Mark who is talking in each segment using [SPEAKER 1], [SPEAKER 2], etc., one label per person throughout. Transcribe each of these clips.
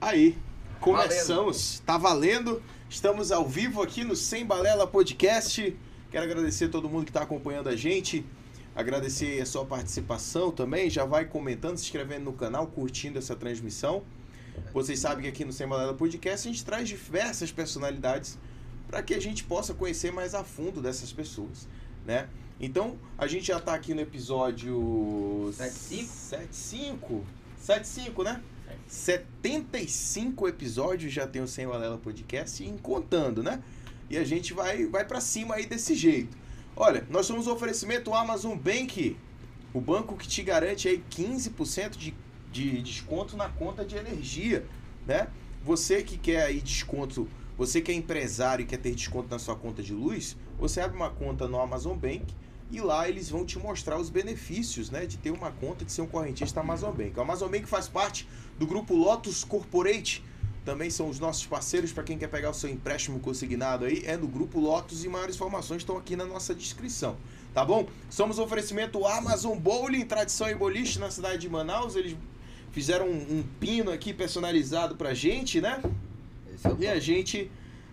[SPEAKER 1] Aí, começamos. Tá valendo. Estamos ao vivo aqui no Sem Balela Podcast. Quero agradecer a todo mundo que está acompanhando a gente. Agradecer a sua participação também. Já vai comentando, se inscrevendo no canal, curtindo essa transmissão. Vocês sabem que aqui no Sem Balela Podcast a gente traz diversas personalidades para que a gente possa conhecer mais a fundo dessas pessoas, né? Então, a gente já está aqui no episódio
[SPEAKER 2] 75?
[SPEAKER 1] 75, 75, né? 75 episódios já tem o Sem Balela Podcast e contando, né? E a gente vai vai para cima aí desse jeito. Olha, nós somos um oferecimento Amazon Bank, o banco que te garante aí 15% de, de desconto na conta de energia, né? Você que quer aí desconto, você que é empresário e quer ter desconto na sua conta de luz, você abre uma conta no Amazon Bank e lá eles vão te mostrar os benefícios, né, de ter uma conta de ser um correntista Amazon Bank. O Amazon Bank faz parte do grupo Lotus Corporate, também são os nossos parceiros para quem quer pegar o seu empréstimo consignado aí, é do grupo Lotus e maiores informações estão aqui na nossa descrição, tá bom? Somos oferecimento Amazon Bowling, tradição e boliche na cidade de Manaus, eles fizeram um, um pino aqui personalizado pra gente, né?
[SPEAKER 2] É o
[SPEAKER 1] E a gente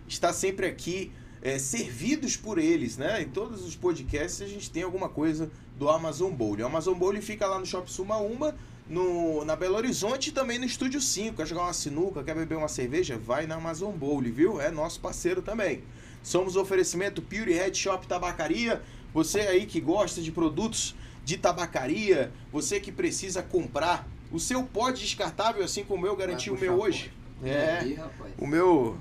[SPEAKER 1] está sempre aqui é, servidos por eles, né? Em todos os podcasts a gente tem alguma coisa do Amazon Bowl. O Amazon Bowl fica lá no Shopping Sumaúma, no, na Belo Horizonte e também no Estúdio 5. Quer jogar uma sinuca, quer beber uma cerveja? Vai na Amazon Bowl, viu? É nosso parceiro também. Somos oferecimento Pure Head Shop Tabacaria. Você aí que gosta de produtos de tabacaria, você que precisa comprar o seu pó descartável, assim como eu garanti o meu hoje. É.
[SPEAKER 2] Ih, rapaz.
[SPEAKER 1] O meu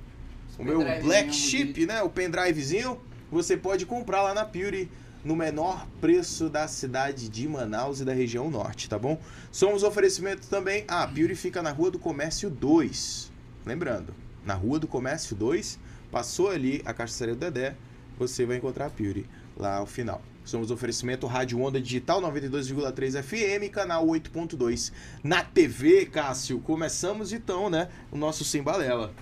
[SPEAKER 1] o meu Black Chip, né? O pendrivezinho, você pode comprar lá na Pure no menor preço da cidade de Manaus e da região norte, tá bom? Somos oferecimento também. Ah, a Pure fica na Rua do Comércio 2. Lembrando, na Rua do Comércio 2, passou ali a Cachaçaria do Dedé, você vai encontrar a Pure lá ao final. Somos oferecimento Rádio Onda Digital 92,3 FM, canal 8.2. Na TV, Cássio, começamos então, né? O nosso Sem Balela.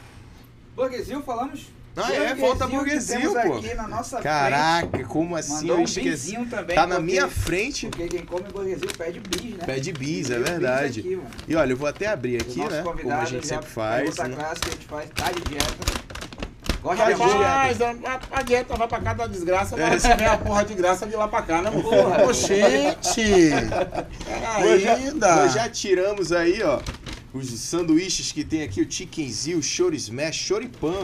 [SPEAKER 2] Burguesil, falamos?
[SPEAKER 1] Ah, é, falta
[SPEAKER 2] que
[SPEAKER 1] burguesil, pô.
[SPEAKER 2] aqui na nossa frente.
[SPEAKER 1] Caraca, como assim
[SPEAKER 2] Mandou
[SPEAKER 1] eu
[SPEAKER 2] um
[SPEAKER 1] esqueci?
[SPEAKER 2] também.
[SPEAKER 1] Tá na
[SPEAKER 2] porque-
[SPEAKER 1] minha frente.
[SPEAKER 2] Porque quem come burguesil pede bis, né?
[SPEAKER 1] Pede bis, é
[SPEAKER 2] bis
[SPEAKER 1] verdade.
[SPEAKER 2] aqui.
[SPEAKER 1] E olha, eu vou até abrir aqui, né? Como a gente sempre faz. né?
[SPEAKER 2] classe que a gente faz, tá de dieta. Gosta de
[SPEAKER 3] Rapaz,
[SPEAKER 2] hambúrguer.
[SPEAKER 3] a, a dieta vai pra cá da desgraça,
[SPEAKER 1] É.
[SPEAKER 3] mas vem a porra de graça de lá pra cá, né,
[SPEAKER 2] Porra.
[SPEAKER 3] Ô, gente!
[SPEAKER 1] Nós já,
[SPEAKER 3] Ainda!
[SPEAKER 1] nós já tiramos aí, ó, os sanduíches que tem aqui, o chickenzinho, o choro smash, choripão.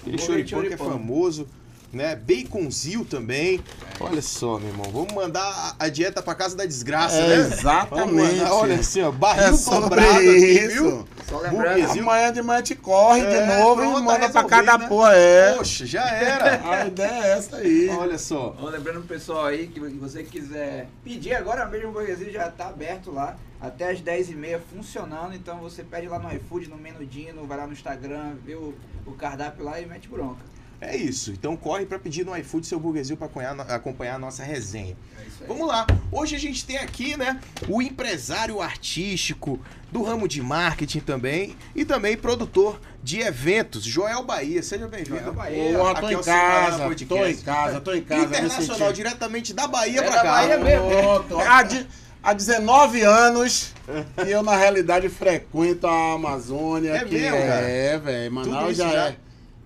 [SPEAKER 1] Aquele choripão que é famoso, né? Baconzil também. Olha só, meu irmão, vamos mandar a, dieta pra casa da desgraça,
[SPEAKER 3] É,
[SPEAKER 1] né?
[SPEAKER 3] Exatamente.
[SPEAKER 1] mandar, olha assim, ó, barril
[SPEAKER 3] É
[SPEAKER 1] dobrado aqui,
[SPEAKER 3] isso.
[SPEAKER 1] viu?
[SPEAKER 2] Só lembrando,
[SPEAKER 3] Amanhã de manhã te corre
[SPEAKER 1] É,
[SPEAKER 3] de novo
[SPEAKER 1] pronto,
[SPEAKER 3] e manda
[SPEAKER 1] tá
[SPEAKER 3] pra cada
[SPEAKER 1] né?
[SPEAKER 3] porra, é.
[SPEAKER 1] Poxa, já era.
[SPEAKER 3] A ideia é essa aí.
[SPEAKER 1] Olha só.
[SPEAKER 2] Ó, lembrando pro pessoal aí que você quiser pedir agora mesmo o burguesil já tá aberto lá. Até as 10h30 funcionando. Então você pede lá no iFood, no Menudino, vai lá no Instagram, vê o, o cardápio lá e mete bronca.
[SPEAKER 1] É isso. Então corre pra pedir no iFood seu burguesil pra acompanhar, a nossa resenha.
[SPEAKER 2] É isso aí.
[SPEAKER 1] Vamos lá. Hoje a gente tem aqui, né, o empresário artístico do ramo de marketing também e também produtor de eventos, Joel Bahia. Seja bem-vindo.
[SPEAKER 2] Joel Bahia.
[SPEAKER 3] Porra,
[SPEAKER 1] Aqui
[SPEAKER 3] tô
[SPEAKER 1] é
[SPEAKER 3] em
[SPEAKER 1] o Sem Balela
[SPEAKER 3] casa, tô em casa, tô em casa.
[SPEAKER 1] Internacional, diretamente da Bahia
[SPEAKER 2] É
[SPEAKER 1] pra
[SPEAKER 2] da
[SPEAKER 1] cá.
[SPEAKER 2] Bahia mesmo.
[SPEAKER 3] De- há 19 anos que eu, na realidade, frequento a Amazônia.
[SPEAKER 1] É
[SPEAKER 3] que
[SPEAKER 1] mesmo, cara?
[SPEAKER 3] É, velho. Manaus já,
[SPEAKER 1] já?
[SPEAKER 3] é.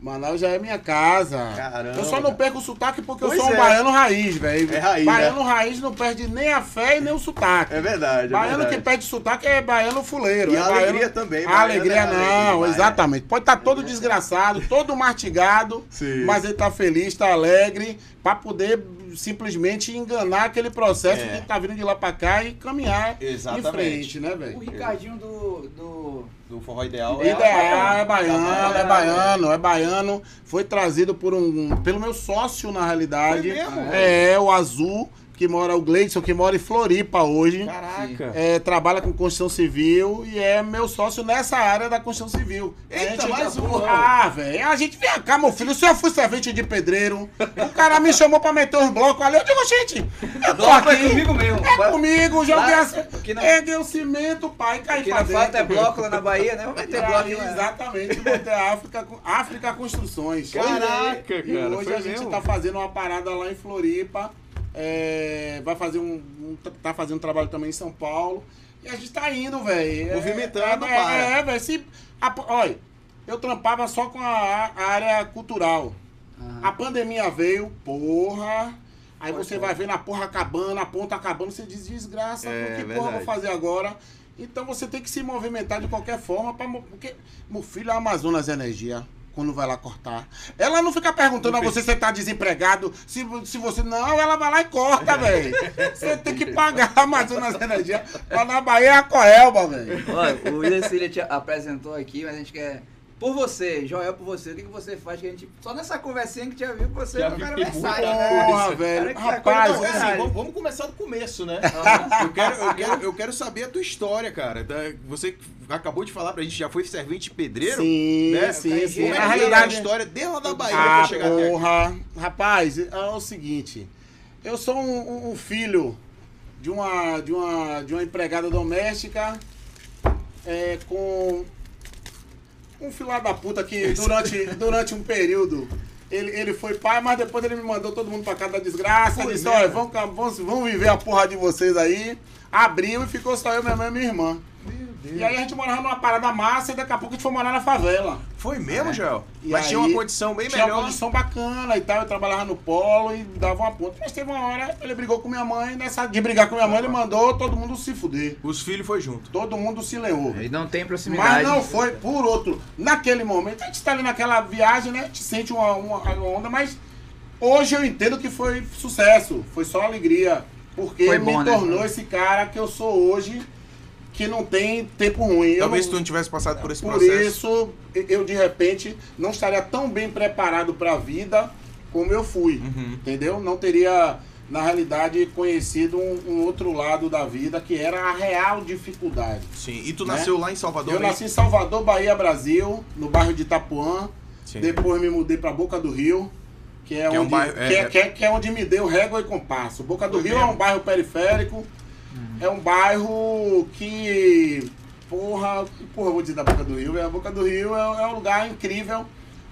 [SPEAKER 3] Manaus já é minha casa.
[SPEAKER 1] Caramba.
[SPEAKER 3] Eu só não perco o sotaque porque
[SPEAKER 1] Pois
[SPEAKER 3] eu sou um
[SPEAKER 1] é.
[SPEAKER 3] baiano raiz, velho.
[SPEAKER 1] É raiz,
[SPEAKER 3] Baiano raiz não perde nem a fé e nem o sotaque.
[SPEAKER 1] É verdade, é
[SPEAKER 3] Baiano
[SPEAKER 1] verdade.
[SPEAKER 3] que perde sotaque é baiano fuleiro.
[SPEAKER 1] E
[SPEAKER 3] é
[SPEAKER 1] a
[SPEAKER 3] baiano-
[SPEAKER 1] alegria também,
[SPEAKER 3] A alegria
[SPEAKER 1] é alegria
[SPEAKER 3] não,
[SPEAKER 1] demais.
[SPEAKER 3] exatamente. Pode estar todo desgraçado, todo mastigado,
[SPEAKER 1] Sim.
[SPEAKER 3] mas ele tá feliz, tá alegre, pra poder simplesmente enganar aquele processo
[SPEAKER 1] É.
[SPEAKER 3] de tá vindo de lá pra cá e caminhar
[SPEAKER 1] Exatamente.
[SPEAKER 3] em frente, né,
[SPEAKER 2] O
[SPEAKER 3] velho?
[SPEAKER 2] Ricardinho do. do...
[SPEAKER 1] Do forró ideal.
[SPEAKER 2] Ideal.
[SPEAKER 3] Ideal, é baiano,
[SPEAKER 2] Tá
[SPEAKER 3] é baiano, é baiano. Foi trazido por um, pelo meu sócio, na realidade.
[SPEAKER 1] Foi mesmo?
[SPEAKER 3] É, o Azul, que mora, o Gleidson, que mora em Floripa hoje.
[SPEAKER 1] Caraca.
[SPEAKER 3] É, trabalha com construção civil e é meu sócio nessa área da construção civil.
[SPEAKER 1] Eita, mais um.
[SPEAKER 3] Ah, velho, a gente vem cá, meu filho. Se eu fui servente de pedreiro, o cara me chamou pra meter os blocos ali. Eu digo, gente, eu tô
[SPEAKER 2] Bloco é
[SPEAKER 3] aqui.
[SPEAKER 2] comigo mesmo.
[SPEAKER 3] É comigo, joguei as...
[SPEAKER 2] que não-
[SPEAKER 3] Peguei o cimento, pai, e caí
[SPEAKER 2] Aqui
[SPEAKER 3] pra
[SPEAKER 2] na falta é
[SPEAKER 3] dentro.
[SPEAKER 2] bloco lá na Bahia, né? Vamos meter bloco
[SPEAKER 3] Aí,
[SPEAKER 2] lá.
[SPEAKER 3] exatamente, botei África, África Construções.
[SPEAKER 1] Caraca,
[SPEAKER 3] E
[SPEAKER 1] cara,
[SPEAKER 3] hoje
[SPEAKER 1] foi
[SPEAKER 3] a gente
[SPEAKER 1] mesmo?
[SPEAKER 3] tá fazendo uma parada lá em Floripa. É, vai fazer um, um- Tá fazendo um trabalho também em São Paulo. E a gente tá indo, velho.
[SPEAKER 1] Movimentando,
[SPEAKER 3] é,
[SPEAKER 1] para.
[SPEAKER 3] É, é velho. Se, a- olha, eu trampava só com a, a área cultural.
[SPEAKER 2] Aham.
[SPEAKER 3] A pandemia veio, porra. Aí
[SPEAKER 2] Foi
[SPEAKER 3] você
[SPEAKER 2] foda.
[SPEAKER 3] vai vendo a porra acabando, a ponta acabando, você diz desgraça,
[SPEAKER 1] É,
[SPEAKER 3] o que porra eu vou fazer agora? Então você tem que se movimentar de qualquer forma, pra, porque meu filho, a Amazonas Energia, quando vai lá cortar, ela não fica perguntando a você se você tá desempregado, se, se você. Não, ela vai lá e corta, velho. Você tem que pagar a Amazonas Energia. Lá na Bahia é a Coelba, velho.
[SPEAKER 2] Olha, o William Cília te apresentou aqui, mas a gente quer. Por você, Joel, por você, o que, que você faz que a gente. Só nessa conversinha que já viu que você
[SPEAKER 1] Já
[SPEAKER 2] é um
[SPEAKER 1] vi
[SPEAKER 2] cara versátil, né?
[SPEAKER 3] Porra, velho. Rapaz,
[SPEAKER 2] coisa
[SPEAKER 1] assim, vamos, vamos começar do começo, né?
[SPEAKER 2] Aham.
[SPEAKER 1] Eu quero, eu, quero, eu quero saber a tua história, cara. Você acabou de falar pra gente, já foi servente pedreiro?
[SPEAKER 3] Sim,
[SPEAKER 1] né?
[SPEAKER 3] sim,
[SPEAKER 2] Como é
[SPEAKER 3] sim.
[SPEAKER 1] É a
[SPEAKER 3] realidade.
[SPEAKER 1] história desde lá da Bahia
[SPEAKER 3] Ah,
[SPEAKER 1] pra chegar até aqui?
[SPEAKER 3] porra. Rapaz, é o seguinte. Eu sou um, um- um filho de uma, de, uma, de uma empregada doméstica é, com um filho da puta que durante, durante um período ele, ele foi pai, mas depois ele me mandou todo mundo pra casa da desgraça.
[SPEAKER 1] Foi
[SPEAKER 3] disse, olha, vamos, vamos, vamos viver a porra de vocês aí. Abriu e ficou só eu, minha mãe e minha irmã. E aí a gente morava numa parada massa e daqui a pouco a gente foi morar na favela.
[SPEAKER 1] Foi mesmo, Joel?
[SPEAKER 3] E
[SPEAKER 1] Mas tinha
[SPEAKER 3] aí,
[SPEAKER 1] uma condição bem
[SPEAKER 3] tinha
[SPEAKER 1] melhor.
[SPEAKER 3] uma condição bacana e tal. Eu trabalhava no polo e dava uma ponta. Mas teve uma hora, ele brigou com minha mãe. Nessa de brigar com minha mãe, ele mandou todo mundo se fuder.
[SPEAKER 1] Os filhos foi junto.
[SPEAKER 3] Todo mundo se leou.
[SPEAKER 2] E não tem proximidade.
[SPEAKER 3] Mas não foi por outro. Naquele momento, a gente tá ali naquela viagem, né? A gente sente uma, uma, uma onda, mas hoje eu entendo que foi sucesso. Foi só alegria. Porque
[SPEAKER 2] Foi
[SPEAKER 3] me
[SPEAKER 2] bom, né?
[SPEAKER 3] tornou esse cara que eu sou hoje, que não tem tempo ruim. Eu
[SPEAKER 1] Talvez
[SPEAKER 3] não-
[SPEAKER 1] tu não tivesse passado por esse
[SPEAKER 3] por
[SPEAKER 1] processo.
[SPEAKER 3] isso, eu de repente não estaria tão bem preparado para a vida como eu fui.
[SPEAKER 1] Uhum.
[SPEAKER 3] Entendeu? Não teria, na realidade, conhecido um, um outro lado da vida que era a real dificuldade.
[SPEAKER 1] Sim. E tu
[SPEAKER 3] Né?
[SPEAKER 1] nasceu lá em Salvador?
[SPEAKER 3] Eu nasci em Salvador, Bahia, Brasil, no bairro de Itapuã.
[SPEAKER 1] Sim.
[SPEAKER 3] Depois me mudei para Boca do Rio, que é,
[SPEAKER 1] Que é um
[SPEAKER 3] onde,
[SPEAKER 1] bairro-
[SPEAKER 3] que,
[SPEAKER 1] é-
[SPEAKER 3] é, que é- que é onde me deu régua e compasso. Boca do Rio é um bairro periférico, é um bairro que. Porra, porra eu vou dizer da Boca do Rio? A Boca do Rio é, é um lugar incrível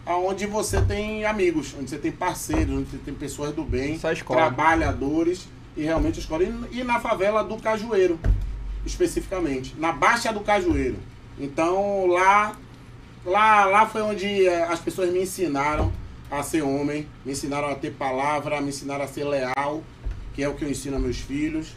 [SPEAKER 3] onde você tem amigos, onde você tem parceiros, onde você tem pessoas do bem, trabalhadores e realmente escola. E, e na favela do Cajueiro, especificamente, na Baixa do Cajueiro. Então lá, lá, lá foi onde eh, as pessoas me ensinaram a ser homem, me ensinaram a ter palavra, me ensinaram a ser leal, que é o que eu ensino a meus filhos.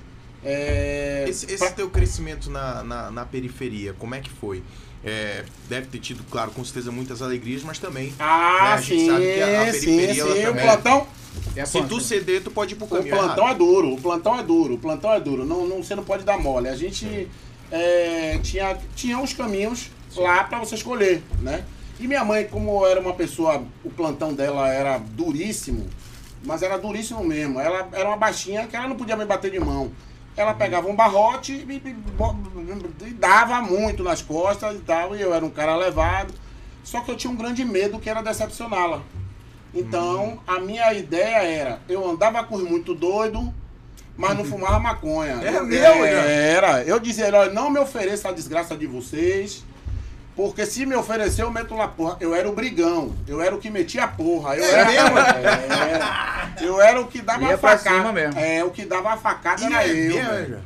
[SPEAKER 3] É,
[SPEAKER 1] Esse, esse
[SPEAKER 3] pra-
[SPEAKER 1] teu crescimento na, na, na periferia, como é que foi? É, deve ter tido, claro, com certeza muitas alegrias, mas também.
[SPEAKER 3] Ah,
[SPEAKER 1] né, a gente
[SPEAKER 3] sim,
[SPEAKER 1] sabe que a- a
[SPEAKER 3] sim,
[SPEAKER 1] periferia, ela
[SPEAKER 3] sim. O
[SPEAKER 1] também-
[SPEAKER 3] plantão,
[SPEAKER 2] E a
[SPEAKER 1] Se tu ceder, tu pode ir pro
[SPEAKER 3] o
[SPEAKER 1] caminho
[SPEAKER 3] plantão
[SPEAKER 1] errado.
[SPEAKER 3] é duro, o plantão é duro, o plantão é duro. Não, não, você não pode dar mole. A gente é, tinha, tinha uns caminhos lá pra você escolher, né? E minha mãe, como era uma pessoa, o plantão dela era duríssimo, mas era duríssimo mesmo. Ela era uma baixinha que ela não podia me bater de mão. Ela pegava um barrote e, bo- e dava muito nas costas e tal, e eu era um cara levado. Só que eu tinha um grande medo que era decepcioná-la. Então, a minha ideia era, eu andava com muito doido, mas não fumava maconha.
[SPEAKER 1] É
[SPEAKER 3] Eu-
[SPEAKER 1] mesmo, já?
[SPEAKER 3] Era. Eu dizia, olha, não me ofereça a desgraça de vocês, porque se me oferecer, eu meto lá porra. Eu era o brigão, eu era o que metia a porra. Eu
[SPEAKER 1] É
[SPEAKER 3] era,
[SPEAKER 1] mesmo?
[SPEAKER 3] Era. Eu era o que dava
[SPEAKER 2] Ia
[SPEAKER 3] a facada.
[SPEAKER 2] cima mesmo.
[SPEAKER 3] É, o que dava a facada
[SPEAKER 1] E
[SPEAKER 3] era
[SPEAKER 1] é
[SPEAKER 3] eu.
[SPEAKER 1] mesmo?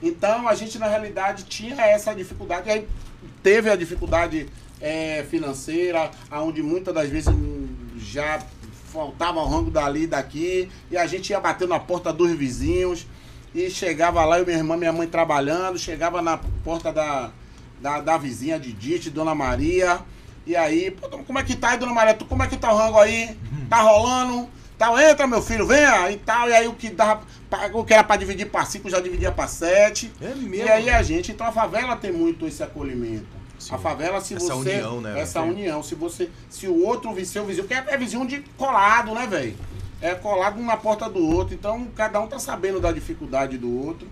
[SPEAKER 3] Então a gente na realidade tinha essa dificuldade, aí teve a dificuldade é, financeira, onde muitas das vezes já faltava o rango dali e daqui, e a gente ia batendo na porta dos vizinhos, e chegava lá, eu, minha irmã, minha mãe trabalhando, chegava na porta da, da, da vizinha de Dite, Dona Maria, e aí, pô, como é que tá aí, Dona Maria? Tu, como é que tá o rango aí? Tá rolando? Tal, entra, meu filho, venha, e tal, e aí o que dava, o que era pra dividir pra cinco, já dividia pra sete.
[SPEAKER 1] É mesmo.
[SPEAKER 3] E aí a gente, então a favela tem muito esse acolhimento.
[SPEAKER 1] Sim.
[SPEAKER 3] A favela, se
[SPEAKER 1] Essa
[SPEAKER 3] você.
[SPEAKER 1] união, né,
[SPEAKER 3] Essa união. Se você. Se o outro seu vizinho, que é, é vizinho de colado, né, velho? É colado um na porta do outro. Então cada um tá sabendo da dificuldade do outro.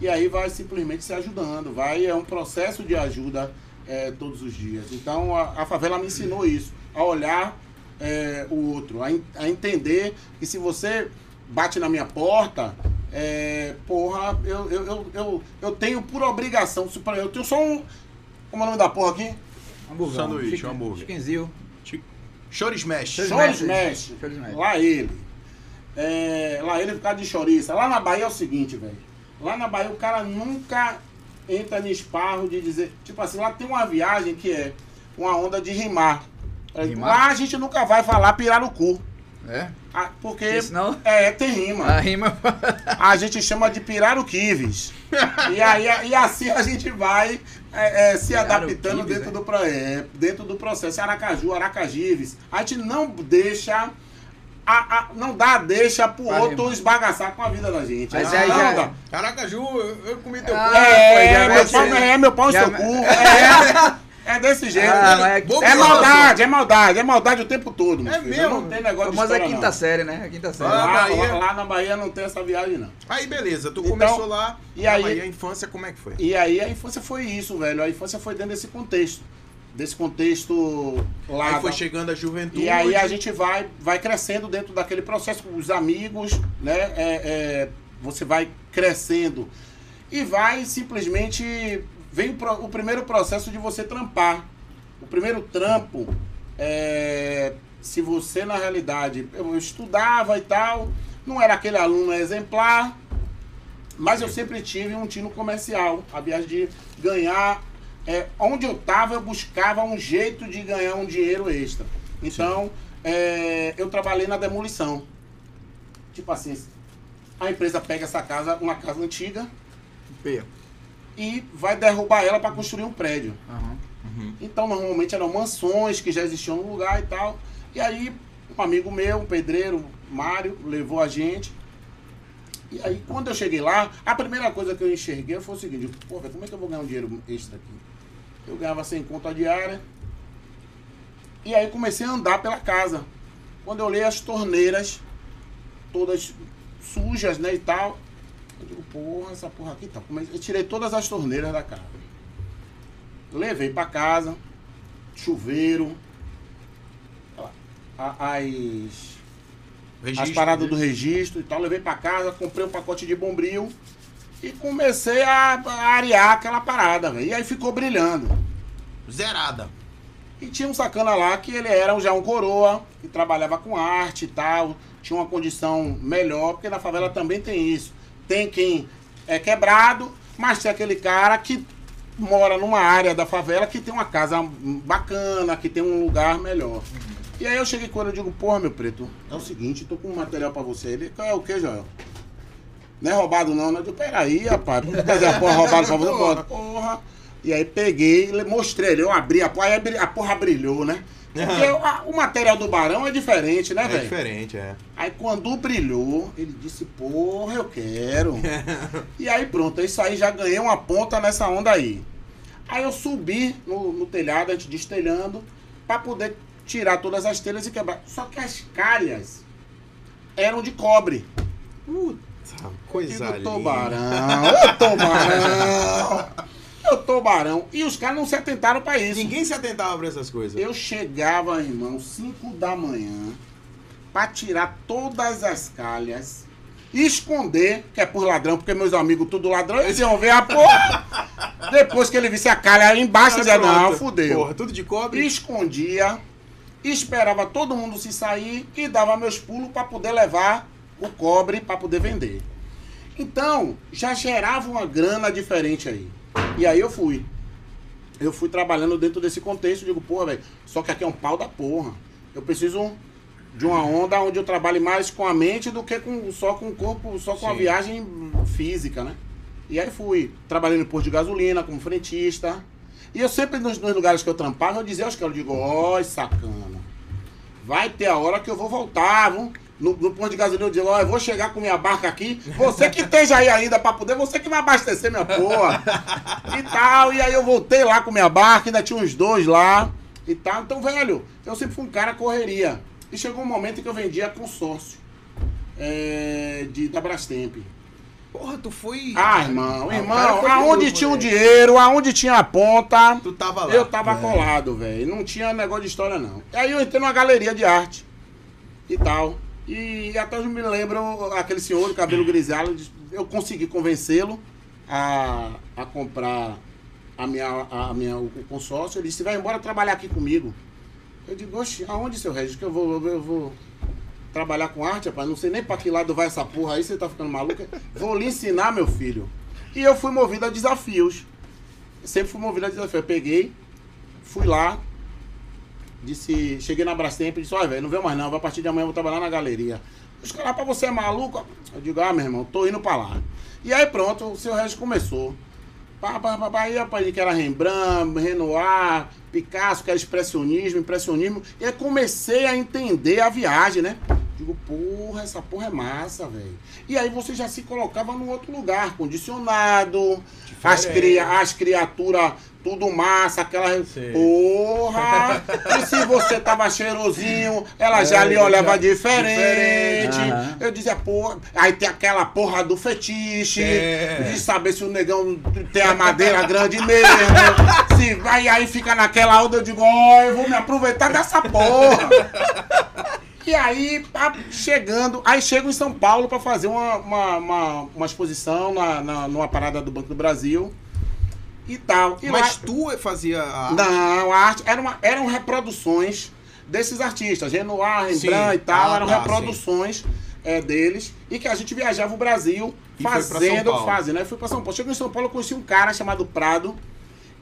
[SPEAKER 3] E aí vai simplesmente se ajudando. Vai, é um processo de ajuda é, todos os dias. Então a, a favela me ensinou isso. A olhar é, o outro, a, a entender que se você bate na minha porta, é, porra, eu, eu, eu, eu, eu tenho por obrigação, eu tenho só um. Como é o nome da porra aqui?
[SPEAKER 2] Hambúrguer.
[SPEAKER 1] Sanduíche, hambúrguer.
[SPEAKER 2] Chickenzinho.
[SPEAKER 1] Chore Smash.
[SPEAKER 2] Chore
[SPEAKER 3] Chore
[SPEAKER 2] Smash.
[SPEAKER 3] Smash.
[SPEAKER 2] Chore Smash.
[SPEAKER 3] Lá ele. É, lá ele causa de chouriça. Lá na Bahia é o seguinte, velho. Lá na Bahia o cara nunca entra em esparro de dizer. Tipo assim, lá tem uma viagem que é uma onda de rimar. É,
[SPEAKER 2] Rimar?
[SPEAKER 3] Lá a gente nunca vai falar pirarucu.
[SPEAKER 2] É?
[SPEAKER 3] Ah, Porque. É, tem rima.
[SPEAKER 2] A rima.
[SPEAKER 3] A gente chama de piraruquives. e, aí, e assim a gente vai é, é, se adaptando dentro
[SPEAKER 2] né?
[SPEAKER 3] do, é, dentro do processo. Aracaju, Aracajives. A gente não deixa. A- a- não dá deixa pro
[SPEAKER 2] Pra
[SPEAKER 3] outro
[SPEAKER 2] rimar.
[SPEAKER 3] esbagaçar com a vida da gente.
[SPEAKER 2] Mas
[SPEAKER 3] Não,
[SPEAKER 2] aí
[SPEAKER 3] não
[SPEAKER 2] já-
[SPEAKER 3] dá.
[SPEAKER 1] Caracaju, eu, eu comi teu
[SPEAKER 2] Ah,
[SPEAKER 1] cu.
[SPEAKER 3] É,
[SPEAKER 2] já
[SPEAKER 3] meu
[SPEAKER 2] vai
[SPEAKER 3] pau, é meu pau e seu
[SPEAKER 2] vai-
[SPEAKER 3] cu. É, é desse jeito.
[SPEAKER 2] Ah, mas é-
[SPEAKER 3] é maldade, é maldade, é maldade o tempo todo. meu
[SPEAKER 1] É
[SPEAKER 3] filho.
[SPEAKER 1] mesmo?
[SPEAKER 3] Não tem negócio de
[SPEAKER 2] Famosa
[SPEAKER 3] história,
[SPEAKER 2] quinta
[SPEAKER 3] não.
[SPEAKER 2] série, né? A quinta série.
[SPEAKER 1] Ah,
[SPEAKER 3] Lá,
[SPEAKER 1] Bahia.
[SPEAKER 3] lá- lá na Bahia não tem essa viagem, não.
[SPEAKER 1] Aí, beleza, tu
[SPEAKER 3] Então,
[SPEAKER 1] começou lá.
[SPEAKER 3] e
[SPEAKER 1] na
[SPEAKER 3] aí-
[SPEAKER 1] Bahia, a infância, como é que foi?
[SPEAKER 3] E aí a infância foi isso, velho. A infância foi dentro desse contexto. Desse contexto lá.
[SPEAKER 1] Aí foi chegando a juventude.
[SPEAKER 3] E aí a gente vai, vai crescendo dentro daquele processo com os amigos, né? É, é, você vai crescendo. E vai simplesmente. Vem o, pro- o primeiro processo de você trampar. O primeiro trampo. é, se você, na realidade, eu estudava e tal, não era aquele aluno exemplar, mas eu sempre tive um tino comercial. A viagem de ganhar. É, onde eu estava, eu buscava um jeito de ganhar um dinheiro extra. Então, é, eu trabalhei na demolição. Tipo assim, a empresa pega essa casa, uma casa antiga,
[SPEAKER 2] P.
[SPEAKER 3] e vai derrubar ela para construir um prédio.
[SPEAKER 2] Aham.
[SPEAKER 3] Então, normalmente eram mansões que já existiam no lugar e tal. E aí, um amigo meu, um pedreiro, Mário, levou a gente. E aí, quando eu cheguei lá, a primeira coisa que eu enxerguei foi o seguinte: pô, velho, como é que eu vou ganhar um dinheiro extra aqui? Eu ganhava 100 conto a diária. E aí, comecei a andar pela casa. Quando eu olhei as torneiras, todas sujas, né, e tal. Eu digo, porra, essa porra aqui tá. Eu tirei todas as torneiras da casa. Levei pra casa, chuveiro, as, as
[SPEAKER 1] Registro,
[SPEAKER 3] paradas do
[SPEAKER 1] né?
[SPEAKER 3] registro e tal. Levei pra casa, comprei um pacote de bombril e comecei a, a arear aquela parada, velho. E aí ficou brilhando.
[SPEAKER 1] Zerada.
[SPEAKER 3] E tinha um sacana lá que ele era já um coroa, que trabalhava com arte e tal, tinha uma condição melhor, porque na favela também tem isso. Tem quem é quebrado, mas tem aquele cara que mora numa área da favela que tem uma casa bacana, que tem um lugar melhor. E aí eu cheguei com ele e digo, porra, meu preto, é o seguinte, tô com um material pra você. Ele, é o que, Joel? Não é roubado não, né? Eu digo, peraí, rapaz, por que fazer a porra roubada pra você?
[SPEAKER 1] Porra.
[SPEAKER 3] Porra. E aí peguei, mostrei ele, eu abri a porra, a porra brilhou, né? Porque o, a- o material do barão é diferente, né,
[SPEAKER 1] É
[SPEAKER 3] velho?
[SPEAKER 1] diferente, é.
[SPEAKER 3] Aí quando brilhou, ele disse, porra, eu quero. e aí pronto, isso aí já ganhei uma ponta nessa onda aí. Aí eu subi no, no telhado, a gente destelhando, pra poder tirar todas as telhas e quebrar. Só que as calhas eram de cobre.
[SPEAKER 1] Puta, coisa
[SPEAKER 3] Digo,
[SPEAKER 1] linda.
[SPEAKER 3] tubarão, ô tubarão, ô tubarão. E os caras não se atentaram pra isso.
[SPEAKER 1] Ninguém se atentava pra essas coisas.
[SPEAKER 3] Eu chegava, irmão, 5 da manhã, pra tirar todas as calhas, esconder, que é por ladrão, porque meus amigos tudo ladrão, eles iam ver a porra. Depois que ele visse a calha aí embaixo, dizia, não, fudeu.
[SPEAKER 1] Porra, tudo de cobre.
[SPEAKER 3] Escondia, esperava todo mundo se sair e dava meus pulos pra poder levar o cobre pra poder vender. Então, já gerava uma grana diferente aí. E aí eu fui. Eu fui trabalhando dentro desse contexto, digo, porra, velho, só que aqui é um pau da porra. Eu preciso de uma onda onde eu trabalhe mais com a mente do que com, só com o corpo, só com a
[SPEAKER 1] Sim.
[SPEAKER 3] viagem física, né? E aí fui, trabalhei no posto de gasolina como frentista. E eu sempre, nos, nos lugares que eu trampava, eu dizia aos caras, eu digo, ó, sacana, vai ter a hora que eu vou voltar, viu? No, no posto de gasolina eu digo, ó, eu vou chegar com minha barca aqui, você que esteja aí ainda pra poder, você que vai abastecer minha porra. e tal, e aí eu voltei lá com minha barca, ainda tinha uns dois lá e tal. Então, velho, eu sempre fui um cara correria. E chegou um momento que eu vendia consórcio é, de, da Brastemp.
[SPEAKER 1] Porra, tu foi.
[SPEAKER 3] Ah, irmão,
[SPEAKER 1] Ah,
[SPEAKER 3] irmão, aonde tinha o dinheiro, aonde tinha a ponta,
[SPEAKER 1] Tu tava lá.
[SPEAKER 3] eu tava colado, velho. Não tinha negócio de história, não. Aí eu entrei numa galeria de arte e tal. E até hoje me lembro aquele senhor de cabelo grisalho, eu consegui convencê-lo a, a comprar a minha, a minha, o consórcio. Ele disse, vai embora trabalhar aqui comigo. Eu digo, oxe, aonde, seu Regis, que eu vou, eu vou trabalhar com arte, rapaz? Não sei nem pra que lado vai essa porra aí, você tá ficando maluco. Vou lhe ensinar, meu filho. E eu fui movido a desafios. sempre fui movido a desafio. Eu peguei, fui lá, disse, cheguei na Brastemp e disse, olha, velho, não veio mais não, a partir de amanhã eu vou trabalhar na galeria. Os caras, pra você é maluco? Eu digo, ah, meu irmão, tô indo pra lá. E aí pronto, o seu Regis começou. Pá, pá, pá, pá, pra que era Rembrandt, Renoir, Picasso, que era expressionismo, impressionismo. E aí comecei a entender a viagem, né? Digo, porra, essa porra é massa, velho. E aí você já se colocava num outro lugar, condicionado, as, cria, as criaturas tudo massa, aquela.
[SPEAKER 1] Sim.
[SPEAKER 3] Porra! e se você tava cheirosinho, ela já
[SPEAKER 1] É,
[SPEAKER 3] lhe olhava
[SPEAKER 1] já-
[SPEAKER 3] diferente.
[SPEAKER 2] diferente.
[SPEAKER 3] Eu dizia, porra. Aí tem aquela porra do fetiche,
[SPEAKER 1] É.
[SPEAKER 3] de saber se o negão tem a madeira grande mesmo. se vai aí fica naquela onda, eu digo, ó, eu vou me aproveitar dessa porra. E aí, pá, chegando, aí chego em São Paulo pra fazer uma, uma, uma, uma exposição na, na, numa parada do Banco do Brasil e tal. E
[SPEAKER 1] Mas
[SPEAKER 3] lá-
[SPEAKER 1] tu fazia a arte?
[SPEAKER 3] não, a arte era uma, eram reproduções desses artistas, Renoir,
[SPEAKER 1] Sim.
[SPEAKER 3] Rembrandt e tal,
[SPEAKER 1] Ah,
[SPEAKER 3] eram
[SPEAKER 1] tá,
[SPEAKER 3] reproduções é, deles e que a gente viajava o Brasil
[SPEAKER 1] E
[SPEAKER 3] fazendo, fazendo. Aí fui pra São Paulo. Chegou em São Paulo, eu conheci um cara chamado Prado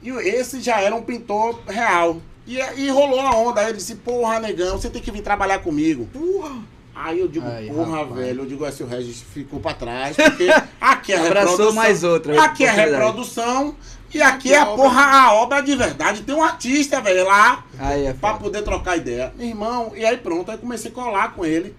[SPEAKER 3] e esse já era um pintor real. E, e rolou a onda, aí ele disse, porra, negão, você tem que vir trabalhar comigo.
[SPEAKER 1] Porra!
[SPEAKER 3] Aí eu digo,
[SPEAKER 2] Aí,
[SPEAKER 3] porra,
[SPEAKER 2] rapaz.
[SPEAKER 3] velho, eu digo, esse o Regis ficou pra trás, porque aqui é
[SPEAKER 2] Abraçou
[SPEAKER 3] reprodução.
[SPEAKER 2] mais outra
[SPEAKER 3] Aqui é reprodução e aqui é a
[SPEAKER 1] obra.
[SPEAKER 3] porra, a obra de verdade. Tem um artista, velho, lá
[SPEAKER 2] Aí é
[SPEAKER 3] pra poder trocar ideia. Meu irmão, e aí pronto, aí comecei a colar com ele.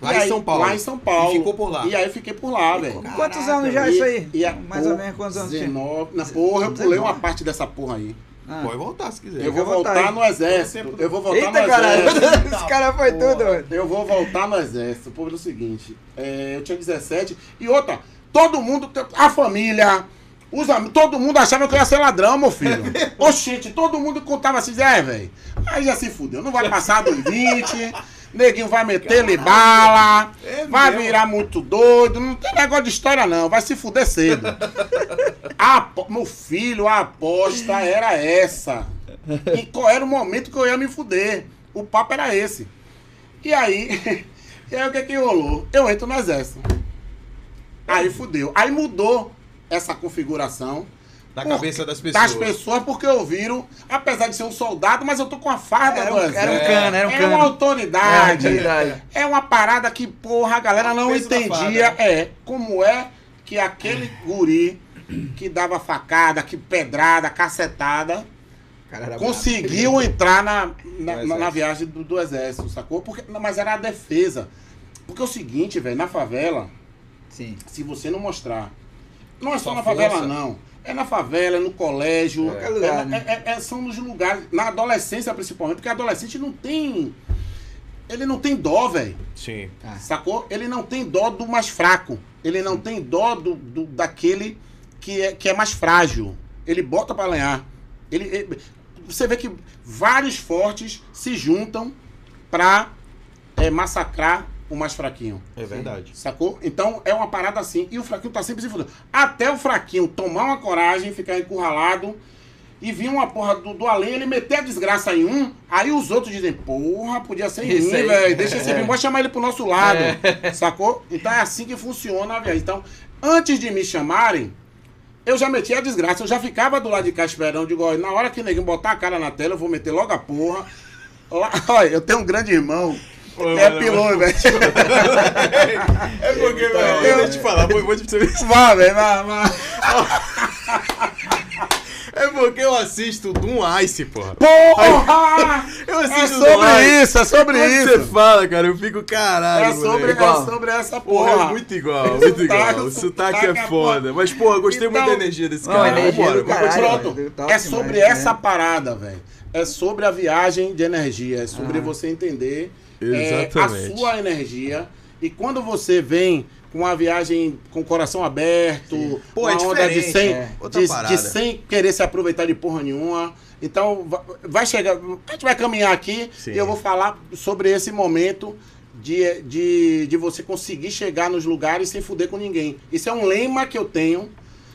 [SPEAKER 1] Lá
[SPEAKER 3] E
[SPEAKER 1] em
[SPEAKER 3] aí-
[SPEAKER 1] São Paulo.
[SPEAKER 3] Lá em São Paulo.
[SPEAKER 1] E ficou por lá.
[SPEAKER 3] E aí eu fiquei por lá, velho.
[SPEAKER 2] Quantos anos já
[SPEAKER 3] E-
[SPEAKER 2] isso aí?
[SPEAKER 3] e a-
[SPEAKER 2] Mais ou menos quantos anos tinha?
[SPEAKER 3] 19. Na porra, eu pulei uma
[SPEAKER 2] 19.
[SPEAKER 3] parte dessa porra aí.
[SPEAKER 2] Ah.
[SPEAKER 1] Pode voltar se quiser.
[SPEAKER 3] Eu vou
[SPEAKER 2] vontade.
[SPEAKER 3] voltar no exército. Eu vou voltar
[SPEAKER 2] Eita,
[SPEAKER 3] no
[SPEAKER 2] caralho!
[SPEAKER 3] exército.
[SPEAKER 2] Esse cara foi tudo. mano.
[SPEAKER 3] Eu vou voltar no exército. Por o seguinte, é, eu tinha 17. E outra, todo mundo, a família, os todo mundo achava que eu ia ser ladrão, meu filho. Oxente, todo mundo contava assim, é, velho. Aí já se fudeu. Não vai passar dos 20. Neguinho vai meter-lhe bala.
[SPEAKER 1] É
[SPEAKER 3] vai
[SPEAKER 1] mesmo?
[SPEAKER 3] virar muito doido. Não tem negócio de história, não. Vai se fuder cedo. A meu filho, a aposta era essa. E qual era o momento que eu ia me fuder? O papo era esse. E aí, e aí o que que rolou? Eu entro no exército. Aí fudeu. Aí mudou essa configuração
[SPEAKER 1] Na
[SPEAKER 3] Por-
[SPEAKER 1] cabeça das pessoas.
[SPEAKER 3] das pessoas porque ouviram, apesar de ser um soldado, mas eu tô com a farda
[SPEAKER 2] Era
[SPEAKER 3] do
[SPEAKER 2] um, era um cano, era um
[SPEAKER 3] é
[SPEAKER 2] cano.
[SPEAKER 3] uma autoridade.
[SPEAKER 2] É, verdade.
[SPEAKER 3] É uma parada que, porra, a galera não
[SPEAKER 1] Peso da
[SPEAKER 3] entendia. É, como é que aquele guri que dava facada, que pedrada, cacetada, conseguiu entrar na, na, na- na viagem do, do exército, sacou? Porque, mas era a defesa. Porque é o seguinte, velho, na favela.
[SPEAKER 2] Sim.
[SPEAKER 3] se você não mostrar. Não é só na favela,
[SPEAKER 1] força.
[SPEAKER 3] não. É na favela, é no colégio.
[SPEAKER 2] Qualquer lugar,
[SPEAKER 3] é,
[SPEAKER 2] né?
[SPEAKER 3] é- é- são nos lugares. Na adolescência, principalmente, porque adolescente não tem. Ele não tem dó, velho.
[SPEAKER 1] Sim.
[SPEAKER 2] Ah,
[SPEAKER 3] Sacou? Ele não tem dó do mais fraco. Ele não tem dó do, do- daquele que é, que é mais frágil. Ele bota pra lenhar. Ele, ele- você vê que vários fortes se juntam pra é, massacrar o mais fraquinho.
[SPEAKER 1] É verdade.
[SPEAKER 3] Sacou? Então é uma parada assim. E o fraquinho tá sempre se fudendo. Até o fraquinho tomar uma coragem, ficar encurralado e vir uma porra do, do além, ele meter a desgraça em um, aí os outros dizem, porra, podia ser em
[SPEAKER 2] Isso
[SPEAKER 3] mim, velho. Deixa esse
[SPEAKER 2] É.
[SPEAKER 3] vir, bora chamar ele pro nosso lado. Sacou? Então é assim que funciona viagem. Então, antes de me chamarem, eu já metia a desgraça. Eu já ficava do lado de cá esperando. Digo, na hora que ninguém botar a cara na tela, eu vou meter logo a porra. Lá- Olha, eu tenho um grande irmão. É piloto, velho.
[SPEAKER 1] É porque,
[SPEAKER 3] Então,
[SPEAKER 1] velho,
[SPEAKER 3] eu-
[SPEAKER 1] deixa eu te falar, vou, vou te dizer isso.
[SPEAKER 3] Vá, velho, vá, vá.
[SPEAKER 1] É porque eu assisto Doom Ice, porra.
[SPEAKER 3] Porra!
[SPEAKER 1] Eu
[SPEAKER 3] É
[SPEAKER 1] assisto
[SPEAKER 3] sobre
[SPEAKER 1] Doom Ice.
[SPEAKER 3] isso, é sobre
[SPEAKER 1] Quando
[SPEAKER 3] isso.
[SPEAKER 1] você fala, cara, eu fico caralho.
[SPEAKER 3] É sobre,
[SPEAKER 1] moleque.
[SPEAKER 3] É sobre essa
[SPEAKER 1] Porra,
[SPEAKER 3] porra.
[SPEAKER 1] é muito igual, muito
[SPEAKER 3] sotaque-
[SPEAKER 1] igual.
[SPEAKER 3] o
[SPEAKER 1] sotaque
[SPEAKER 3] sotaque
[SPEAKER 1] é
[SPEAKER 3] é
[SPEAKER 1] foda. Mas, porra, eu gostei muito
[SPEAKER 3] Então-
[SPEAKER 1] da energia desse
[SPEAKER 2] Não,
[SPEAKER 1] cara.
[SPEAKER 2] a energia
[SPEAKER 1] vamos
[SPEAKER 2] caralho.
[SPEAKER 3] Pronto.
[SPEAKER 2] top
[SPEAKER 3] É sobre
[SPEAKER 2] demais,
[SPEAKER 3] essa
[SPEAKER 2] né?
[SPEAKER 3] parada, velho. É sobre a viagem de energia. É sobre
[SPEAKER 2] Ah.
[SPEAKER 3] você entender é,
[SPEAKER 1] Exatamente.
[SPEAKER 3] a sua energia. E quando você vem com uma viagem com o coração aberto,
[SPEAKER 1] Pô,
[SPEAKER 3] uma
[SPEAKER 1] é
[SPEAKER 3] onda de sem,
[SPEAKER 2] é.
[SPEAKER 3] De, de sem querer se aproveitar de porra nenhuma. Então, va- vai chegar. A gente vai caminhar aqui
[SPEAKER 1] Sim.
[SPEAKER 3] e eu vou falar sobre esse momento de, de, de você conseguir chegar nos lugares sem fuder com ninguém. Isso é um lema que eu tenho.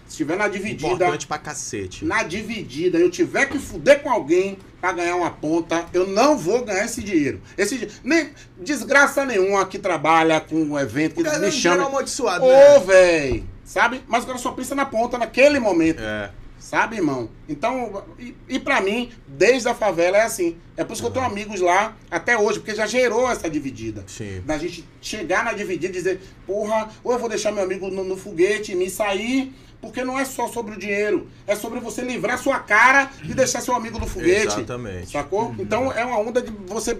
[SPEAKER 3] Se estiver na dividida,
[SPEAKER 1] Importante pra cacete.
[SPEAKER 3] na dividida, eu tiver que fuder com alguém pra ganhar uma ponta, eu não vou ganhar esse dinheiro. Esse nem desgraça nenhuma que trabalha com um evento que me
[SPEAKER 1] não
[SPEAKER 3] chama. Ô,
[SPEAKER 1] né?
[SPEAKER 3] véi, sabe? Mas o cara só pensa na ponta naquele momento.
[SPEAKER 1] É.
[SPEAKER 3] Sabe, irmão? Então, e, e para mim, desde a favela é assim. É por isso que eu tenho amigos lá até hoje, porque já gerou essa dividida.
[SPEAKER 1] Sim.
[SPEAKER 3] Da gente chegar na dividida e dizer, porra, ou eu vou deixar meu amigo no, no foguete e me sair, porque não é só sobre o dinheiro, é sobre você livrar sua cara e deixar seu amigo no foguete.
[SPEAKER 1] Exatamente.
[SPEAKER 3] Sacou? Então é uma onda de você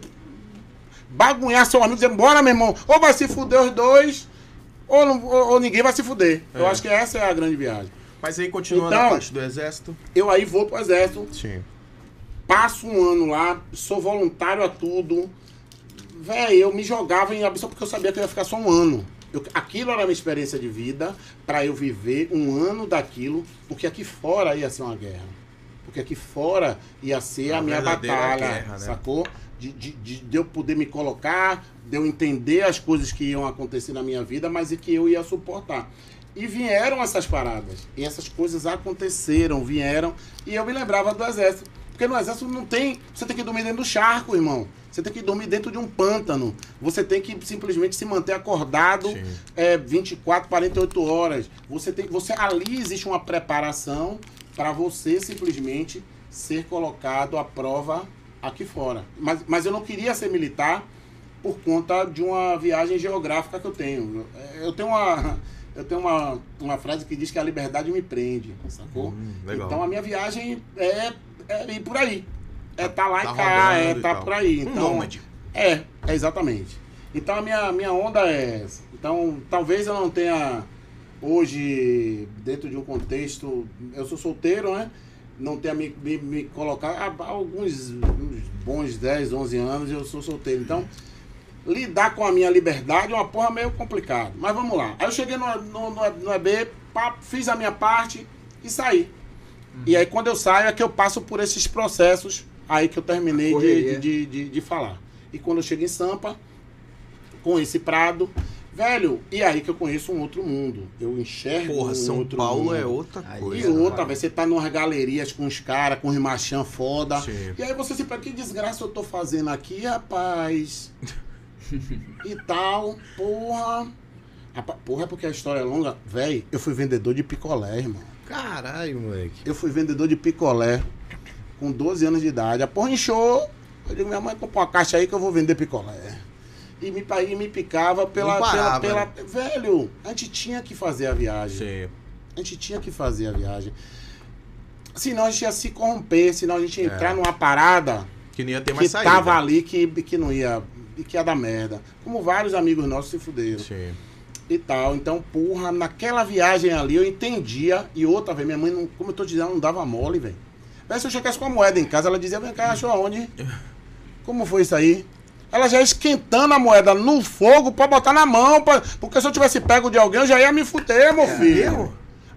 [SPEAKER 3] bagunhar seu amigo, dizer, bora, meu irmão, ou vai se fuder os dois, ou, não- ou- ou ninguém vai se fuder. Eu
[SPEAKER 1] É.
[SPEAKER 3] acho que essa é a grande viagem.
[SPEAKER 1] Mas aí continuando
[SPEAKER 3] Então-
[SPEAKER 1] a parte do exército.
[SPEAKER 3] Eu aí vou pro exército,
[SPEAKER 1] Sim.
[SPEAKER 3] passo um ano lá, sou voluntário a tudo. Véi, eu me jogava em absurdo porque eu sabia que eu ia ficar só um ano. Eu- aquilo era a minha experiência de vida para eu viver um ano daquilo, porque aqui fora ia ser uma guerra. Porque aqui fora ia ser a
[SPEAKER 1] Uma
[SPEAKER 3] minha batalha,
[SPEAKER 1] guerra, né?
[SPEAKER 3] sacou? De, de, de, de eu poder me colocar, de eu entender as coisas que iam acontecer na minha vida, mas e que eu ia suportar. E vieram essas paradas. E essas coisas aconteceram, vieram. E eu me lembrava do exército. Porque no exército não tem. Você tem que dormir dentro do charco, irmão. Você tem que dormir dentro de um pântano. Você tem que simplesmente se manter acordado é, 24, 48 horas. Você tem, você ali existe uma preparação para você simplesmente ser colocado à prova aqui fora. Mas, mas eu não queria ser militar por conta de uma viagem geográfica que eu tenho. Eu tenho uma eu tenho uma, uma frase que diz que a liberdade me prende, sacou?
[SPEAKER 1] Hum.
[SPEAKER 3] Então a minha viagem é, é ir por aí. É tá lá
[SPEAKER 1] Tá
[SPEAKER 3] e cá, é tá por aí.
[SPEAKER 1] Um
[SPEAKER 3] Então,
[SPEAKER 1] nômade.
[SPEAKER 3] é, é exatamente. Então a minha, minha onda é essa. Então talvez eu não tenha hoje, dentro de um contexto, eu sou solteiro, né? Não tenha me, me, me colocado há alguns uns bons 10, 11 anos eu sou solteiro. Então, lidar com a minha liberdade é uma porra meio complicado. Mas vamos lá. Aí eu cheguei no, no, no, no EB, fiz a minha parte e saí. E aí quando eu saio é que eu passo por esses processos aí que eu terminei de, de, de, de falar. E quando eu chego em Sampa, com esse prado, velho, e aí que eu conheço um outro mundo. Eu enxergo
[SPEAKER 1] Porra,
[SPEAKER 3] um
[SPEAKER 1] São
[SPEAKER 3] outro
[SPEAKER 1] Paulo
[SPEAKER 3] mundo.
[SPEAKER 1] é outra
[SPEAKER 2] Aí,
[SPEAKER 3] E
[SPEAKER 1] coisa.
[SPEAKER 3] outra, velho, você tá numas galerias com os caras, com os machão foda.
[SPEAKER 1] Sim.
[SPEAKER 3] E aí você se pergunta, que desgraça eu tô fazendo aqui, rapaz? e tal, porra. Porra, é porque a história é longa. Véi, eu fui vendedor de picolé, irmão.
[SPEAKER 1] Caralho, moleque.
[SPEAKER 3] Eu fui vendedor de picolé com 12 anos de idade. A porra inchou. Eu digo, minha mãe compra uma caixa aí que eu vou vender picolé. E me, e me picava pela,
[SPEAKER 1] parava,
[SPEAKER 3] pela,
[SPEAKER 1] né?
[SPEAKER 3] pela- Velho, a gente tinha que fazer a viagem.
[SPEAKER 1] Sim.
[SPEAKER 3] A gente tinha que fazer a viagem. Senão a gente ia se corromper, senão a gente ia
[SPEAKER 1] É.
[SPEAKER 3] entrar numa parada
[SPEAKER 1] Que não ia ter
[SPEAKER 3] que
[SPEAKER 1] mais saída.
[SPEAKER 3] tava ali que, que não ia. e que ia dar merda. Como vários amigos nossos se fuderam
[SPEAKER 1] Sim.
[SPEAKER 3] e tal. Então, porra, naquela viagem ali eu entendia. E outra vez, minha mãe, não, como eu tô dizendo, ela não dava mole, velho. Mas se eu chegasse com a moeda em casa, ela dizia, vem cá, achou aonde? Como foi isso aí? Ela já esquentando a moeda no fogo pra botar na mão. pra- Porque se eu tivesse pego de alguém, eu já ia me fuder, meu filho.
[SPEAKER 1] mesmo?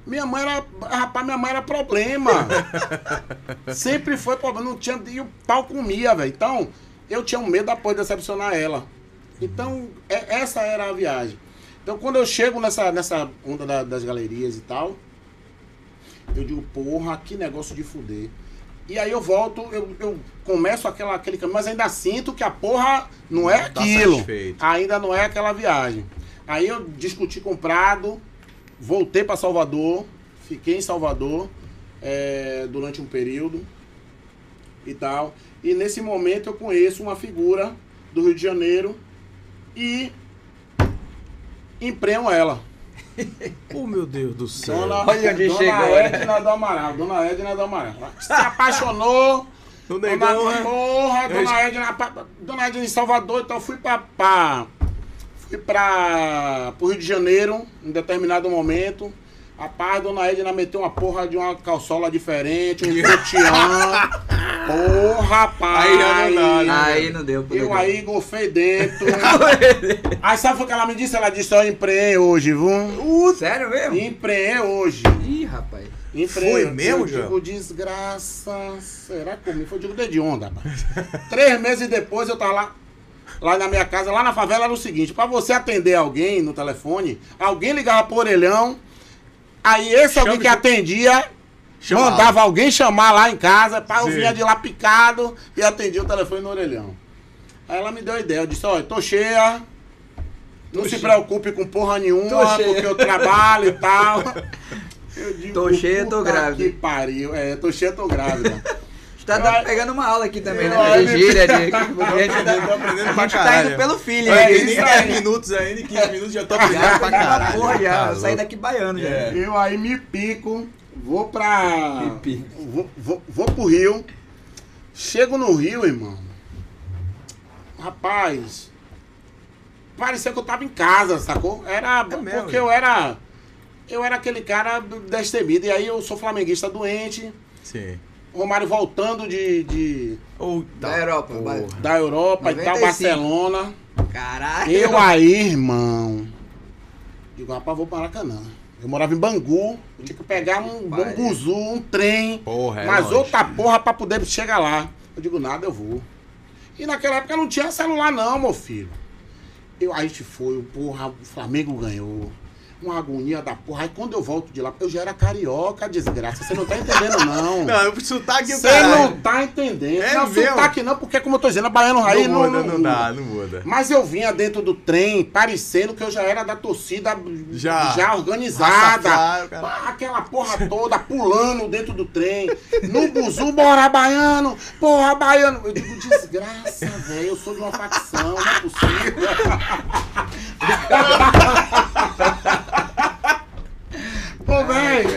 [SPEAKER 3] Minha mãe era. Rapaz, minha mãe era problema. Sempre foi problema. Não tinha. E o pau comia, velho. Então, eu tinha um medo depois de decepcionar ela. Então, é- essa era a viagem. Então, quando eu chego nessa, nessa onda da- das galerias e tal, eu digo, porra, que negócio de fuder. E aí eu volto, eu, eu começo aquela, aquele caminho, mas ainda sinto que a porra não é
[SPEAKER 1] Não tá
[SPEAKER 3] aquilo.
[SPEAKER 1] satisfeito.
[SPEAKER 3] Ainda não é aquela viagem. Aí eu discuti com o Prado, voltei para Salvador, fiquei em Salvador é, durante um período e tal. E nesse momento eu conheço uma figura do Rio de Janeiro e emprego ela.
[SPEAKER 1] Oh, meu Deus do céu.
[SPEAKER 3] Dona,
[SPEAKER 2] Olha onde
[SPEAKER 3] Dona
[SPEAKER 2] chegou, né?
[SPEAKER 3] Edna do Amaral. Dona Edna do Amaral. Se apaixonou.
[SPEAKER 1] O negão,
[SPEAKER 3] Dona,
[SPEAKER 1] né?
[SPEAKER 3] porra, Dona Edna, Dona Edna em Salvador, então eu fui pra, pra, fui pra, pro Rio de Janeiro em determinado momento. Rapaz, Dona Edna meteu uma porra de uma calçola diferente, um sutiã. Porra, rapaz.
[SPEAKER 1] Aí já não dá, né?
[SPEAKER 2] Aí não deu.
[SPEAKER 3] Eu aí golfei dentro. aí sabe o que ela me disse? Ela disse, ó, empreei hoje, viu?
[SPEAKER 2] Sério mesmo?
[SPEAKER 3] Empreei hoje.
[SPEAKER 2] Ih, rapaz.
[SPEAKER 3] Empreei.
[SPEAKER 1] Foi mesmo,
[SPEAKER 3] eu
[SPEAKER 1] João?
[SPEAKER 3] digo, desgraça. Será que comigo? Foi, eu digo, de onda, rapaz. Três meses depois eu tava lá, lá na minha casa, lá na favela, era o seguinte: pra você atender alguém no telefone, alguém ligava pro orelhão, aí esse
[SPEAKER 1] Chama
[SPEAKER 3] alguém que atendia.
[SPEAKER 1] Chamava.
[SPEAKER 3] Mandava alguém chamar lá em casa, pá, eu
[SPEAKER 1] Sim.
[SPEAKER 3] vinha de lá picado e atendia o telefone no orelhão. Aí ela me deu a ideia, eu disse, olha, tô cheia, não
[SPEAKER 2] Tô
[SPEAKER 3] se
[SPEAKER 2] cheia.
[SPEAKER 3] preocupe com porra nenhuma, porque eu trabalho e tal. Eu digo,
[SPEAKER 2] Tô cheia, tô grávida.
[SPEAKER 3] Que pariu. É, tô cheia, tô grávida.
[SPEAKER 2] Tá dando- pegando uma aula aqui também, né? De gíria, de...
[SPEAKER 1] Tô aprendendo, tô aprendendo
[SPEAKER 2] A gente tá indo pelo feeling
[SPEAKER 3] É.
[SPEAKER 1] Nem
[SPEAKER 3] isso
[SPEAKER 1] 10
[SPEAKER 3] aí.
[SPEAKER 1] minutos ainda, em 15 minutos já tô aprendendo pra caralho.
[SPEAKER 2] porra já.
[SPEAKER 1] Tá
[SPEAKER 2] Eu saí
[SPEAKER 1] louco.
[SPEAKER 2] daqui baiano já.
[SPEAKER 1] É.
[SPEAKER 3] Eu aí me pico, vou pra.
[SPEAKER 2] Me pico.
[SPEAKER 3] Vou, vou, vou pro Rio. Chego no Rio, irmão. Rapaz. Parecia que eu tava em casa, sacou? Era.
[SPEAKER 1] É mesmo,
[SPEAKER 3] porque eu era. Eu era aquele cara destemido. E aí eu sou flamenguista doente.
[SPEAKER 1] Sim.
[SPEAKER 3] Romário voltando de, de-
[SPEAKER 1] Ou
[SPEAKER 2] Da Europa,
[SPEAKER 1] porra.
[SPEAKER 2] vai.
[SPEAKER 3] da Europa e tal,
[SPEAKER 2] 95.
[SPEAKER 3] Barcelona.
[SPEAKER 2] Caralho.
[SPEAKER 3] Eu aí, irmão. Digo, rapaz, vou para Maracanã. Eu morava em Bangu, eu tinha que pegar um
[SPEAKER 2] Pai.
[SPEAKER 3] bambuzu, um trem,
[SPEAKER 1] Porra, é
[SPEAKER 3] mas
[SPEAKER 1] longe.
[SPEAKER 3] outra porra pra poder chegar lá. Eu digo, nada, eu vou. E naquela época não tinha celular não, meu filho. Eu, aí a gente foi, porra, o Flamengo ganhou. Uma agonia da porra. Aí quando eu volto de lá, eu já era carioca, desgraça. Você não tá entendendo, não.
[SPEAKER 1] Não, eu o
[SPEAKER 3] Você
[SPEAKER 1] caralho.
[SPEAKER 3] não tá entendendo.
[SPEAKER 1] É
[SPEAKER 3] não,
[SPEAKER 1] mesmo?
[SPEAKER 3] sotaque não, porque como eu tô dizendo, a baiano raiz
[SPEAKER 1] Não
[SPEAKER 3] não,
[SPEAKER 1] muda,
[SPEAKER 3] não,
[SPEAKER 1] não dá, não muda.
[SPEAKER 3] mas eu vinha dentro do trem, parecendo que eu já era da torcida
[SPEAKER 1] Já.
[SPEAKER 3] já, organizada. Pá, Aquela porra toda, pulando dentro do trem. No buzu, bora, baiano! Porra, baiano! Eu digo, desgraça, velho. Eu sou de uma facção, não é possível. Pô, velho.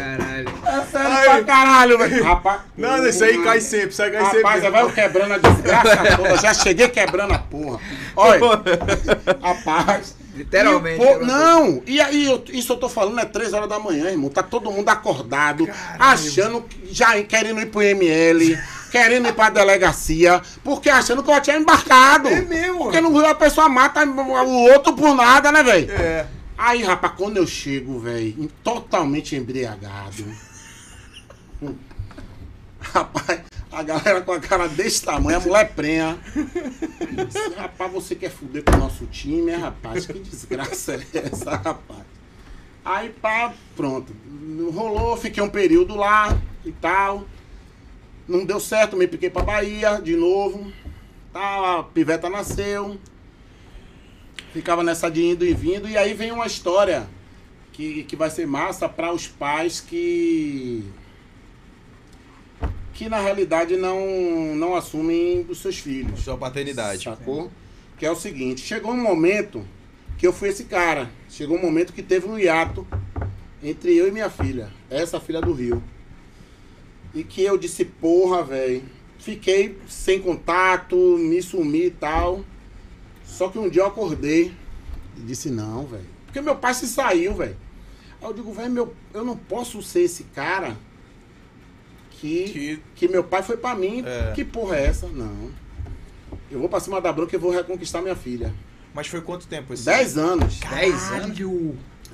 [SPEAKER 3] É sério
[SPEAKER 1] Ai.
[SPEAKER 3] pra caralho, velho. Rapaz.
[SPEAKER 1] Não, isso aí cai sempre, isso aí cai sempre.
[SPEAKER 3] Rapaz, vai eu quebrando a desgraça toda. Já cheguei quebrando a porra. Olha, rapaz.
[SPEAKER 2] Literalmente.
[SPEAKER 3] E
[SPEAKER 2] eu-
[SPEAKER 3] não, e aí, eu- isso eu tô falando é 3 horas da manhã, irmão. Tá todo mundo acordado, achando, já querendo ir pro ML, querendo ir pra delegacia, porque achando que eu tinha embarcado.
[SPEAKER 1] É mesmo?
[SPEAKER 3] Porque Rio a pessoa mata o outro por nada, né, velho?
[SPEAKER 1] É.
[SPEAKER 3] Aí, rapaz, quando eu chego, velho, totalmente embriagado. Rapaz, a galera com a cara desse tamanho, a mulher prenha. Disse, rapaz, você quer fuder com o nosso time, é, rapaz? Que desgraça é essa, rapaz? Aí, pá, pronto. Rolou, fiquei um período lá e tal. Não deu certo, me piquei pra Bahia de novo. Tá, a piveta nasceu. Ficava nessa de indo e vindo. E aí vem uma história que, que vai ser massa para os pais que. que na realidade não, não assumem os seus filhos.
[SPEAKER 1] Sua paternidade.
[SPEAKER 3] Sacou? Que é o seguinte: chegou um momento que eu fui esse cara. Chegou um momento que teve um hiato entre eu e minha filha. Essa filha do Rio. E que eu disse, porra, velho. Fiquei sem contato, me sumi e tal. Só que um dia eu acordei e disse, não, velho. Porque meu pai se saiu, velho. Aí eu digo, velho, meu, eu não posso ser esse cara que,
[SPEAKER 1] Que-
[SPEAKER 3] que meu pai foi pra mim.
[SPEAKER 1] É.
[SPEAKER 3] Que porra é essa? Não. Eu vou pra cima da bronca e vou reconquistar minha filha.
[SPEAKER 1] Mas foi quanto tempo esse?
[SPEAKER 3] Dez anos.
[SPEAKER 2] 10 anos.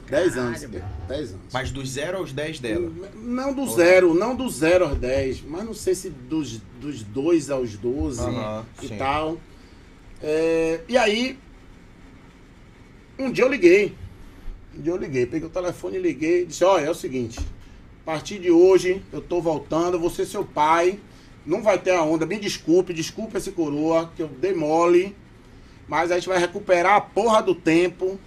[SPEAKER 3] Dez anos.
[SPEAKER 2] Caralho,
[SPEAKER 3] Dez anos.
[SPEAKER 1] Mas dos 0 aos 10 dela.
[SPEAKER 3] Não do zero, não do zero aos 10, mas não sei se dos, dos 2 aos 12
[SPEAKER 1] Aham,
[SPEAKER 3] e
[SPEAKER 1] sim.
[SPEAKER 3] tal. É, e aí, um dia eu liguei. Um dia eu liguei, peguei o telefone e liguei disse, olha, é o seguinte, a partir de hoje eu tô voltando, ser seu pai, não vai ter a onda, me desculpe, desculpe esse coroa, que eu dei mole, mas a gente vai recuperar a porra do tempo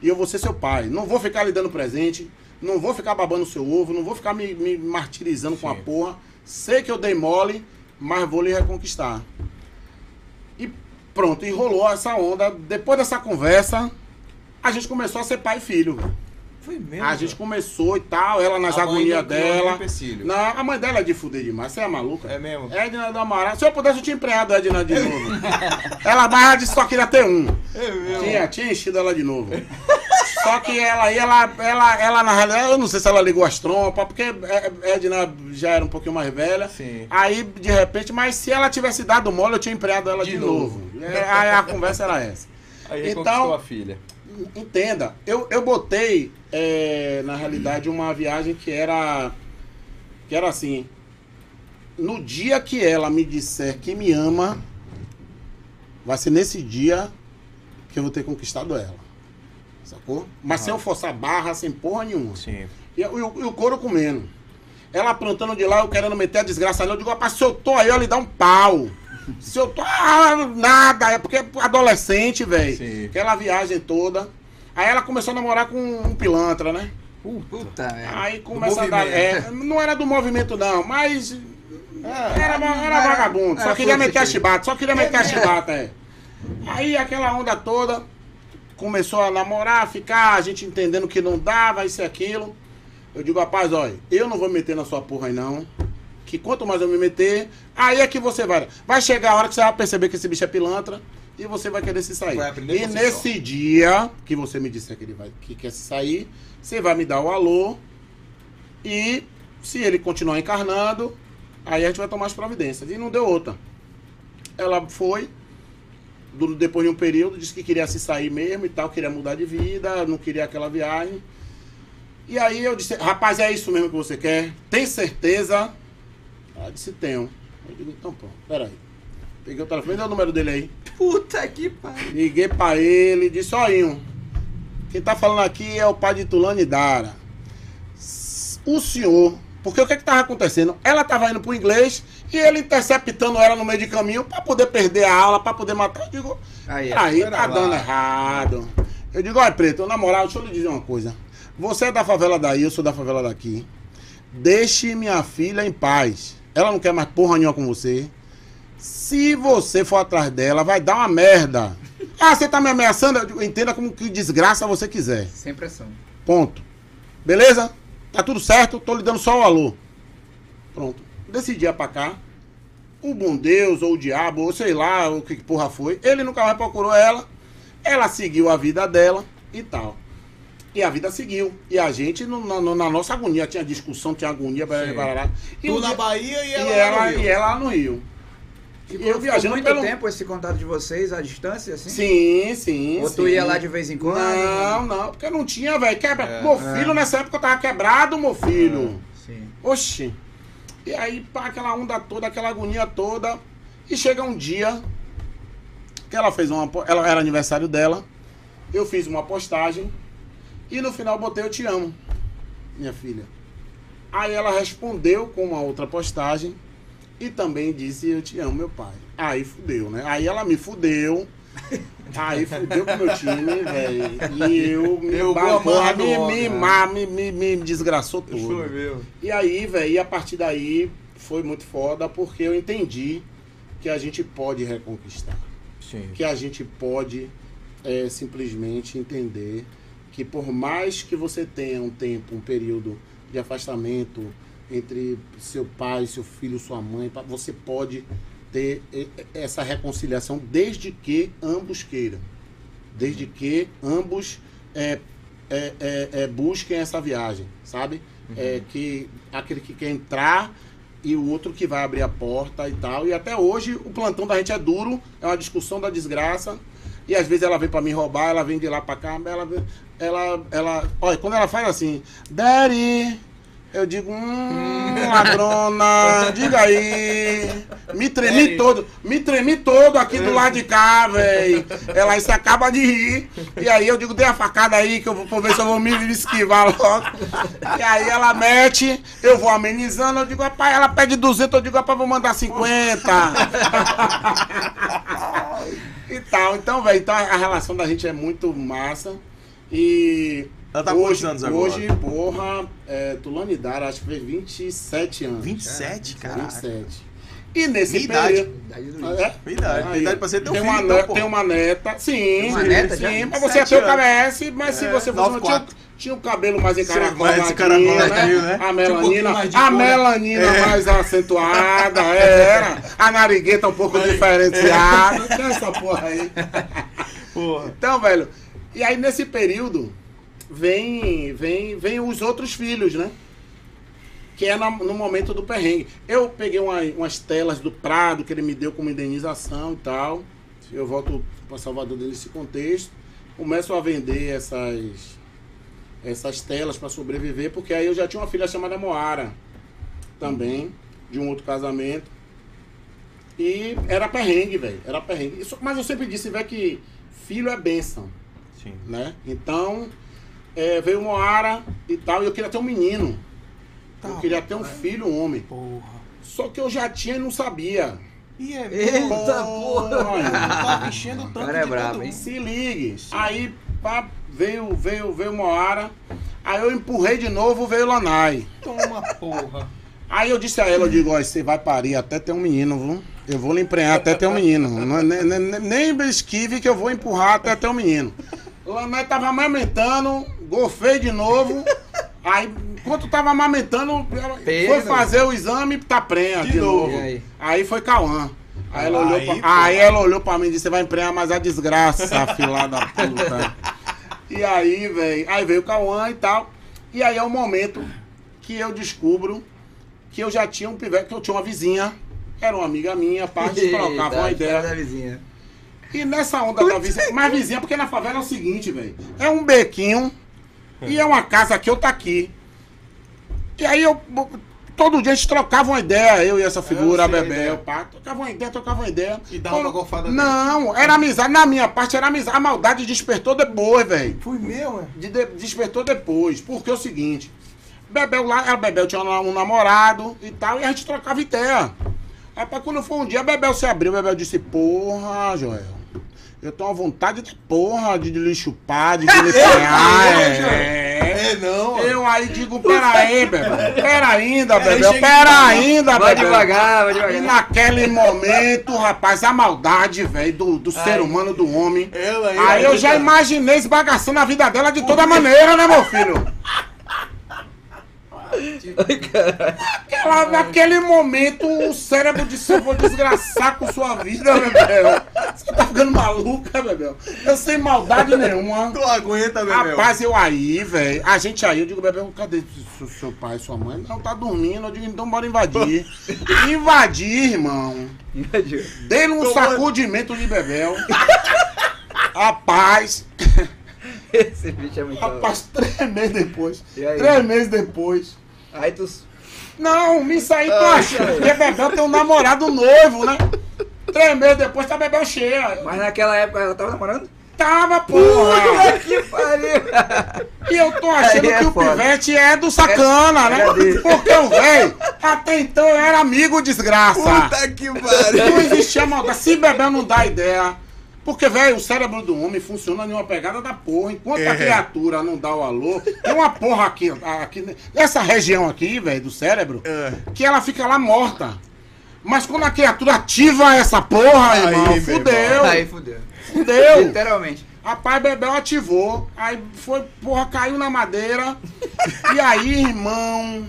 [SPEAKER 3] e eu vou ser seu pai. Não vou ficar lhe dando presente, não vou ficar babando o seu ovo, não vou ficar me, me martirizando com a
[SPEAKER 1] Sim.
[SPEAKER 3] porra. Sei que eu dei mole, mas vou lhe reconquistar. E pronto, e rolou essa onda. Depois dessa conversa, a gente começou a ser pai e filho.
[SPEAKER 1] Foi mesmo.
[SPEAKER 3] A gente começou e tal, ela nas agonias dela. Não, a mãe dela é de fuder demais, você é maluca?
[SPEAKER 1] É mesmo?
[SPEAKER 3] Edna do Amaral. Se eu pudesse, eu tinha empreado a Edna de novo. ela disse que só queria ter um.
[SPEAKER 1] É mesmo.
[SPEAKER 3] Tinha, tinha enchido ela de novo. Só que ela aí, ela, ela, ela, na realidade, eu não sei se ela ligou as trompas, porque é, Edna já era um pouquinho mais velha.
[SPEAKER 1] Sim.
[SPEAKER 3] Aí, de repente, mas se ela tivesse dado mole, eu tinha empreado ela de,
[SPEAKER 1] De
[SPEAKER 3] novo.
[SPEAKER 1] novo.
[SPEAKER 3] É, aí a conversa era essa.
[SPEAKER 1] Aí
[SPEAKER 3] Então-
[SPEAKER 1] a filha.
[SPEAKER 3] Entenda, eu, eu botei, é, na realidade, uma viagem que era. Que era assim. No dia que ela me disser que me ama, vai ser nesse dia que eu vou ter conquistado ela. Sacou? Mas sem eu forçar barra, sem porra nenhuma.
[SPEAKER 1] Sim.
[SPEAKER 3] E, e o- e o couro comendo. Ela aprontando de lá, eu querendo meter a desgraça nela. Eu digo, rapaz, se eu tô aí, eu lhe dar um pau. Se eu tô. Ah, nada. É porque é adolescente, velho.
[SPEAKER 1] Sim.
[SPEAKER 3] Aquela viagem toda. Aí ela começou a namorar com um pilantra, né?
[SPEAKER 2] Puta merda.
[SPEAKER 3] Aí começa a dar. é, não era do movimento, não, mas.
[SPEAKER 1] Ah,
[SPEAKER 3] Era, era vagabundo, só
[SPEAKER 2] era
[SPEAKER 3] queria
[SPEAKER 2] força
[SPEAKER 3] meter a chibata, só queria meter a chibata, é. Aí aquela onda toda, começou a namorar, ficar, a gente entendendo que não dava, isso e aquilo. Eu digo, rapaz, olha, eu não vou me meter na sua porra aí não. Que quanto mais eu me meter, aí é que você vai. Vai chegar a hora que você vai perceber que esse bicho é pilantra e você vai querer se sair. E nesse dia que você me disser que ele vai, que quer se sair, você vai me dar o alô e se ele continuar encarnando, aí a gente vai tomar as providências. E não deu outra. Ela foi, do- depois de um período, disse que queria se sair mesmo e tal, queria mudar de vida, não queria aquela viagem. E aí eu disse, rapaz, é isso mesmo que você quer? Tem certeza? Ela disse, tenho. Eu digo, então pronto, peraí. Peguei o telefone, deu o número dele aí.
[SPEAKER 2] Puta que pariu.
[SPEAKER 3] Liguei pra ele disse, ó, Inho, quem tá falando aqui é o pai de Tulane Dara. O senhor, porque o que que tava acontecendo? Ela tava indo pro inglês e ele interceptando ela no meio de caminho pra poder perder a aula, pra poder matar. Eu digo,
[SPEAKER 2] Aí,
[SPEAKER 3] aí tá
[SPEAKER 1] lá.
[SPEAKER 3] dando errado. Eu digo, olha, Preto, na moral, deixa eu lhe dizer uma coisa. Você é da favela daí, eu sou da favela daqui. Deixe minha filha em paz. Ela não quer mais porra nenhuma com você. Se você for atrás dela, vai dar uma merda. Ah, você tá me ameaçando? Eu digo, Entenda como que desgraça você quiser.
[SPEAKER 2] Sem pressão.
[SPEAKER 3] Ponto. Beleza? Tá tudo certo? Tô lhe dando só o alô. Pronto. Desse dia pra cá, o bom Deus, ou o diabo, ou sei lá, o que porra foi, ele nunca mais procurou ela. Ela seguiu a vida dela e tal. E a vida seguiu. E a gente, no- na, no- na nossa agonia, tinha discussão, tinha agonia, barará,
[SPEAKER 1] Sim.
[SPEAKER 3] barará. E
[SPEAKER 1] tu na
[SPEAKER 3] dia-
[SPEAKER 1] Bahia e
[SPEAKER 3] e
[SPEAKER 1] ela,
[SPEAKER 3] ela,
[SPEAKER 1] lá no Rio.
[SPEAKER 3] e ela lá no Rio.
[SPEAKER 2] Ficou,
[SPEAKER 3] eu viajando
[SPEAKER 2] muito
[SPEAKER 3] pelo-
[SPEAKER 2] tempo esse contato de vocês à distância, assim?
[SPEAKER 3] Sim, sim.
[SPEAKER 2] Ou tu
[SPEAKER 3] sim.
[SPEAKER 2] ia lá de vez em quando?
[SPEAKER 3] Não, não, porque não tinha, velho. Quebra.
[SPEAKER 1] É.
[SPEAKER 3] meu filho, nessa época, eu tava quebrado, meu filho.
[SPEAKER 2] Sim.
[SPEAKER 3] Oxi. E aí, pá, aquela onda toda, aquela agonia toda. E chega um dia que ela fez uma. Ela era aniversário dela. Eu fiz uma postagem. E no final botei eu te amo, minha filha. Aí ela respondeu com uma outra postagem. E também disse eu te amo, meu pai. Aí fudeu, né? Aí ela me fudeu. Aí fudeu com o meu time, velho. E eu me,
[SPEAKER 1] do
[SPEAKER 3] me, me,
[SPEAKER 1] né?
[SPEAKER 3] me, me, me desgraçou
[SPEAKER 1] mesmo.
[SPEAKER 3] E aí, velho, e a partir daí foi muito foda porque eu entendi que a gente pode reconquistar.
[SPEAKER 1] Sim.
[SPEAKER 3] Que a gente pode é, simplesmente entender que por mais que você tenha um tempo, um período de afastamento entre seu pai, seu filho, sua mãe, você pode ter eh, eh, essa reconciliação desde que ambos queiram. Desde que ambos é, é, é, busquem essa viagem, sabe? É, que aquele que quer entrar e o outro que vai abrir a porta e tal. E até hoje o plantão da gente é duro, é uma discussão da desgraça. E às vezes ela vem pra me roubar, ela vem de lá pra cá, ela, ela, ela, olha, quando ela faz assim, Daddy, eu digo, hum, ladrona, diga aí. Me tremi
[SPEAKER 1] Daddy.
[SPEAKER 3] todo, me tremi todo aqui do lado de cá, velho. Ela se acaba de rir. E aí eu digo, dê a facada aí que eu vou ver se eu vou me, me esquivar logo. E aí ela mete, eu vou amenizando, eu digo, rapaz, ela pede 200, eu digo, rapaz, vou mandar 50. e tal. Então, velho, então a relação da gente é muito massa. E.
[SPEAKER 1] Ela tá com
[SPEAKER 3] hoje,
[SPEAKER 1] quantos anos agora?
[SPEAKER 3] Hoje, porra, é, Tulane Dara, acho que fez 27 anos.
[SPEAKER 1] 27, cara.
[SPEAKER 3] 27. E nesse
[SPEAKER 1] Minha idade.
[SPEAKER 3] período.
[SPEAKER 2] Idade
[SPEAKER 3] Ah,
[SPEAKER 2] Luiz.
[SPEAKER 3] É?
[SPEAKER 1] Minha idade. Minha idade pra ser teu
[SPEAKER 3] tem
[SPEAKER 1] filho,
[SPEAKER 3] uma,
[SPEAKER 1] então,
[SPEAKER 3] ne- tem uma neta. Sim,
[SPEAKER 2] uma neta já?
[SPEAKER 3] sim, mas você é
[SPEAKER 1] 27
[SPEAKER 3] teu
[SPEAKER 1] anos.
[SPEAKER 3] KBS, mas se
[SPEAKER 1] É,
[SPEAKER 3] você fosse.
[SPEAKER 1] 94.
[SPEAKER 3] Tinha, tinha o cabelo mais
[SPEAKER 1] mais
[SPEAKER 3] encaracoladinho, né?
[SPEAKER 1] né?
[SPEAKER 3] A
[SPEAKER 1] um
[SPEAKER 3] melanina,
[SPEAKER 1] mais de
[SPEAKER 3] a
[SPEAKER 1] né?
[SPEAKER 3] melanina
[SPEAKER 1] É.
[SPEAKER 3] mais acentuada, era. A narigueta um pouco diferenciada. Tem essa porra aí.
[SPEAKER 1] Porra.
[SPEAKER 3] Então, velho, e aí nesse período vem, vem, vem os outros filhos, né? Que é na- no momento do perrengue. Eu peguei uma- umas telas do Prado que ele me deu como indenização e tal. Eu volto para Salvador nesse contexto. Começo a vender essas, essas telas para sobreviver, porque aí eu já tinha uma filha chamada Moara também, de um outro casamento. E era perrengue, velho. Era perrengue. Isso- mas eu sempre disse, velho, que filho é bênção,
[SPEAKER 1] Sim.
[SPEAKER 3] né? Então, é, veio Moara e tal, e eu queria ter um menino.
[SPEAKER 1] Tá,
[SPEAKER 3] eu queria ter um filho, um homem.
[SPEAKER 1] Porra.
[SPEAKER 3] Só que eu já tinha e não sabia.
[SPEAKER 1] E é
[SPEAKER 2] Eita, porra.
[SPEAKER 1] Eu tava enchendo tanto
[SPEAKER 2] cara é
[SPEAKER 1] de
[SPEAKER 2] brabo, hein?
[SPEAKER 3] Se ligue. Aí, pá, veio, veio, veio Moara. Aí eu empurrei de novo, veio o Lanai.
[SPEAKER 1] Toma porra.
[SPEAKER 3] Aí eu disse a ela, eu digo, ó, você vai parir até ter um menino, viu? Eu vou lhe emprenhar até ter um menino. É nem, nem, nem esquive que eu vou empurrar até ter um menino. O Lanai tava amamentando, golfei de novo. Aí, enquanto tava amamentando, ela foi
[SPEAKER 2] Pedro.
[SPEAKER 3] fazer o exame, tá prenha de,
[SPEAKER 1] De
[SPEAKER 3] novo.
[SPEAKER 1] novo.
[SPEAKER 2] Aí?
[SPEAKER 3] Aí foi Cauã. Aí ela, olhou
[SPEAKER 1] Aí,
[SPEAKER 3] pra, aí ela olhou pra mim e disse, você vai emprenhar mais a desgraça, filha da puta. E aí, velho, aí veio o Cauã e tal. E aí é o momento que eu descubro que eu já tinha um pivete, que eu tinha uma vizinha, era uma amiga minha, parte trocava uma ideia.
[SPEAKER 2] da vizinha.
[SPEAKER 3] E nessa onda da vizinha, mas vizinha, porque na favela é o seguinte, velho. É um bequinho e é uma casa aqui, outra aqui. E aí eu. Todo dia a gente trocava uma ideia, eu e essa figura, a
[SPEAKER 1] sei
[SPEAKER 3] Bebel,
[SPEAKER 1] ideia.
[SPEAKER 3] pá, trocava uma ideia, trocava uma ideia.
[SPEAKER 1] E dava uma golfada dele.
[SPEAKER 3] Não, era amizade, na minha parte era amizade. A maldade despertou depois, velho.
[SPEAKER 1] Foi meu, é?
[SPEAKER 3] De- de- despertou depois. Porque é o seguinte, Bebel lá, a Bebel tinha um namorado e tal, e a gente trocava ideia. Rapaz, quando foi um dia, a Bebel se abriu, a Bebel disse, porra, Joel, eu tenho uma vontade de porra, de lhe chupar, de lhe pegar. é.
[SPEAKER 1] É, não. ó.
[SPEAKER 3] Eu aí digo, peraí, Bebel, pera ainda,
[SPEAKER 1] chega
[SPEAKER 3] pera ainda,
[SPEAKER 2] Vai
[SPEAKER 3] Bebel.
[SPEAKER 2] devagar, vai
[SPEAKER 3] E
[SPEAKER 2] devagar.
[SPEAKER 3] naquele momento, rapaz, a maldade, velho, do, do ser humano, do homem.
[SPEAKER 1] Ela aí,
[SPEAKER 3] Aí eu já imaginei esbagaçando a vida dela de toda maneira, né, meu filho? Aquela, naquele momento, o cérebro disse: Eu vou desgraçar com sua vida, Bebel. Você tá ficando maluca, Bebel? Eu sem maldade nenhuma.
[SPEAKER 1] Tu aguenta, Bebel.
[SPEAKER 3] Rapaz, eu aí, velho. A gente aí, eu digo, Bebel, cadê seu, seu pai, sua mãe? Não, tá dormindo. Eu digo, então bora invadir. invadir, irmão. Dei um
[SPEAKER 1] Tomou-
[SPEAKER 3] sacudimento de Bebel. Rapaz,
[SPEAKER 2] Esse bicho é muito
[SPEAKER 3] rapaz, três meses depois.
[SPEAKER 2] E aí?
[SPEAKER 3] Três meses depois.
[SPEAKER 2] Aí tu.
[SPEAKER 3] Não, me saí
[SPEAKER 2] Ai,
[SPEAKER 3] achando, porque Bebel tem um namorado novo, né? Três meses depois tá Bebel cheia.
[SPEAKER 2] Mas naquela época ela tava namorando?
[SPEAKER 3] Tava, porra!
[SPEAKER 2] que pariu!
[SPEAKER 3] E eu tô achando
[SPEAKER 2] é
[SPEAKER 3] que o
[SPEAKER 2] foda.
[SPEAKER 3] pivete é do sacana,
[SPEAKER 2] É-
[SPEAKER 3] né?
[SPEAKER 2] é.
[SPEAKER 3] Porque o velho, até então era amigo desgraça.
[SPEAKER 1] Puta que pariu.
[SPEAKER 3] Não existia maldade. Se Bebel não dá ideia. Porque, velho, o cérebro do homem funciona em uma pegada da porra. Enquanto a
[SPEAKER 1] É.
[SPEAKER 3] criatura não dá o alô, tem uma porra aqui, aqui nessa região aqui, velho, do cérebro,
[SPEAKER 1] É.
[SPEAKER 3] que ela fica lá morta. Mas quando a criatura ativa essa porra,
[SPEAKER 1] Aí,
[SPEAKER 3] irmão, fudeu.
[SPEAKER 2] Aí fudeu.
[SPEAKER 3] Fudeu.
[SPEAKER 2] Literalmente.
[SPEAKER 3] Rapaz, Bebel ativou. Aí foi, porra, caiu na madeira. e aí, irmão.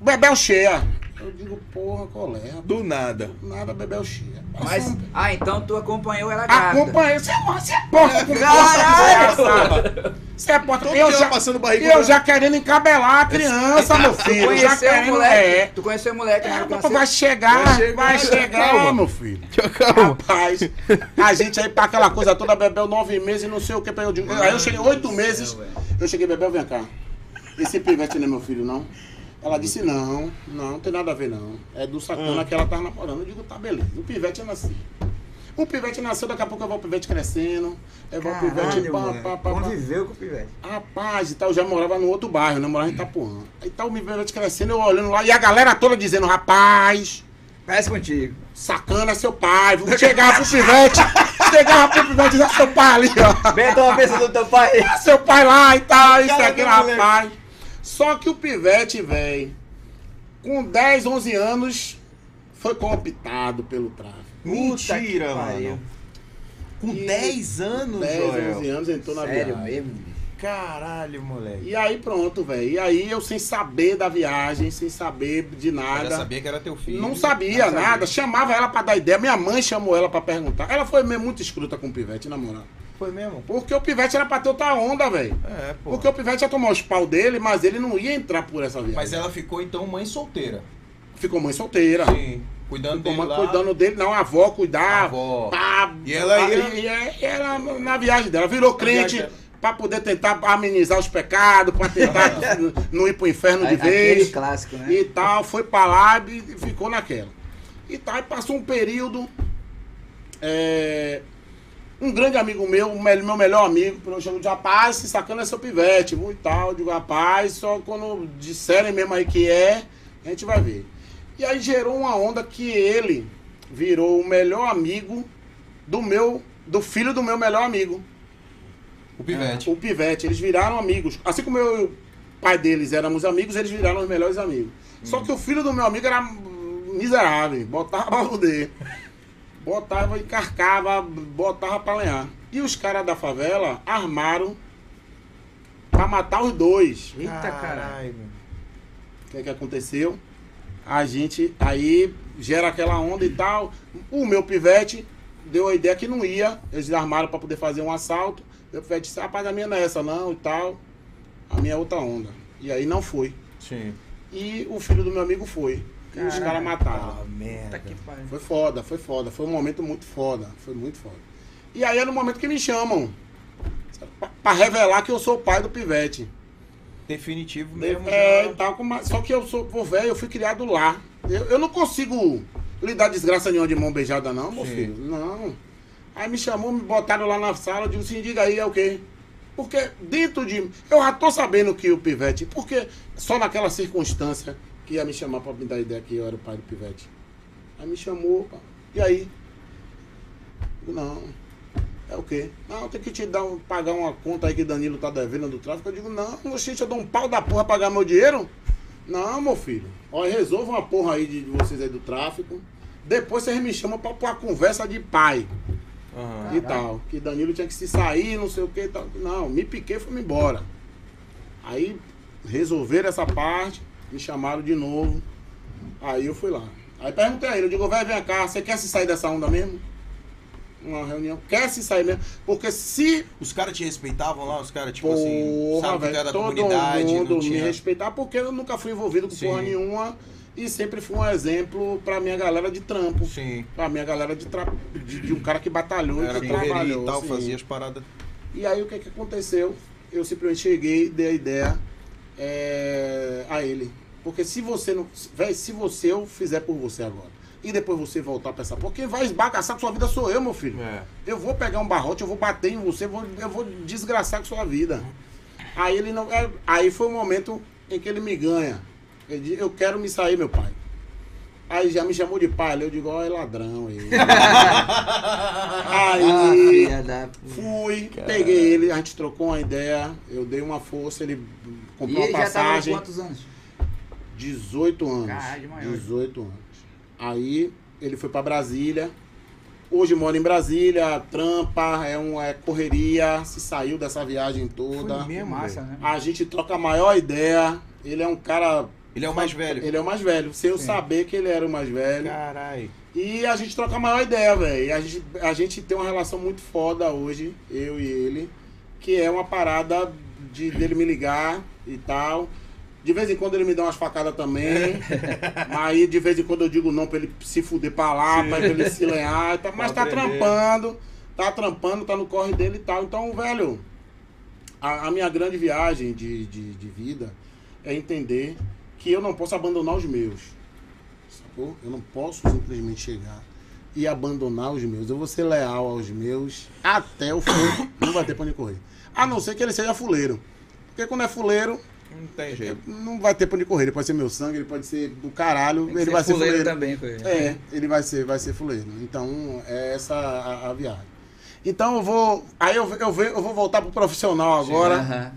[SPEAKER 3] Bebel cheia. Eu digo, porra, qual é?
[SPEAKER 1] Do nada.
[SPEAKER 3] Nada, Bebel cheia.
[SPEAKER 2] Mas. Ah, então tu acompanhou ela grávida.
[SPEAKER 3] Acompanhei. Você, você é porta com
[SPEAKER 2] Caralho!
[SPEAKER 3] Você é porta.
[SPEAKER 1] Todo
[SPEAKER 3] Eu já,
[SPEAKER 1] passando barriga.
[SPEAKER 3] eu já querendo encabelar a criança, meu
[SPEAKER 2] Tu
[SPEAKER 3] filho. Já
[SPEAKER 2] conheceu o
[SPEAKER 3] querendo.
[SPEAKER 2] moleque?
[SPEAKER 3] É.
[SPEAKER 2] Tu conheceu o moleque
[SPEAKER 3] É,
[SPEAKER 2] nasceu?
[SPEAKER 3] vai chegar,
[SPEAKER 1] Vai chegar,
[SPEAKER 3] vai chegar,
[SPEAKER 1] calma.
[SPEAKER 3] meu filho.
[SPEAKER 1] Calma.
[SPEAKER 3] Rapaz, a gente aí pra aquela coisa toda, Bebel nove meses, não sei o que, pra eu digo. Aí eu cheguei oito meses, eu cheguei, Bebel, vem cá. Esse pivete não é meu filho, não? Ela disse, não, não, não tem nada a ver, não. É do sacana que ela tá namorando. Eu digo, tá, beleza. O pivete é nascido. O pivete nasceu, daqui a pouco eu vou o pivete crescendo. Eu vou o pivete,
[SPEAKER 2] Caralho,
[SPEAKER 3] pá, pá, pá, pá.
[SPEAKER 2] Conviveu com o pivete.
[SPEAKER 3] Rapaz, e tal, eu já morava no outro bairro, né? Eu morava em Itapuã. Aí tal, o pivete crescendo, eu olhando lá, e a galera toda dizendo, rapaz,
[SPEAKER 2] Parece contigo.
[SPEAKER 3] Sacana é seu pai. Chegava pro pivete. chegava pro pivete e seu pai ali, ó.
[SPEAKER 2] Bem, toma a cabeça do teu pai.
[SPEAKER 3] É seu pai lá e tal, isso aqui, rapaz. Só que o pivete, velho, com 10, 11 anos, foi cooptado pelo tráfico.
[SPEAKER 2] Puta
[SPEAKER 1] Mentira,
[SPEAKER 2] que
[SPEAKER 1] mano. Com
[SPEAKER 3] E-
[SPEAKER 1] 10 anos,
[SPEAKER 3] 10,
[SPEAKER 1] Joel.
[SPEAKER 3] 11 anos entrou na
[SPEAKER 2] Sério
[SPEAKER 3] viagem.
[SPEAKER 2] mesmo?
[SPEAKER 1] Caralho, moleque.
[SPEAKER 3] E aí pronto, velho. E aí eu sem saber da viagem, sem saber de
[SPEAKER 1] Eu
[SPEAKER 3] nada.
[SPEAKER 1] já sabia que era teu filho.
[SPEAKER 3] Não sabia
[SPEAKER 2] Não sabia.
[SPEAKER 3] nada, chamava ela pra dar ideia. Minha mãe chamou ela pra perguntar. Ela foi mesmo muito escruta com o pivete, na moral.
[SPEAKER 1] Foi mesmo?
[SPEAKER 3] Porque o pivete era pra ter outra onda, velho.
[SPEAKER 1] É, pô.
[SPEAKER 3] Porque o pivete ia tomar os pau dele, mas ele não ia entrar por essa viagem.
[SPEAKER 1] Mas ela ficou então mãe solteira.
[SPEAKER 3] Ficou mãe solteira.
[SPEAKER 1] Sim. Cuidando
[SPEAKER 3] Ficou
[SPEAKER 1] dele
[SPEAKER 3] mãe
[SPEAKER 1] lá.
[SPEAKER 3] cuidando dele, não, a avó
[SPEAKER 1] A
[SPEAKER 3] cuidava.
[SPEAKER 1] avó.
[SPEAKER 3] Pá,
[SPEAKER 1] E ela ia-
[SPEAKER 3] E, e- e ela na viagem dela. Virou
[SPEAKER 1] Na
[SPEAKER 3] crente
[SPEAKER 1] dela.
[SPEAKER 3] pra poder tentar amenizar os pecados, pra tentar não ir pro inferno de
[SPEAKER 2] Aquele
[SPEAKER 3] vez.
[SPEAKER 2] clássico, né?
[SPEAKER 3] E tal, foi pra lá e ficou naquela. E tal, e passou um período. é, um grande amigo meu, meu melhor amigo, eu chamo de rapaz, se sacana é seu pivete, e tal. Eu digo, rapaz, só quando disserem mesmo aí que é, a gente vai ver. E aí gerou uma onda que ele virou o melhor amigo do meu, do filho do meu melhor amigo.
[SPEAKER 1] O Pivete.
[SPEAKER 3] O Pivete, eles viraram amigos. Assim como eu e o pai deles éramos amigos, eles viraram os melhores amigos. Só que o filho do meu amigo era miserável, botava pra fuder. Botava, encarcava, botava pra lenhar. E os caras da favela armaram pra matar os dois.
[SPEAKER 2] Eita, cara.
[SPEAKER 1] Caralho.
[SPEAKER 3] O que é que aconteceu? A gente aí gera aquela onda e tal. O meu pivete deu a ideia que não ia. Eles armaram pra poder fazer um assalto. Meu pivete disse, rapaz, a minha não é essa não e tal. A minha é outra onda. E aí não foi.
[SPEAKER 1] Sim.
[SPEAKER 3] E o filho do meu amigo foi. E os caras mataram.
[SPEAKER 1] Ah, merda.
[SPEAKER 3] Foi foda, foi foda. Foi um momento muito foda. Foi muito foda. E aí é no momento que me chamam. Pra, pra revelar que eu sou o pai do pivete.
[SPEAKER 1] Definitivo mesmo.
[SPEAKER 3] É,
[SPEAKER 1] já.
[SPEAKER 3] tal, como- só que eu sou pô, velho, eu fui criado lá. Eu, eu não consigo lhe dar desgraça nenhuma de mão beijada, não, meu
[SPEAKER 1] Sim.
[SPEAKER 3] filho. Não. Aí me chamou, me botaram lá na sala, eu digo assim, diga aí, é o quê? Porque dentro de. Eu já tô sabendo que o Pivete. Porque só naquela circunstância que ia me chamar pra me dar ideia que eu era o pai do Pivete. Aí me chamou, pá. e aí? Digo, não. É o quê? Não, tem que te dar pagar uma conta aí que Danilo tá devendo do tráfico. Eu digo, não, gente, eu dou um pau da porra pra pagar meu dinheiro? Não, meu filho. Olha, resolva uma porra aí de, de vocês aí do tráfico. Depois vocês me chamam pra, pra conversa de pai
[SPEAKER 1] Aham.
[SPEAKER 3] e tal. Que Danilo tinha que se sair, não sei o que e tal. Não, me piquei e fui embora. Aí resolveram essa parte, me chamaram de novo. Aí eu fui lá. Aí perguntei a ele, eu digo, vai, vem cá, você quer se sair dessa onda mesmo? Uma reunião, quer se sair mesmo? Porque se
[SPEAKER 1] Os caras te respeitavam lá? Os caras, tipo assim,
[SPEAKER 3] Porra,
[SPEAKER 1] sabe que tu
[SPEAKER 3] velho,
[SPEAKER 1] era da
[SPEAKER 3] todo
[SPEAKER 1] comunidade,
[SPEAKER 3] mundo
[SPEAKER 1] não
[SPEAKER 3] me
[SPEAKER 1] tinha...
[SPEAKER 3] respeitar, porque eu nunca fui envolvido com
[SPEAKER 1] Sim.
[SPEAKER 3] porra nenhuma e sempre fui um exemplo pra minha galera de trampo.
[SPEAKER 1] Sim.
[SPEAKER 3] Pra minha galera de, tra... de, de um cara que batalhou,
[SPEAKER 1] Era
[SPEAKER 3] que trabalhou.
[SPEAKER 1] e tal,
[SPEAKER 3] assim.
[SPEAKER 1] fazia as paradas.
[SPEAKER 3] E aí o que que aconteceu? Eu simplesmente cheguei, dei a ideia é, a ele. Porque se você não. Véi, se você eu fizer por você agora. E depois você voltar pra essa porra, quem vai esbagaçar com sua vida sou eu, meu filho.
[SPEAKER 1] É.
[SPEAKER 3] Eu vou pegar um barrote, eu vou bater em você, eu vou, eu vou desgraçar com sua vida. Aí ele não. é, aí foi o momento em que ele me ganha. Ele diz, eu quero me sair, meu pai. Aí já me chamou de pai, eu digo, ó, é ladrão ele.
[SPEAKER 2] Ah,
[SPEAKER 3] aí
[SPEAKER 2] da.
[SPEAKER 3] fui, peguei ele, a gente trocou uma ideia, eu dei uma força, ele
[SPEAKER 2] E
[SPEAKER 3] comprou
[SPEAKER 2] ele
[SPEAKER 3] uma
[SPEAKER 2] já tava
[SPEAKER 3] passagem.
[SPEAKER 2] quantos anos?
[SPEAKER 3] 18 anos.
[SPEAKER 2] Caralho, maior.
[SPEAKER 3] 18 anos. Aí ele foi pra Brasília. Hoje mora em Brasília, trampa, é uma é correria, se saiu dessa viagem toda.
[SPEAKER 1] Foi mesmo,
[SPEAKER 2] massa, né?
[SPEAKER 3] A gente troca a maior ideia. Ele é um cara.
[SPEAKER 1] Ele é o mais velho.
[SPEAKER 3] Ele é o mais velho. Sem eu saber que ele era o mais velho.
[SPEAKER 1] Caralho.
[SPEAKER 3] E a gente troca a maior ideia, velho. A gente, a gente tem uma relação muito foda hoje, eu e ele, que é uma parada de dele me ligar e tal. De vez em quando ele me dá umas facadas também. Aí de vez em quando eu digo não pra ele se fuder pra lá, pra ele se lenhar tal. Mas tá trampando, tá trampando, tá no corre dele e tal. Então, velho, a, a minha grande viagem de, de, de vida é entender que eu não posso abandonar os meus. Sacou? Eu não posso simplesmente chegar e abandonar os meus. Eu vou ser leal aos meus até o fim. não vai ter pra onde correr. A não ser que ele seja fuleiro. Porque quando é fuleiro,
[SPEAKER 1] Não tem jeito.
[SPEAKER 3] não vai ter pra onde correr. Ele pode ser meu sangue, ele pode ser do caralho, ele
[SPEAKER 2] ser
[SPEAKER 3] vai ser
[SPEAKER 2] fuleiro
[SPEAKER 3] fuleiro.
[SPEAKER 2] também com ele.
[SPEAKER 3] É, ele vai ser, vai ser fuleiro. Então, é essa a, a viagem. Então eu vou. Aí eu, eu, eu vou voltar pro profissional agora,
[SPEAKER 2] Aham.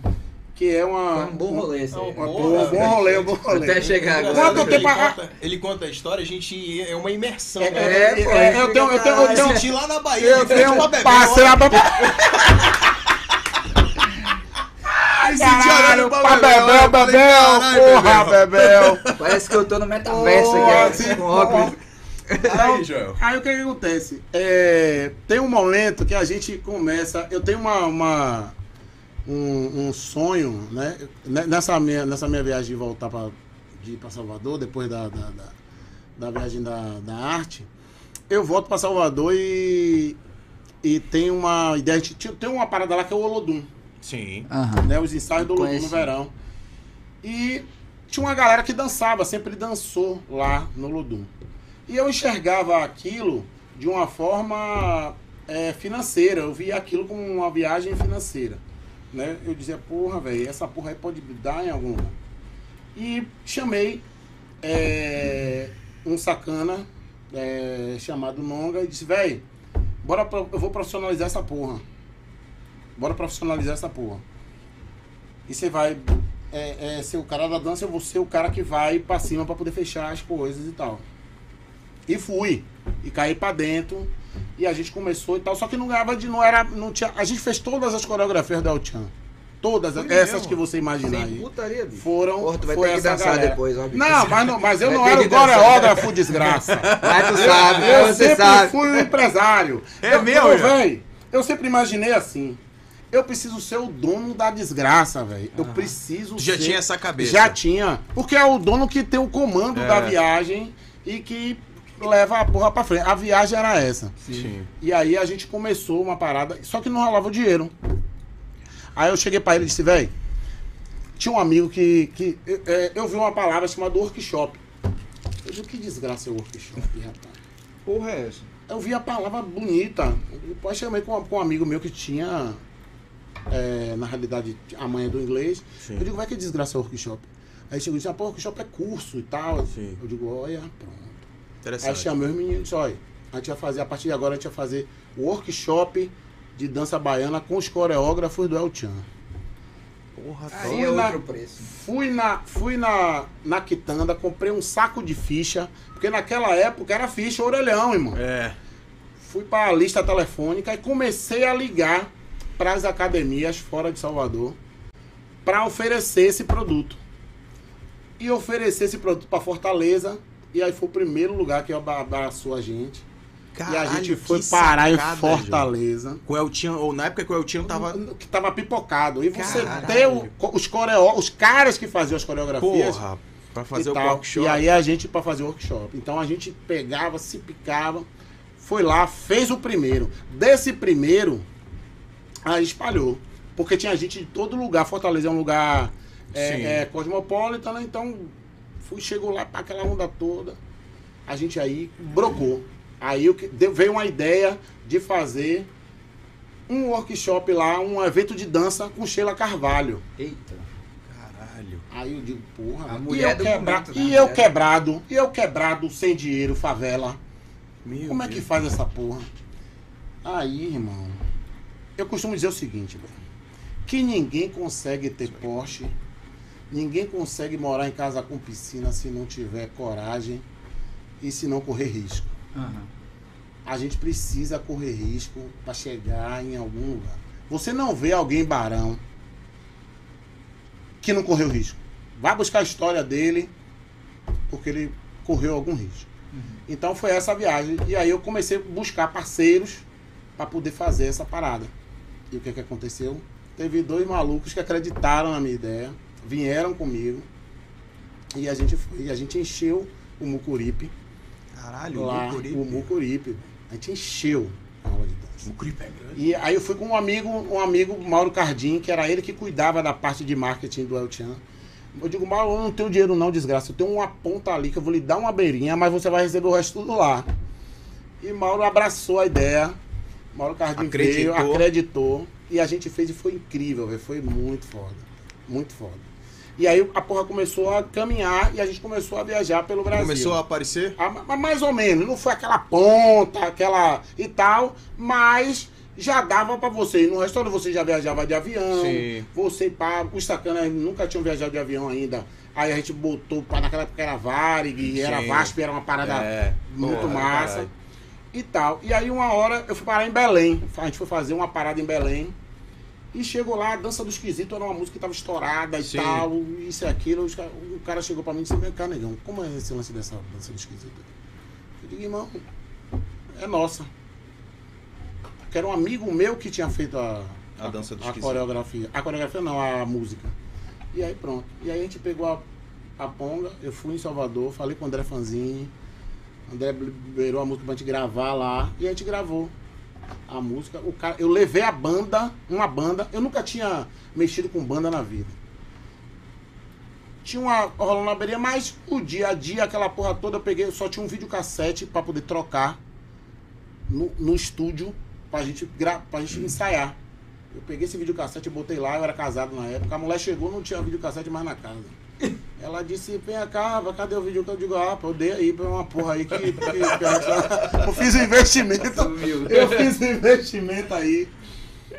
[SPEAKER 3] que é uma.
[SPEAKER 2] Foi um bom rolê esse aí.
[SPEAKER 1] um bom
[SPEAKER 3] um bom rolê, um bom rolê.
[SPEAKER 2] Até chegar agora.
[SPEAKER 3] Quanto
[SPEAKER 1] ele,
[SPEAKER 3] tempo a-
[SPEAKER 1] conta, ele conta a história, a gente é uma imersão.
[SPEAKER 3] É,
[SPEAKER 1] né?
[SPEAKER 2] É, pô,
[SPEAKER 3] é,
[SPEAKER 2] a gente
[SPEAKER 3] eu tenho, eu tenho, eu
[SPEAKER 1] Eu
[SPEAKER 3] tenho,
[SPEAKER 1] senti lá na Bahia.
[SPEAKER 3] eu tenho
[SPEAKER 1] Bebel.
[SPEAKER 3] parceiro pra.
[SPEAKER 1] Ai, senti
[SPEAKER 3] Caralho, pra Bebel, Bebel, porra,
[SPEAKER 1] Bebel.
[SPEAKER 2] Parece que eu tô no metaverso aqui,
[SPEAKER 3] assim,
[SPEAKER 2] com óculos.
[SPEAKER 1] Aí, Joel.
[SPEAKER 3] Aí o que, que acontece? É, tem um momento que a gente começa. Eu tenho uma, uma- um, um sonho, né? Ne- Nessa minha, nessa minha viagem de voltar ir para Salvador, depois da, da, da- da viagem da, da arte, eu volto para Salvador e, e tem uma ideia. de- Tem uma parada lá que é o Olodum
[SPEAKER 1] Sim.
[SPEAKER 2] Aham.
[SPEAKER 3] né, os ensaios do no verão. E tinha uma galera que dançava, sempre dançou lá no Olodum. E eu enxergava aquilo de uma forma é, financeira, eu via aquilo como uma viagem financeira. Né? Eu dizia, porra, velho, essa porra aí pode dar em algum lugar. E chamei é, um sacana é, chamado Nonga e disse, velho, bora, eu vou profissionalizar essa porra. Bora profissionalizar essa porra. E você vai é, é, ser o cara da dança, eu vou ser o cara que vai pra cima pra poder fechar as coisas e tal. E fui. E caí pra dentro. E a gente começou e tal. Só que não ganhava de. Não era. Não tinha, a gente fez todas as coreografias da El Chan. Todas,
[SPEAKER 1] Foi
[SPEAKER 3] essas
[SPEAKER 1] mesmo?
[SPEAKER 3] que você imaginar aí.
[SPEAKER 2] putaria, bicho.
[SPEAKER 3] Foram.
[SPEAKER 2] Porra, tu vai
[SPEAKER 3] foi
[SPEAKER 2] ter que
[SPEAKER 3] essa
[SPEAKER 2] dançar
[SPEAKER 3] galera.
[SPEAKER 2] depois, ó, bicho.
[SPEAKER 3] Não, mas, não, mas eu
[SPEAKER 2] Vai
[SPEAKER 3] não era o coreógrafo, desgraça.
[SPEAKER 2] Mas tu sabe,
[SPEAKER 3] Eu
[SPEAKER 2] você
[SPEAKER 3] sempre
[SPEAKER 2] sabe.
[SPEAKER 3] fui um empresário.
[SPEAKER 1] É
[SPEAKER 3] eu,
[SPEAKER 1] mesmo,
[SPEAKER 3] eu,
[SPEAKER 1] já?
[SPEAKER 3] véi, eu sempre imaginei assim. Eu preciso ser o dono da desgraça, velho. Eu preciso
[SPEAKER 1] Tu já
[SPEAKER 3] ser...
[SPEAKER 1] tinha essa cabeça?
[SPEAKER 3] Já tinha. Porque é o dono que tem o comando
[SPEAKER 1] É.
[SPEAKER 3] da viagem e que leva a porra pra frente. A viagem era essa.
[SPEAKER 1] Sim.
[SPEAKER 3] E aí a gente começou uma parada, só que não rolava o dinheiro. Aí eu cheguei pra ele e disse, velho, tinha um amigo que. que eu, é, eu vi uma palavra chamada workshop. Eu disse, que desgraça é workshop, rapaz?
[SPEAKER 2] Porra é essa?
[SPEAKER 3] Eu vi a palavra bonita. Depois chamei com, com um amigo meu que tinha, é, na realidade, a manha do inglês.
[SPEAKER 1] Sim.
[SPEAKER 3] Eu digo, vai que desgraça é workshop. Aí chegou e disse, ah, pô, workshop é curso e tal.
[SPEAKER 1] Sim.
[SPEAKER 3] Eu digo, olha, pronto. Aí
[SPEAKER 1] Interessante.
[SPEAKER 3] chamei os meninos e disse, olha, a gente vai fazer, a partir de agora, a gente vai fazer workshop de dança baiana com os coreógrafos do El Chan.
[SPEAKER 1] Porra,
[SPEAKER 2] Aí
[SPEAKER 3] Fui
[SPEAKER 2] é
[SPEAKER 3] na-
[SPEAKER 2] outro preço.
[SPEAKER 3] Fui na, fui na, na quitanda, comprei um saco de ficha, porque naquela época era ficha orelhão, irmão.
[SPEAKER 1] É.
[SPEAKER 3] Fui para a lista telefônica e comecei a ligar para as academias fora de Salvador para oferecer esse produto. E oferecer esse produto para Fortaleza. E aí foi o primeiro lugar que abra- abraçou a gente. e a
[SPEAKER 1] Caralho,
[SPEAKER 3] gente foi parar
[SPEAKER 1] sacada,
[SPEAKER 3] em Fortaleza.
[SPEAKER 1] João. Com o Eltinho, ou na época que o Eltinho tava.
[SPEAKER 3] Que tava pipocado. E você
[SPEAKER 1] Caralho.
[SPEAKER 3] ter o- os coreó, os caras que faziam as coreografias.
[SPEAKER 1] Porra, pra fazer o
[SPEAKER 3] tal.
[SPEAKER 1] workshop.
[SPEAKER 3] E aí a gente para fazer o workshop. Então a gente pegava, se picava, foi lá, fez o primeiro. Desse primeiro, aí espalhou. Porque tinha gente de todo lugar. Fortaleza é um lugar é, é, cosmopolita, né? Então fui, chegou lá para aquela onda toda. A gente aí brocou. Aí o que- deu- veio uma ideia de fazer um workshop lá, um evento de dança com Sheila Carvalho.
[SPEAKER 2] Eita.
[SPEAKER 1] Caralho.
[SPEAKER 3] Aí eu digo, porra,
[SPEAKER 2] A
[SPEAKER 3] e
[SPEAKER 2] mulher
[SPEAKER 3] eu,
[SPEAKER 2] do
[SPEAKER 3] quebra...
[SPEAKER 2] momento, né?
[SPEAKER 3] e eu quebrado, e eu quebrado, sem dinheiro, favela.
[SPEAKER 1] Meu
[SPEAKER 3] Como é que
[SPEAKER 1] Deus.
[SPEAKER 3] faz essa porra? Aí, irmão, eu costumo dizer o seguinte, velho. Que ninguém consegue ter Porsche, ninguém consegue morar em casa com piscina se não tiver coragem e se não correr risco.
[SPEAKER 2] Aham.
[SPEAKER 3] A gente precisa correr risco para chegar em algum lugar. Você não vê alguém barão que não correu risco. Vai buscar a história dele porque ele correu algum risco. Então foi essa viagem. E aí eu comecei a buscar parceiros para poder fazer essa parada. E o que, que aconteceu? Teve dois malucos que acreditaram na minha ideia, vieram comigo e a gente, foi, e a gente encheu o Mucuripe
[SPEAKER 1] Caralho,
[SPEAKER 3] lá,
[SPEAKER 1] o Mucuripe.
[SPEAKER 3] o Mucuripe. A gente encheu a aula de dança.
[SPEAKER 1] Mucuripe é grande.
[SPEAKER 3] E aí eu fui com um amigo, um amigo, Mauro Cardim, que era ele que cuidava da parte de marketing do El Chan. Eu digo, Mauro, eu não tenho dinheiro não, desgraça. Eu tenho uma ponta ali que eu vou lhe dar uma beirinha, mas você vai receber o resto tudo lá. E Mauro abraçou a ideia. Mauro Cardim
[SPEAKER 1] Acreditou.
[SPEAKER 3] veio, acreditou. E a gente fez e foi incrível, velho. Foi muito foda. Muito foda. E aí a porra começou a caminhar e a gente começou a viajar pelo Brasil.
[SPEAKER 1] Começou a aparecer?
[SPEAKER 3] Mas mais ou menos, não foi aquela ponta, aquela e tal, mas já dava pra você ir no restaurante, você já viajava de avião,
[SPEAKER 1] Sim.
[SPEAKER 3] você pá, os sacanas nunca tinham viajado de avião ainda. Aí a gente botou, pá, naquela época era Varig, era. VASP, era uma parada
[SPEAKER 1] É,
[SPEAKER 3] muito
[SPEAKER 1] porra,
[SPEAKER 3] massa
[SPEAKER 1] caralho.
[SPEAKER 3] E tal. E aí uma hora eu fui parar em Belém, a gente foi fazer uma parada em Belém. E chegou lá, a dança do esquisito era uma música que tava estourada e
[SPEAKER 1] Sim.
[SPEAKER 3] tal, isso e aquilo. O cara chegou pra mim e disse, vem cá, negão, como é esse lance dessa dança do esquisito? Eu digo, irmão, é nossa. Que era um amigo meu que tinha feito a,
[SPEAKER 1] A dança do
[SPEAKER 3] a
[SPEAKER 1] esquisito.
[SPEAKER 3] coreografia. A coreografia não, a música. E aí pronto. E aí a gente pegou a, a ponga, eu fui em Salvador, falei com o André Fanzini. André liberou a música pra gente gravar lá e a gente gravou a música. O cara, eu levei a banda, uma banda, eu nunca tinha mexido com banda na vida. Tinha uma rolando na beirinha, mas o dia a dia, aquela porra toda, eu peguei, só tinha um videocassete pra poder trocar no, no estúdio pra gente, gra, pra gente ensaiar. Eu peguei esse videocassete botei lá, eu era casado na época. A mulher chegou, não tinha videocassete mais na casa. Ela disse, vem cá, cadê o vídeo? Eu digo, ah, eu dei aí pra uma porra aí que, que, que eu fiz um investimento. Eu fiz um investimento aí.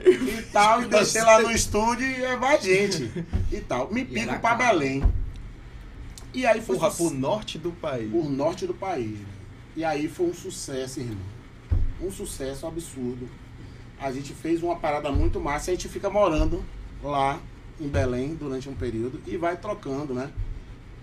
[SPEAKER 3] e tal, e deixei lá no estúdio e é, vai gente. E tal. Me pico pra
[SPEAKER 2] caro.
[SPEAKER 3] Belém. E aí foi
[SPEAKER 1] Porra,
[SPEAKER 3] suce-
[SPEAKER 1] pro norte do país.
[SPEAKER 3] por norte do país. E aí foi um sucesso, irmão. Um sucesso absurdo. A gente fez uma parada muito massa e a gente fica morando lá em Belém durante um período e vai trocando, né?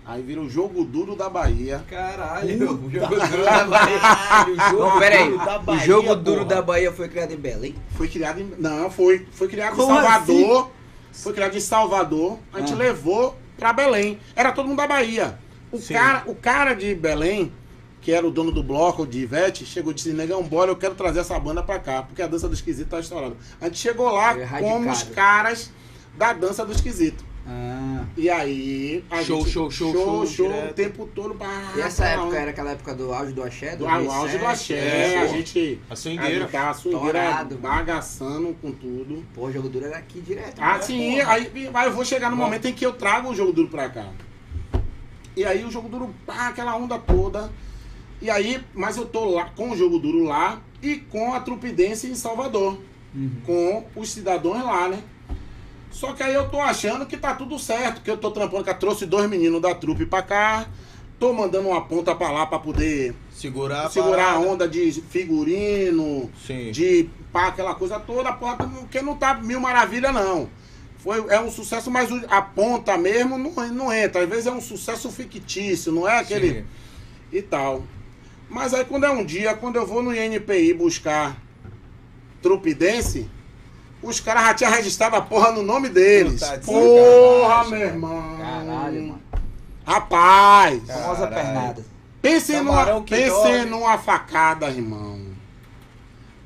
[SPEAKER 3] Aí vira o jogo duro da Bahia.
[SPEAKER 2] Caralho, o
[SPEAKER 1] Puta
[SPEAKER 2] jogo duro da Bahia.
[SPEAKER 1] Caralho, o jogo
[SPEAKER 2] Não, pera aí.
[SPEAKER 1] duro da
[SPEAKER 2] O
[SPEAKER 1] Bahia,
[SPEAKER 2] jogo duro da Bahia foi criado em Belém?
[SPEAKER 3] Foi criado em. Não, foi. Foi criado
[SPEAKER 2] Como
[SPEAKER 3] em Salvador. Foi criado em Salvador. A gente
[SPEAKER 2] Ah.
[SPEAKER 3] levou pra Belém. Era todo mundo da Bahia. O
[SPEAKER 1] Sim.
[SPEAKER 3] cara, o cara de Belém, que era o dono do bloco de Ivete, chegou e disse: Negão, bora, eu quero trazer essa banda pra cá, porque a dança do esquisito tá estourada. A gente chegou lá
[SPEAKER 2] Foi
[SPEAKER 3] como os caras da dança do esquisito.
[SPEAKER 2] Ah.
[SPEAKER 3] E aí. A
[SPEAKER 1] Show,
[SPEAKER 3] gente,
[SPEAKER 1] show, show,
[SPEAKER 3] show,
[SPEAKER 1] show,
[SPEAKER 3] show,
[SPEAKER 1] direto.
[SPEAKER 3] o tempo todo. bah,
[SPEAKER 2] E essa época era aquela época do auge do axé?
[SPEAKER 3] Do, ah, o auge do
[SPEAKER 2] 2007?
[SPEAKER 3] axé.
[SPEAKER 1] É,
[SPEAKER 3] a gente.
[SPEAKER 1] A
[SPEAKER 3] A
[SPEAKER 1] swingueira.
[SPEAKER 3] gente tava a swingueira
[SPEAKER 2] Estourado.
[SPEAKER 3] bagaçando com tudo.
[SPEAKER 2] Pô, o jogo duro era aqui direto.
[SPEAKER 3] Ah,
[SPEAKER 2] né?
[SPEAKER 3] sim, aí, aí eu vou chegar no
[SPEAKER 1] Bom.
[SPEAKER 3] momento em que eu trago o jogo duro pra cá. E aí o jogo duro, pá, aquela onda toda. E aí, mas eu tô lá com o jogo duro lá e com a Trupidense em Salvador.
[SPEAKER 2] Uhum.
[SPEAKER 3] Com os cidadãos lá, né? Só que aí eu tô achando que tá tudo certo, que eu tô trampando, que eu trouxe dois meninos da trupe pra cá. Tô mandando uma ponta pra lá pra poder
[SPEAKER 1] Segurar a
[SPEAKER 3] segurar a onda de figurino,
[SPEAKER 1] Sim.
[SPEAKER 3] de pá, aquela coisa toda, porra, porque não tá mil maravilha, não. Foi, é um sucesso, mas a ponta mesmo não, não entra. Às vezes é um sucesso fictício, não é aquele
[SPEAKER 1] Sim.
[SPEAKER 3] e tal. Mas aí quando é um dia, quando eu vou no INPI buscar Trupidense, os caras já tinham registrado a porra no nome deles.
[SPEAKER 1] Puta
[SPEAKER 3] Porra, meu irmão.
[SPEAKER 2] Caralho, mano.
[SPEAKER 3] Rapaz.
[SPEAKER 2] Famosa pernada.
[SPEAKER 3] Pense
[SPEAKER 1] Camarão
[SPEAKER 3] numa, pense numa facada, irmão.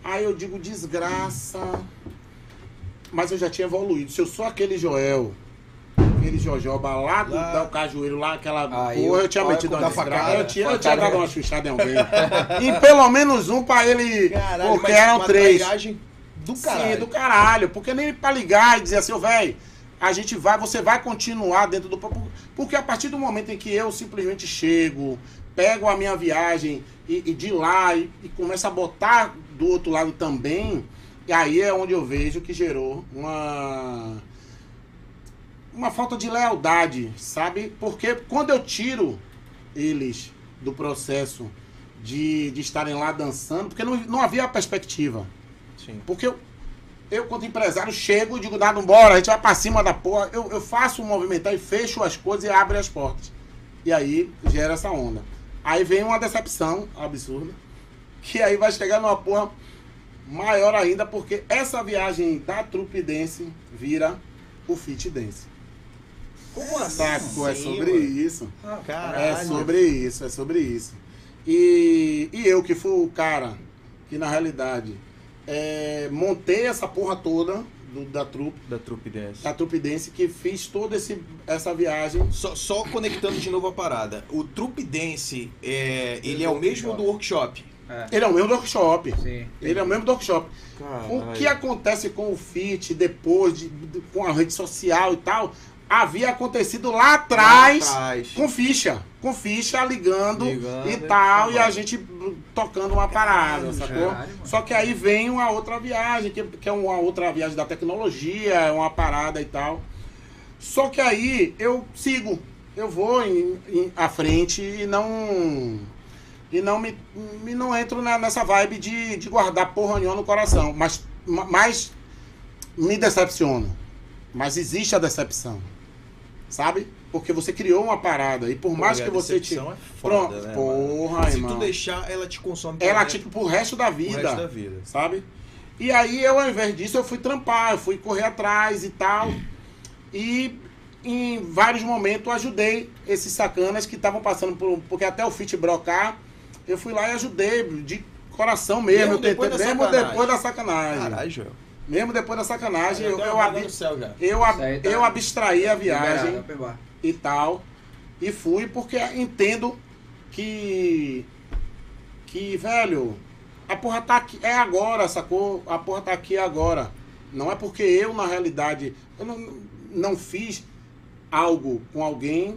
[SPEAKER 3] Aí eu digo, desgraça. Mas eu já tinha evoluído. Se eu sou aquele Joel, aquele Jojoba lá do,
[SPEAKER 1] Lá.
[SPEAKER 3] Cajueiro, lá, aquela
[SPEAKER 2] Ah,
[SPEAKER 3] porra,
[SPEAKER 2] eu-
[SPEAKER 3] tinha metido uma
[SPEAKER 1] facada.
[SPEAKER 3] desgraça. Eu tinha, eu tinha dado uma chuchada em alguém. e pelo menos um pra ele.
[SPEAKER 1] Caralho,
[SPEAKER 3] porque eram três.
[SPEAKER 1] trairagem do caralho.
[SPEAKER 3] Sim, do caralho. Porque nem pra ligar e dizer assim, ô velho, a gente vai, você vai continuar dentro do. Porque a partir do momento em que eu simplesmente chego, pego a minha viagem e, e de lá e, e começo a botar do outro lado também, e aí é onde eu vejo que gerou uma. Uma falta de lealdade, sabe? Porque quando eu tiro eles do processo de, de estarem lá dançando, porque não, não havia perspectiva.
[SPEAKER 1] Sim.
[SPEAKER 3] Porque eu, eu quanto empresário, chego e digo, dado, bora, a gente vai pra cima da porra. Eu, eu faço um movimentar e fecho as coisas e abro as portas. E aí gera essa onda. Aí vem uma decepção absurda, que aí vai chegar numa porra maior ainda, porque essa viagem da trupe dance vira o fit dance.
[SPEAKER 1] Como assim?
[SPEAKER 3] Saco, é sobre
[SPEAKER 1] mano?
[SPEAKER 3] isso.
[SPEAKER 1] Caralho.
[SPEAKER 3] É sobre isso, é sobre isso. E, e eu que fui o cara que na realidade é, montei essa porra toda do- da trupe,
[SPEAKER 1] Da trupe dance.
[SPEAKER 3] da trupe dance, que fiz toda esse, essa viagem.
[SPEAKER 1] Só, só conectando de novo a parada. O trupe dance, é, ele é o mesmo do workshop.
[SPEAKER 2] É.
[SPEAKER 3] Ele é o mesmo do workshop.
[SPEAKER 2] Sim.
[SPEAKER 3] Ele é o mesmo do workshop. O que acontece com o fit depois, de, de- com a rede social e tal, havia acontecido lá atrás.
[SPEAKER 1] Lá atrás.
[SPEAKER 3] Com ficha, com ficha ligando,
[SPEAKER 1] Ligando,
[SPEAKER 3] e tal, e a gente tocando uma parada, sacou?
[SPEAKER 2] caralho.
[SPEAKER 3] Só que aí vem uma outra viagem, que, que é uma outra viagem da tecnologia, é uma parada e tal. Só que aí eu sigo, eu vou em, em- à frente e não. E não me, me não entro na- nessa vibe de, de guardar porra nenhuma no coração. Mas, ma- mas me decepciono. Mas existe a decepção. Sabe? Porque você criou uma parada. E por mais
[SPEAKER 1] Pô,
[SPEAKER 3] que
[SPEAKER 1] a
[SPEAKER 3] você te.
[SPEAKER 1] É foda,
[SPEAKER 3] Pronto,
[SPEAKER 1] né,
[SPEAKER 3] porra,
[SPEAKER 1] mano? Se tu deixar, ela te consome
[SPEAKER 3] Ela, tipo, pro resto da
[SPEAKER 1] pro
[SPEAKER 3] vida.
[SPEAKER 1] resto da vida.
[SPEAKER 3] Sabe? E aí eu, ao invés disso, eu fui trampar, eu fui correr atrás e tal. E em vários momentos ajudei esses sacanas que estavam passando por. Porque até o Fit brocar, eu fui lá e ajudei, de coração mesmo.
[SPEAKER 1] Mesmo
[SPEAKER 3] eu tentei,
[SPEAKER 1] depois da
[SPEAKER 3] mesmo
[SPEAKER 1] sacanagem.
[SPEAKER 3] depois da sacanagem.
[SPEAKER 1] Caralho, Joel.
[SPEAKER 3] Mesmo depois da sacanagem, eu,
[SPEAKER 1] Deu
[SPEAKER 3] eu,
[SPEAKER 1] céu já.
[SPEAKER 3] eu, ab-
[SPEAKER 2] tá
[SPEAKER 3] eu abstraí a viagem
[SPEAKER 2] Liberado,
[SPEAKER 3] e tal. E fui porque entendo que. Que, velho, a porra tá aqui. É agora, sacou? A porra tá aqui agora. Não é porque eu, na realidade, eu não, não fiz algo com alguém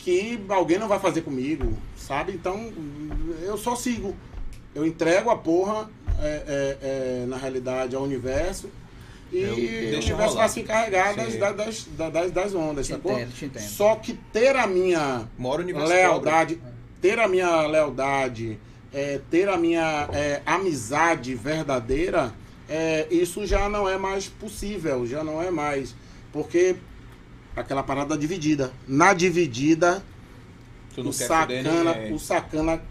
[SPEAKER 3] que alguém não vai fazer comigo, sabe? Então, eu só sigo. Eu entrego a porra, é, é, é, na realidade, ao universo e o
[SPEAKER 1] deixa
[SPEAKER 3] universo
[SPEAKER 1] rolar.
[SPEAKER 3] vai se encarregar das, das, das, das, das ondas,
[SPEAKER 2] Te
[SPEAKER 3] sacou?
[SPEAKER 2] entendo, te entendo.
[SPEAKER 3] Só que ter a minha lealdade, ter a minha lealdade, é, ter a minha é, amizade verdadeira, é, isso já não é mais possível, já não é mais. Porque aquela parada dividida. Na dividida,
[SPEAKER 1] Tu não
[SPEAKER 3] o sacana, o sacana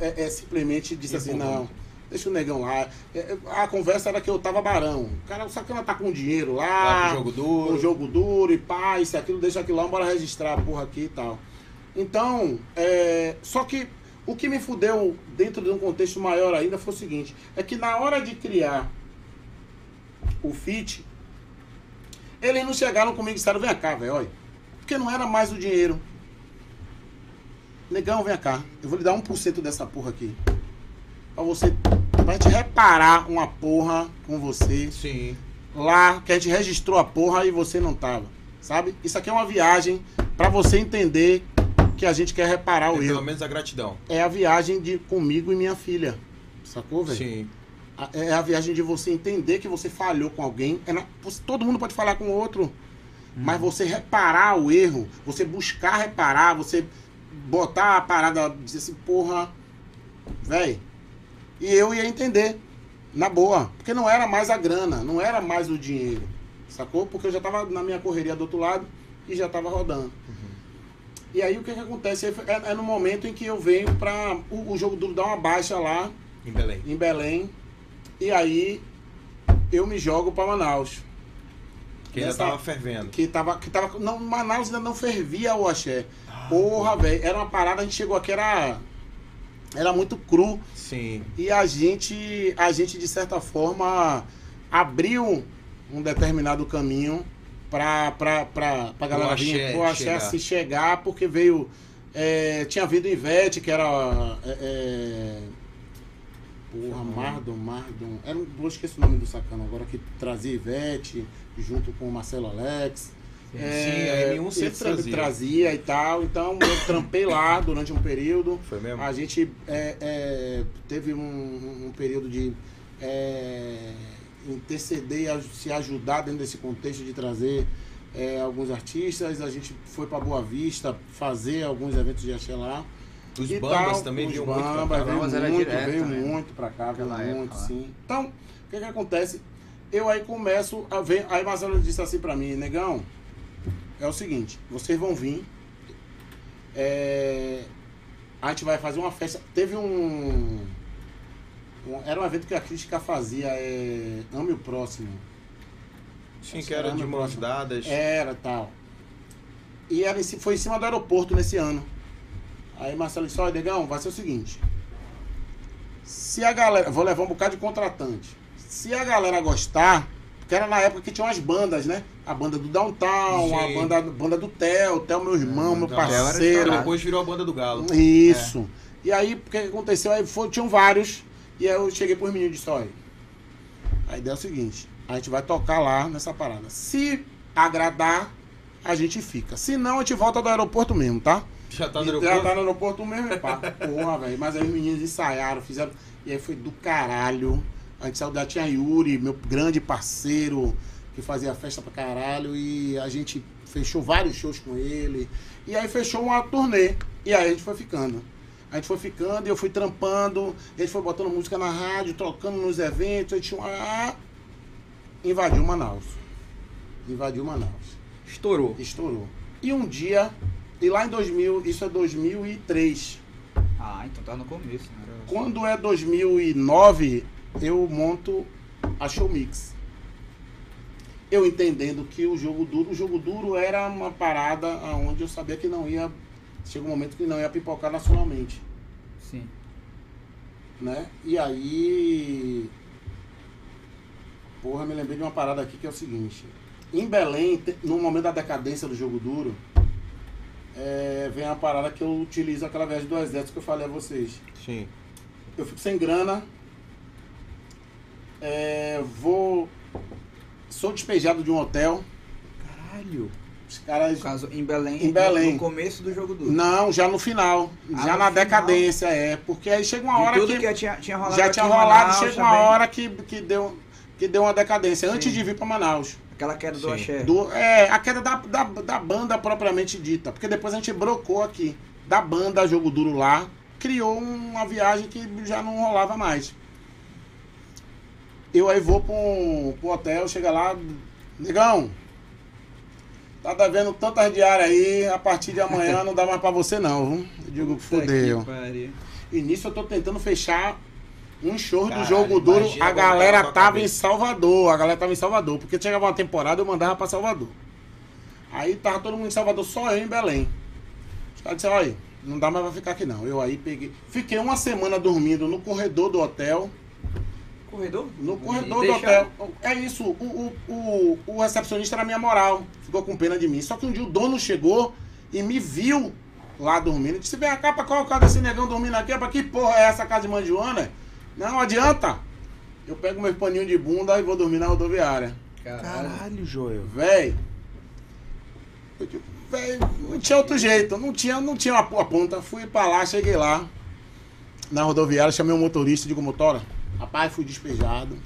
[SPEAKER 3] é, é simplesmente disse assim, não, deixa o negão lá. É, é, A conversa era que eu tava barão. O cara, o sacana tá com dinheiro
[SPEAKER 1] Lá pro jogo duro.
[SPEAKER 3] o jogo duro e pá, isso aquilo, deixa aquilo lá, bora registrar a porra aqui e tal. Então, é, só que o que me fudeu dentro de um contexto maior ainda foi o seguinte, é que na hora de criar o fit, eles não chegaram comigo e disseram, vem cá, velho, olha. Porque não era mais o dinheiro. Negão, vem cá. Eu vou lhe dar 1% dessa porra aqui. Pra você. Pra gente reparar uma porra com você
[SPEAKER 1] Sim.
[SPEAKER 3] lá, que a gente registrou a porra e você não tava. Sabe? Isso aqui é uma viagem pra você entender que a gente quer reparar o
[SPEAKER 1] pelo
[SPEAKER 3] erro.
[SPEAKER 1] menos a gratidão.
[SPEAKER 3] É a viagem de comigo e minha filha. Sacou, velho?
[SPEAKER 1] Sim.
[SPEAKER 3] A- É a viagem de você entender que você falhou com alguém. É na- todo mundo pode falar com o outro. Mas você reparar o erro, você buscar reparar, você botar a parada, dizer assim, porra, velho. E eu ia entender, na boa. Porque não era mais a grana, não era mais o dinheiro. Sacou? Porque eu já tava na minha correria do outro lado e já tava rodando. E aí o que que acontece? É, é no momento em que eu venho pra o, o jogo duro dar uma baixa lá,
[SPEAKER 1] Em Belém.
[SPEAKER 3] em Belém. E aí eu me jogo pra Manaus.
[SPEAKER 1] Que ainda
[SPEAKER 3] Nessa-
[SPEAKER 1] tava fervendo.
[SPEAKER 3] Que tava. Que tava não, Manaus ainda não fervia o axé.
[SPEAKER 1] Ah,
[SPEAKER 3] Porra, velho. Era uma parada, a gente chegou aqui, era. Era muito cru.
[SPEAKER 1] Sim.
[SPEAKER 3] E a gente, a gente, de certa forma, abriu um determinado caminho pra, pra, pra, pra galera vir, pro axé
[SPEAKER 1] chegar.
[SPEAKER 3] se chegar, porque veio. é, tinha vindo Ivete, que era. É, é, porra, Mardon, Mardon. Era, vou esquecer o nome do sacana agora, que trazia Ivete junto com o Marcelo Alex.
[SPEAKER 1] Sim, a M1 sempre trazia.
[SPEAKER 3] trazia e tal. Então eu trampei lá durante um período.
[SPEAKER 1] Foi mesmo?
[SPEAKER 3] A gente é, é, teve um, um período de é, interceder e se ajudar dentro desse contexto de trazer é, alguns artistas. A gente foi para Boa Vista fazer alguns eventos de axé lá.
[SPEAKER 1] Os
[SPEAKER 3] E
[SPEAKER 1] bambas
[SPEAKER 3] tal,
[SPEAKER 1] também
[SPEAKER 3] os
[SPEAKER 1] vinham muito pra
[SPEAKER 3] Bambas
[SPEAKER 1] cá.
[SPEAKER 3] veio
[SPEAKER 2] Bambas era
[SPEAKER 3] muito,
[SPEAKER 2] direto
[SPEAKER 3] veio
[SPEAKER 2] né?
[SPEAKER 3] muito pra cá, veio
[SPEAKER 2] Naquela
[SPEAKER 3] muito,
[SPEAKER 2] época
[SPEAKER 3] sim. Então, o que que acontece? Eu aí começo a ver, aí Marcelo disse assim pra mim, negão, é o seguinte, vocês vão vir, é, a gente vai fazer uma festa, teve um, um- era um evento que a crítica fazia, é, ame o próximo,
[SPEAKER 1] Sim, que era de mãos dadas.
[SPEAKER 3] era tal. E era foi em cima do aeroporto nesse ano. Aí Marcelo disse, olha, negão, vai ser o seguinte. Se a galera. Vou levar um bocado de contratante. Se a galera gostar, porque era na época que tinha umas bandas, né? A banda do Downtown, a banda, banda do Theo, Theo, meu irmão, meu
[SPEAKER 1] Então, era
[SPEAKER 3] parceiro.
[SPEAKER 1] Depois virou a banda do Galo.
[SPEAKER 3] Isso. E aí, o que aconteceu? Aí foi, tinham vários. E aí eu cheguei pros meninos e disse, olha, a ideia é o seguinte, a gente vai tocar lá nessa parada. Se agradar, a gente fica. Se não, a gente volta do aeroporto mesmo, tá?
[SPEAKER 1] Já tá no
[SPEAKER 3] E Já
[SPEAKER 1] aeroporto.
[SPEAKER 3] tá no aeroporto mesmo, é pá. Porra, velho. Mas aí os meninos ensaiaram, fizeram. E aí foi do caralho. A gente saiu da Tia Yuri, meu grande parceiro, que fazia festa pra caralho. E a gente fechou vários shows com ele. E aí fechou uma turnê. E aí a gente foi ficando. A gente foi ficando e eu fui trampando. A gente foi botando música na rádio, tocando nos eventos. A gente ah, invadiu Manaus. Invadiu Manaus
[SPEAKER 2] Estourou.
[SPEAKER 3] estourou. E um dia, e lá em 2000, isso é 2003.
[SPEAKER 2] Ah, então tá no começo, né?
[SPEAKER 3] Quando é 2009, eu monto a Showmix. Eu entendendo que o jogo duro, o jogo duro era uma parada onde eu sabia que não ia, chega um momento que não ia pipocar nacionalmente,
[SPEAKER 2] Sim.
[SPEAKER 3] né? E aí, porra, me lembrei de uma parada aqui que é o seguinte. Em Belém, no momento da decadência do jogo duro, é, vem a parada que eu utilizo aquela viagem do exército que eu falei a vocês.
[SPEAKER 1] Sim.
[SPEAKER 3] Eu fico sem grana, é, vou. Sou despejado de um hotel.
[SPEAKER 1] Caralho.
[SPEAKER 3] Os caras.
[SPEAKER 2] No caso, em Belém,
[SPEAKER 3] Em Belém.
[SPEAKER 2] no começo do jogo duro.
[SPEAKER 3] Não, já no final.
[SPEAKER 2] Ah,
[SPEAKER 3] já
[SPEAKER 2] no
[SPEAKER 3] na
[SPEAKER 2] final.
[SPEAKER 3] decadência, é. Porque aí chega uma hora
[SPEAKER 2] tudo
[SPEAKER 3] que.
[SPEAKER 2] que, tinha, tinha rolado
[SPEAKER 3] já
[SPEAKER 2] aqui
[SPEAKER 3] tinha rolado,
[SPEAKER 2] Manaus
[SPEAKER 3] chega uma
[SPEAKER 2] também.
[SPEAKER 3] hora que, que deu. que deu uma decadência antes de vir pra Manaus.
[SPEAKER 2] Aquela queda do
[SPEAKER 1] Sim.
[SPEAKER 2] axé.
[SPEAKER 3] Do, é, a queda da, da, da banda propriamente dita. Porque depois a gente brocou aqui. Da banda Jogo Duro lá, criou uma viagem que já não rolava mais. Eu aí vou pro, pro hotel, chega lá, negão, tá devendo tantas diárias aí, a partir de amanhã não dá mais pra você não, viu? Eu digo.
[SPEAKER 2] Puta que pariu.
[SPEAKER 3] E nisso eu tô tentando fechar um show do
[SPEAKER 1] Caralho,
[SPEAKER 3] jogo duro. A galera tava em Salvador. A galera tava em Salvador. Porque chegava uma temporada eu mandava pra Salvador. Aí tava todo mundo em Salvador, só eu em Belém. Os caras disseram, olha, não dá mais pra ficar aqui não. Eu aí peguei. Fiquei uma semana dormindo no corredor do hotel.
[SPEAKER 2] Corredor?
[SPEAKER 3] No corredor do hotel. É isso, o, o, o, o recepcionista era minha moral. Ficou com pena de mim. Só que um dia o dono chegou e me viu lá dormindo. Disse, vem cá, pra qual é o caso desse negão dormindo aqui? Pra que porra é essa casa de Mandiona? Não adianta. Eu pego meu paninho de bunda e vou dormir na rodoviária.
[SPEAKER 2] Caralho.
[SPEAKER 1] Caralho, Joel.
[SPEAKER 3] Véi. eu digo, Véi, não tinha outro jeito. Não tinha, não tinha uma a ponta. Fui pra lá, cheguei lá. Na rodoviária, chamei um motorista, digo, motora, rapaz, fui despejado.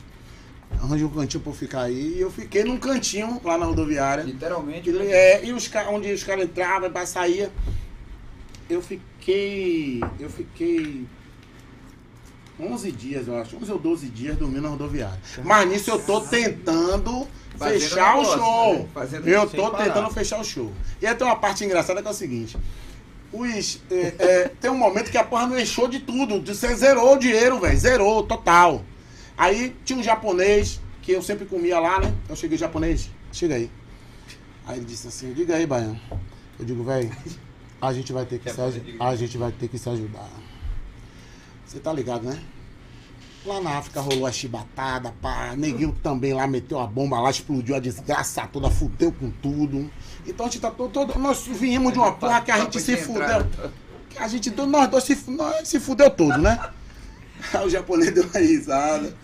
[SPEAKER 3] Arranjei um cantinho pra eu ficar aí. E eu fiquei num cantinho lá na rodoviária.
[SPEAKER 2] Literalmente.
[SPEAKER 3] E, é, e os onde os caras entravam e saía. Eu fiquei. Eu fiquei. 11 dias, eu acho. 11 ou 12 dias dormindo na rodoviária. Mas nisso eu tô tentando
[SPEAKER 2] Fazendo
[SPEAKER 3] fechar o
[SPEAKER 2] negócio,
[SPEAKER 3] show.
[SPEAKER 2] né?
[SPEAKER 3] Eu tô
[SPEAKER 2] parar.
[SPEAKER 3] tentando fechar o show. E aí tem uma parte engraçada que é o seguinte. Os, é, é, tem um momento que a porra não encheu de tudo. Você zerou o dinheiro, velho. Zerou, total. Aí tinha um japonês, que eu sempre comia lá, né? Eu cheguei, japonês, chega aí. Aí ele disse assim, diga aí, Baiano. Eu digo, velho, a gente vai ter que se a gente vai ter que se ajudar. Você tá ligado, né? Lá na África rolou a chibatada, pá. Neguinho também lá meteu a bomba lá, explodiu a desgraça toda, fudeu com tudo. Então a gente tá todo. todo- nós viemos de uma porra que a gente se fudeu. Que a gente, nós dois se, nós se fudeu todo, né? Aí o japonês deu uma risada.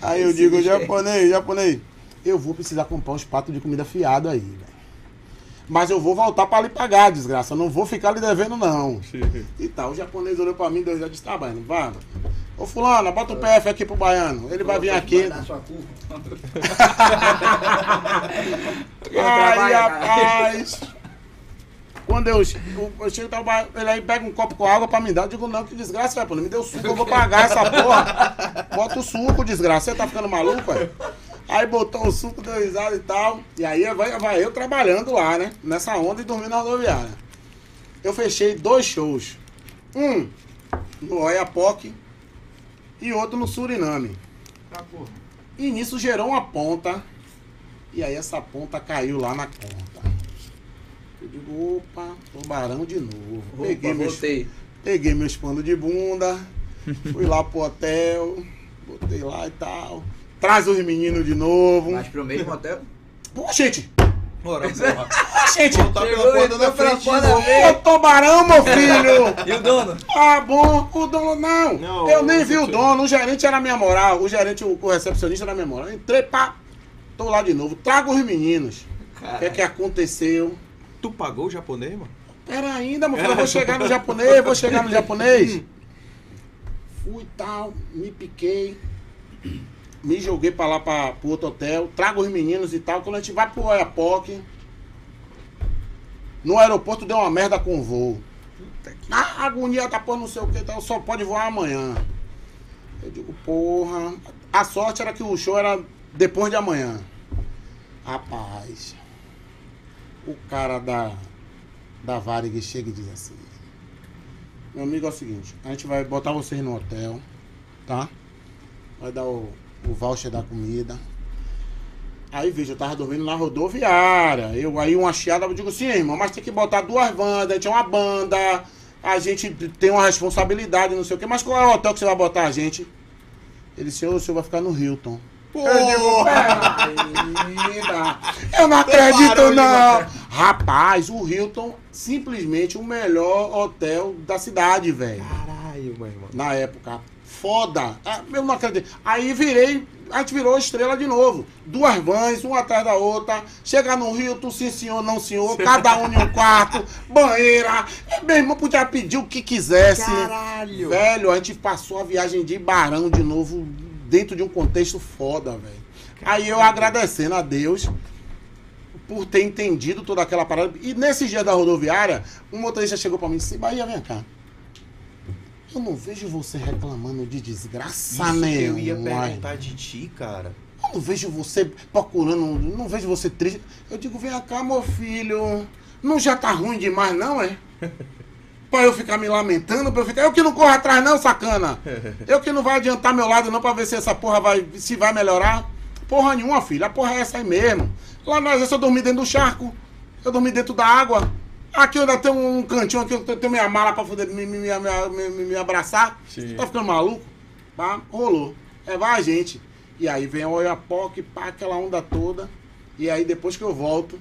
[SPEAKER 3] Aí eu digo,
[SPEAKER 2] aí.
[SPEAKER 3] japonês, japonês, eu vou precisar comprar uns pratos de comida fiado aí, velho. Mas eu vou voltar pra lhe pagar, desgraça. Eu não vou ficar lhe devendo, não. E tal, o japonês olhou pra mim e já disse, tá, baiano, vai. Ô fulano, bota o PF aqui pro baiano. Ele vai vir aqui.
[SPEAKER 2] Dar sua culpa.
[SPEAKER 3] Ai, rapaz. Quando eu, eu, eu chego, tá, ele aí pega um copo com água pra me dar. Eu digo, não, que desgraça, velho. Me deu suco, eu vou pagar essa porra. Bota o suco, desgraça. Você tá ficando maluco, velho? Aí botou o suco, deu risada e tal. E aí vai, vai eu trabalhando lá, né? Nessa onda e dormindo na rodoviária. Eu fechei dois shows. Um no Oiapoque e outro no Suriname.
[SPEAKER 2] Tá, porra.
[SPEAKER 3] E nisso gerou uma ponta. E aí essa ponta caiu lá na conta. Eu digo, opa, tubarão de novo. Peguei
[SPEAKER 2] Opa,
[SPEAKER 3] meus,
[SPEAKER 2] voltei.
[SPEAKER 3] peguei meus panos de bunda, fui lá pro hotel, botei lá e tal. Traz os meninos de novo.
[SPEAKER 2] Mas pro mesmo hotel?
[SPEAKER 3] Pô, gente!
[SPEAKER 1] Bora, porra.
[SPEAKER 3] Gente!
[SPEAKER 1] Voltar pela
[SPEAKER 2] Chegou,
[SPEAKER 1] porta da frente
[SPEAKER 2] porta.
[SPEAKER 3] Ô, tubarão, meu filho!
[SPEAKER 2] E o dono?
[SPEAKER 3] Ah, bom, o dono não.
[SPEAKER 1] Não,
[SPEAKER 3] eu nem vi o dono, o gerente era minha moral, o gerente, o, o recepcionista era minha moral. Entrei, pá, tô lá de novo, trago os meninos. O que é que aconteceu?
[SPEAKER 1] Tu pagou o japonês, mano?
[SPEAKER 3] Pera ainda, meu filho, eu vou chegar no japonês, vou chegar no japonês. Fui e tal, me piquei, me joguei pra lá, pra, pro outro hotel, trago os meninos e tal. Quando a gente vai pro Oiapoque, no aeroporto deu uma merda com o voo. A agonia da porra, não sei o que, tal, só pode voar amanhã. Eu digo, porra. A sorte era que o show era depois de amanhã. Rapaz, o cara da, da Varig chega e diz assim: Meu amigo, é o seguinte, a gente vai botar vocês no hotel, tá? Vai dar o, o voucher da comida. Aí veja, eu tava dormindo na rodoviária. Eu aí uma chiada, eu digo assim, irmão, mas tem que botar duas bandas, a gente é uma banda, a gente tem uma responsabilidade, não sei o quê, mas qual é o hotel que você vai botar a gente? Ele disse, o senhor vai ficar no Hilton. Eu digo, "Pera, eu não acredito não. Rapaz, o Hilton, simplesmente o melhor hotel da cidade, velho
[SPEAKER 1] Caralho, meu irmão.
[SPEAKER 3] na época. Foda. Ah, Eu não acredito. Aí virei, a gente virou estrela de novo. Duas vans, uma atrás da outra. Chegar no Rio, tu sim senhor, não senhor. Cada um em um quarto, banheira. É, meu irmão podia pedir o que quisesse.
[SPEAKER 1] Caralho.
[SPEAKER 3] Velho, a gente passou a viagem de Barão de novo, dentro de um contexto foda, velho. Aí eu agradecendo a Deus por ter entendido toda aquela parada. E nesse dia da rodoviária, um motorista chegou pra mim e disse: Bahia, vem cá. Eu não vejo você reclamando de desgraça
[SPEAKER 1] Isso
[SPEAKER 3] nenhuma.
[SPEAKER 1] eu ia perguntar de ti, cara.
[SPEAKER 3] Eu não vejo você procurando, não vejo você triste. Eu digo, vem cá, meu filho. Não já tá ruim demais, não, é? pra eu ficar me lamentando, pra eu ficar. Eu que não corro atrás, não, sacana. Eu que não vai adiantar meu lado, não, pra ver se essa porra vai. se vai melhorar. Porra nenhuma, filho. A porra é essa aí mesmo. Lá nós eu dormi dentro do charco. Eu dormi dentro da água. Aqui eu ainda tenho um cantinho aqui, eu tenho minha mala pra poder me, me, me, me, me- abraçar.
[SPEAKER 1] Sim.
[SPEAKER 3] Tá ficando maluco? Pá, rolou. É, vai a gente. E aí vem o Oiapoque, pá, aquela onda toda. E aí depois que eu volto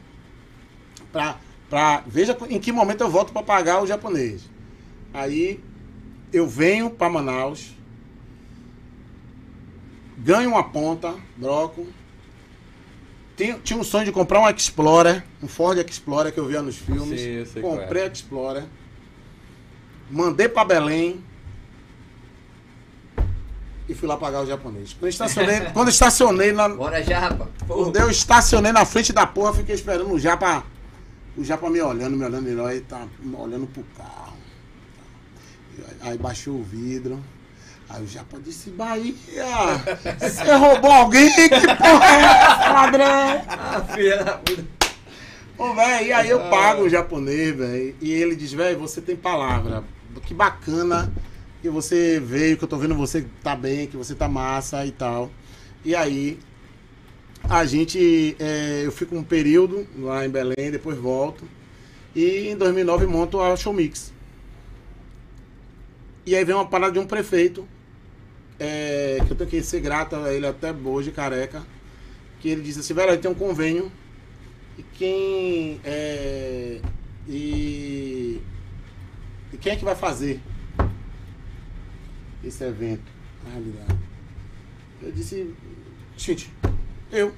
[SPEAKER 3] pra, pra. Veja em que momento eu volto pra pagar o japonês. Aí eu venho pra Manaus, ganho uma ponta, broco. Tinha, tinha um sonho de comprar um Explorer, um Ford Explorer que eu via nos filmes.
[SPEAKER 1] Sim, sei é.
[SPEAKER 3] Comprei Explorer. Mandei pra Belém. E fui lá pagar o japonês. Quando eu estacionei, quando estacionei na,
[SPEAKER 2] Bora. Pô,
[SPEAKER 3] quando eu estacionei na frente da porra, fiquei esperando o Japa. O Japa me olhando, me olhando, ele olha, tá olhando pro carro. Aí baixou o vidro. Aí o Japa disse, Bahia, você roubou alguém? Que porra é essa, ladrão?
[SPEAKER 2] Ah, filha da puta.
[SPEAKER 3] Ô, velho, e aí eu pago o japonês, velho. E ele diz, velho, você tem palavra. Que bacana que você veio, que eu tô vendo você tá bem, que você tá massa e tal. E aí, a gente, é, eu fico um período lá em Belém, depois volto. E em 2009 monto a Showmix. E aí vem uma parada de um prefeito, é, que eu tenho que ser grato a ele até hoje, careca, que ele disse assim, velho, tem um convênio e quem é, e, e quem é que vai fazer esse evento na realidade? Eu disse, gente, eu.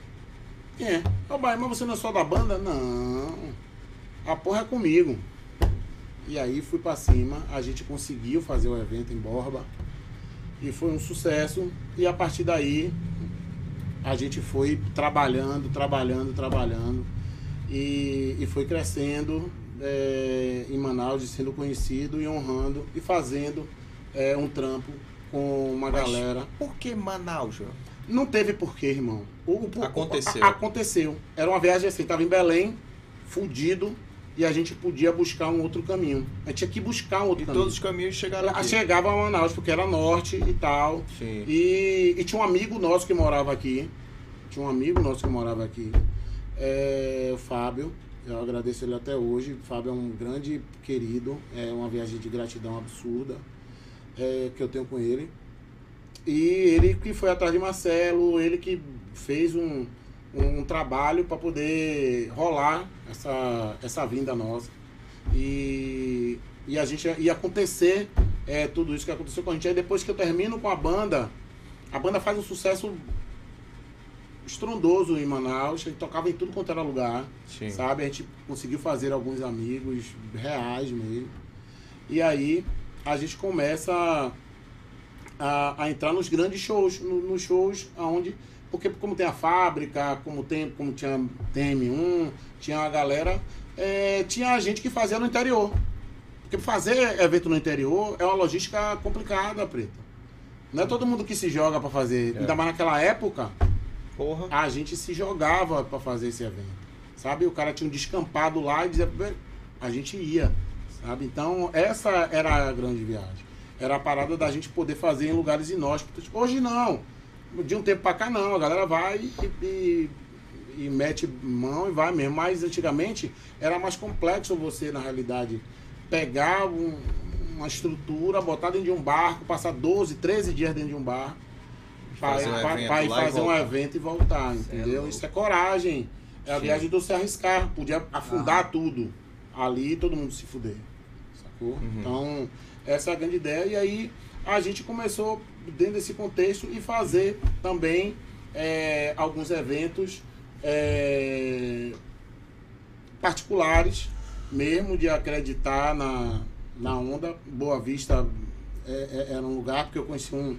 [SPEAKER 3] Quem é? Bahia, mas você não é só da banda? Não. A porra é comigo. E aí fui pra cima, a gente conseguiu fazer o evento em Borba. E foi um sucesso. E a partir daí a gente foi trabalhando, trabalhando, trabalhando. E, e foi crescendo é, em Manaus, sendo conhecido e honrando e fazendo é, um trampo com uma
[SPEAKER 1] Mas-
[SPEAKER 3] galera.
[SPEAKER 1] Por que Manaus, João?
[SPEAKER 3] Não teve porquê, irmão. O- o-
[SPEAKER 1] Aconteceu.
[SPEAKER 3] a- aconteceu. Era uma viagem assim, tava em Belém, fudido, e a gente podia buscar um outro caminho. A gente tinha que buscar um outro
[SPEAKER 1] E
[SPEAKER 3] caminho.
[SPEAKER 1] todos os caminhos chegaram aqui.
[SPEAKER 3] chegava a Manaus, porque era norte e tal.
[SPEAKER 1] Sim.
[SPEAKER 3] E, e tinha um amigo nosso que morava aqui. Tinha um amigo nosso que morava aqui. É, o Fábio. Eu agradeço ele até hoje. O Fábio é um grande querido. É uma viagem de gratidão absurda é, que eu tenho com ele. E ele que foi atrás de Marcelo, ele que fez um, um trabalho para poder rolar essa, essa vinda nossa. E, e a gente ia acontecer é, tudo isso que aconteceu com a gente. Aí depois que eu termino com a banda, a banda faz um sucesso estrondoso em Manaus. A gente tocava em tudo quanto era lugar.
[SPEAKER 1] Sim.
[SPEAKER 3] Sabe? A gente conseguiu fazer alguns amigos reais mesmo. E aí a gente começa a, a, entrar nos grandes shows, no- nos shows aonde. Porque como tem a fábrica, como tem, como tinha TM1, tinha a galera, é, tinha gente que fazia no interior. Porque fazer evento no interior é uma logística complicada, Preto. Não é todo mundo que se joga para fazer.
[SPEAKER 1] É.
[SPEAKER 3] Ainda mais naquela época,
[SPEAKER 1] Porra.
[SPEAKER 3] a gente se jogava para fazer esse evento. Sabe? O cara tinha um descampado lá e dizia, "Bem, a gente ia. Sabe? Então, essa era a grande viagem. Era a parada da gente poder fazer em lugares inóspitos. Hoje não. De um tempo para cá não. A galera vai e, e, e mete mão e vai mesmo. Mas antigamente era mais complexo você, na realidade, pegar um- uma estrutura, botar dentro de um barco, passar 12, 13 dias dentro de um barco. Para
[SPEAKER 1] Fazer um evento
[SPEAKER 3] ir
[SPEAKER 1] lá e
[SPEAKER 3] fazer um
[SPEAKER 1] voltar.
[SPEAKER 3] evento e voltar,
[SPEAKER 2] é
[SPEAKER 3] entendeu?
[SPEAKER 2] louco.
[SPEAKER 3] Isso é coragem. É a
[SPEAKER 1] Sim.
[SPEAKER 3] viagem do se arriscar. Podia afundar
[SPEAKER 2] Ah.
[SPEAKER 3] tudo. Ali todo mundo se fuder. Sacou?
[SPEAKER 1] Uhum.
[SPEAKER 3] Então, essa é a grande ideia. E aí a gente começou, dentro desse contexto, e fazer também é, alguns eventos é, particulares, mesmo de acreditar na, na onda. Boa Vista é, é- era um lugar, porque eu conheci um,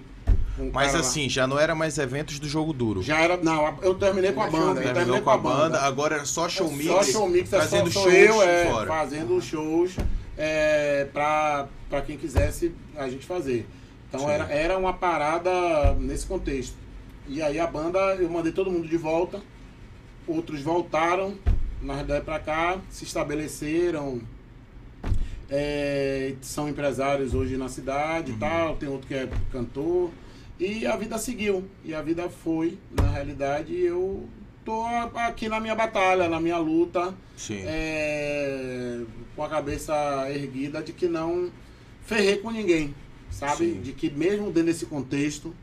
[SPEAKER 3] Um
[SPEAKER 1] Mas
[SPEAKER 3] cara lá.
[SPEAKER 1] assim, já não era mais eventos do jogo duro.
[SPEAKER 3] Já era. Não, eu terminei com a banda. Eu terminei
[SPEAKER 1] com a banda, agora era só show mix.
[SPEAKER 3] Só show mix, é
[SPEAKER 1] fazendo
[SPEAKER 3] só,
[SPEAKER 1] shows
[SPEAKER 3] eu, é,
[SPEAKER 1] fora.
[SPEAKER 3] fazendo shows é, pra quem quisesse a gente fazer. Então
[SPEAKER 1] Sim.
[SPEAKER 3] era, era uma parada nesse contexto. E aí a banda, eu mandei todo mundo de volta, outros voltaram, na realidade pra cá, se estabeleceram, é, são empresários hoje na cidade e
[SPEAKER 1] Uhum.
[SPEAKER 3] tal, tem outro que é cantor. E a vida seguiu. E a vida foi, na realidade, eu tô aqui na minha batalha, na minha luta,
[SPEAKER 1] Sim.
[SPEAKER 3] é, com a cabeça erguida de que não ferrei com ninguém, sabe?
[SPEAKER 1] Sim.
[SPEAKER 3] De que mesmo dentro desse contexto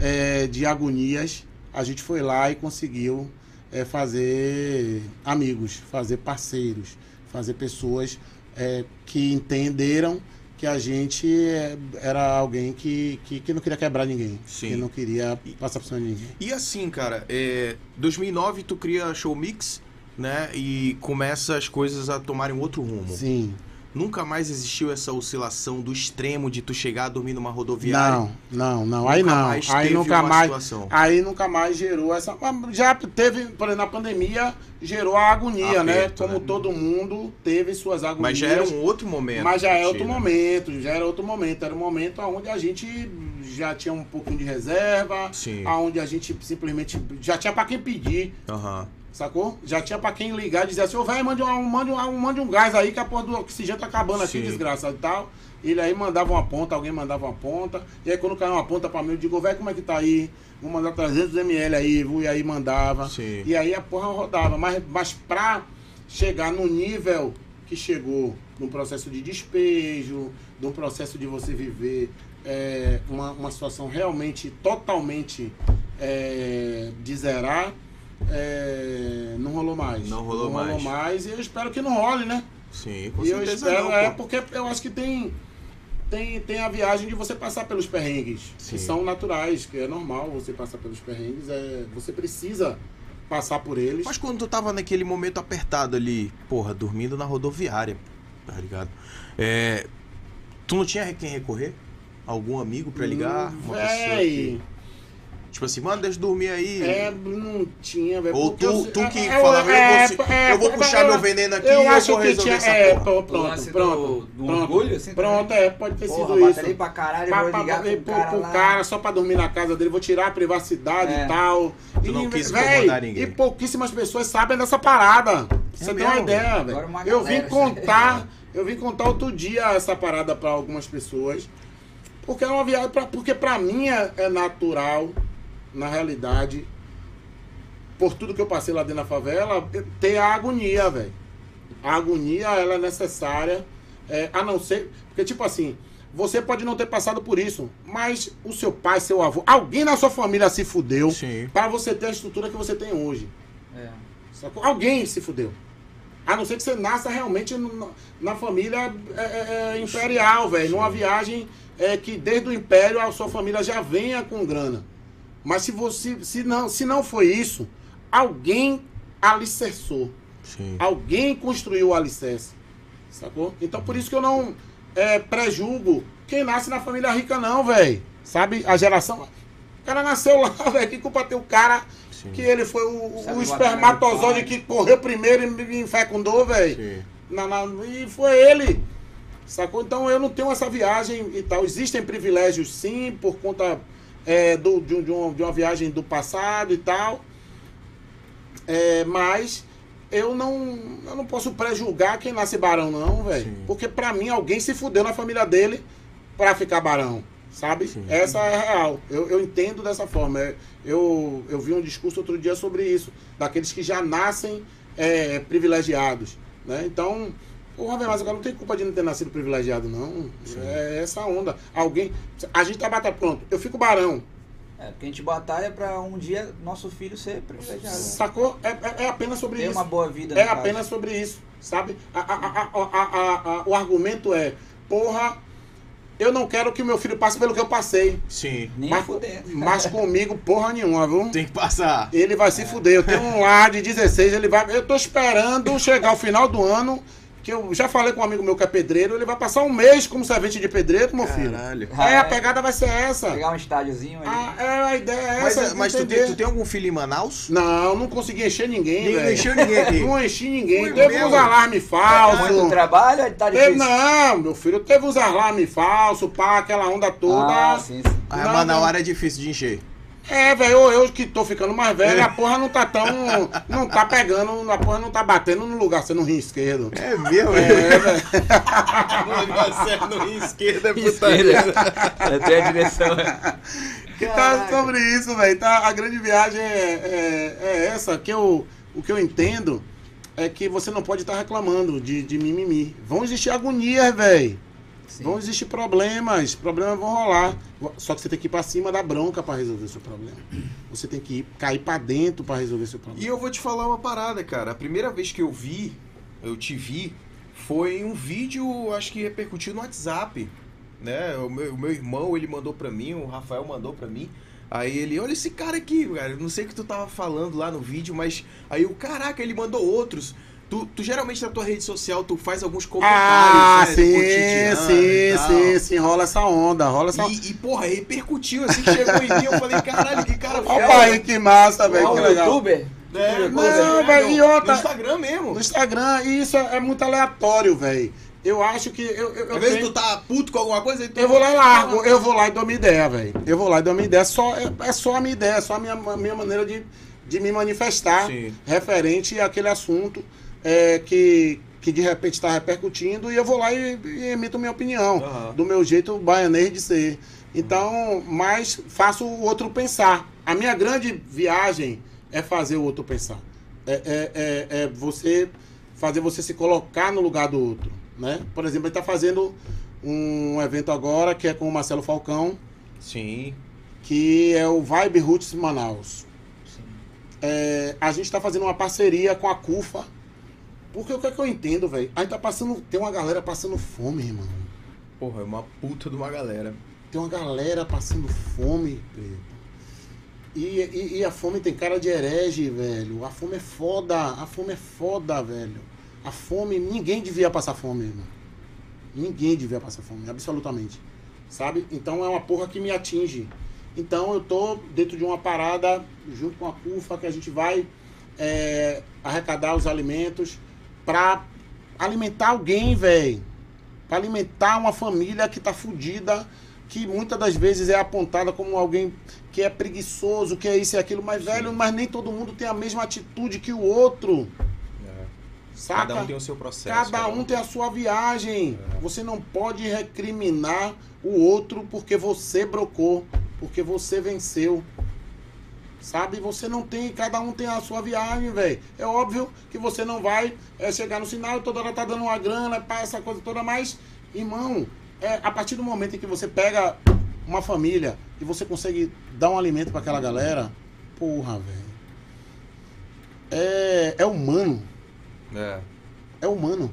[SPEAKER 3] é, de agonias, a gente foi lá e conseguiu é, fazer amigos, fazer parceiros, fazer pessoas é, que entenderam que a gente é, era alguém que, que, que não queria quebrar ninguém,
[SPEAKER 1] Sim.
[SPEAKER 3] que não queria passar por cima de ninguém.
[SPEAKER 1] E assim, cara, é, 2009 tu cria Show Mix, né? E começa as coisas a tomarem outro rumo.
[SPEAKER 3] Sim.
[SPEAKER 1] Nunca mais existiu essa oscilação do extremo de tu chegar a dormir numa rodoviária.
[SPEAKER 3] Não, não, não. Aí
[SPEAKER 1] Nunca
[SPEAKER 3] não.
[SPEAKER 1] mais
[SPEAKER 3] Aí nunca mais.
[SPEAKER 1] situação.
[SPEAKER 3] Aí nunca mais gerou essa. mas Já teve, por exemplo, na pandemia, gerou a agonia, né?
[SPEAKER 1] Aperto,
[SPEAKER 3] Como
[SPEAKER 1] né?
[SPEAKER 3] todo mundo teve suas agonias.
[SPEAKER 1] Mas já era um outro momento.
[SPEAKER 3] Mas já é outro momento, já era outro momento. Era um momento onde a gente já tinha um pouquinho de reserva,
[SPEAKER 1] Sim.
[SPEAKER 3] onde a gente simplesmente já tinha pra quem pedir,
[SPEAKER 1] Aham.
[SPEAKER 3] Sacou? Já tinha pra quem ligar e dizer assim, ô velho, mande um, mande, um, mande um gás aí que a porra do oxigênio tá acabando aqui,
[SPEAKER 1] Sim.
[SPEAKER 3] desgraçado e tal. Ele aí mandava uma ponta, alguém mandava uma ponta. E aí quando caiu uma ponta pra mim, eu digo, velho, como é que tá aí? Vou mandar 300 ml aí? E aí mandava.
[SPEAKER 1] Sim.
[SPEAKER 3] E aí a porra rodava. Mas, mas pra chegar no nível que chegou, num processo de despejo, num processo de você viver é, uma, uma situação realmente, totalmente é, de zerar, é, não rolou mais.
[SPEAKER 1] Não rolou mais.
[SPEAKER 3] rolou mais. E eu espero que não role, né?
[SPEAKER 1] Sim, com
[SPEAKER 3] e eu
[SPEAKER 1] certeza
[SPEAKER 3] espero,
[SPEAKER 1] não,
[SPEAKER 3] é porque eu acho que tem, tem, tem a viagem de você passar pelos perrengues,
[SPEAKER 1] Sim.
[SPEAKER 3] que são naturais, que é normal você passar pelos perrengues, é, você precisa passar por eles.
[SPEAKER 1] Mas quando tu tava naquele momento apertado ali, porra, dormindo na rodoviária, tá ligado? É, tu não tinha quem recorrer? Algum amigo pra ligar? Uma pessoa que,
[SPEAKER 3] Véi,
[SPEAKER 1] tipo assim, mano, deixa eu dormir aí.
[SPEAKER 3] é, não tinha, velho.
[SPEAKER 1] Ou tu,
[SPEAKER 3] eu-
[SPEAKER 1] tu que
[SPEAKER 3] é,
[SPEAKER 1] falava,
[SPEAKER 3] é,
[SPEAKER 1] eu vou,
[SPEAKER 3] é,
[SPEAKER 1] eu vou
[SPEAKER 3] é,
[SPEAKER 1] puxar
[SPEAKER 3] eu-
[SPEAKER 1] meu veneno aqui
[SPEAKER 3] eu
[SPEAKER 1] e eu
[SPEAKER 3] acho
[SPEAKER 1] vou
[SPEAKER 3] que
[SPEAKER 1] resolver
[SPEAKER 3] tinha,
[SPEAKER 1] essa
[SPEAKER 3] é,
[SPEAKER 1] porra.
[SPEAKER 3] pô,
[SPEAKER 2] O
[SPEAKER 3] pronto,
[SPEAKER 2] lance do-
[SPEAKER 3] pronto,
[SPEAKER 2] do
[SPEAKER 3] pronto.
[SPEAKER 2] orgulho, assim,
[SPEAKER 3] Pronto, é, pode ter
[SPEAKER 2] Porra,
[SPEAKER 3] sido isso.
[SPEAKER 2] pra caralho,
[SPEAKER 3] Pra,
[SPEAKER 2] vou
[SPEAKER 3] pra,
[SPEAKER 2] ligar
[SPEAKER 3] pra,
[SPEAKER 2] pro
[SPEAKER 3] pro,
[SPEAKER 2] cara
[SPEAKER 3] pro
[SPEAKER 2] lá.
[SPEAKER 3] cara só pra dormir na casa dele, vou tirar a privacidade
[SPEAKER 2] É.
[SPEAKER 3] e tal.
[SPEAKER 1] Tu não
[SPEAKER 3] e,
[SPEAKER 1] quis
[SPEAKER 3] véi,
[SPEAKER 1] incomodar ninguém.
[SPEAKER 3] E pouquíssimas pessoas sabem dessa parada. Você tem uma ideia, velho. Eu vim
[SPEAKER 2] galera,
[SPEAKER 3] contar, eu vim contar outro dia essa parada pra algumas pessoas. Porque é uma viagem, pra, porque pra mim é, é natural, na realidade, por tudo que eu passei lá dentro da favela, ter a agonia, velho. A agonia, ela é necessária, é, a não ser... Porque, tipo assim, você pode não ter passado por isso, mas o seu pai, seu avô, alguém na sua família se fudeu
[SPEAKER 1] Sim.
[SPEAKER 3] pra você ter a estrutura que você tem hoje.
[SPEAKER 2] É.
[SPEAKER 3] Sacou? Alguém se fudeu. A não ser que você nasça realmente na família é, é, é, imperial, velho. Numa viagem é, que desde o império a sua família já venha com grana. Mas se você. Se não, se não foi isso, alguém alicerçou.
[SPEAKER 1] Sim.
[SPEAKER 3] Alguém construiu o alicerce. Sacou? Então por isso que eu não é, prejulgo quem nasce na família rica, não, velho. Sabe? A geração. O cara nasceu lá, velho. Que culpa tem o cara
[SPEAKER 1] Sim.
[SPEAKER 3] que ele foi o, o espermatozoide que correu primeiro e me fecundou, velho.
[SPEAKER 1] Sim.
[SPEAKER 3] Na- na- E foi ele. Sacou? Então eu não tenho essa viagem e tal. Existem privilégios sim, por conta é, do, de, um- de uma, de uma viagem do passado e tal. É, mas eu não, eu não posso prejulgar quem nasce barão, não, velho. Porque pra mim alguém se fudeu na família dele pra ficar barão. Sabe?
[SPEAKER 1] Sim.
[SPEAKER 3] Essa é a real. Eu, eu entendo dessa forma. É, Eu, eu vi um discurso outro dia sobre isso. Daqueles que já nascem é, privilegiados. Né? Então, porra, velho, mas agora não tem culpa de não ter nascido privilegiado, não. É essa onda. Alguém. A gente tá batendo. Pronto, eu fico barão.
[SPEAKER 2] É, porque a gente batalha pra um dia nosso filho ser privilegiado.
[SPEAKER 3] Sacou? É, é- é apenas sobre
[SPEAKER 2] Ter
[SPEAKER 3] isso.
[SPEAKER 2] uma boa vida.
[SPEAKER 3] É
[SPEAKER 2] no caso.
[SPEAKER 3] apenas sobre isso, sabe? A- a- a- a- a- a- o argumento é, porra, eu não quero que meu filho passe pelo que eu passei.
[SPEAKER 1] Sim.
[SPEAKER 2] Nem
[SPEAKER 3] Mas,
[SPEAKER 2] fudendo.
[SPEAKER 3] mas comigo, porra nenhuma, viu?
[SPEAKER 1] Tem que passar.
[SPEAKER 3] Ele vai se fuder. Eu tenho um lá de 16, ele vai. Eu tô esperando chegar o final do ano que eu já falei com um amigo meu que é pedreiro, ele vai passar um mês como servente de pedreiro, meu filho.
[SPEAKER 1] Caralho.
[SPEAKER 3] É, a pegada vai ser essa.
[SPEAKER 2] Pegar um estádiozinho ali.
[SPEAKER 3] Ah, é, a ideia é
[SPEAKER 1] Mas,
[SPEAKER 3] essa.
[SPEAKER 1] mas tu, tem, tu tem algum filho em Manaus?
[SPEAKER 3] Não, não consegui encher ninguém, velho.
[SPEAKER 1] encheu ninguém aqui.
[SPEAKER 3] Não enchi ninguém.
[SPEAKER 1] Foi
[SPEAKER 3] teve
[SPEAKER 1] mesmo?
[SPEAKER 3] uns alarmes
[SPEAKER 2] Muito
[SPEAKER 3] falsos.
[SPEAKER 2] trabalho, tá
[SPEAKER 3] Teve,
[SPEAKER 2] difícil.
[SPEAKER 3] não, meu filho, teve uns alarmes falsos, pá, aquela onda toda.
[SPEAKER 2] Ah, sim, sim.
[SPEAKER 1] Ah,
[SPEAKER 3] Não,
[SPEAKER 1] Manaus
[SPEAKER 3] não.
[SPEAKER 1] era difícil de encher.
[SPEAKER 3] É, velho, eu, que tô ficando mais velho, a porra não tá tão. Não tá pegando, a porra não tá batendo no lugar, sendo rim esquerdo.
[SPEAKER 1] É mesmo?
[SPEAKER 3] É, velho.
[SPEAKER 1] é no rim esquerdo, é putaria.
[SPEAKER 2] Tem a direção.
[SPEAKER 3] Que tá sobre isso, velho. Tá, a grande viagem é, é, é essa, que eu, o que eu entendo é que você não pode estar reclamando de, de mimimi. Vão existir agonias, velho.
[SPEAKER 2] Sim.
[SPEAKER 3] Vão existir problemas, problemas vão rolar. Só que você tem que ir pra cima da bronca pra resolver o seu problema. Você tem que ir, cair pra dentro pra resolver o seu problema.
[SPEAKER 1] E eu vou te falar uma parada, cara. A primeira vez que eu vi, eu te vi, foi em um vídeo, acho que repercutiu no WhatsApp. Né? O meu, o meu irmão, ele mandou pra mim, o Rafael mandou pra mim. Aí ele, olha esse cara aqui, cara. eu Não sei o que tu tava falando lá no vídeo, mas aí o caraca, ele mandou outros. Tu, tu geralmente na tua rede social tu faz alguns comentários,
[SPEAKER 3] Ah,
[SPEAKER 1] né,
[SPEAKER 3] sim, sim, sim, sim. Rola essa onda, rola essa onda.
[SPEAKER 1] E, e, porra, repercutiu assim, chegou em mim, eu falei, caralho, que cara
[SPEAKER 3] Olha o
[SPEAKER 1] foda.
[SPEAKER 3] pai, que massa, velho.
[SPEAKER 2] Ó,
[SPEAKER 3] Que
[SPEAKER 2] o
[SPEAKER 3] legal.
[SPEAKER 2] youtuber.
[SPEAKER 1] É,
[SPEAKER 3] não, velho,
[SPEAKER 1] no-
[SPEAKER 3] e outra-
[SPEAKER 1] No Instagram mesmo.
[SPEAKER 3] No Instagram, e isso é, é muito aleatório, velho. Eu acho que. Eu, eu, eu
[SPEAKER 1] Às vezes
[SPEAKER 3] tenho-
[SPEAKER 1] tu tá puto com alguma coisa, tu...
[SPEAKER 3] Eu vou lá e largo, eu vou lá e dou minha ideia, velho. Eu vou lá e dou minha ideia. Só, é, é só a minha ideia, é só a minha, a minha maneira de, de me manifestar
[SPEAKER 1] Sim.
[SPEAKER 3] referente àquele assunto é, que, que de repente está repercutindo e eu vou lá e, e emito minha opinião.
[SPEAKER 1] Aham.
[SPEAKER 3] Do meu jeito baianês de ser. Então, mas faço o outro pensar. A minha grande viagem é fazer o outro pensar. É, é, é, é você fazer você se colocar no lugar do outro. Né? Por exemplo, ele está fazendo um evento agora que é com o Marcelo Falcão,
[SPEAKER 1] Sim.
[SPEAKER 3] que é o Vibe Roots Manaus.
[SPEAKER 2] Sim.
[SPEAKER 3] É, a gente está fazendo uma parceria com a CUFA. Porque o que é que eu entendo, velho? A gente tá passando. Tem uma galera passando fome, irmão.
[SPEAKER 1] Porra, é uma puta de uma galera.
[SPEAKER 3] Tem uma galera passando fome, Pedro. E, e, e a fome tem cara de herege, velho. A fome é foda. A fome é foda, velho. A fome. Ninguém devia passar fome, irmão. Ninguém devia passar fome, absolutamente. Sabe? Então é uma porra que me atinge. Então eu tô dentro de uma parada, junto com a CUFA, que a gente vai é, arrecadar os alimentos pra alimentar alguém, velho. Pra alimentar uma família que tá fudida, que muitas das vezes é apontada como alguém que é preguiçoso, que é isso e aquilo, mas, velho, mas nem todo mundo tem a mesma atitude que o outro.
[SPEAKER 1] É.
[SPEAKER 3] Saca?
[SPEAKER 1] Cada um tem o seu processo.
[SPEAKER 3] Cada um tem a sua viagem.
[SPEAKER 1] É.
[SPEAKER 3] Você não pode recriminar o outro porque você brocou, porque você venceu. Sabe? Você não tem, cada um tem a sua viagem, velho. É óbvio que você não vai é, chegar no sinal, toda hora tá dando uma grana, pá, essa coisa toda, mas, irmão, é, a partir do momento em que você pega uma família e você consegue dar um alimento para aquela galera, porra, velho. É, é humano
[SPEAKER 1] É.
[SPEAKER 3] é humano.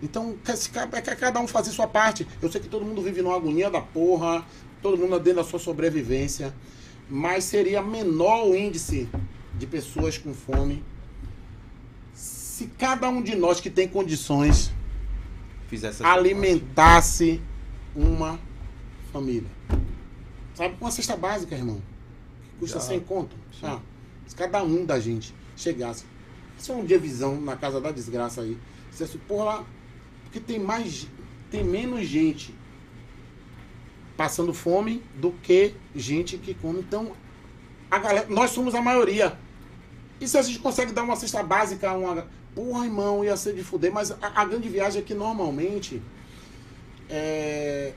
[SPEAKER 3] Então, é cada um fazer sua parte. Eu sei que todo mundo vive numa agonia da porra, todo mundo dentro da sua sobrevivência, mas seria menor o índice de pessoas com fome se cada um de nós que tem condições
[SPEAKER 1] Fizesse
[SPEAKER 3] alimentasse uma família. Sabe? Uma cesta básica, irmão. Que custa
[SPEAKER 1] Já.
[SPEAKER 3] 100 conto. Ah, se cada um da gente chegasse. Isso é um dia visão na casa da desgraça aí. Dissesse, porra, lá, porque tem mais. Tem menos gente passando fome do que gente que come. Então, a galera, nós somos a maioria. E se a gente consegue dar uma cesta básica, uma. Porra, irmão, ia ser de fuder, mas a, a grande viagem é que normalmente. É,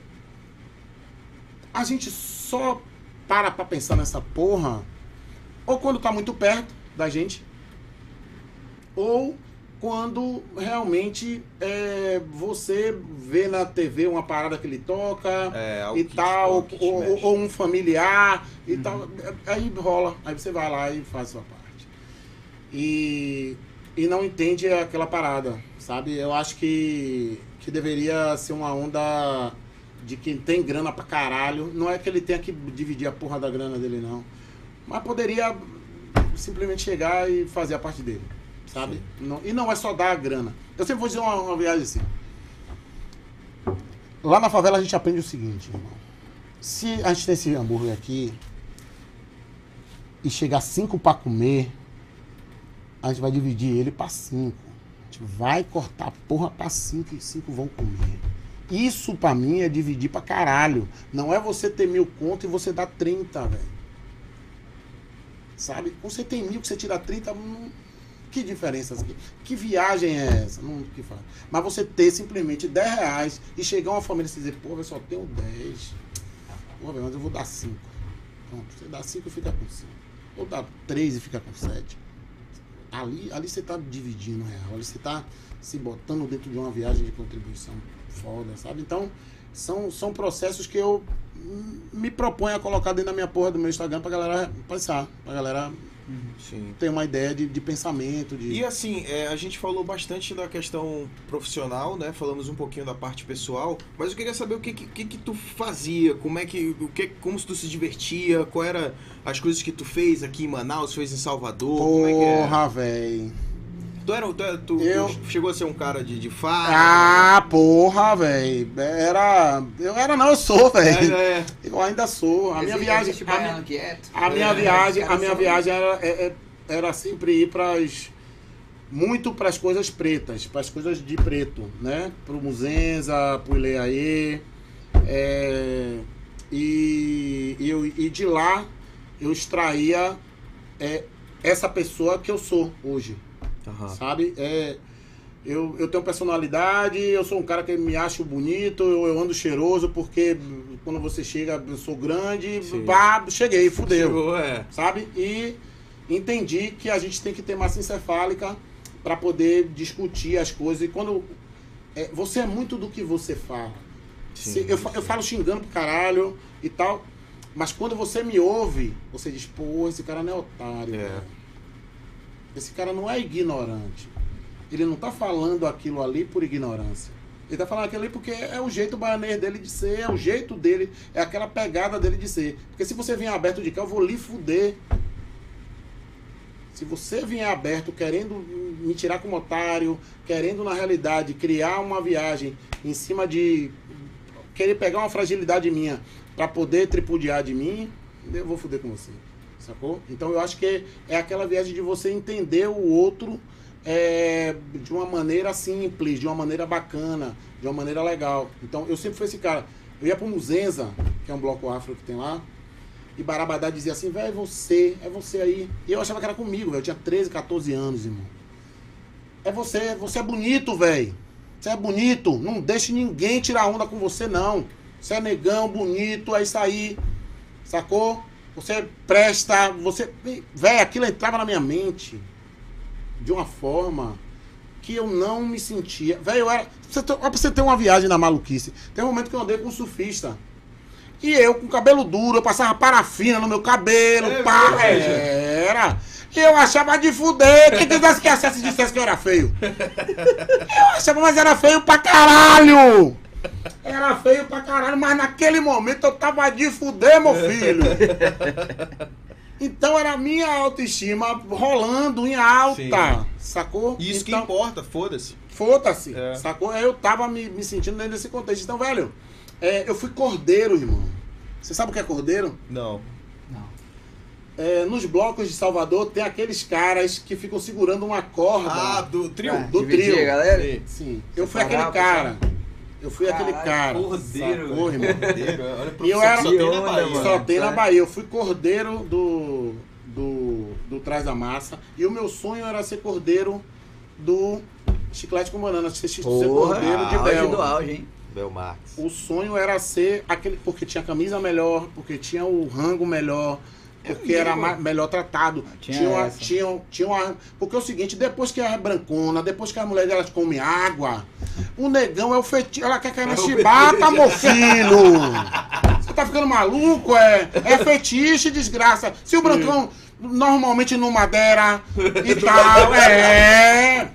[SPEAKER 3] a gente só para pra pensar nessa porra ou quando tá muito perto da gente, ou quando realmente é, você vê na TV uma parada que ele toca
[SPEAKER 1] É,
[SPEAKER 3] e tal, ou.
[SPEAKER 1] Uhum.
[SPEAKER 3] ou um familiar e tal. Aí rola, aí você vai lá e faz a sua parte. E, e não entende aquela parada, sabe? Eu acho que, que deveria ser uma onda de quem tem grana pra caralho. Não é que ele tenha que dividir a porra da grana dele, não. Mas poderia simplesmente chegar e fazer a parte dele. Sabe? Não- e não é só dar a grana. Eu sempre vou dizer uma, uma viagem assim. Lá na favela a gente aprende o seguinte, irmão. Se a gente tem esse hambúrguer aqui e chegar cinco pra comer, a gente vai dividir ele pra cinco. A gente vai cortar a porra pra cinco e cinco vão comer. Isso pra mim é dividir pra caralho. Não é você ter mil conto e você dar 30, velho. Sabe? Quando você tem mil que você tira 30, hum, que diferença? Que, que viagem é essa? Não, que fala. Mas você ter simplesmente 10 reais e chegar uma família e dizer, pô, eu só tenho 10. Pô, mas eu vou dar 5. Pronto, você dá 5 e fica com 5. Ou dá 3 e fica com 7. Ali, ali você tá dividindo real. Ali você tá se botando dentro de uma viagem de contribuição foda, sabe? Então, são, são processos que eu me proponho a colocar dentro da minha porra do meu Instagram pra galera pensar, pra galera
[SPEAKER 1] Sim.
[SPEAKER 3] ter uma ideia de, de pensamento, de...
[SPEAKER 1] E assim, é, a gente falou bastante da questão profissional, né? Falamos um pouquinho da parte pessoal, mas eu queria saber o que que, que tu fazia, como é que, o que, como tu se divertia, qual era as coisas que tu fez aqui em Manaus, fez em Salvador, como é é?
[SPEAKER 3] Porra, véi.
[SPEAKER 1] Tu, era, tu, tu- tu
[SPEAKER 3] Eu-
[SPEAKER 1] chegou a ser um cara de, de farra?
[SPEAKER 3] Ah, porra, véi. Era. Eu era, não, eu sou,
[SPEAKER 1] é,
[SPEAKER 3] véi.
[SPEAKER 1] é.
[SPEAKER 3] Eu ainda sou. A minha viagem.
[SPEAKER 2] existe
[SPEAKER 3] A minha,
[SPEAKER 2] quieto.
[SPEAKER 3] a minha
[SPEAKER 1] É,
[SPEAKER 3] viagem, a minha viagem era, é- é- era sempre ir pras. Muito para as coisas pretas, para as coisas de preto, né? Pro Muzenza, pro Ileaê. É, e, e, eu, e de lá eu extraía é, essa pessoa que eu sou hoje.
[SPEAKER 1] Aham.
[SPEAKER 3] Sabe? É, eu, eu tenho personalidade, eu sou um cara que me acho bonito, eu, eu ando cheiroso porque quando você chega, eu sou grande,
[SPEAKER 1] Sim.
[SPEAKER 3] pá, cheguei, fudeu.
[SPEAKER 1] Chegou, é.
[SPEAKER 3] Sabe? E entendi que a gente tem que ter massa encefálica para poder discutir as coisas. E quando. é, você é muito do que você fala.
[SPEAKER 1] Sim,
[SPEAKER 3] Se- eu, eu falo xingando pro caralho e tal. Mas quando você me ouve, você diz, pô, esse cara não é otário.
[SPEAKER 1] É.
[SPEAKER 3] velho. Esse cara não é ignorante. Ele não tá falando aquilo ali por ignorância. Ele tá falando aquilo ali porque é o jeito baianês dele de ser, é o jeito dele, é aquela pegada dele de ser. Porque se você vier aberto de cá, eu vou lhe fuder. Se você vier aberto querendo me tirar como otário, querendo na realidade criar uma viagem em cima de querer pegar uma fragilidade minha pra poder tripudiar de mim, eu vou fuder com você. Sacou? Então eu acho que é aquela viagem de você entender o outro é, de uma maneira simples, de uma maneira bacana, de uma maneira legal. Então eu sempre fui esse cara. Eu ia pro Muzenza, que é um bloco afro que tem lá, e Barabadá dizia assim, velho, é você, é você aí. E eu achava que era comigo, velho. Eu tinha 13, 14 anos, irmão. É você, você é bonito, velho. Você é bonito. Não deixe ninguém tirar onda com você, não. Você é negão, bonito, é isso aí. Sacou? Você presta, você. Velho, aquilo entrava na minha mente de uma forma que eu não me sentia. Velho, eu era. Você pra você ter uma viagem na maluquice. Tem um momento que eu andei com um surfista. E eu, com cabelo duro, eu passava parafina no meu cabelo,
[SPEAKER 1] É
[SPEAKER 3] pá,
[SPEAKER 1] mesmo?
[SPEAKER 3] era. E eu achava de fuder. Quem quisesse que acesse dissesse que eu era feio. Eu achava, mas era feio pra caralho. Era feio pra caralho, mas naquele momento eu tava de fuder, meu filho. Então era a minha autoestima rolando em alta,
[SPEAKER 1] Sim.
[SPEAKER 3] sacou?
[SPEAKER 1] Isso que
[SPEAKER 3] então,
[SPEAKER 1] importa, foda-se.
[SPEAKER 3] Foda-se,
[SPEAKER 1] É.
[SPEAKER 3] sacou? Eu tava me, me sentindo dentro desse contexto. Então, velho, é, eu fui cordeiro, irmão. Você sabe o que é cordeiro?
[SPEAKER 1] Não.
[SPEAKER 2] Não.
[SPEAKER 3] É, nos blocos de Salvador tem aqueles caras que ficam segurando uma corda.
[SPEAKER 1] Ah, do trio?
[SPEAKER 2] Ah,
[SPEAKER 3] do trio.
[SPEAKER 2] galera.
[SPEAKER 1] Sim.
[SPEAKER 3] Sim, eu fui aquele cara. Eu fui aquele
[SPEAKER 2] Caralho,
[SPEAKER 3] cara.
[SPEAKER 2] cordeiro,
[SPEAKER 3] Sacou, irmão?
[SPEAKER 1] Cordeiro, olha a
[SPEAKER 3] E eu era-
[SPEAKER 1] que só tem na Bahia.
[SPEAKER 2] mano.
[SPEAKER 3] Só tem na
[SPEAKER 2] Tá.
[SPEAKER 3] Bahia. Eu fui cordeiro do, do, do Trás da Massa. E o meu sonho era ser cordeiro do Chiclete com Banana. Ser, ser cordeiro de
[SPEAKER 2] auge
[SPEAKER 3] Bel.
[SPEAKER 2] do auge, hein?
[SPEAKER 1] Belmarx.
[SPEAKER 3] O sonho era ser aquele. Porque tinha camisa melhor, porque tinha o rango melhor, porque era melhor tratado.
[SPEAKER 2] Tinha
[SPEAKER 3] Tinha, uma, tinha, tinha uma. Porque é o seguinte, depois que é brancona, depois que as mulheres elas comem água, o negão é o fetiche. Ela quer cair na
[SPEAKER 1] É o
[SPEAKER 3] chibata, meu filho! Você tá ficando maluco? É, é fetiche, desgraça. Se o brancão normalmente no madeira e tal, é.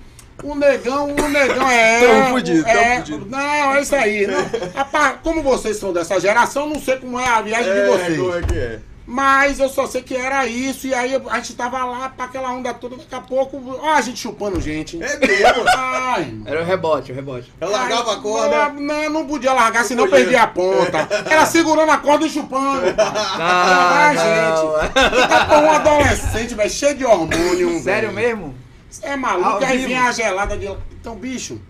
[SPEAKER 3] O negão, o negão é.
[SPEAKER 1] Tamo fudido,
[SPEAKER 3] é,
[SPEAKER 1] fudido.
[SPEAKER 3] Não, é isso aí. Não. Rapaz, como vocês são dessa geração, não sei como é a viagem de vocês.
[SPEAKER 1] como é que é?
[SPEAKER 3] Mas eu só sei que era isso, e aí a gente tava lá pra aquela onda toda, daqui a pouco, ó, a gente chupando gente.
[SPEAKER 1] É mesmo?
[SPEAKER 3] Ai.
[SPEAKER 2] Era o rebote, o rebote.
[SPEAKER 1] Eu largava a corda.
[SPEAKER 3] Não, não, não podia largar, senão
[SPEAKER 1] podia.
[SPEAKER 3] perdia a ponta. Era segurando a corda e chupando.
[SPEAKER 2] Ah,
[SPEAKER 3] Ai, gente. Tá um adolescente, velho, cheio de hormônio.
[SPEAKER 2] Sério
[SPEAKER 3] velho.
[SPEAKER 2] mesmo?
[SPEAKER 3] É maluco,
[SPEAKER 2] Ao
[SPEAKER 3] aí vinha a gelada de. Então, bicho,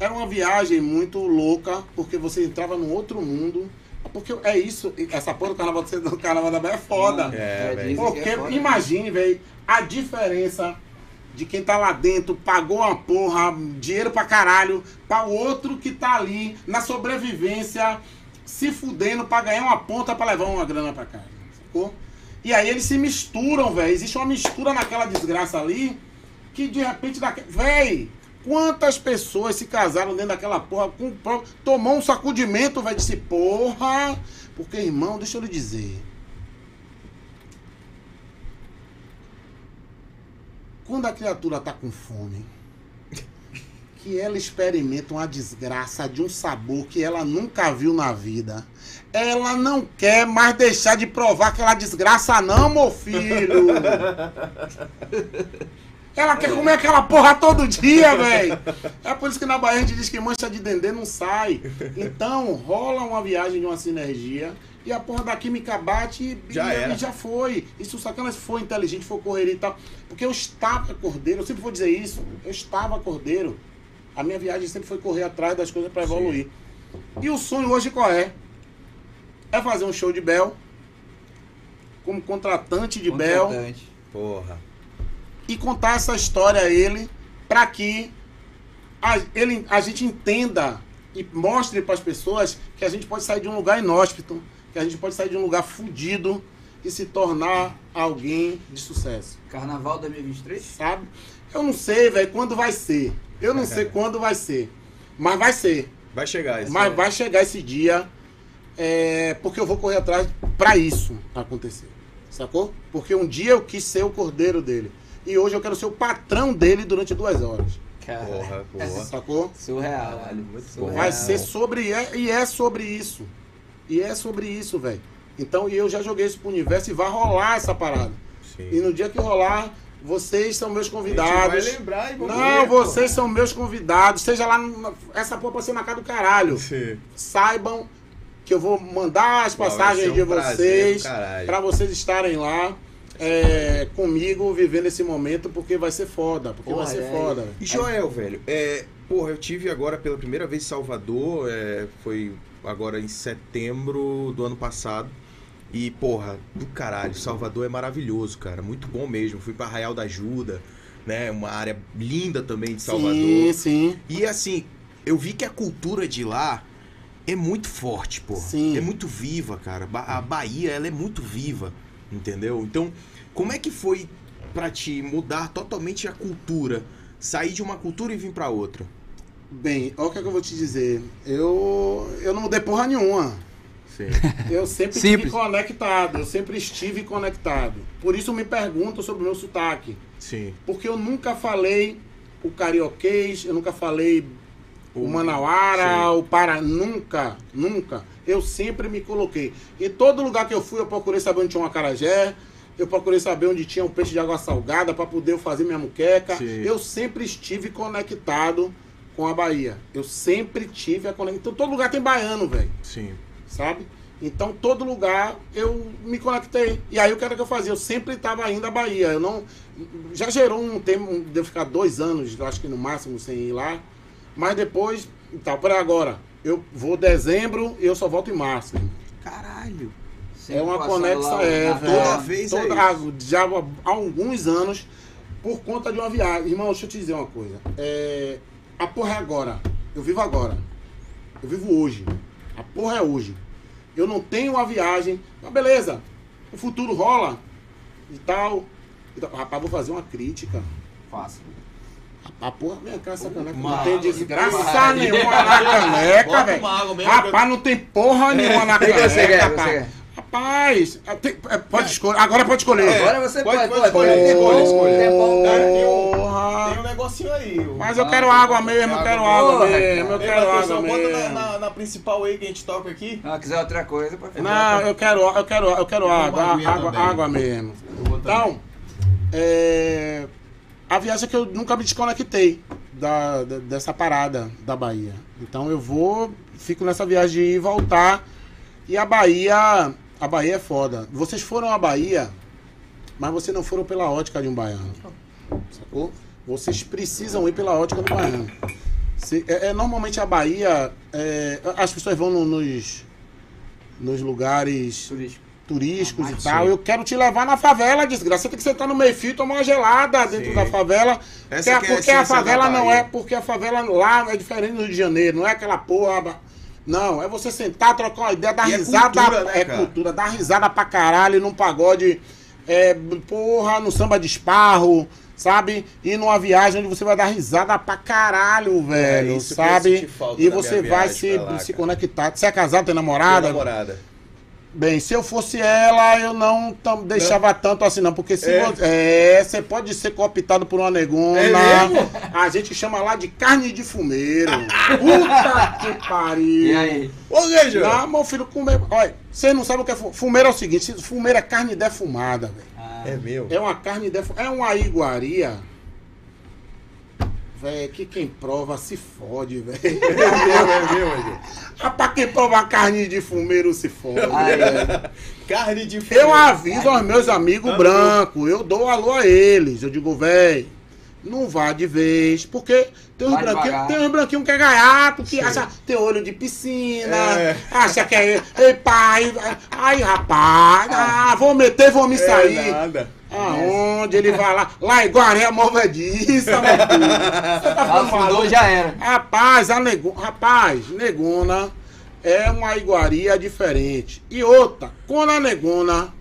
[SPEAKER 3] era uma viagem muito louca, porque você entrava num outro mundo. Porque é isso, essa porra do carnaval, do carnaval da Bahia é foda.
[SPEAKER 1] É,
[SPEAKER 2] dizem que
[SPEAKER 3] Porque
[SPEAKER 2] é foda.
[SPEAKER 3] imagine, velho, a diferença de quem tá lá dentro, pagou uma porra, dinheiro pra caralho, pra o outro que tá ali na sobrevivência, se fudendo pra ganhar uma ponta pra levar uma grana pra casa. Sacou? E aí eles se misturam, velho. Existe uma mistura naquela desgraça ali que de repente daque... Véi, quantas pessoas se casaram dentro daquela porra com tomou um sacudimento, velho, disse, porra, porque irmão, deixa eu lhe dizer. Quando a criatura tá com fome, que ela experimenta uma desgraça de um sabor que ela nunca viu na vida, ela não quer mais deixar de provar aquela desgraça, não, meu filho. Ela quer comer aquela porra todo dia, velho. É por isso que na Bahia a gente diz que mancha de dendê não sai. Então, rola uma viagem de uma sinergia e a porra da química bate e
[SPEAKER 1] Já
[SPEAKER 3] e, e já foi. E se o Sacanas for inteligente, for correr e tal. Porque eu estava cordeiro, eu sempre vou dizer isso. Eu estava cordeiro. A minha viagem sempre foi correr atrás das coisas para evoluir. E o sonho hoje qual é? É fazer um show de Bel. Como contratante de Bel
[SPEAKER 2] Contratante.
[SPEAKER 1] Porra.
[SPEAKER 3] E contar essa história a ele para que a, ele, a gente entenda e mostre para as pessoas que a gente pode sair de um lugar inóspito, que a gente pode sair de um lugar fudido e se tornar alguém de sucesso,
[SPEAKER 2] Carnaval 2023?
[SPEAKER 3] sabe? Eu não sei, velho, quando vai ser. Eu não sei quando vai ser, mas vai ser.
[SPEAKER 1] Vai chegar isso.
[SPEAKER 3] Mas vai chegar esse dia, é, porque eu vou correr atrás para isso acontecer. Sacou? Porque um dia eu quis ser o cordeiro dele. E hoje eu quero ser o patrão dele durante duas horas.
[SPEAKER 2] Cara,
[SPEAKER 1] Porra, porra.
[SPEAKER 3] Sacou?
[SPEAKER 2] surreal.
[SPEAKER 1] Bom.
[SPEAKER 2] surreal.
[SPEAKER 3] Vai ser sobre. é- E é sobre isso. E é sobre isso, velho. Então, e eu já joguei isso pro universo e vai rolar essa parada.
[SPEAKER 1] Sim.
[SPEAKER 3] E no dia que rolar, vocês são meus
[SPEAKER 1] A gente
[SPEAKER 3] convidados.
[SPEAKER 1] vai lembrar e vamos
[SPEAKER 3] Não,
[SPEAKER 1] ver, pô.
[SPEAKER 3] vocês são meus convidados. Seja lá. no- Essa porra pode ser na casa do caralho.
[SPEAKER 1] Sim.
[SPEAKER 3] saibam que eu vou mandar as
[SPEAKER 1] Pô,
[SPEAKER 3] passagens
[SPEAKER 1] um
[SPEAKER 3] de vocês para vocês estarem lá é, comigo vivendo esse momento porque vai ser foda, porque
[SPEAKER 2] Porra,
[SPEAKER 3] vai ser
[SPEAKER 2] é.
[SPEAKER 3] foda.
[SPEAKER 1] E Joel, velho, é, porra, eu tive agora pela primeira vez em Salvador, é, foi agora em setembro do ano passado. E, porra, do caralho, Salvador é maravilhoso, cara. Muito bom mesmo. Fui pra Arraial da Ajuda, né? Uma área linda também de Salvador.
[SPEAKER 3] Sim, sim.
[SPEAKER 1] E assim, eu vi que a cultura de lá é muito forte, pô.
[SPEAKER 3] Sim.
[SPEAKER 1] É muito viva, cara. A Bahia, ela é muito viva, entendeu? Então, como é que foi pra ti mudar totalmente a cultura? Sair de uma cultura e vir pra outra?
[SPEAKER 3] Bem, olha o que, é que eu vou te dizer. Eu, eu não mudei porra nenhuma.
[SPEAKER 1] Sim.
[SPEAKER 3] Eu sempre estive
[SPEAKER 2] Simples.
[SPEAKER 3] conectado, eu sempre estive conectado. Por isso me perguntam sobre o meu sotaque.
[SPEAKER 1] Sim.
[SPEAKER 3] Porque eu nunca falei o carioquês, eu nunca falei o Manauara, o Pará, nunca, nunca. Eu sempre me coloquei. Em todo lugar que eu fui, eu procurei saber onde tinha um acarajé, eu procurei saber onde tinha um peixe de água salgada para poder eu fazer minha muqueca.
[SPEAKER 1] Sim.
[SPEAKER 3] Eu sempre estive conectado com a Bahia. Eu sempre tive a conexão. Então todo lugar tem baiano, velho
[SPEAKER 1] Sim.
[SPEAKER 3] sabe? Então, todo lugar eu me conectei. E aí, o que era que eu fazia? Eu sempre estava indo à Bahia. Eu não. Já gerou um tempo de eu ficar dois anos, eu acho que no máximo, sem ir lá. Mas depois, tá, por agora, eu vou dezembro e eu só volto em março.
[SPEAKER 1] Caralho.
[SPEAKER 3] é uma conexa,
[SPEAKER 2] lá,
[SPEAKER 3] é, velho.
[SPEAKER 1] Toda vez é
[SPEAKER 3] Toda-
[SPEAKER 1] isso.
[SPEAKER 3] Já há alguns anos, por conta de uma viagem. Irmão, deixa eu te dizer uma coisa. É, a porra é agora. Eu vivo agora. Eu vivo hoje. A porra é hoje. Eu não tenho uma viagem. Mas beleza. O futuro rola. E tal. E tal. Rapaz, vou fazer uma crítica.
[SPEAKER 2] Fácil.
[SPEAKER 3] A porra, vem cá, essa caneca. Não tem desgraça nenhuma na caneca,
[SPEAKER 1] Bota
[SPEAKER 3] velho. Rapaz, não tem porra nenhuma na caneca,
[SPEAKER 2] você quer? Você
[SPEAKER 3] rapaz.
[SPEAKER 2] quer?
[SPEAKER 3] Rapaz, ah, tem- é, pode escolher. Agora pode escolher.
[SPEAKER 1] É.
[SPEAKER 2] Agora você
[SPEAKER 1] Pode-
[SPEAKER 2] pode,
[SPEAKER 1] pode
[SPEAKER 2] pode,
[SPEAKER 1] escolher,
[SPEAKER 2] pode,
[SPEAKER 1] escolhe,
[SPEAKER 2] pode,
[SPEAKER 1] escolhe.
[SPEAKER 2] É bom, cara.
[SPEAKER 1] Tem um, um negocinho aí.
[SPEAKER 3] Mas eu
[SPEAKER 1] Ah,
[SPEAKER 3] quero água mesmo, eu quero água mesmo, eu quero água
[SPEAKER 1] bota na,
[SPEAKER 3] mesmo.
[SPEAKER 1] na, na principal aí que a gente toca aqui.
[SPEAKER 2] Não, quiser outra coisa, pode
[SPEAKER 3] Não, eu quero, eu quero, eu quero água, água, água mesmo. Então, é, a viagem é que eu nunca me desconectei da, da- dessa parada da Bahia. Então eu vou, fico nessa viagem de ir e voltar. E a Bahia, a Bahia é foda. Vocês foram à Bahia, mas vocês não foram pela ótica de um baiano. Sacou? Vocês precisam ir pela ótica do baiano. Se- é, é, normalmente a Bahia, é, as pessoas vão no- nos, nos lugares. Turísticos
[SPEAKER 2] Ah,
[SPEAKER 3] e
[SPEAKER 1] sim.
[SPEAKER 3] tal. Eu quero te levar na favela, desgraça. Você tem que sentar no meio fio e tomar uma gelada dentro
[SPEAKER 1] Sim.
[SPEAKER 3] da favela.
[SPEAKER 1] Essa é a
[SPEAKER 3] porque a
[SPEAKER 1] essência
[SPEAKER 3] favela não é. Porque a favela lá é diferente do Rio de Janeiro. Não é aquela porra. Não, é você sentar, trocar uma ideia, dar
[SPEAKER 1] E é
[SPEAKER 3] risada.
[SPEAKER 1] cultura, né,
[SPEAKER 3] é cultura, dar risada pra caralho num pagode. É, porra, no samba de esparro. Sabe? E numa viagem onde você vai dar risada pra caralho, velho.
[SPEAKER 1] É que eu
[SPEAKER 3] sabe? E você vai se,
[SPEAKER 1] lá,
[SPEAKER 3] se conectar. Você é casado, tem namorada?
[SPEAKER 1] namorada.
[SPEAKER 3] Bem, se eu fosse ela, eu não tam- deixava tanto assim, não. Porque se
[SPEAKER 1] É.
[SPEAKER 3] você. É, você pode ser cooptado por uma negona.
[SPEAKER 1] É mesmo?
[SPEAKER 3] a gente chama lá de carne de fumeiro. Puta que pariu.
[SPEAKER 2] E aí?
[SPEAKER 1] Ô, Lejo!
[SPEAKER 3] Não, meu filho, comer. Olha, vocês não sabem o que é fu- fumeiro. É o seguinte: fumeiro é carne defumada, velho.
[SPEAKER 2] Ah,
[SPEAKER 1] É meu.
[SPEAKER 3] É uma carne defumada. É uma iguaria. Velho, que quem prova se fode, velho.
[SPEAKER 1] É meu, é meu, Lejo.
[SPEAKER 3] Rapaz, quem prova carne de fumeiro se fode,
[SPEAKER 2] Ai,
[SPEAKER 3] velho.
[SPEAKER 1] Carne de
[SPEAKER 3] Eu aviso aos meus amigos
[SPEAKER 1] Ah,
[SPEAKER 3] brancos, eu dou alô a eles. Eu digo, véi, não vá de vez, porque tem uns
[SPEAKER 2] devagar.
[SPEAKER 3] tem uns branquinhos que é gaiato, que
[SPEAKER 1] Sim.
[SPEAKER 3] acha tem olho de piscina,
[SPEAKER 1] É.
[SPEAKER 3] acha que é. Ei, pai, ai, rapaz, ah, vou meter, vou me sair.
[SPEAKER 1] É nada.
[SPEAKER 3] Aonde ele vai lá? Lá em Guaré, movediça, meu filho. Você tá maluco?
[SPEAKER 2] já era.
[SPEAKER 3] Rapaz, a nego... Rapaz, negona é uma iguaria diferente. E outra, quando a negona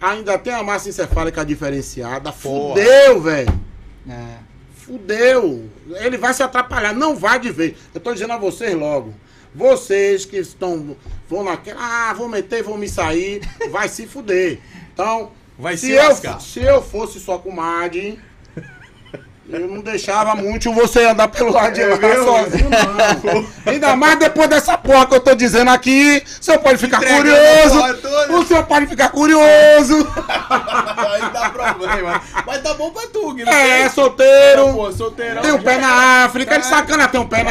[SPEAKER 3] ainda tem a massa encefálica diferenciada,
[SPEAKER 1] Porra.
[SPEAKER 3] fudeu, velho.
[SPEAKER 2] É.
[SPEAKER 3] Fudeu. Ele vai se atrapalhar, não vai de vez. Eu tô dizendo a vocês logo. Vocês que estão. Vão naquela. Ah, vou meter, vou me sair. Vai se fuder. Então,
[SPEAKER 1] Vai
[SPEAKER 3] se
[SPEAKER 1] se
[SPEAKER 3] eu,
[SPEAKER 1] lascar.
[SPEAKER 3] se eu fosse sua comadre, eu não deixava muito você andar pelo lado de
[SPEAKER 1] É
[SPEAKER 3] lá sozinho, não. Ainda mais depois dessa porra que eu tô dizendo aqui. O senhor pode ficar
[SPEAKER 1] Entregando
[SPEAKER 3] curioso. O senhor pode ficar curioso.
[SPEAKER 1] Aí dá problema. Mas tá bom pra tu, Gui. não
[SPEAKER 3] É,
[SPEAKER 1] tem?
[SPEAKER 3] solteiro.
[SPEAKER 1] Pô, solteirão.
[SPEAKER 3] Tem um pé na África, de sacana tem um pé na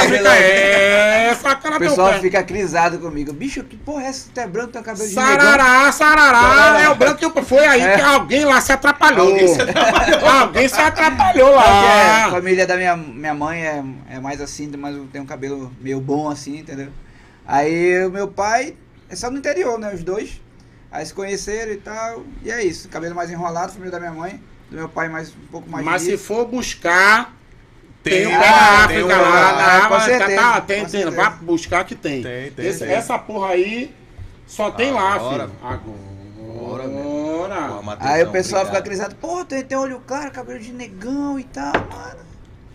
[SPEAKER 3] África, é, sacana
[SPEAKER 2] O
[SPEAKER 3] tem um
[SPEAKER 2] pessoal
[SPEAKER 3] pé.
[SPEAKER 2] fica crisado comigo. Bicho, que porra é essa? Tu é branco, tem um cabelo de negão.
[SPEAKER 3] Sarará, sarará, é o branco que foi aí
[SPEAKER 2] É.
[SPEAKER 3] que alguém lá se atrapalhou.
[SPEAKER 1] Alguém se atrapalhou.
[SPEAKER 3] Alguém se atrapalhou
[SPEAKER 2] Porque
[SPEAKER 3] lá.
[SPEAKER 2] a família da minha, minha mãe é, é mais assim, mas tem um cabelo meio bom assim, entendeu? Aí o meu pai é só no interior, né? Os dois. Aí se conheceram e tal. E é isso. Cabelo mais enrolado, família da minha mãe. Do meu pai mais um pouco mais
[SPEAKER 3] Mas se for buscar, tem,
[SPEAKER 1] ah,
[SPEAKER 3] pé na
[SPEAKER 1] tem
[SPEAKER 3] África
[SPEAKER 1] um-
[SPEAKER 3] lá,
[SPEAKER 2] ah,
[SPEAKER 3] na
[SPEAKER 2] com
[SPEAKER 3] África,
[SPEAKER 2] certeza,
[SPEAKER 3] tá, tem,
[SPEAKER 2] com
[SPEAKER 3] tem,
[SPEAKER 2] certeza.
[SPEAKER 3] vai buscar que tem.
[SPEAKER 1] Tem, tem,
[SPEAKER 3] Esse-
[SPEAKER 1] tem.
[SPEAKER 3] Essa porra aí só tem lá,
[SPEAKER 1] Agora.
[SPEAKER 3] filho.
[SPEAKER 1] Agora
[SPEAKER 3] Agora.
[SPEAKER 1] mesmo.
[SPEAKER 3] Agora.
[SPEAKER 2] Aí o pessoal fica crisado. Pô, tem, tem olho claro, cabelo de negão e tal, mano.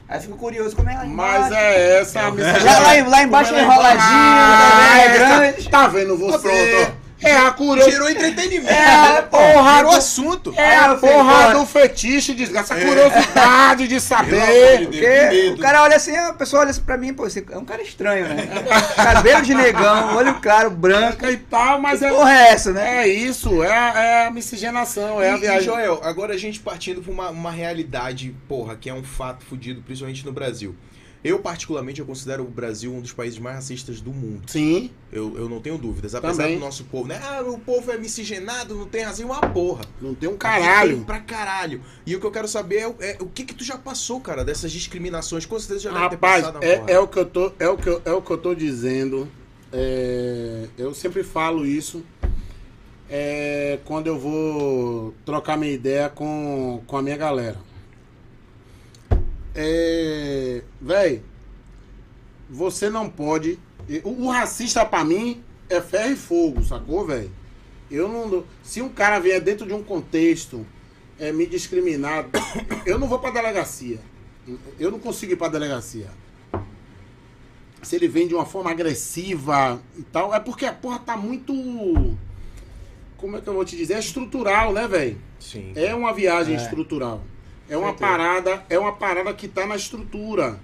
[SPEAKER 2] Aí fico curioso como é lá
[SPEAKER 3] Mas
[SPEAKER 2] embaixo.
[SPEAKER 3] é essa a missão.
[SPEAKER 2] Lá, lá, lá embaixo é enroladinho,
[SPEAKER 3] Ah,
[SPEAKER 2] também, é grande.
[SPEAKER 3] Tá vendo você?
[SPEAKER 1] Ah, pronto.
[SPEAKER 3] É a curiosidade.
[SPEAKER 1] Tirou entretenimento.
[SPEAKER 3] É, porra,
[SPEAKER 1] Virou
[SPEAKER 3] do-
[SPEAKER 1] assunto.
[SPEAKER 3] É a
[SPEAKER 2] Ah,
[SPEAKER 3] porra
[SPEAKER 2] porra.
[SPEAKER 3] do fetiche, desgraça. Essa
[SPEAKER 1] É.
[SPEAKER 3] curiosidade de saber.
[SPEAKER 2] Porque o cara olha assim, a pessoa olha assim pra mim, pô, esse é um cara estranho, né? Cabelo de negão, olho claro, branco.
[SPEAKER 3] E tal, mas
[SPEAKER 2] Que
[SPEAKER 3] é,
[SPEAKER 2] porra é essa, né?
[SPEAKER 3] é isso, é, a- é a miscigenação, é a
[SPEAKER 1] E-
[SPEAKER 3] viagem.
[SPEAKER 1] E, Joel, agora a gente partindo pra uma, uma realidade, porra, que é um fato fudido, principalmente no Brasil. Eu, particularmente, eu considero o Brasil um dos países mais racistas do mundo.
[SPEAKER 3] Sim,
[SPEAKER 1] Eu, eu não tenho dúvidas. Apesar
[SPEAKER 3] Também.
[SPEAKER 1] do nosso povo, né? Ah, o povo é miscigenado, não tem razão, uma porra.
[SPEAKER 3] não tem um caralho.
[SPEAKER 1] tem Pra caralho. E o que eu quero saber é, o- é o que que tu já passou, cara, dessas discriminações. Com certeza já deve ter
[SPEAKER 3] Rapaz,
[SPEAKER 1] passado na
[SPEAKER 3] é, é o que eu tô, é o que eu, é o que eu tô dizendo. É, eu sempre falo isso. É, quando eu vou trocar minha ideia com, com a minha galera. É, véi, você não pode. O, o racista pra mim é ferro e fogo, sacou, velho? Eu não. Se um cara vier dentro de um contexto é, me discriminar, eu não vou pra delegacia. Eu não consigo ir pra delegacia. Se ele vem de uma forma agressiva e tal, é porque a porra tá muito. como é que eu vou te dizer? É estrutural, né, velho?
[SPEAKER 1] Sim.
[SPEAKER 3] É uma viagem
[SPEAKER 2] É.
[SPEAKER 3] estrutural. É uma
[SPEAKER 2] Certeza.
[SPEAKER 3] parada, é uma parada que tá na estrutura.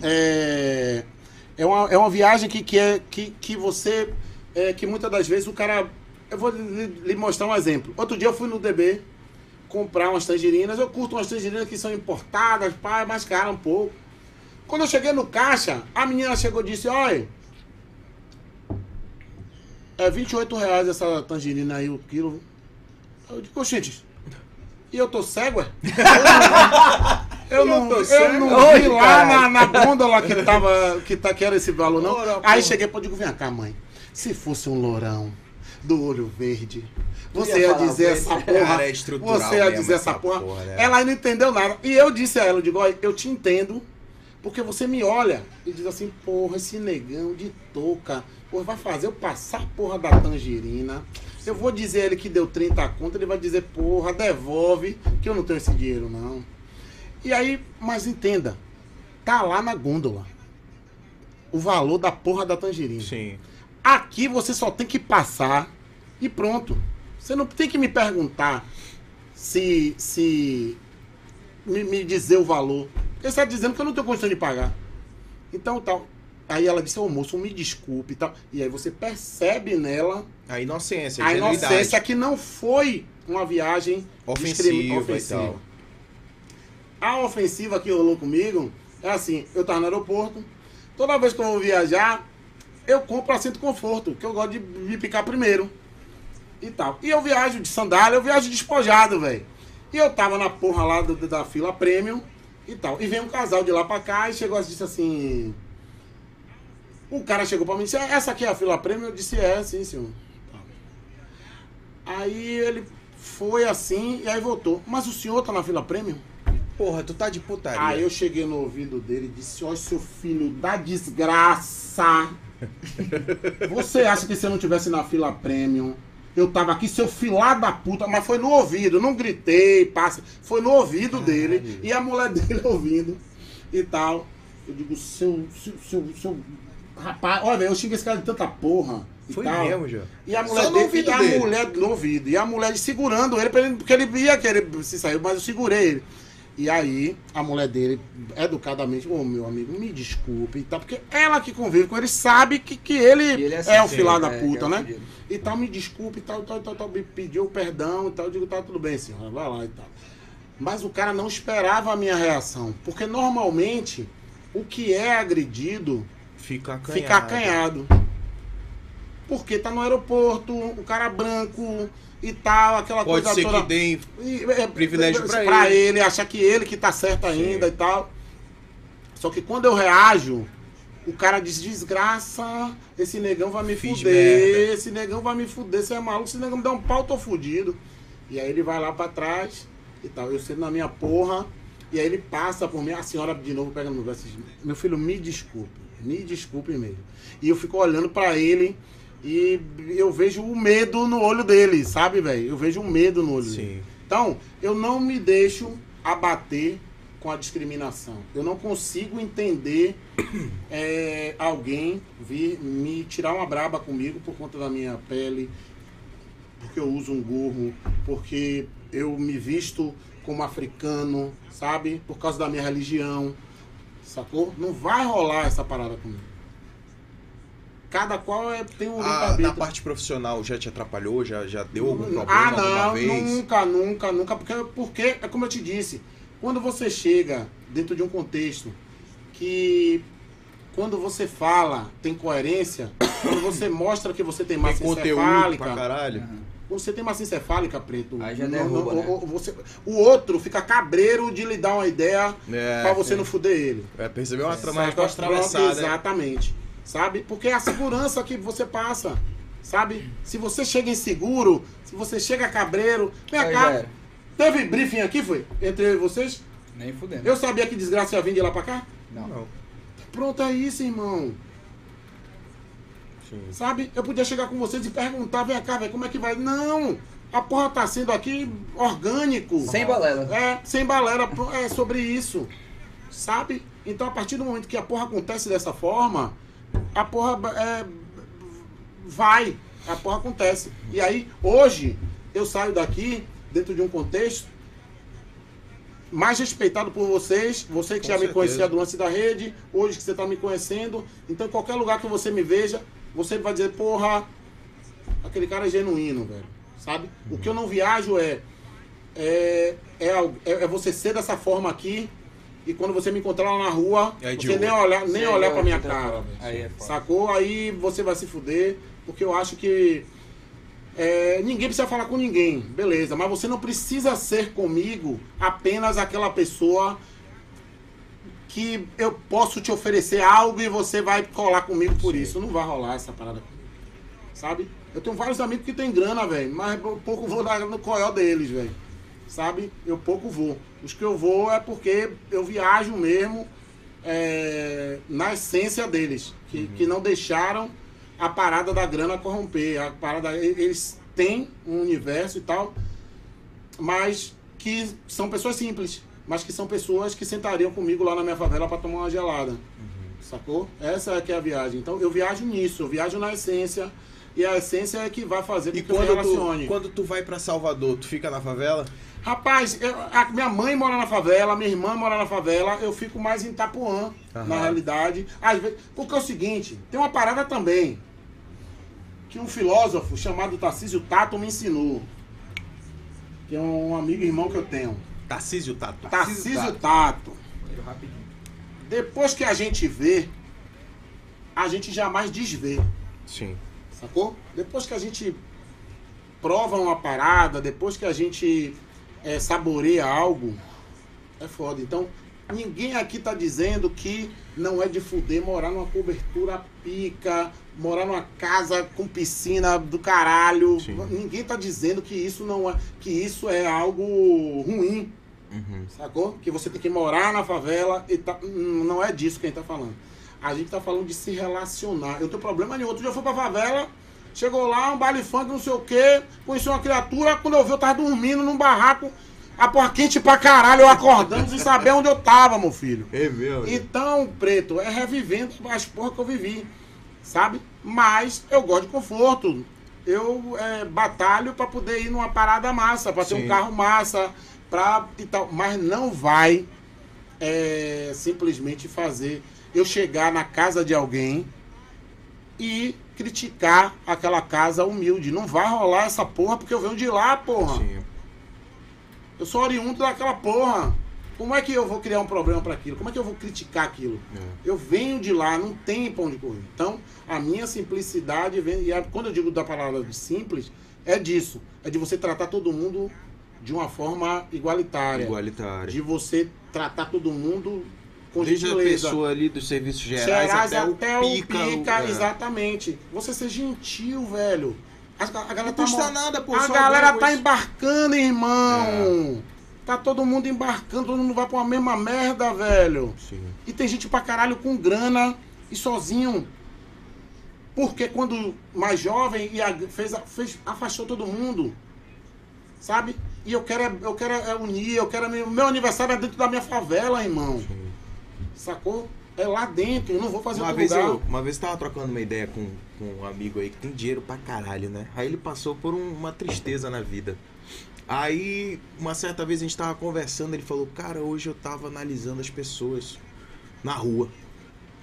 [SPEAKER 3] É, é, uma, é uma viagem que, que, é, que, que você. É, que muitas das vezes o cara. Eu vou lhe, mostrar um exemplo. Outro dia eu fui no DB comprar umas tangerinas. Eu curto umas tangerinas que são importadas, pá, é mais caro um pouco. Quando eu cheguei no caixa, a menina chegou e disse: Olha, é 28 reais essa tangerina aí, o quilo. Eu digo, gente, e eu tô cego, é? Eu não,
[SPEAKER 1] tô
[SPEAKER 3] eu
[SPEAKER 1] cego?
[SPEAKER 3] não
[SPEAKER 2] Oi,
[SPEAKER 3] vi lá na, na gôndola que tava, que, tá, que era esse valor, não.
[SPEAKER 1] Ora,
[SPEAKER 3] Aí cheguei e digo, vem cá, mãe. Se fosse um lourão do olho verde, você
[SPEAKER 2] ia
[SPEAKER 3] ia dizer essa porra.
[SPEAKER 1] É
[SPEAKER 3] você ia dizer
[SPEAKER 1] essa
[SPEAKER 3] essa porra.
[SPEAKER 1] porra, né?
[SPEAKER 3] Ela não entendeu nada. E eu disse a ela, eu digo, olha, eu te entendo, porque você me olha e diz assim, porra, esse negão de touca, porra, vai fazer eu passar a porra da tangerina. Eu vou dizer a ele que deu 30 conto, ele vai dizer, porra, devolve, que eu não tenho esse dinheiro, não. E aí, mas entenda, tá lá na gôndola. O valor da porra da tangerina.
[SPEAKER 1] Sim.
[SPEAKER 3] Aqui você só tem que passar e pronto. Você não tem que me perguntar se. se me, me dizer o valor. Porque você está dizendo que eu não tenho condição de pagar. Então tal. Aí ela disse, ô moço, me desculpe e tal. E aí você percebe nela
[SPEAKER 1] A inocência, a,
[SPEAKER 3] a inocência que não foi uma viagem
[SPEAKER 1] Ofensiva
[SPEAKER 3] discrimi-
[SPEAKER 1] e tal.
[SPEAKER 3] A ofensiva que rolou comigo é assim, eu tava no aeroporto, toda vez que eu vou viajar, eu compro assento conforto, que eu gosto de me picar primeiro. E tal. E eu viajo de sandália, eu viajo despojado, velho. E eu tava na porra lá do- da fila premium e tal. E veio um casal de lá pra cá e chegou e disse assim. O cara chegou pra mim e disse, essa aqui é a fila premium? Eu disse, é, sim, senhor. Aí ele foi assim e aí voltou. Mas o senhor tá na fila premium?
[SPEAKER 1] Porra, tu tá de putaria.
[SPEAKER 3] Aí eu cheguei no ouvido dele e disse: Ó, seu filho da desgraça. Você acha que se eu não tivesse na fila premium, eu tava aqui, seu filá da puta, mas foi no ouvido, não gritei, passa. Foi no ouvido dele e a mulher dele ouvindo e tal. Eu digo, seu, seu, seu, seu rapaz, olha, eu xinguei esse cara de tanta porra.
[SPEAKER 1] Foi
[SPEAKER 3] tal.
[SPEAKER 1] mesmo, já.
[SPEAKER 3] E a
[SPEAKER 1] Só
[SPEAKER 3] mulher
[SPEAKER 1] no
[SPEAKER 3] dele,
[SPEAKER 1] ouvido
[SPEAKER 3] e a
[SPEAKER 1] dele.
[SPEAKER 3] mulher no ouvido. E a mulher segurando ele, ele, porque ele ia querer se sair, mas eu segurei ele. E aí, a mulher dele, educadamente, ô meu amigo, me desculpe e tal, porque ela que convive com ele sabe que, que ele,
[SPEAKER 2] ele é
[SPEAKER 3] é o
[SPEAKER 2] assim,
[SPEAKER 3] filado
[SPEAKER 2] é,
[SPEAKER 3] da
[SPEAKER 2] que é
[SPEAKER 3] puta,
[SPEAKER 2] o
[SPEAKER 3] né? E tal, me desculpe e tal, tal, tal, tal, me pediu perdão e tal. Eu digo, tá tudo bem, senhora, vai lá e tal. Mas o cara não esperava a minha reação, porque normalmente o que é agredido
[SPEAKER 1] Fica acanhado.
[SPEAKER 3] fica acanhado. Porque tá no aeroporto, o cara branco e tal, aquela
[SPEAKER 1] Pode
[SPEAKER 3] coisa
[SPEAKER 1] ser
[SPEAKER 3] toda.
[SPEAKER 1] que deem
[SPEAKER 3] E, é,
[SPEAKER 1] privilégio pra
[SPEAKER 3] pra
[SPEAKER 1] ele.
[SPEAKER 3] ele, achar que ele que tá certo ainda
[SPEAKER 1] Sim.
[SPEAKER 3] e tal. Só que quando eu reajo, o cara diz, desgraça, esse negão vai me
[SPEAKER 1] Fiz
[SPEAKER 3] fuder,
[SPEAKER 1] merda."
[SPEAKER 3] esse negão vai me fuder, você é maluco, esse negão me dá um pau, tô fudido. E aí ele vai lá pra trás e tal, eu sendo na minha porra, e aí ele passa por mim, a senhora de novo pega no meu braço meu filho, me desculpe, me desculpe mesmo. E eu fico olhando pra ele e eu vejo o medo no olho dele, sabe, velho? Eu vejo um medo no olho dele.
[SPEAKER 1] Sim.
[SPEAKER 3] Então, eu não me deixo abater com a discriminação. Eu não consigo entender é, alguém vir me tirar uma braba comigo por conta da minha pele, porque eu uso um gorro, porque eu me visto como africano, sabe? Por causa da minha religião, sacou? Não vai rolar essa parada comigo. Cada qual é, tem um
[SPEAKER 1] A, na parte profissional já te atrapalhou? Já, já deu algum problema
[SPEAKER 3] Ah,
[SPEAKER 1] alguma
[SPEAKER 3] não,
[SPEAKER 1] vez?
[SPEAKER 3] nunca, nunca, nunca, porque, porque, é como eu te disse, quando você chega dentro de um contexto que quando você fala tem coerência, quando você mostra que você tem
[SPEAKER 1] Tem
[SPEAKER 3] massa
[SPEAKER 1] conteúdo pra
[SPEAKER 3] encefálica,
[SPEAKER 1] caralho?
[SPEAKER 3] quando você tem massa encefálica, preto,
[SPEAKER 2] Aí já
[SPEAKER 3] não-
[SPEAKER 2] derruba,
[SPEAKER 3] não-
[SPEAKER 2] né?
[SPEAKER 3] o, você- o outro fica cabreiro de lhe dar uma ideia
[SPEAKER 1] É,
[SPEAKER 3] pra você
[SPEAKER 1] é.
[SPEAKER 3] não fuder ele.
[SPEAKER 1] É, percebeu uma, tra- uma
[SPEAKER 3] Saca?
[SPEAKER 1] resposta
[SPEAKER 3] Pronto,
[SPEAKER 1] atravessada.
[SPEAKER 3] Exatamente. Sabe? Porque é a segurança que você passa. Sabe? Se você chega inseguro, se você chega cabreiro. Vem
[SPEAKER 2] Aí
[SPEAKER 3] cá. Teve briefing aqui, foi? Entre eu e vocês?
[SPEAKER 2] Nem fudendo.
[SPEAKER 3] Eu sabia que desgraça ia vir de lá pra cá?
[SPEAKER 2] Não.
[SPEAKER 1] Não.
[SPEAKER 3] Pronto, é isso, irmão.
[SPEAKER 1] Sim.
[SPEAKER 3] Sabe? Eu podia chegar com vocês e perguntar, vem cá, velho, como é que vai? Não! A porra tá sendo aqui orgânico.
[SPEAKER 2] Sem balela.
[SPEAKER 3] É, sem balela, é sobre isso. Sabe? Então, a partir do momento que a porra acontece dessa forma, a porra é, vai. a porra acontece. E aí, hoje, eu saio daqui, dentro de um contexto, mais respeitado por vocês, você que
[SPEAKER 1] Com
[SPEAKER 3] já me
[SPEAKER 1] certeza.
[SPEAKER 3] conhecia do lance da rede, hoje que você está me conhecendo. Então, em qualquer lugar que você me veja, você vai dizer, porra, aquele cara é genuíno, velho. Sabe? O que eu não viajo é, é, é, é, é você ser dessa forma aqui e quando você me encontrar lá na rua,
[SPEAKER 1] É
[SPEAKER 3] você nem olhar, nem
[SPEAKER 2] Sim,
[SPEAKER 3] olhar
[SPEAKER 2] eu-
[SPEAKER 3] pra minha cara.
[SPEAKER 2] Aí é.
[SPEAKER 3] Sacou? Aí você vai se fuder, porque eu acho que é, ninguém precisa falar com ninguém, beleza, mas você não precisa ser comigo apenas aquela pessoa que eu posso te oferecer algo e você vai colar comigo por
[SPEAKER 1] Sim.
[SPEAKER 3] isso. Não vai rolar essa parada. Sabe? Eu tenho vários amigos que tem grana, velho, mas eu pouco vou na- no coió deles, velho. Sabe? Eu pouco vou. Os que eu vou é porque eu viajo mesmo é, na essência deles, que, que não deixaram a parada da grana corromper. A parada, eles têm um universo e tal, mas que são pessoas simples, mas que são pessoas que sentariam comigo lá na minha favela para tomar uma gelada. Sacou? Essa é que é a viagem. Então eu viajo nisso, eu viajo na essência. E a essência é que vai fazer com
[SPEAKER 1] E
[SPEAKER 3] que eu me
[SPEAKER 1] quando
[SPEAKER 3] relacione.
[SPEAKER 1] tu, quando tu vai pra Salvador, tu fica na favela?
[SPEAKER 3] Rapaz, eu- a minha mãe mora na favela, minha irmã mora na favela, eu fico mais em Itapuã,
[SPEAKER 1] Aham.
[SPEAKER 3] na realidade. Às vezes, porque é o seguinte, tem uma parada também que um filósofo chamado Tarcísio Tato me ensinou. Que é um amigo e irmão que eu tenho.
[SPEAKER 1] Tarcísio Tato.
[SPEAKER 3] Tarcísio
[SPEAKER 2] Tato.
[SPEAKER 3] Depois que a gente vê, a gente jamais desvê.
[SPEAKER 1] Sim.
[SPEAKER 3] Sacou? Depois que a gente prova uma parada, depois que a gente é, saboreia algo, é foda. Então, ninguém aqui tá dizendo que não é de fuder morar numa cobertura pica, morar numa casa com piscina do caralho.
[SPEAKER 1] Sim.
[SPEAKER 3] Ninguém tá dizendo que isso não é, que isso é algo ruim.
[SPEAKER 1] Uhum.
[SPEAKER 3] Sacou? Que você tem que morar na favela e tá, hum, não é disso que a gente tá falando. A gente tá falando de se relacionar. Eu tenho problema nenhum. Outro dia eu fui pra favela, chegou lá, um baile funk, não sei o quê, conheci uma criatura, quando eu vi eu tava dormindo num barraco, a porra quente pra caralho, eu acordando sem saber onde eu tava, meu filho.
[SPEAKER 1] É meu.
[SPEAKER 3] Então, preto, é revivendo as porra que eu vivi, sabe? Mas eu gosto de conforto. Eu é, batalho pra poder ir numa parada massa, pra ter um carro massa, pra e tal. Mas não vai é, simplesmente fazer eu chegar na casa de alguém e criticar aquela casa humilde. Não vai rolar essa porra porque eu venho de lá, porra.
[SPEAKER 1] Sim.
[SPEAKER 3] Eu sou oriundo daquela porra. Como é que eu vou criar um problema para aquilo? Como é que eu vou criticar aquilo?
[SPEAKER 1] É.
[SPEAKER 3] Eu venho de lá, não tem pão de correr. Então, a minha simplicidade vem. E a- quando eu digo da palavra simples, é disso. É de você tratar todo mundo de uma forma igualitária.
[SPEAKER 1] Igualitário.
[SPEAKER 3] De você tratar todo mundo com
[SPEAKER 1] Desde a
[SPEAKER 3] gentileza.
[SPEAKER 1] pessoa ali dos serviços gerais,
[SPEAKER 3] Gerais
[SPEAKER 1] até, o pica. o- é.
[SPEAKER 3] exatamente. Você ser gentil, velho. A, a galera
[SPEAKER 1] Não
[SPEAKER 3] tá
[SPEAKER 1] custa
[SPEAKER 3] mo-
[SPEAKER 1] nada, pô.
[SPEAKER 3] a galera tá
[SPEAKER 1] coisa.
[SPEAKER 3] embarcando, irmão. Tá todo mundo embarcando, todo mundo vai pra uma mesma merda, velho.
[SPEAKER 1] Sim.
[SPEAKER 3] E tem gente pra caralho com grana e sozinho. Porque quando mais jovem e a- fez, fez, afastou todo mundo. Sabe? E eu quero, é- eu quero é unir, eu quero. é- Meu aniversário é dentro da minha favela, irmão.
[SPEAKER 1] Sim.
[SPEAKER 3] Sacou? É lá dentro, eu não vou fazer
[SPEAKER 1] Uma vez,
[SPEAKER 3] lugar.
[SPEAKER 1] eu, uma vez eu tava trocando uma ideia com, com um amigo aí que tem dinheiro pra caralho, né? Aí ele passou por um- uma tristeza na vida. Aí, uma certa vez a gente tava conversando, ele falou, cara, hoje eu tava analisando as pessoas na rua.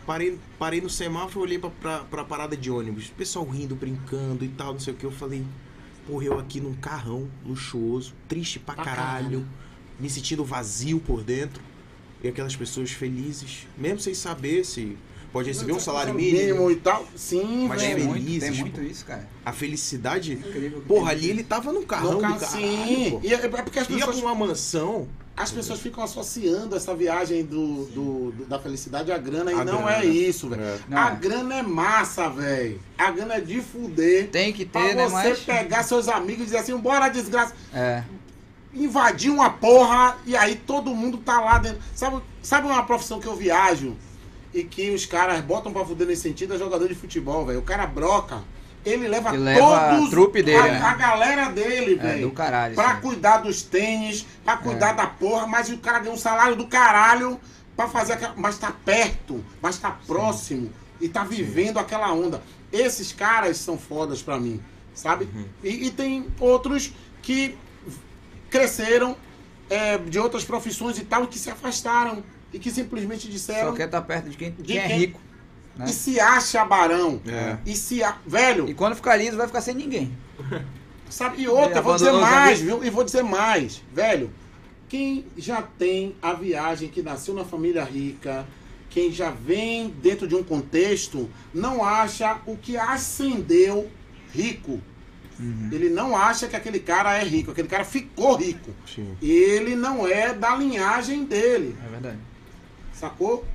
[SPEAKER 1] Parei, parei no semáforo, olhei pra, pra, pra parada de ônibus. Pessoal rindo, brincando e tal, não sei o que. Eu falei, porra, eu aqui num carrão luxuoso, triste pra
[SPEAKER 3] Pra
[SPEAKER 1] caralho,
[SPEAKER 3] caralho.
[SPEAKER 1] me sentindo vazio por dentro. E aquelas pessoas felizes, mesmo sem saber se pode receber um salário mínimo.
[SPEAKER 3] e tal. Sim,
[SPEAKER 1] Mas
[SPEAKER 2] Tem
[SPEAKER 3] velho.
[SPEAKER 2] muito, tem
[SPEAKER 1] felizes,
[SPEAKER 2] muito
[SPEAKER 1] pô.
[SPEAKER 2] isso, cara.
[SPEAKER 1] A felicidade.
[SPEAKER 2] Incrível.
[SPEAKER 1] Porra, ali ele tava num carrão
[SPEAKER 3] No
[SPEAKER 1] do
[SPEAKER 3] carro,
[SPEAKER 1] caralho,
[SPEAKER 3] sim.
[SPEAKER 1] pô.
[SPEAKER 3] E é é porque as
[SPEAKER 1] Ia
[SPEAKER 3] pessoas,
[SPEAKER 1] pra uma mansão.
[SPEAKER 3] as pessoas ficam associando essa viagem do, do- do- da felicidade à grana e
[SPEAKER 1] A
[SPEAKER 3] não
[SPEAKER 1] grana.
[SPEAKER 3] é isso, velho.
[SPEAKER 1] É.
[SPEAKER 3] A
[SPEAKER 2] é.
[SPEAKER 3] grana é massa, velho. A grana é de fuder.
[SPEAKER 2] Tem que
[SPEAKER 3] Pra
[SPEAKER 2] ter, né,
[SPEAKER 3] você
[SPEAKER 2] mas...
[SPEAKER 3] pegar seus amigos e dizer assim, bora desgraça.
[SPEAKER 2] É.
[SPEAKER 3] Invadir uma porra e aí todo mundo tá lá dentro. Sabe, sabe uma profissão que eu viajo e que os caras botam pra fuder nesse sentido? É jogador de futebol, velho. O cara broca. Ele leva
[SPEAKER 2] Ele leva a
[SPEAKER 3] todos
[SPEAKER 2] trupe dele,
[SPEAKER 3] a,
[SPEAKER 2] né?
[SPEAKER 3] a galera dele,
[SPEAKER 2] É,
[SPEAKER 3] velho.
[SPEAKER 2] do caralho.
[SPEAKER 3] Pra
[SPEAKER 2] isso.
[SPEAKER 3] cuidar dos tênis, pra cuidar
[SPEAKER 2] É.
[SPEAKER 3] da porra, mas o cara ganha um salário do caralho pra fazer aquela. Mas tá perto, mas tá próximo. e tá vivendo aquela onda. Esses caras são fodas pra mim, sabe?
[SPEAKER 1] Uhum.
[SPEAKER 3] E, e tem outros que cresceram é, de outras profissões e tal, que se afastaram. E que simplesmente disseram.
[SPEAKER 2] Só quer estar perto de quem,
[SPEAKER 3] De
[SPEAKER 2] quem é rico. né?
[SPEAKER 3] E se acha barão.
[SPEAKER 1] É.
[SPEAKER 3] E se. A... Velho,
[SPEAKER 2] E quando ficar liso, vai ficar sem ninguém.
[SPEAKER 3] Sabe? E outra, vou dizer mais, viu? E vou dizer mais, velho. Quem já tem a viagem, que nasceu na família rica, quem já vem dentro de um contexto, não acha o que ascendeu rico.
[SPEAKER 2] Uhum.
[SPEAKER 3] Ele não acha que aquele cara é rico, aquele cara ficou rico.
[SPEAKER 1] Sim.
[SPEAKER 3] Ele não é da linhagem dele.
[SPEAKER 2] É verdade.
[SPEAKER 3] Sacou?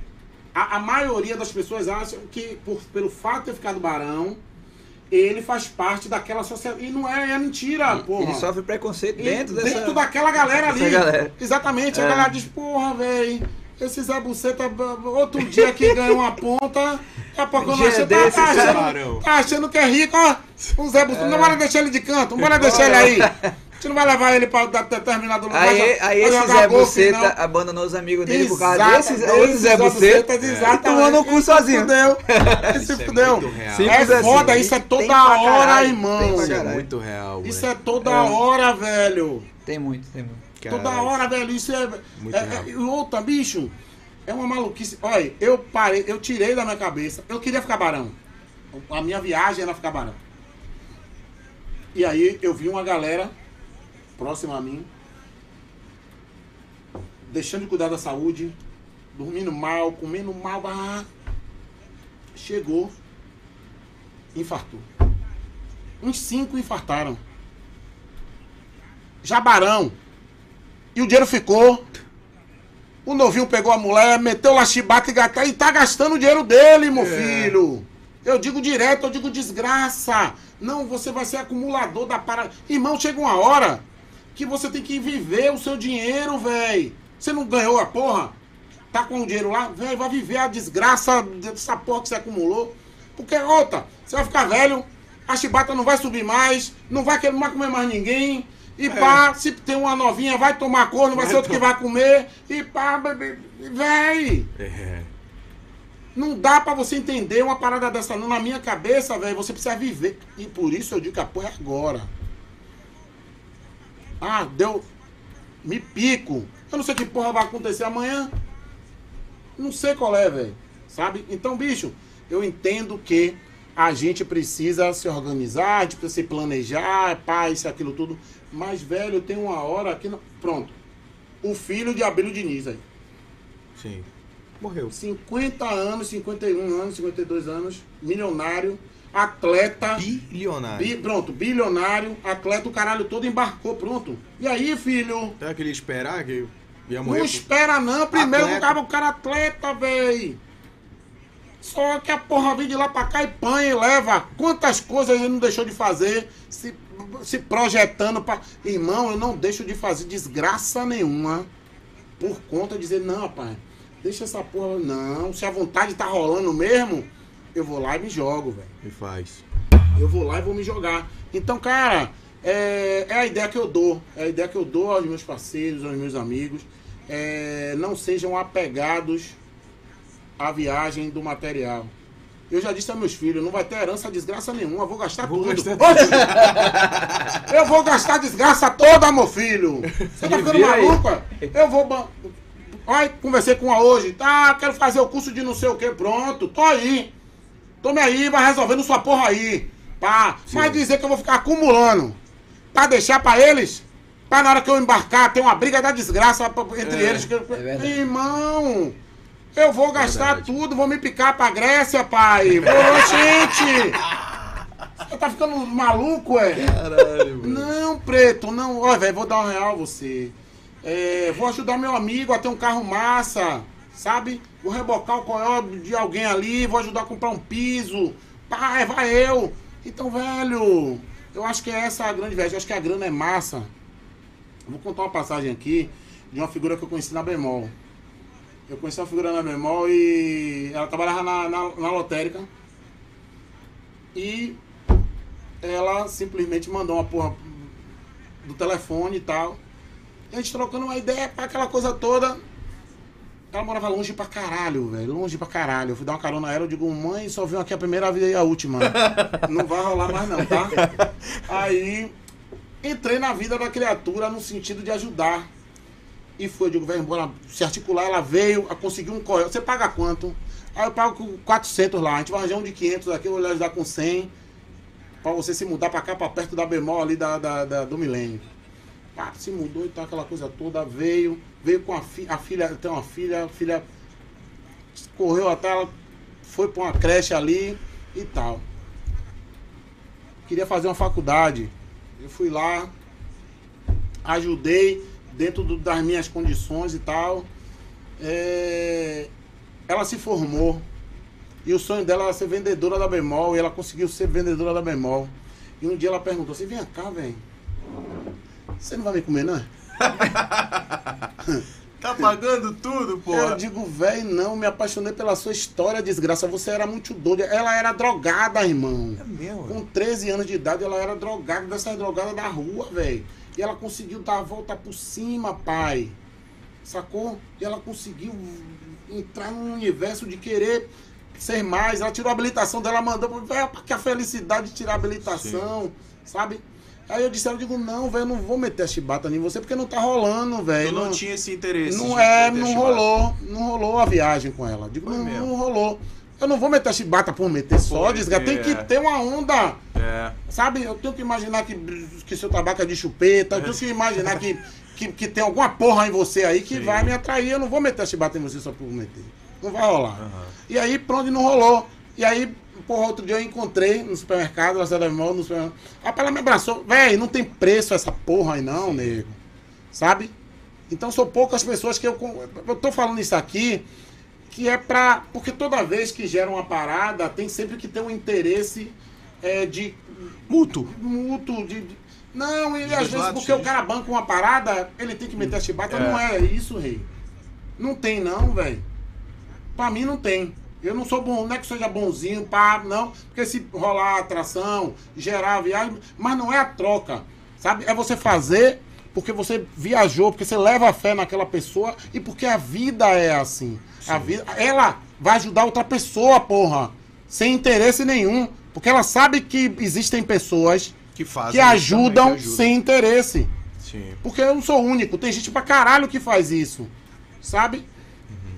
[SPEAKER 3] A, a maioria das pessoas acham que, por, pelo fato de ter ficado barão, ele faz parte daquela sociedade. E não é, é mentira, porra.
[SPEAKER 2] Ele sofre preconceito
[SPEAKER 3] E
[SPEAKER 2] dentro dessa...
[SPEAKER 3] dentro daquela galera ali.
[SPEAKER 2] galera.
[SPEAKER 3] Exatamente. A
[SPEAKER 2] É.
[SPEAKER 3] galera diz, porra, velho. Esse Zé Buceta, outro dia que ganhou uma ponta, daqui a pouco eu não achei, tá, tá, achando, tá achando que é rico, ó. Um Zé Buceta, não bora deixar ele de canto, não bora deixar ele aí. Gente não vai levar ele pra da- determinado lugar.
[SPEAKER 2] Aí, aí esse Zé Buceta
[SPEAKER 3] não.
[SPEAKER 2] abandonou os amigos dele por causa desses outros Zé Buceta.
[SPEAKER 3] Bucetas,
[SPEAKER 2] E tomou no cu
[SPEAKER 3] Isso
[SPEAKER 2] sozinho.
[SPEAKER 3] Fudeu. Isso
[SPEAKER 1] é
[SPEAKER 3] fudeu. É
[SPEAKER 2] assim.
[SPEAKER 3] foda, isso é toda hora,
[SPEAKER 2] caralho,
[SPEAKER 3] irmão.
[SPEAKER 1] Isso é muito real,
[SPEAKER 3] Isso é toda
[SPEAKER 2] É.
[SPEAKER 3] hora, velho.
[SPEAKER 2] Tem muito, tem muito.
[SPEAKER 3] Toda hora, velho. Isso é.
[SPEAKER 1] Muito
[SPEAKER 3] é,
[SPEAKER 1] real.
[SPEAKER 3] é e outra, bicho. É uma maluquice. Olha, eu parei, eu tirei da minha cabeça. Eu queria ficar barão. A minha viagem era ficar barão. E aí eu vi uma galera próxima a mim, deixando de cuidar da saúde, dormindo mal, comendo mal. Ah, chegou, infartou. Uns cinco infartaram. Jabarão. E o dinheiro ficou. O novinho pegou a mulher, meteu lá chibata e gata e tá gastando o dinheiro dele, meu filho. Eu digo direto, eu digo desgraça. Não, você vai ser acumulador da parada. Irmão, chega uma hora que você tem que viver o seu dinheiro, velho. Você não ganhou a porra? Tá com o dinheiro lá? Velho, vai viver a desgraça dessa porra que você acumulou. Porque, outra, você vai ficar velho, a chibata não vai subir mais, não vai, querer- vai comer mais ninguém. E pá, se tem uma novinha, vai tomar cor, não vai, ser outro que vai comer. E pá, bebê, véi.
[SPEAKER 1] É.
[SPEAKER 3] Não dá pra você entender uma parada dessa não. Na minha cabeça, velho, você precisa viver. E por isso eu digo que a porra é agora. Ah, deu. Me pico. Eu não sei que porra vai acontecer amanhã. Não sei qual é, velho. Sabe? Então, bicho, eu entendo que a gente precisa se organizar, a gente precisa se planejar, pá, isso, aquilo tudo. Mas, velho, tem uma hora que. Não... Pronto. O filho de Abílio Diniz aí.
[SPEAKER 1] Sim. Morreu.
[SPEAKER 3] 50 anos, 51 anos, 52 anos, milionário, atleta.
[SPEAKER 1] Bilionário.
[SPEAKER 3] Bi, pronto, bilionário, atleta, o caralho todo embarcou, pronto. E aí, filho?
[SPEAKER 1] Será que ele esperar que ia
[SPEAKER 3] Não
[SPEAKER 1] morrer?
[SPEAKER 3] espera não, primeiro
[SPEAKER 1] Atleta.
[SPEAKER 3] o cara, o cara atleta, véi. Só que a porra vem de lá pra cá e panha e leva. Quantas coisas ele não deixou de fazer, se, se projetando pra... Irmão, eu não deixo de fazer desgraça nenhuma por conta de dizer, não, rapaz, deixa essa porra... Não, se a vontade tá rolando mesmo, eu vou lá e me jogo, velho.
[SPEAKER 1] E faz.
[SPEAKER 3] Eu vou lá e vou me jogar. Então, cara, é, é a ideia que eu dou. É a ideia que eu dou aos meus parceiros, aos meus amigos. É, não sejam apegados à viagem do material. Eu já disse aos meus filhos, não vai ter herança desgraça nenhuma, eu vou gastar
[SPEAKER 1] Vou
[SPEAKER 3] tudo.
[SPEAKER 1] gastar
[SPEAKER 3] Oxe! eu vou gastar desgraça toda, meu filho. Você tá ficando maluco? Eu vou. Olha, conversei com ela hoje. Tá, quero fazer o curso de não sei o que. Pronto, tô aí. Tome aí, vai resolvendo sua porra aí. Pá. Vai dizer que eu vou ficar acumulando. Pra deixar pra eles. Pra na hora que eu embarcar, ter uma briga da desgraça entre
[SPEAKER 1] É,
[SPEAKER 3] eles. que-
[SPEAKER 2] verdade.
[SPEAKER 3] Irmão, eu vou gastar
[SPEAKER 1] Verdade.
[SPEAKER 3] tudo, vou me picar pra Grécia, pai. Ô, gente! Você tá ficando maluco, é?
[SPEAKER 1] Caralho, mano.
[SPEAKER 3] Não, preto, não. Olha, velho, vou dar um real a você. É, vou ajudar meu amigo a ter um carro massa, sabe? Vou rebocar o coió de alguém ali, vou ajudar a comprar um piso. Pai, vai eu. Então, velho, eu acho que é essa a grande viagem. Eu acho que a grana é massa. Vou contar uma passagem aqui de uma figura que eu conheci na Bemol. Eu conheci uma figura na Bemol e ela trabalhava na, na, na lotérica. E ela simplesmente mandou uma porra do telefone e tal. A gente trocando uma ideia para aquela coisa toda. Ela morava longe pra caralho, velho. Longe pra caralho. Eu fui dar uma carona a ela, eu digo, mãe, só viu aqui a primeira vida e a última. não vai rolar mais não, tá? Aí entrei na vida da criatura no sentido de ajudar. E foi, eu digo, velho, bora se articular. Ela veio, conseguiu um correio. Você paga quanto? Aí eu pago com 400 lá. A gente vai arranjar um de 500 aqui, eu vou lhe ajudar com 100. Pra você se mudar pra cá, pra perto da bemol ali da, da, da- do milênio. Pá, se mudou e tal, aquela coisa toda. Veio, veio com a, fi, a filha, tem uma filha, a filha correu até ela, foi pra uma creche ali e tal. Queria fazer uma faculdade. Eu fui lá, ajudei dentro do- das minhas condições e tal. É, ela se formou. E o sonho dela era ser vendedora da Bemol. E ela conseguiu ser vendedora da Bemol. E um dia ela perguntou assim: vem cá, velho. Você não vai me comer, não?
[SPEAKER 1] Tá pagando tudo, pô.
[SPEAKER 3] Eu digo, velho, não, me apaixonei pela sua história, desgraça. Você era muito doida. Ela era drogada, irmão.
[SPEAKER 1] É mesmo?
[SPEAKER 3] Com 13 anos de idade, ela era drogada, dessa drogada da rua, velho. E ela conseguiu dar a volta por cima, pai. Sacou? E ela conseguiu entrar num universo de querer ser mais. Ela tirou a habilitação dela, mandou velho, que a felicidade de tirar a habilitação, sabe? Aí eu disse, eu digo, não, velho, eu não vou meter a chibata em você porque não tá rolando, velho.
[SPEAKER 1] Eu não, tinha esse interesse.
[SPEAKER 3] Não é, não rolou. Não rolou a viagem com ela. Digo, não, não rolou. Eu não vou meter a chibata por meter só. Tem
[SPEAKER 1] é.
[SPEAKER 3] que ter uma onda.
[SPEAKER 1] É.
[SPEAKER 3] Sabe, eu tenho que imaginar que, que seu tabaco é de chupeta, eu tenho que imaginar que, que, que tem alguma porra em você aí que
[SPEAKER 1] Sim.
[SPEAKER 3] vai me atrair. Eu não vou meter a chibata em você só por meter. Não vai rolar.
[SPEAKER 1] Aham.
[SPEAKER 3] E aí, pronto, não rolou. E aí, porra, outro dia eu encontrei no supermercado, na cidade da no supermercado. Aí ela me abraçou. Véi, não tem preço essa porra aí não, nego. Sabe? Então são poucas pessoas que eu. Eu tô falando isso aqui, que é pra. Porque toda vez que gera uma parada, tem sempre que ter um interesse é, de
[SPEAKER 1] Mútuo.
[SPEAKER 3] mútuo, de. de- Não, e
[SPEAKER 1] Dos
[SPEAKER 3] às vezes
[SPEAKER 1] lados,
[SPEAKER 3] porque o cara banca uma parada, ele tem que meter a chibata.
[SPEAKER 1] É.
[SPEAKER 3] Não é isso, rei. Não tem não, velho. Pra mim não tem. Eu não sou bom, não é que seja bonzinho, pá, não. Porque se rolar atração, gerar viagem, mas não é a troca. Sabe? É você fazer porque você viajou, porque você leva a fé naquela pessoa e porque a vida é assim. A vida, ela vai ajudar outra pessoa, porra. Sem interesse nenhum. Porque ela sabe que existem pessoas
[SPEAKER 1] Que fazem.
[SPEAKER 3] que ajudam
[SPEAKER 1] também, que ajudam.
[SPEAKER 3] sem interesse.
[SPEAKER 1] Sim.
[SPEAKER 3] Porque eu não sou único, tem gente pra caralho que faz isso, sabe?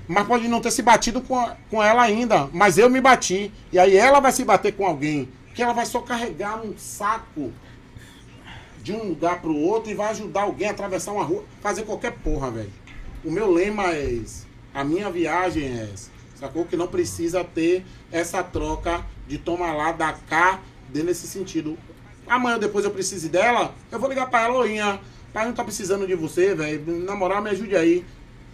[SPEAKER 3] Mas pode não ter se batido com, a- com ela ainda, mas eu me bati. E aí ela vai se bater com alguém, que ela vai só carregar um saco de um lugar pro outro e vai ajudar alguém a atravessar uma rua, fazer qualquer porra, velho. O meu lema é esse, a minha viagem é essa, sacou? Que não precisa ter essa troca de tomar lá, da cá, de nesse sentido. Amanhã depois eu preciso dela, eu vou ligar pra ela, Loinha, pai não tá precisando de você, velho, na moral me ajude aí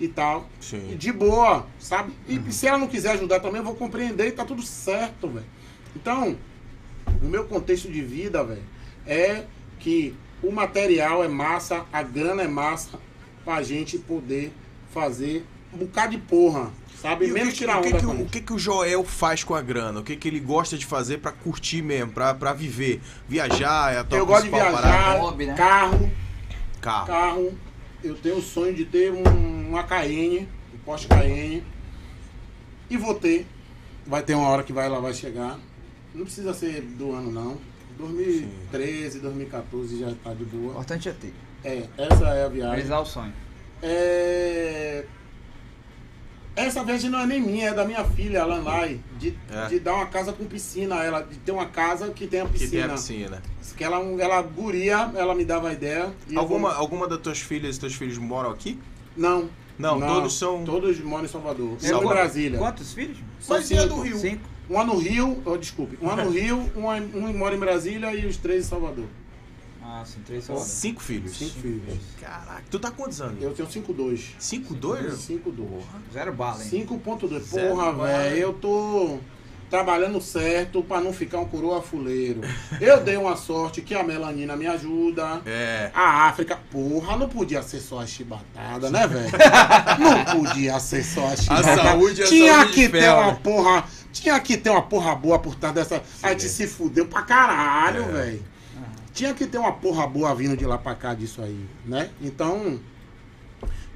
[SPEAKER 3] e tal.
[SPEAKER 1] Sim.
[SPEAKER 3] E de boa, sabe? E se ela não quiser ajudar também, eu vou compreender e tá tudo certo, velho. Então, o meu contexto de vida, velho, é que o material é massa, a grana é massa, pra gente poder fazer um bocado de porra, sabe?
[SPEAKER 1] E o
[SPEAKER 3] Menos
[SPEAKER 1] que,
[SPEAKER 3] tirar
[SPEAKER 1] o que
[SPEAKER 3] onda
[SPEAKER 1] que, o, o que que o Joel faz com a grana? O que, que ele gosta de fazer pra curtir mesmo, viver? Viajar é a tua
[SPEAKER 3] Eu gosto de viajar,
[SPEAKER 1] parada?
[SPEAKER 2] Né?
[SPEAKER 3] carro,
[SPEAKER 1] Carro.
[SPEAKER 3] carro. Eu tenho o sonho de ter um, uma Cayenne, um Porsche Cayenne. E vou ter. Vai ter uma hora que vai lá, vai chegar. Não precisa ser do ano, não. 2013, 2014 já tá de
[SPEAKER 2] O
[SPEAKER 3] boa.
[SPEAKER 2] importante é ter.
[SPEAKER 3] É, essa é a viagem.
[SPEAKER 2] Realizar o sonho.
[SPEAKER 3] É... Essa viagem não é nem minha, é da minha filha, Alan Lai, de,
[SPEAKER 1] É.
[SPEAKER 3] de dar uma casa com piscina a ela, de ter uma casa que tenha
[SPEAKER 1] Que tem a
[SPEAKER 3] piscina. Que ela, ela guria, ela me dava a ideia. e
[SPEAKER 1] Alguma,
[SPEAKER 3] vou-
[SPEAKER 1] alguma das tuas filhas e teus filhos moram aqui?
[SPEAKER 3] Não.
[SPEAKER 1] Não, todos são-
[SPEAKER 3] Todos moram em Salvador. Eu em. Brasília.
[SPEAKER 2] Quantos filhos?
[SPEAKER 3] São
[SPEAKER 1] Mas
[SPEAKER 3] cinco.
[SPEAKER 1] do Rio?
[SPEAKER 2] Cinco.
[SPEAKER 3] Uma no Rio, oh, desculpe, uma no Rio, uma, um mora em Brasília e os três em Salvador.
[SPEAKER 2] Ah, sim, três Salvador.
[SPEAKER 1] Cinco filhos.
[SPEAKER 3] Cinco filhos.
[SPEAKER 1] Caraca, tu tá quantos anos?
[SPEAKER 3] Eu tenho 5,2.
[SPEAKER 1] Cinco, dois?
[SPEAKER 3] 5,2.
[SPEAKER 2] Zero bala, hein?
[SPEAKER 3] 5,2.
[SPEAKER 1] Zero
[SPEAKER 3] Porra, velho, eu tô trabalhando certo pra não ficar um coroa fuleiro. Eu dei uma sorte que a melanina me ajuda.
[SPEAKER 1] É.
[SPEAKER 3] A África, porra, não podia ser só a chibatada, né, velho? Não podia ser só a chibatada.
[SPEAKER 1] saúde é
[SPEAKER 3] Tinha
[SPEAKER 1] saúde
[SPEAKER 3] que ter uma
[SPEAKER 1] né?
[SPEAKER 3] porra. Tinha que ter uma porra boa por trás dessa. A gente se fudeu pra caralho,
[SPEAKER 1] É.
[SPEAKER 3] velho. Tinha que ter uma porra boa vindo de lá pra cá disso aí, né? Então,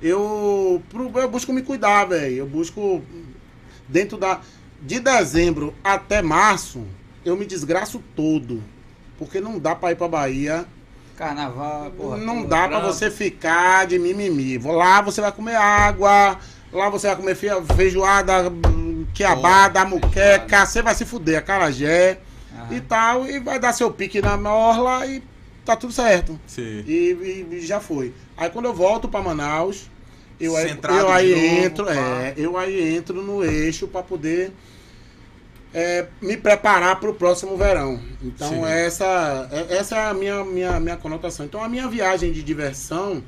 [SPEAKER 3] eu, eu busco me cuidar, velho. Eu busco dentro da de dezembro até março, eu me desgraço todo, porque não dá pra ir pra Bahia.
[SPEAKER 2] Carnaval, porra.
[SPEAKER 3] não dá pra você ficar de mimimi. Vou lá, você vai comer água, lá você vai comer fe- feijoada, quiabada, muqueca, você vai se fuder, acarajé
[SPEAKER 2] Aham.
[SPEAKER 3] e tal, e vai dar seu pique na orla e tá tudo certo.
[SPEAKER 1] Sim.
[SPEAKER 3] E, e- e já foi. Aí quando eu volto pra Manaus, eu
[SPEAKER 1] Centrado
[SPEAKER 3] eu aí
[SPEAKER 1] novo,
[SPEAKER 3] entro,
[SPEAKER 1] pá.
[SPEAKER 3] é, eu aí entro no eixo pra poder é, me preparar pro próximo verão. Então
[SPEAKER 1] Sim.
[SPEAKER 3] essa é, essa é a minha, minha, minha conotação. Então a minha viagem de diversão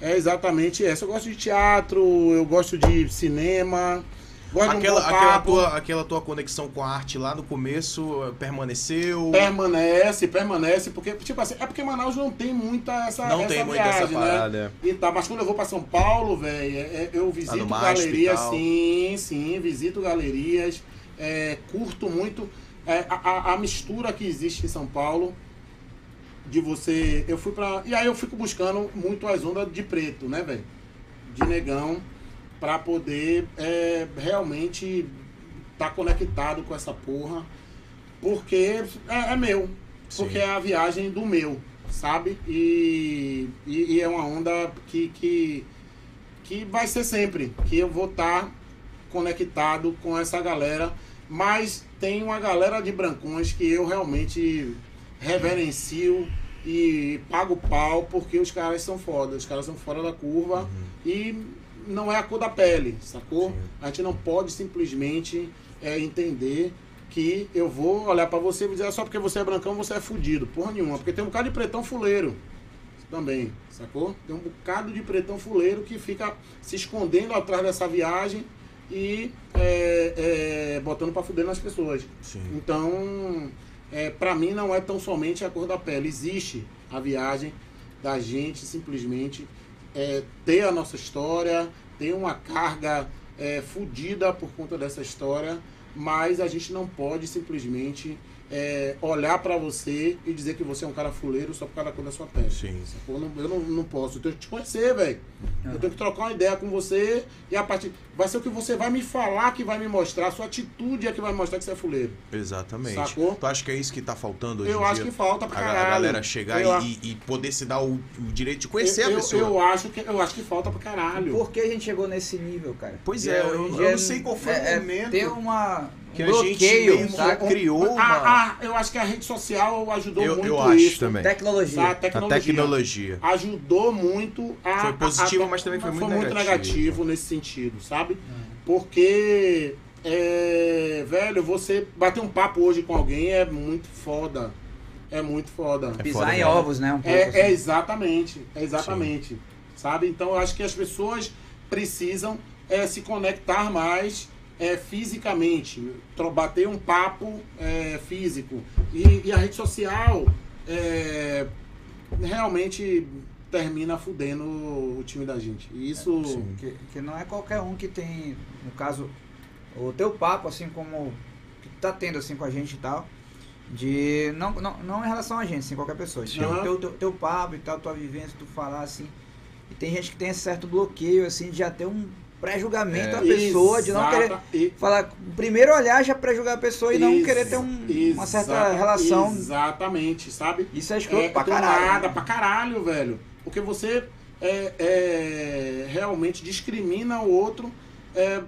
[SPEAKER 3] é exatamente essa. Eu gosto de teatro, eu gosto de cinema, gosto
[SPEAKER 1] Aquela,
[SPEAKER 3] de um
[SPEAKER 1] aquela, tua, aquela tua conexão com a arte lá no começo eh, permaneceu.
[SPEAKER 3] Permanece, permanece, porque, tipo assim, é porque Manaus não tem muita essa,
[SPEAKER 1] Não
[SPEAKER 3] essa
[SPEAKER 1] tem
[SPEAKER 3] viagem,
[SPEAKER 1] essa
[SPEAKER 3] né?
[SPEAKER 1] parada.
[SPEAKER 3] E tá, mas quando eu vou pra São Paulo, velho, é- é- eu visito
[SPEAKER 1] MASP e
[SPEAKER 3] galerias, sim, sim, visito galerias, é, curto muito é, a, a- mistura que existe em São Paulo de você. Eu fui pra. E aí eu fico buscando muito as ondas de preto, né, velho? De negão, pra poder é, realmente tá conectado com essa porra. Porque é, é meu.
[SPEAKER 1] Sim.
[SPEAKER 3] Porque é a viagem do meu, sabe? E, e, e é uma onda que, que, que vai ser sempre. Que eu vou estar conectado com essa galera. Mas tem uma galera de brancões que eu realmente reverencio e pago pau porque os caras são foda. Os caras são fora da curva e não é a cor da pele, sacou?
[SPEAKER 1] Sim.
[SPEAKER 3] A gente não pode simplesmente é, entender que eu vou olhar pra você e dizer "Ah, só porque você é brancão você é fudido. Porra nenhuma, porque tem um bocado de pretão fuleiro também, sacou? Tem um bocado de pretão fuleiro que fica se escondendo atrás dessa viagem e é, é, botando pra fuder nas pessoas.
[SPEAKER 1] Sim.
[SPEAKER 3] Então, é, para mim não é tão somente a cor da pele. Existe a viagem da gente simplesmente é, ter a nossa história, ter uma carga é, fodida por conta dessa história, mas a gente não pode simplesmente é, olhar pra você e dizer que você é um cara fuleiro só por causa da cor da sua pele.
[SPEAKER 1] Sim.
[SPEAKER 3] Eu não, eu não, não posso. Eu tenho que te conhecer, velho. Eu tenho que trocar uma ideia com você e a partir. Vai ser o que você vai me falar que vai me mostrar. A sua atitude é que vai mostrar que você é fuleiro.
[SPEAKER 1] Exatamente.
[SPEAKER 3] Sacou?
[SPEAKER 1] Tu acha que é isso que tá faltando hoje
[SPEAKER 3] Eu
[SPEAKER 1] em
[SPEAKER 3] acho
[SPEAKER 1] dia?
[SPEAKER 3] que falta pra
[SPEAKER 1] a,
[SPEAKER 3] caralho.
[SPEAKER 1] a galera chegar
[SPEAKER 3] Eu
[SPEAKER 1] e, e- poder se dar o, o direito de conhecer
[SPEAKER 3] eu,
[SPEAKER 1] a pessoa.
[SPEAKER 3] Eu, eu acho que, eu acho que falta pra caralho.
[SPEAKER 2] Por que a gente chegou nesse nível, cara?
[SPEAKER 1] Pois
[SPEAKER 2] De-
[SPEAKER 1] é, eu- não sei qual foi o
[SPEAKER 2] é- é
[SPEAKER 1] momento
[SPEAKER 2] Ter uma, um
[SPEAKER 1] que a gente
[SPEAKER 2] bloqueio,
[SPEAKER 1] que
[SPEAKER 2] saca?
[SPEAKER 1] criou uma...
[SPEAKER 3] Ah, ah, eu acho que a rede social ajudou
[SPEAKER 1] eu,
[SPEAKER 3] muito
[SPEAKER 1] eu acho
[SPEAKER 3] isso.
[SPEAKER 1] também.
[SPEAKER 2] Tecnologia.
[SPEAKER 3] Tá? A
[SPEAKER 1] A
[SPEAKER 3] tecnologia.
[SPEAKER 1] tecnologia.
[SPEAKER 3] ajudou muito a.
[SPEAKER 1] Foi positivo,
[SPEAKER 3] a- a-
[SPEAKER 1] mas também foi muito
[SPEAKER 3] negativo.
[SPEAKER 1] negativo.
[SPEAKER 3] nesse sentido, sabe? Porque, é, velho, você bater um papo hoje com alguém é muito foda. É muito foda.
[SPEAKER 1] É
[SPEAKER 2] Pisar
[SPEAKER 1] foda
[SPEAKER 2] em
[SPEAKER 1] mesmo.
[SPEAKER 2] ovos, né? Um pouco,
[SPEAKER 3] É,
[SPEAKER 2] assim.
[SPEAKER 3] é exatamente, é exatamente. Sabe? Então eu acho que as pessoas precisam é, se conectar mais é, fisicamente, bater um papo é, físico. E, e a rede social é, realmente termina fudendo o time da gente. Isso.
[SPEAKER 1] sim.
[SPEAKER 2] Que, que não é qualquer um que tem, no caso, o teu papo, assim como que tu tá tendo assim com a gente e tal, de. Não, não, não em relação a gente, assim, qualquer pessoa.
[SPEAKER 3] Sim.
[SPEAKER 2] Teu, teu, teu, teu papo e tal, tua vivência, tu falar assim. E tem gente que tem esse certo bloqueio, assim, de já ter um pré-julgamento
[SPEAKER 1] É.
[SPEAKER 2] da pessoa, de não querer.
[SPEAKER 3] Exata- e-
[SPEAKER 2] Falar, primeiro olhar já pré-julgar a pessoa e não querer ter um- uma certa
[SPEAKER 3] exata-
[SPEAKER 2] relação.
[SPEAKER 3] Exatamente, sabe?
[SPEAKER 2] Isso é escroto
[SPEAKER 3] É,
[SPEAKER 2] pra caralho.
[SPEAKER 3] nada, pra caralho, velho. Porque você é, é, realmente discrimina o outro é,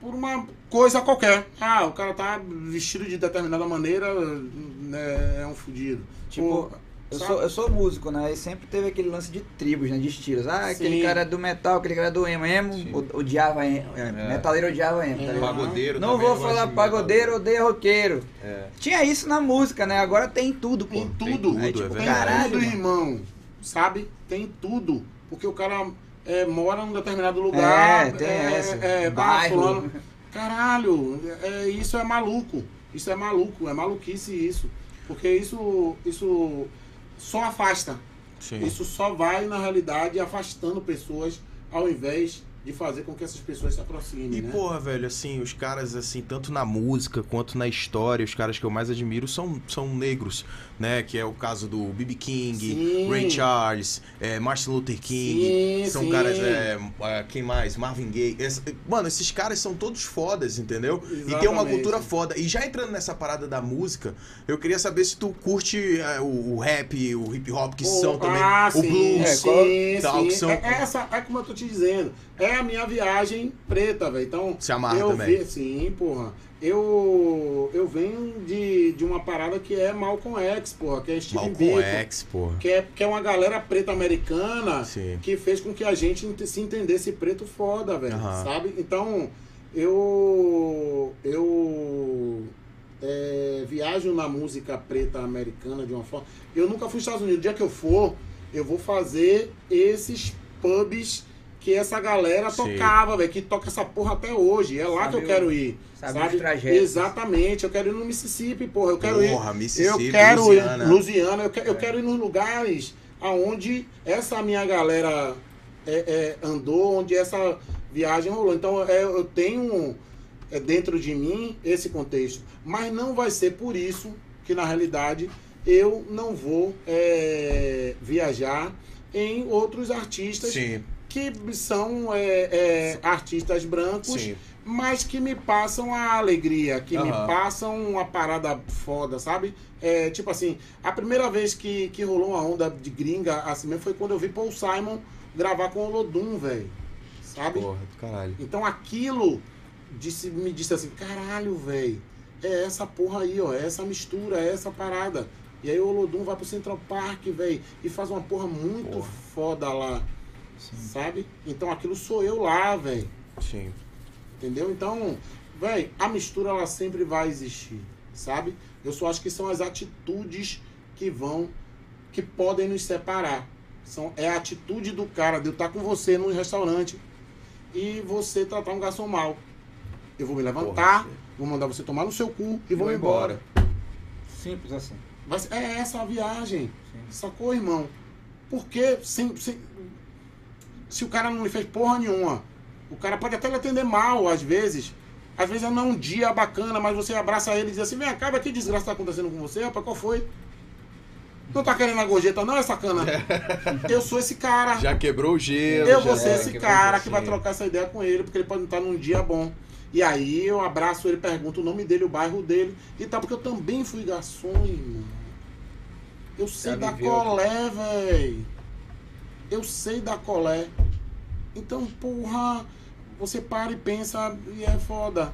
[SPEAKER 3] por uma coisa qualquer. Ah, o cara tá vestido de determinada maneira, né, é um fudido.
[SPEAKER 2] Tipo,
[SPEAKER 3] Ou,
[SPEAKER 2] Eu sou, eu sou músico, né? E sempre teve aquele lance de tribos, né? De estilos. Ah, aquele
[SPEAKER 3] Sim.
[SPEAKER 2] cara é do metal, aquele cara é do emo. Emo
[SPEAKER 1] Sim.
[SPEAKER 2] o- odiava emo. É, Metaleiro odiava emo, tá
[SPEAKER 3] É.
[SPEAKER 2] ligado?
[SPEAKER 1] Pagodeiro
[SPEAKER 2] Não vou falar pagodeiro, odeia roqueiro.
[SPEAKER 1] É.
[SPEAKER 2] Tinha isso na música, né? Agora tem tudo, pô.
[SPEAKER 3] Tem
[SPEAKER 1] Tem
[SPEAKER 3] tudo.
[SPEAKER 1] tudo,
[SPEAKER 2] Aí,
[SPEAKER 1] é
[SPEAKER 2] tipo,
[SPEAKER 3] Tem
[SPEAKER 1] verdade.
[SPEAKER 2] caralho,
[SPEAKER 3] tudo,
[SPEAKER 2] mano.
[SPEAKER 3] irmão. Sabe? Tem tudo. Porque o cara é, mora num determinado lugar.
[SPEAKER 2] É, tem
[SPEAKER 3] é,
[SPEAKER 2] essa.
[SPEAKER 3] É, ah,
[SPEAKER 2] Bairro.
[SPEAKER 3] fulano- Caralho, é, isso é maluco. Isso é maluco, é maluquice isso. Porque isso, isso só afasta.
[SPEAKER 1] Sim.
[SPEAKER 3] Isso só vai, na realidade, afastando pessoas ao invés de fazer com que essas pessoas se aproximem,
[SPEAKER 1] E,
[SPEAKER 3] né?
[SPEAKER 1] porra, velho, assim, os caras, assim, tanto na música quanto na história, os caras que eu mais admiro são, são negros, né? Que é o caso do B.B. King,
[SPEAKER 3] Sim.
[SPEAKER 1] Ray Charles, é, Martin Luther King.
[SPEAKER 3] Sim,
[SPEAKER 1] são
[SPEAKER 3] sim.
[SPEAKER 1] caras, é, é, quem mais? Marvin Gaye. Essa- mano, esses caras são todos fodas, entendeu? E tem uma
[SPEAKER 3] Exatamente.
[SPEAKER 1] cultura foda. E já entrando nessa parada da música, eu queria saber se tu curte é, o, o rap, o hip hop, que
[SPEAKER 3] Pô,
[SPEAKER 1] são também
[SPEAKER 3] ah,
[SPEAKER 1] o
[SPEAKER 3] sim,
[SPEAKER 1] blues.
[SPEAKER 2] É,
[SPEAKER 3] sim,
[SPEAKER 1] tal, que são-
[SPEAKER 3] É, essa, é como eu tô te dizendo. É a minha viagem preta, velho. Então,
[SPEAKER 1] Se amarra
[SPEAKER 3] eu
[SPEAKER 1] também.
[SPEAKER 3] vi, sim, porra. Eu, eu venho de, de uma parada que é Malcolm X, porra, que é Steve
[SPEAKER 1] Malcolm
[SPEAKER 3] Biko,
[SPEAKER 1] X, porra.
[SPEAKER 3] que é, que é uma galera preta americana
[SPEAKER 1] Sim.
[SPEAKER 3] que fez com que a gente ent- se entendesse preto foda, velho, sabe? Então, eu eu é, viajo na música preta americana de uma forma. Eu nunca fui aos Estados Unidos. O dia que eu for, eu vou fazer esses pubs que essa galera
[SPEAKER 1] Sim.
[SPEAKER 3] tocava, velho, que toca essa porra até hoje. É lá
[SPEAKER 2] Sabe
[SPEAKER 3] que eu quero ir.
[SPEAKER 2] sabe
[SPEAKER 3] Sabe?
[SPEAKER 2] os trajetos.
[SPEAKER 3] Exatamente. Eu quero ir no Mississippi, porra. Eu quero ir.
[SPEAKER 1] Porra, Mississippi,
[SPEAKER 3] Eu quero
[SPEAKER 1] Louisiana.
[SPEAKER 3] ir Lusiana, eu, que- eu quero ir nos lugares aonde essa minha galera é, é, andou, onde essa viagem rolou. Então é, eu tenho é, dentro de mim esse contexto. Mas não vai ser por isso que na realidade eu não vou é, viajar em outros artistas
[SPEAKER 1] Sim,
[SPEAKER 3] que são é, é, artistas brancos
[SPEAKER 1] sim.
[SPEAKER 3] mas que me passam a alegria, que me
[SPEAKER 1] Aham.
[SPEAKER 3] passam uma parada foda, sabe? É, tipo assim, a primeira vez que, que rolou uma onda de gringa assim mesmo foi quando eu vi Paul Simon gravar com o Lodum, velho. Sabe?
[SPEAKER 1] Porra, do caralho.
[SPEAKER 3] Então aquilo disse, me disse assim, caralho, velho, é essa porra aí, ó, é essa mistura, é essa parada. E aí o Olodum vai pro Central Park, velho, e faz uma porra muito
[SPEAKER 1] Porra.
[SPEAKER 3] foda lá, sabe? Então aquilo sou eu lá, velho.
[SPEAKER 1] Sim.
[SPEAKER 3] Entendeu? Então, velho, a mistura ela sempre vai existir, sabe? Eu só acho que são as atitudes que vão, que podem nos separar. São, é a atitude do cara de eu estar com você num restaurante e você tratar um garçom mal. Eu vou me levantar,
[SPEAKER 1] Porra,
[SPEAKER 3] vou mandar você tomar no seu cu e vou
[SPEAKER 1] Vou
[SPEAKER 3] embora.
[SPEAKER 2] Simples assim.
[SPEAKER 3] Mas é essa a viagem.
[SPEAKER 2] Sim.
[SPEAKER 3] Sacou, irmão? Porque se, se o cara não lhe fez porra nenhuma, o cara pode até lhe atender mal, às vezes. Às vezes não é um dia bacana, mas você abraça ele e diz assim, vem cá, que desgraça tá acontecendo com você, rapaz, qual foi? Não tá querendo a gorjeta, não, é sacana? Eu sou esse cara.
[SPEAKER 1] Já quebrou o gelo.
[SPEAKER 3] Eu vou ser
[SPEAKER 2] é,
[SPEAKER 3] esse cara que vai trocar essa ideia com ele, porque ele pode não estar num dia bom. E aí eu abraço ele, pergunto o nome dele, o bairro dele e tal, porque eu também fui garçom, irmão. Eu sei da colé, velho. Eu sei da colé. Então, porra, você para e pensa e é foda,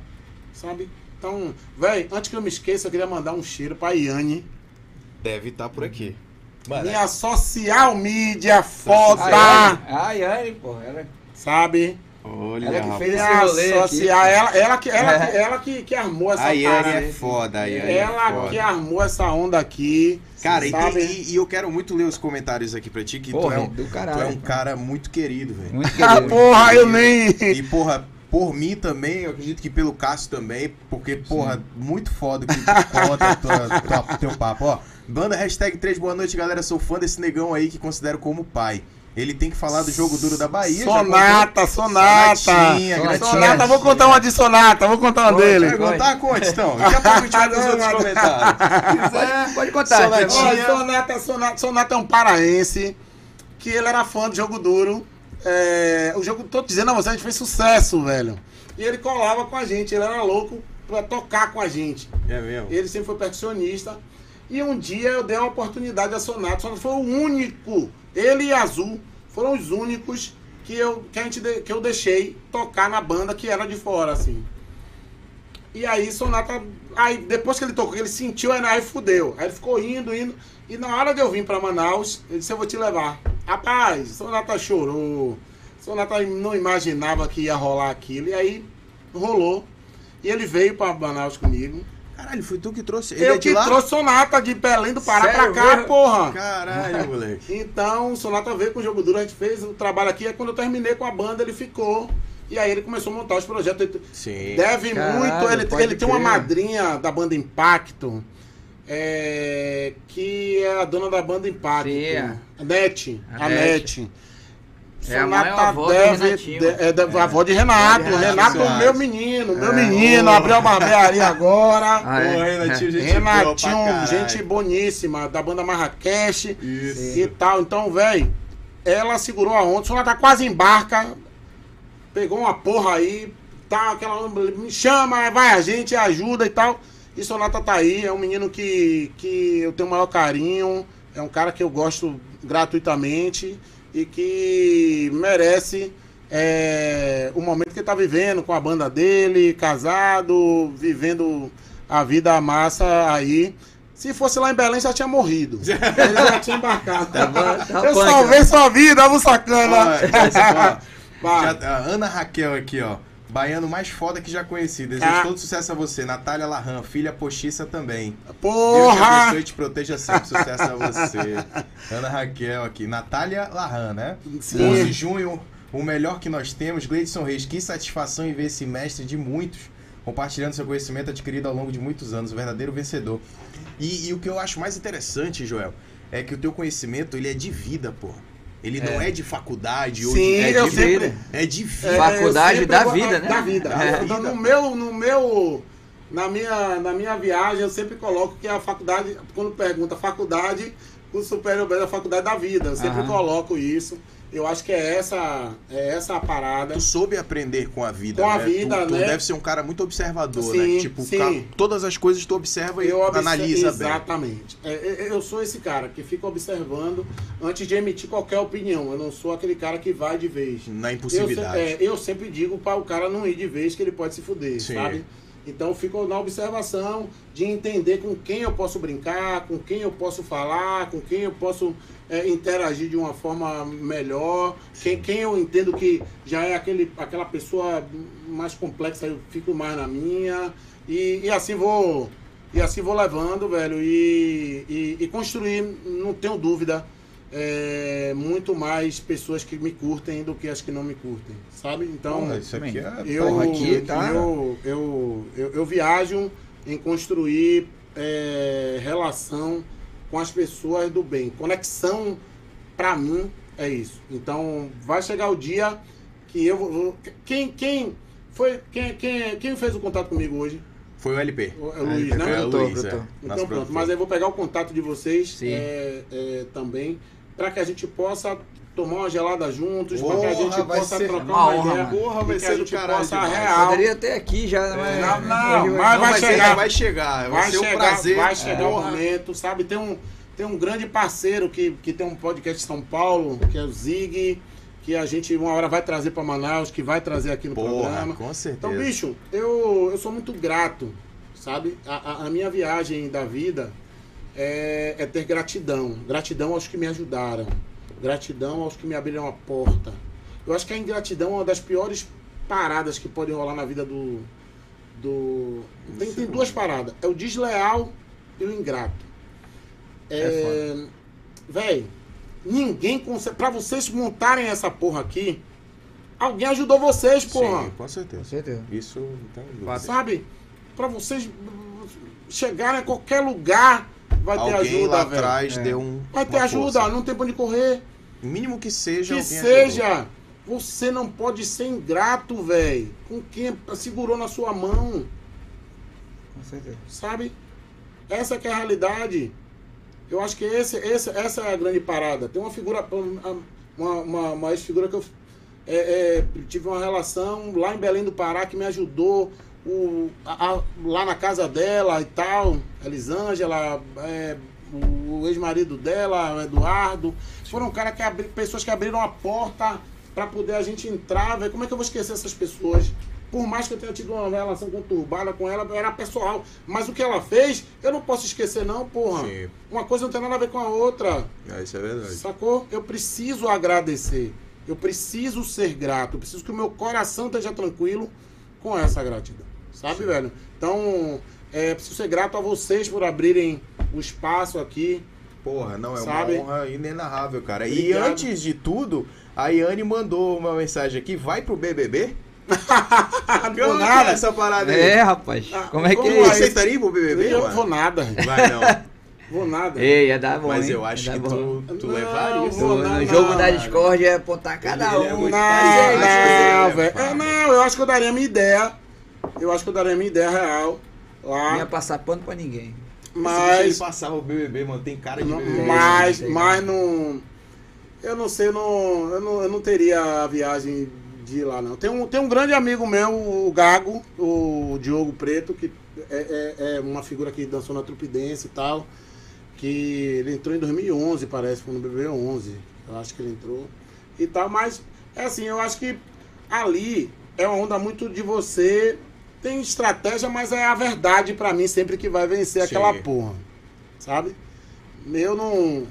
[SPEAKER 3] sabe? Então, velho, antes que eu me esqueça, eu queria mandar um cheiro pra Iane.
[SPEAKER 1] Deve estar por aqui. Mano,
[SPEAKER 3] Minha social media foda,
[SPEAKER 2] A Yane, pô, ela
[SPEAKER 3] sabe?
[SPEAKER 1] Olha,
[SPEAKER 2] Ela que fez esse rolê aqui.
[SPEAKER 3] social, ela, ela, que, ela,
[SPEAKER 2] É.
[SPEAKER 3] que, ela que, que armou essa
[SPEAKER 1] A Yane é foda, a Yane é
[SPEAKER 3] Ela
[SPEAKER 1] foda.
[SPEAKER 3] que armou essa onda aqui.
[SPEAKER 1] Cara, e, e- e eu quero muito ler os comentários aqui pra ti, que tu,
[SPEAKER 2] Porra,
[SPEAKER 1] é um,
[SPEAKER 2] do
[SPEAKER 1] tu
[SPEAKER 2] caralho.
[SPEAKER 1] é um cara muito querido, velho.
[SPEAKER 2] Muito
[SPEAKER 3] Ah,
[SPEAKER 2] querido.
[SPEAKER 3] porra, eu nem.
[SPEAKER 1] E, porra, por mim também, eu acredito que pelo Cássio também, porque, porra, muito foda o que tu conta, tua, tua- teu papo. Ó, banda hashtag 3, boa noite, galera. Sou fã desse negão aí que considero como pai. Ele tem que falar do jogo duro da Bahia.
[SPEAKER 3] Sonata, sonata.
[SPEAKER 1] Sonatinha,
[SPEAKER 2] Sonatinha.
[SPEAKER 3] Sonata, vou contar uma de sonata, vou contar uma
[SPEAKER 1] contou.
[SPEAKER 3] dele.
[SPEAKER 1] Vai contar? Conte, então. Daqui a pouco a gente vai nos outros comentários.
[SPEAKER 2] Pode, pode contar.
[SPEAKER 1] Sonatinha.
[SPEAKER 3] Sonata, sonata, sonata é um paraense que ele era fã do jogo duro. É, o jogo, tô dizendo a você, a gente fez sucesso, velho. E ele colava com a gente, ele era louco pra tocar com a gente.
[SPEAKER 1] É mesmo?
[SPEAKER 3] Ele sempre foi percussionista. E um dia eu dei uma oportunidade a Sonato. Sonato foi o único, ele e Azul, foram os únicos que eu, que a gente de- que eu deixei tocar na banda que era de fora, assim. E aí Sonata. Aí depois que ele tocou, ele sentiu, aí, aí fudeu. Aí ele ficou indo, indo. E na hora de eu vir pra Manaus, ele disse, eu vou te levar. Rapaz, Sonata chorou. Sonata não imaginava que ia rolar aquilo. E aí rolou. E ele veio pra Manaus comigo.
[SPEAKER 1] Caralho, foi tu que trouxe. Ele
[SPEAKER 3] Eu
[SPEAKER 1] é de
[SPEAKER 3] que
[SPEAKER 1] lá?
[SPEAKER 3] trouxe Sonata de Belém do Pará
[SPEAKER 2] Sério
[SPEAKER 3] pra cá, porra.
[SPEAKER 1] Caralho, moleque.
[SPEAKER 3] Então, Sonata veio com o jogo duro, a gente fez o trabalho aqui. Aí quando eu terminei com a banda, ele ficou. E aí ele começou a montar os projetos. Ele
[SPEAKER 1] Sim.
[SPEAKER 3] Deve
[SPEAKER 2] Caralho,
[SPEAKER 3] muito. Ele, ele tem uma madrinha da banda Impacto. é, que é a dona da banda Impacto.
[SPEAKER 2] Sim,
[SPEAKER 3] A Net.
[SPEAKER 2] a
[SPEAKER 3] A
[SPEAKER 2] Net.
[SPEAKER 3] Net.
[SPEAKER 2] É a
[SPEAKER 3] Sonata
[SPEAKER 2] avó
[SPEAKER 3] deve, de- é avó de Renato.
[SPEAKER 2] De
[SPEAKER 3] Renato,
[SPEAKER 1] Renato.
[SPEAKER 3] meu menino, meu
[SPEAKER 2] É,
[SPEAKER 3] menino, abriu a barbearia agora.
[SPEAKER 2] Ah, é?
[SPEAKER 1] Pô, Renatinho, gente
[SPEAKER 3] Renatinho, gente boníssima, da banda Marrakech
[SPEAKER 1] Isso.
[SPEAKER 3] e tal. Então, velho, ela segurou a onda. Sonata quase embarca, pegou uma porra aí, tá aquela me chama, vai a gente, ajuda e tal. E Sonata tá aí, é um menino que, que eu tenho o maior carinho, é um cara que eu gosto gratuitamente e que merece é, o momento que ele tá vivendo com a banda dele, casado, vivendo a vida massa aí. Se fosse lá em Belém, já tinha morrido. Ele já tinha embarcado.
[SPEAKER 2] Tava- tava
[SPEAKER 3] eu salvei sua vida, vamos
[SPEAKER 1] Ó,
[SPEAKER 3] sacana. Vai.
[SPEAKER 1] já- Ana Raquel aqui, ó. Baiano mais foda que já conheci. Desejo
[SPEAKER 3] Ah.
[SPEAKER 1] todo sucesso a você. Natália Larran, filha postiça também. Deus te
[SPEAKER 3] Porra!
[SPEAKER 1] abençoe e te proteja sempre. Sucesso a você. Ana Raquel aqui. Natália Larran, né?
[SPEAKER 3] Sim.
[SPEAKER 1] 11 de junho, o melhor que nós temos. Gleidson Reis, que satisfação em ver esse mestre de muitos compartilhando seu conhecimento adquirido ao longo de muitos anos. O verdadeiro vencedor. E, e o que eu acho mais interessante, Joel, é que o teu conhecimento, ele é de vida, pô. Ele não é de faculdade ou
[SPEAKER 3] Sim,
[SPEAKER 1] de... É
[SPEAKER 3] eu
[SPEAKER 1] de
[SPEAKER 3] sempre-
[SPEAKER 1] vida. É de vida.
[SPEAKER 3] É,
[SPEAKER 2] Faculdade
[SPEAKER 3] eu sempre
[SPEAKER 2] da
[SPEAKER 3] go-
[SPEAKER 2] vida, né?
[SPEAKER 3] Da vida.
[SPEAKER 2] É.
[SPEAKER 3] Então, No meu, no meu, na minha, na minha viagem, eu sempre coloco que a faculdade, quando pergunta faculdade, o superior é a faculdade da vida. Eu sempre
[SPEAKER 2] Aham.
[SPEAKER 3] coloco isso. Eu acho que é essa, é essa a parada.
[SPEAKER 1] Tu soube aprender com a vida,
[SPEAKER 3] Com a
[SPEAKER 1] né?
[SPEAKER 3] vida,
[SPEAKER 1] tu, tu
[SPEAKER 3] né?
[SPEAKER 1] deve ser um cara muito observador,
[SPEAKER 3] Sim,
[SPEAKER 1] né? Tipo, todas as coisas tu observa e
[SPEAKER 3] Eu obse-
[SPEAKER 1] analisa bem.
[SPEAKER 3] Exatamente. É, é, eu sou esse cara que fica observando antes de emitir qualquer opinião. Eu não sou aquele cara que vai de vez.
[SPEAKER 1] Na
[SPEAKER 3] Eu, se-
[SPEAKER 1] impulsividade.
[SPEAKER 3] é, eu sempre digo para o cara não ir de vez que ele pode se fuder,
[SPEAKER 1] Sim.
[SPEAKER 3] sabe? Então fico na observação de entender com quem eu posso brincar, com quem eu posso falar, com quem eu posso é, interagir de uma forma melhor, quem, quem eu entendo que já é aquele, aquela pessoa mais complexa, eu fico mais na minha. E, e assim vou. E assim vou levando, velho, e, e, e construir, não tenho dúvida, é, muito mais pessoas que me curtem do que as que não me curtem, sabe? Então,
[SPEAKER 1] Porra, isso aqui é...
[SPEAKER 3] eu,
[SPEAKER 2] Porra, aqui tá-
[SPEAKER 3] eu, eu, eu, eu viajo em construir é, relação com as pessoas do bem. Conexão, pra mim, é isso. Então, vai chegar o dia que eu vou. Quem, quem foi. Quem, quem, quem fez o contato comigo hoje?
[SPEAKER 1] Foi o LP.
[SPEAKER 3] O- É o Luiz, né?
[SPEAKER 1] Foi o
[SPEAKER 2] Produtor,
[SPEAKER 1] Luiz, é.
[SPEAKER 2] produtor.
[SPEAKER 1] Nosso
[SPEAKER 3] Então pronto,
[SPEAKER 1] produtor.
[SPEAKER 3] mas eu vou pegar o contato de vocês
[SPEAKER 2] Sim.
[SPEAKER 3] é, é, também, para que a gente possa tomar uma gelada juntos, para que a gente
[SPEAKER 1] vai
[SPEAKER 3] possa
[SPEAKER 1] ser
[SPEAKER 3] trocar
[SPEAKER 2] uma
[SPEAKER 3] uma,
[SPEAKER 2] honra,
[SPEAKER 3] ideia.
[SPEAKER 1] Porra, vai
[SPEAKER 3] que
[SPEAKER 1] ser
[SPEAKER 3] a gente
[SPEAKER 1] caralho
[SPEAKER 3] possa
[SPEAKER 1] demais.
[SPEAKER 3] real.
[SPEAKER 2] Poderia ter aqui já, mas.
[SPEAKER 3] Não, não,
[SPEAKER 2] hoje
[SPEAKER 3] mas
[SPEAKER 1] Não,
[SPEAKER 3] vai
[SPEAKER 1] mas
[SPEAKER 3] chegar.
[SPEAKER 1] vai chegar. Vai,
[SPEAKER 3] Vai
[SPEAKER 1] ser um
[SPEAKER 3] chegar,
[SPEAKER 1] prazer.
[SPEAKER 3] vai chegar o
[SPEAKER 1] Porra.
[SPEAKER 3] momento, sabe? Tem um, tem um grande parceiro que, que tem um podcast em São Paulo, que é o Zig, que a gente uma hora vai trazer para Manaus, que vai trazer aqui no
[SPEAKER 1] Porra,
[SPEAKER 3] programa.
[SPEAKER 1] com certeza.
[SPEAKER 3] Então, bicho, eu, eu sou muito grato, sabe? A, a- a minha viagem da vida é, é ter gratidão. Gratidão aos que me ajudaram. Gratidão aos que me abriram a porta. Eu acho que a ingratidão é uma das piores paradas que podem rolar na vida do. do... Tem, tem duas paradas. É o desleal e o ingrato. É. Véi, ninguém consegue. Pra vocês montarem essa porra aqui, alguém ajudou vocês, porra.
[SPEAKER 1] Sim, com certeza.
[SPEAKER 2] Com certeza.
[SPEAKER 1] Isso.
[SPEAKER 2] Fato.
[SPEAKER 3] Sabe? Pra vocês chegarem a qualquer lugar, vai ter
[SPEAKER 1] Alguém
[SPEAKER 3] ajuda,
[SPEAKER 1] lá
[SPEAKER 3] velho.
[SPEAKER 1] atrás
[SPEAKER 2] É.
[SPEAKER 1] deu um.
[SPEAKER 3] Vai ter ajuda,
[SPEAKER 1] força.
[SPEAKER 3] não tem pra onde correr.
[SPEAKER 1] Mínimo que seja.
[SPEAKER 3] que seja.
[SPEAKER 1] ajudou.
[SPEAKER 3] Você não pode ser ingrato, velho. Com quem segurou na sua mão,
[SPEAKER 2] Com certeza.
[SPEAKER 3] sabe? Essa que é a realidade. Eu acho que esse, esse, essa é a grande parada. Tem uma figura, uma, uma, uma ex-figura que eu é, é, tive uma relação lá em Belém do Pará que me ajudou o, a- a- lá na casa dela e tal. Elisângela, é, o ex-marido dela, o Eduardo. Foram cara que abri, pessoas que abriram a porta para poder a gente entrar, velho. Como é que eu vou esquecer essas pessoas? Por mais que eu tenha tido uma relação conturbada com ela, era pessoal. Mas o que ela fez, eu não posso esquecer, não, porra.
[SPEAKER 1] Sim.
[SPEAKER 3] Uma coisa não tem nada a ver com a outra.
[SPEAKER 1] É, isso é verdade.
[SPEAKER 3] Sacou? Eu preciso agradecer. Eu preciso ser grato. Eu preciso que o meu coração esteja tranquilo com essa gratidão. Sabe, velho? Então, é, preciso ser grato a vocês por abrirem o espaço aqui.
[SPEAKER 1] Porra, não, é
[SPEAKER 3] Sabe?
[SPEAKER 1] uma honra inenarrável, cara. E
[SPEAKER 3] Obrigado.
[SPEAKER 1] antes de tudo, a Yane mandou uma mensagem aqui, vai pro BBB?
[SPEAKER 3] Não
[SPEAKER 1] que
[SPEAKER 3] nada.
[SPEAKER 1] essa parada aí?
[SPEAKER 2] É, rapaz.
[SPEAKER 3] Ah,
[SPEAKER 2] Como é que
[SPEAKER 3] como
[SPEAKER 2] é
[SPEAKER 1] Você
[SPEAKER 2] isso?
[SPEAKER 1] pro BBB,
[SPEAKER 3] Eu não vou nada.
[SPEAKER 1] Vai não.
[SPEAKER 3] Vou nada.
[SPEAKER 2] Ei, ia dar bom,
[SPEAKER 1] Mas
[SPEAKER 2] hein?
[SPEAKER 1] eu acho que
[SPEAKER 2] bom.
[SPEAKER 1] tu, tu
[SPEAKER 3] Não,
[SPEAKER 1] levaria.
[SPEAKER 3] vou
[SPEAKER 2] No,
[SPEAKER 3] não,
[SPEAKER 2] jogo
[SPEAKER 3] não,
[SPEAKER 2] da. Discord é apontar cada
[SPEAKER 1] é
[SPEAKER 2] um.
[SPEAKER 3] Não,
[SPEAKER 1] Mas eu acho que
[SPEAKER 3] não, velho.
[SPEAKER 1] fácil.
[SPEAKER 3] É, não, eu acho que eu daria a minha ideia. Eu acho que eu daria a minha ideia real
[SPEAKER 2] Não ia
[SPEAKER 3] lá.
[SPEAKER 2] passar pano pra ninguém.
[SPEAKER 1] Mas ele passava o BBB, mano, tem cara de
[SPEAKER 3] não-
[SPEAKER 1] BBB.
[SPEAKER 3] Mas,
[SPEAKER 2] sei.
[SPEAKER 3] mas não. Eu não sei, não, eu, não, eu não teria a viagem de ir lá, não. Tem um, tem um grande amigo meu, o Gago, o Diogo Preto, que é, é- é uma figura que dançou na Trupidense e tal. Que ele entrou em 2011, parece, foi no BBB 11. Eu acho que ele entrou. E tal, mas é assim, eu acho que ali é uma onda muito de você. Tem estratégia, mas é a verdade pra mim sempre que vai vencer
[SPEAKER 1] Sim.
[SPEAKER 3] aquela porra. Sabe? Eu não,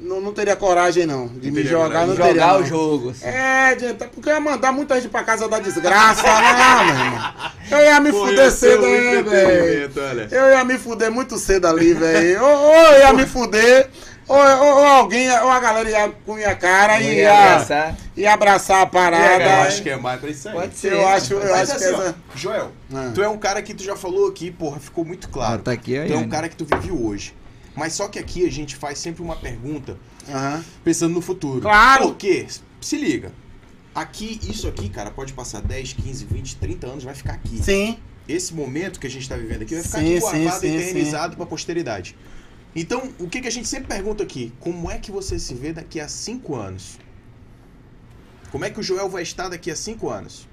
[SPEAKER 3] não, não teria coragem, não. De
[SPEAKER 1] Não
[SPEAKER 3] me jogar, não
[SPEAKER 1] coragem.
[SPEAKER 3] teria.
[SPEAKER 2] Jogar
[SPEAKER 3] não.
[SPEAKER 2] o jogo. assim.
[SPEAKER 3] É, gente, porque eu ia mandar muita gente pra casa da desgraça, né, meu irmão? Eu ia me
[SPEAKER 1] Pô,
[SPEAKER 3] fuder cedo, né, velho? Eu ia me fuder muito cedo ali, velho. Ou, ou eu ia me fuder, ou, ou- ou alguém, ou a galera ia com minha cara e
[SPEAKER 2] ia
[SPEAKER 3] ia,
[SPEAKER 2] abraçar.
[SPEAKER 3] ia abraçar a parada.
[SPEAKER 1] Eu acho que é mais pra isso aí.
[SPEAKER 2] Pode ser.
[SPEAKER 3] Eu acho, eu acho que
[SPEAKER 1] assim, ó,
[SPEAKER 3] essa.
[SPEAKER 1] Joel,
[SPEAKER 3] Ah.
[SPEAKER 1] tu é um cara que tu já falou aqui, porra, ficou muito claro.
[SPEAKER 2] Ah, tá aqui aí,
[SPEAKER 1] tu é um
[SPEAKER 2] né?
[SPEAKER 1] cara que tu vive hoje. Mas só que aqui a gente faz sempre uma pergunta
[SPEAKER 3] Aham.
[SPEAKER 1] pensando no futuro.
[SPEAKER 3] Claro.
[SPEAKER 1] Por quê? Se liga. Aqui, isso aqui, cara, pode passar 10, 15, 20, 30 anos, vai ficar aqui.
[SPEAKER 3] Sim.
[SPEAKER 1] Esse momento que a gente tá vivendo aqui vai ficar
[SPEAKER 3] Sim,
[SPEAKER 1] aqui
[SPEAKER 3] sim,
[SPEAKER 1] guardado,
[SPEAKER 3] sim,
[SPEAKER 1] eternizado pra posteridade. Então, o que, que a gente sempre pergunta aqui? Como é que você se vê daqui a 5 anos? Como é que o Joel vai estar daqui a 5 anos?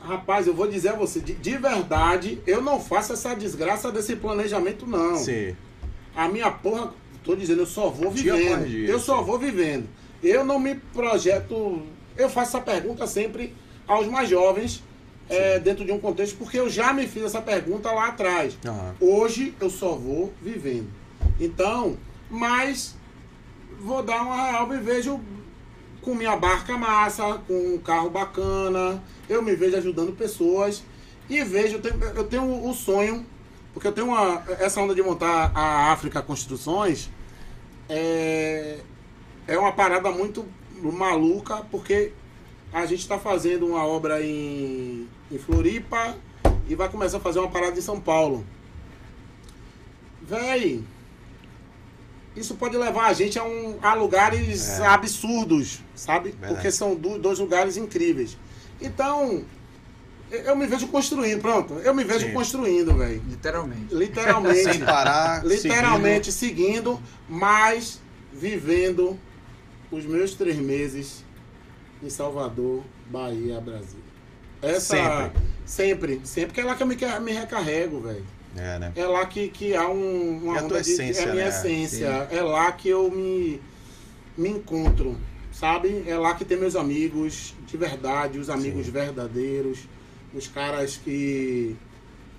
[SPEAKER 3] Rapaz, eu vou dizer a você, de, de verdade, eu não faço essa desgraça desse planejamento, não.
[SPEAKER 1] Sim.
[SPEAKER 3] A minha porra, tô dizendo, eu só vou vivendo.
[SPEAKER 1] dia,
[SPEAKER 3] eu só vou vivendo. Eu não me projeto. Eu faço essa pergunta sempre aos mais jovens, é, dentro de um contexto, porque eu já me fiz essa pergunta lá atrás.
[SPEAKER 1] Aham.
[SPEAKER 3] Hoje eu só vou vivendo. Então, mas vou dar uma real, me vejo com minha barca massa, com um carro bacana, eu me vejo ajudando pessoas e vejo, eu tenho, eu tenho o sonho, porque eu tenho uma, essa onda de montar a África Construções, é, é uma parada muito maluca, porque a gente está fazendo uma obra em, em Floripa e vai começar a fazer uma parada em São Paulo. Véi, isso pode levar a gente a, um, a lugares
[SPEAKER 1] É.
[SPEAKER 3] absurdos, sabe?
[SPEAKER 1] Verdade.
[SPEAKER 3] Porque são dois lugares incríveis. Então, eu- me vejo construindo, pronto. Eu me vejo
[SPEAKER 1] Sim.
[SPEAKER 3] construindo, velho.
[SPEAKER 2] Literalmente.
[SPEAKER 3] Literalmente.
[SPEAKER 1] Sem parar.
[SPEAKER 3] literalmente seguindo, mas vivendo os meus três meses em Salvador, Bahia, Brasil. Essa
[SPEAKER 1] Sempre.
[SPEAKER 3] sempre, sempre que é lá que eu me, me recarrego, velho.
[SPEAKER 1] É, né?
[SPEAKER 3] É lá que, que há um, uma
[SPEAKER 1] É a
[SPEAKER 3] onda
[SPEAKER 1] tua
[SPEAKER 3] de,
[SPEAKER 1] essência,
[SPEAKER 3] é a minha
[SPEAKER 1] né?
[SPEAKER 3] essência. É lá que eu me, me encontro, sabe? É lá que tem meus amigos de verdade, os amigos
[SPEAKER 1] Sim.
[SPEAKER 3] verdadeiros, os caras que,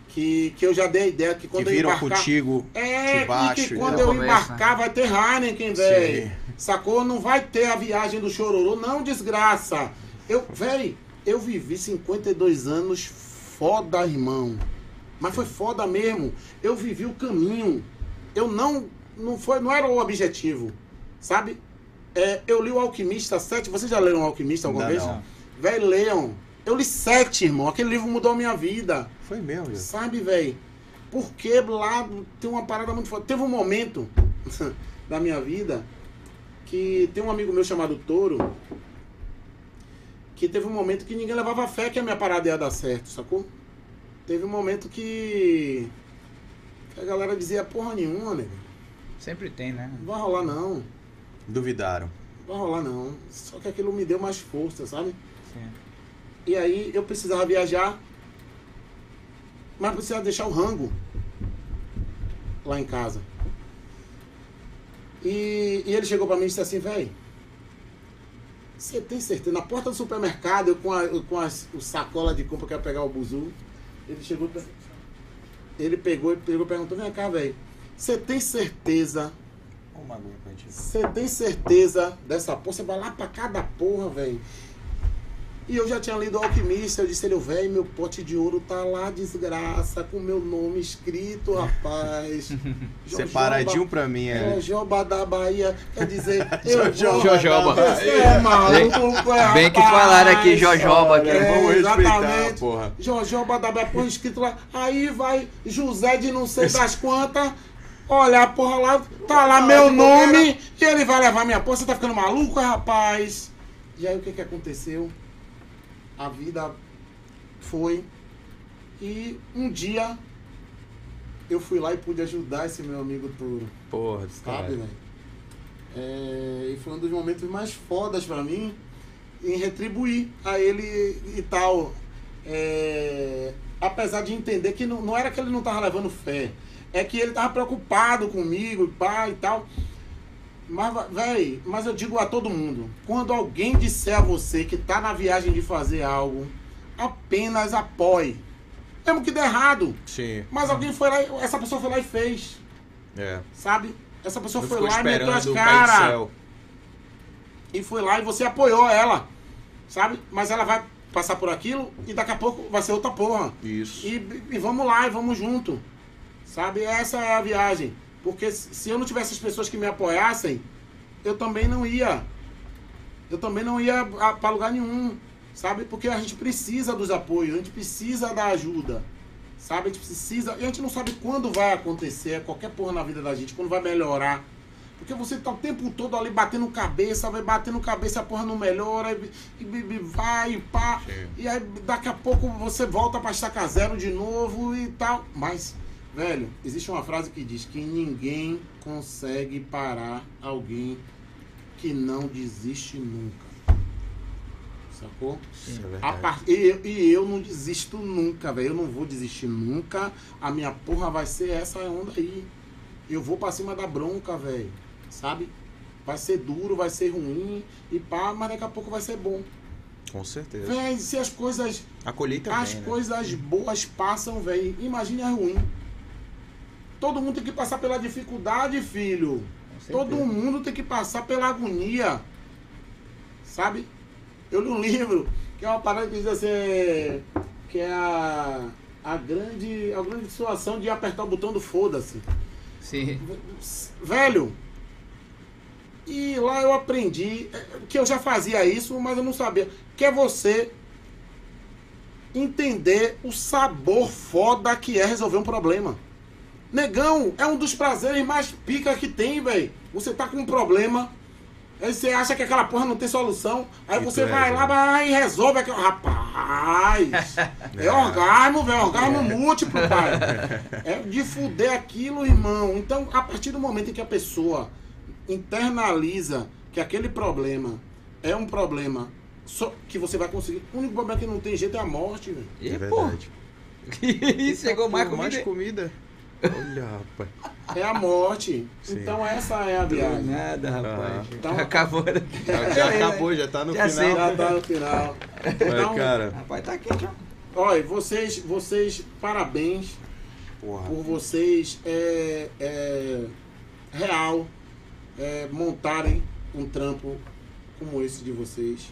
[SPEAKER 3] que que eu já dei a ideia que
[SPEAKER 1] Que
[SPEAKER 3] quando eu
[SPEAKER 1] viram
[SPEAKER 3] embarcar
[SPEAKER 1] contigo.
[SPEAKER 3] é,
[SPEAKER 1] baixo,
[SPEAKER 3] e que
[SPEAKER 1] né?
[SPEAKER 3] quando
[SPEAKER 2] Da
[SPEAKER 3] eu
[SPEAKER 2] conversa.
[SPEAKER 3] embarcar vai ter Heineken, velho.
[SPEAKER 1] Sim.
[SPEAKER 3] Sacou? Não vai ter a viagem do chororô, não desgraça. Eu, velho, eu vivi 52 anos foda, irmão. Mas foi foda mesmo. Eu vivi o caminho. Eu não não foi, não era o objetivo, sabe? É, eu li o Alquimista 7. Vocês já leram o Alquimista alguma
[SPEAKER 1] Ainda
[SPEAKER 3] vez?
[SPEAKER 1] não.
[SPEAKER 3] Velho, leiam. Eu li 7, irmão. Aquele livro mudou a minha vida.
[SPEAKER 1] Foi mesmo, Joel.
[SPEAKER 3] Sabe, velho? Porque lá tem uma parada muito forte. Teve um momento da minha vida que tem um amigo meu chamado Toro que teve um momento que ninguém levava fé que a minha parada ia dar certo, sacou? Teve um momento que, que a galera dizia porra nenhuma, né?
[SPEAKER 2] Sempre tem, né?
[SPEAKER 3] Não vai rolar não.
[SPEAKER 1] Duvidaram.
[SPEAKER 3] Não vai rolar não. Só que aquilo me deu mais força, sabe?
[SPEAKER 2] Sim.
[SPEAKER 3] E aí eu precisava viajar, mas precisava deixar o rango lá em casa. E, e ele chegou pra mim e disse assim, velho, você tem certeza? Na porta do supermercado, eu com a, eu com as, o sacola de compra que ia pegar o buzu, ele chegou, ele pegou e pegou, perguntou, vem cá, velho, você tem certeza
[SPEAKER 1] Uma aguinha pra gente.
[SPEAKER 3] você tem certeza dessa porra? Você vai lá pra cada porra, velho. E eu já tinha lido o Alquimista, eu disse ele, velho, meu pote de ouro tá lá, desgraça, com meu nome escrito, rapaz.
[SPEAKER 1] Separadinho pra mim, é.
[SPEAKER 3] Jojoba da Bahia, quer dizer, eu
[SPEAKER 1] Jojoba.
[SPEAKER 3] é maluco, é,
[SPEAKER 2] Bem que falaram aqui Jojoba aqui.
[SPEAKER 3] É,
[SPEAKER 1] Vamos respeitar,
[SPEAKER 3] exatamente.
[SPEAKER 1] porra.
[SPEAKER 3] Jojoba da Bahia, põe escrito lá, aí vai José de não sei das quantas, Olha, a porra lá, tá lá meu nome e ele vai levar minha porra. Você tá ficando maluco, rapaz? E aí o que que aconteceu? A vida foi. E um dia eu fui lá e pude ajudar esse meu amigo Turo.
[SPEAKER 1] Porra,
[SPEAKER 3] Sabe, velho? É, e foi um dos momentos mais fodas pra mim em retribuir a ele e tal. É, apesar de entender que não, não era que ele não tava levando fé, é que ele tava preocupado comigo, pai e tal. Mas, véi, mas eu digo a todo mundo, quando alguém disser a você que tá na viagem de fazer algo, apenas apoie. Mesmo que dê errado.
[SPEAKER 1] Sim.
[SPEAKER 3] Mas alguém foi lá, e- essa pessoa foi lá e fez,
[SPEAKER 1] É.
[SPEAKER 3] sabe? Essa pessoa
[SPEAKER 1] Não
[SPEAKER 3] foi lá e meteu as caras e foi lá e você apoiou ela, sabe? Mas ela vai passar por aquilo e daqui a pouco vai ser outra porra.
[SPEAKER 1] Isso.
[SPEAKER 3] E, e vamos lá e vamos junto, sabe? Essa é a viagem. Porque se eu não tivesse as pessoas que me apoiassem, eu também não ia. Eu também não ia para lugar nenhum, sabe? Porque a gente precisa dos apoios, a gente precisa da ajuda, sabe? A gente precisa. E a gente não sabe quando vai acontecer qualquer porra na vida da gente, quando vai melhorar. Porque você tá o tempo todo ali batendo cabeça, vai batendo cabeça, a porra não melhora, e, e- e vai, e pá.
[SPEAKER 1] Sim.
[SPEAKER 3] E aí daqui a pouco você volta pra estacar zero de novo e tal. Mas, velho, existe uma frase que diz que ninguém consegue parar alguém que não desiste nunca. Sacou?
[SPEAKER 1] Isso é
[SPEAKER 3] A
[SPEAKER 1] verdade.
[SPEAKER 3] par- e, eu- e eu não desisto nunca, velho. Eu não vou desistir nunca. A minha porra vai ser essa onda aí. Eu vou pra cima da bronca, velho. Sabe? Vai ser duro, vai ser ruim e pá, mas daqui a pouco vai ser bom.
[SPEAKER 1] Com certeza.
[SPEAKER 3] Véi, se as coisas
[SPEAKER 1] A colheita
[SPEAKER 3] as
[SPEAKER 1] vem, né?
[SPEAKER 3] coisas boas passam, velho. Imagine a ruim. Todo mundo tem que passar pela dificuldade, filho. Todo mundo tem que passar pela agonia. Sabe? Eu li um livro que é uma parada que diz assim. Que é a, a, grande, a grande situação de apertar o botão do foda-se.
[SPEAKER 2] Sim.
[SPEAKER 3] Velho. E lá eu aprendi é, que eu já fazia isso, mas eu não sabia. Que é você entender o sabor foda que é resolver um problema. Negão, é um dos prazeres mais pica que tem, velho. Você tá com um problema, aí você acha que aquela porra não tem solução, aí
[SPEAKER 1] E
[SPEAKER 3] você vai lá
[SPEAKER 1] resolve.
[SPEAKER 3] vai e resolve aquilo. Rapaz, é orgasmo, velho, orgasmo múltiplo, pai. É de fuder aquilo, irmão. Então, a partir do momento em que a pessoa internaliza que aquele problema é um problema só que você vai conseguir. O único problema que não tem jeito é a morte, velho.
[SPEAKER 2] E,
[SPEAKER 1] É
[SPEAKER 2] pô,
[SPEAKER 1] verdade.
[SPEAKER 2] chegou mais comida.
[SPEAKER 1] mais comida. Olha, rapaz.
[SPEAKER 3] É a morte.
[SPEAKER 1] Sim.
[SPEAKER 3] Então essa é a viagem.
[SPEAKER 2] Nada, rapaz.
[SPEAKER 1] Ah.
[SPEAKER 3] Então-
[SPEAKER 2] Acabou.
[SPEAKER 1] Já, já acabou, já tá no
[SPEAKER 2] Já
[SPEAKER 1] final.
[SPEAKER 2] sei.
[SPEAKER 3] Já tá no final. Então,
[SPEAKER 1] cara,
[SPEAKER 2] Rapaz, tá quente, ó.
[SPEAKER 3] olha, vocês, vocês, parabéns
[SPEAKER 1] porra.
[SPEAKER 3] por vocês é, é, real é, montarem um trampo como esse de vocês.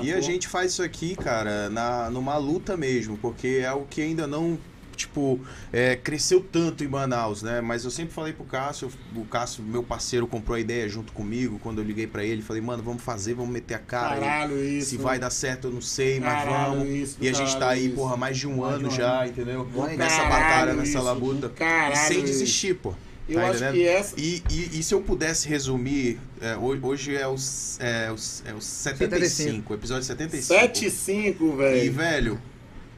[SPEAKER 1] E a
[SPEAKER 3] sacou?
[SPEAKER 1] gente faz isso aqui, cara, na, numa luta mesmo, porque é algo que ainda não, tipo, é, cresceu tanto em Manaus, né? Mas eu sempre falei pro Cássio, o Cássio, meu parceiro, comprou a ideia junto comigo, quando eu liguei pra ele, falei, mano, vamos fazer, vamos meter a cara. aí.
[SPEAKER 3] Caralho, isso.
[SPEAKER 1] Se vai dar certo, eu não sei, mas
[SPEAKER 3] Caralho,
[SPEAKER 1] vamos.
[SPEAKER 3] isso,
[SPEAKER 1] e a gente tá aí,
[SPEAKER 3] isso.
[SPEAKER 1] porra, mais de um
[SPEAKER 2] Mais de
[SPEAKER 1] ano
[SPEAKER 2] um
[SPEAKER 1] já,
[SPEAKER 2] ano.
[SPEAKER 1] entendeu? Nessa
[SPEAKER 3] Caralho,
[SPEAKER 1] batalha, nessa
[SPEAKER 3] isso,
[SPEAKER 1] labuta.
[SPEAKER 3] Caralho,
[SPEAKER 1] e sem desistir, pô.
[SPEAKER 3] Eu
[SPEAKER 1] Tá
[SPEAKER 3] acho
[SPEAKER 1] entendendo?
[SPEAKER 3] que essa.
[SPEAKER 1] E, e, e se eu pudesse resumir, é, ho- hoje é os, é, os, é os 75, episódio 75.
[SPEAKER 3] 7-5,
[SPEAKER 1] E,
[SPEAKER 3] velho.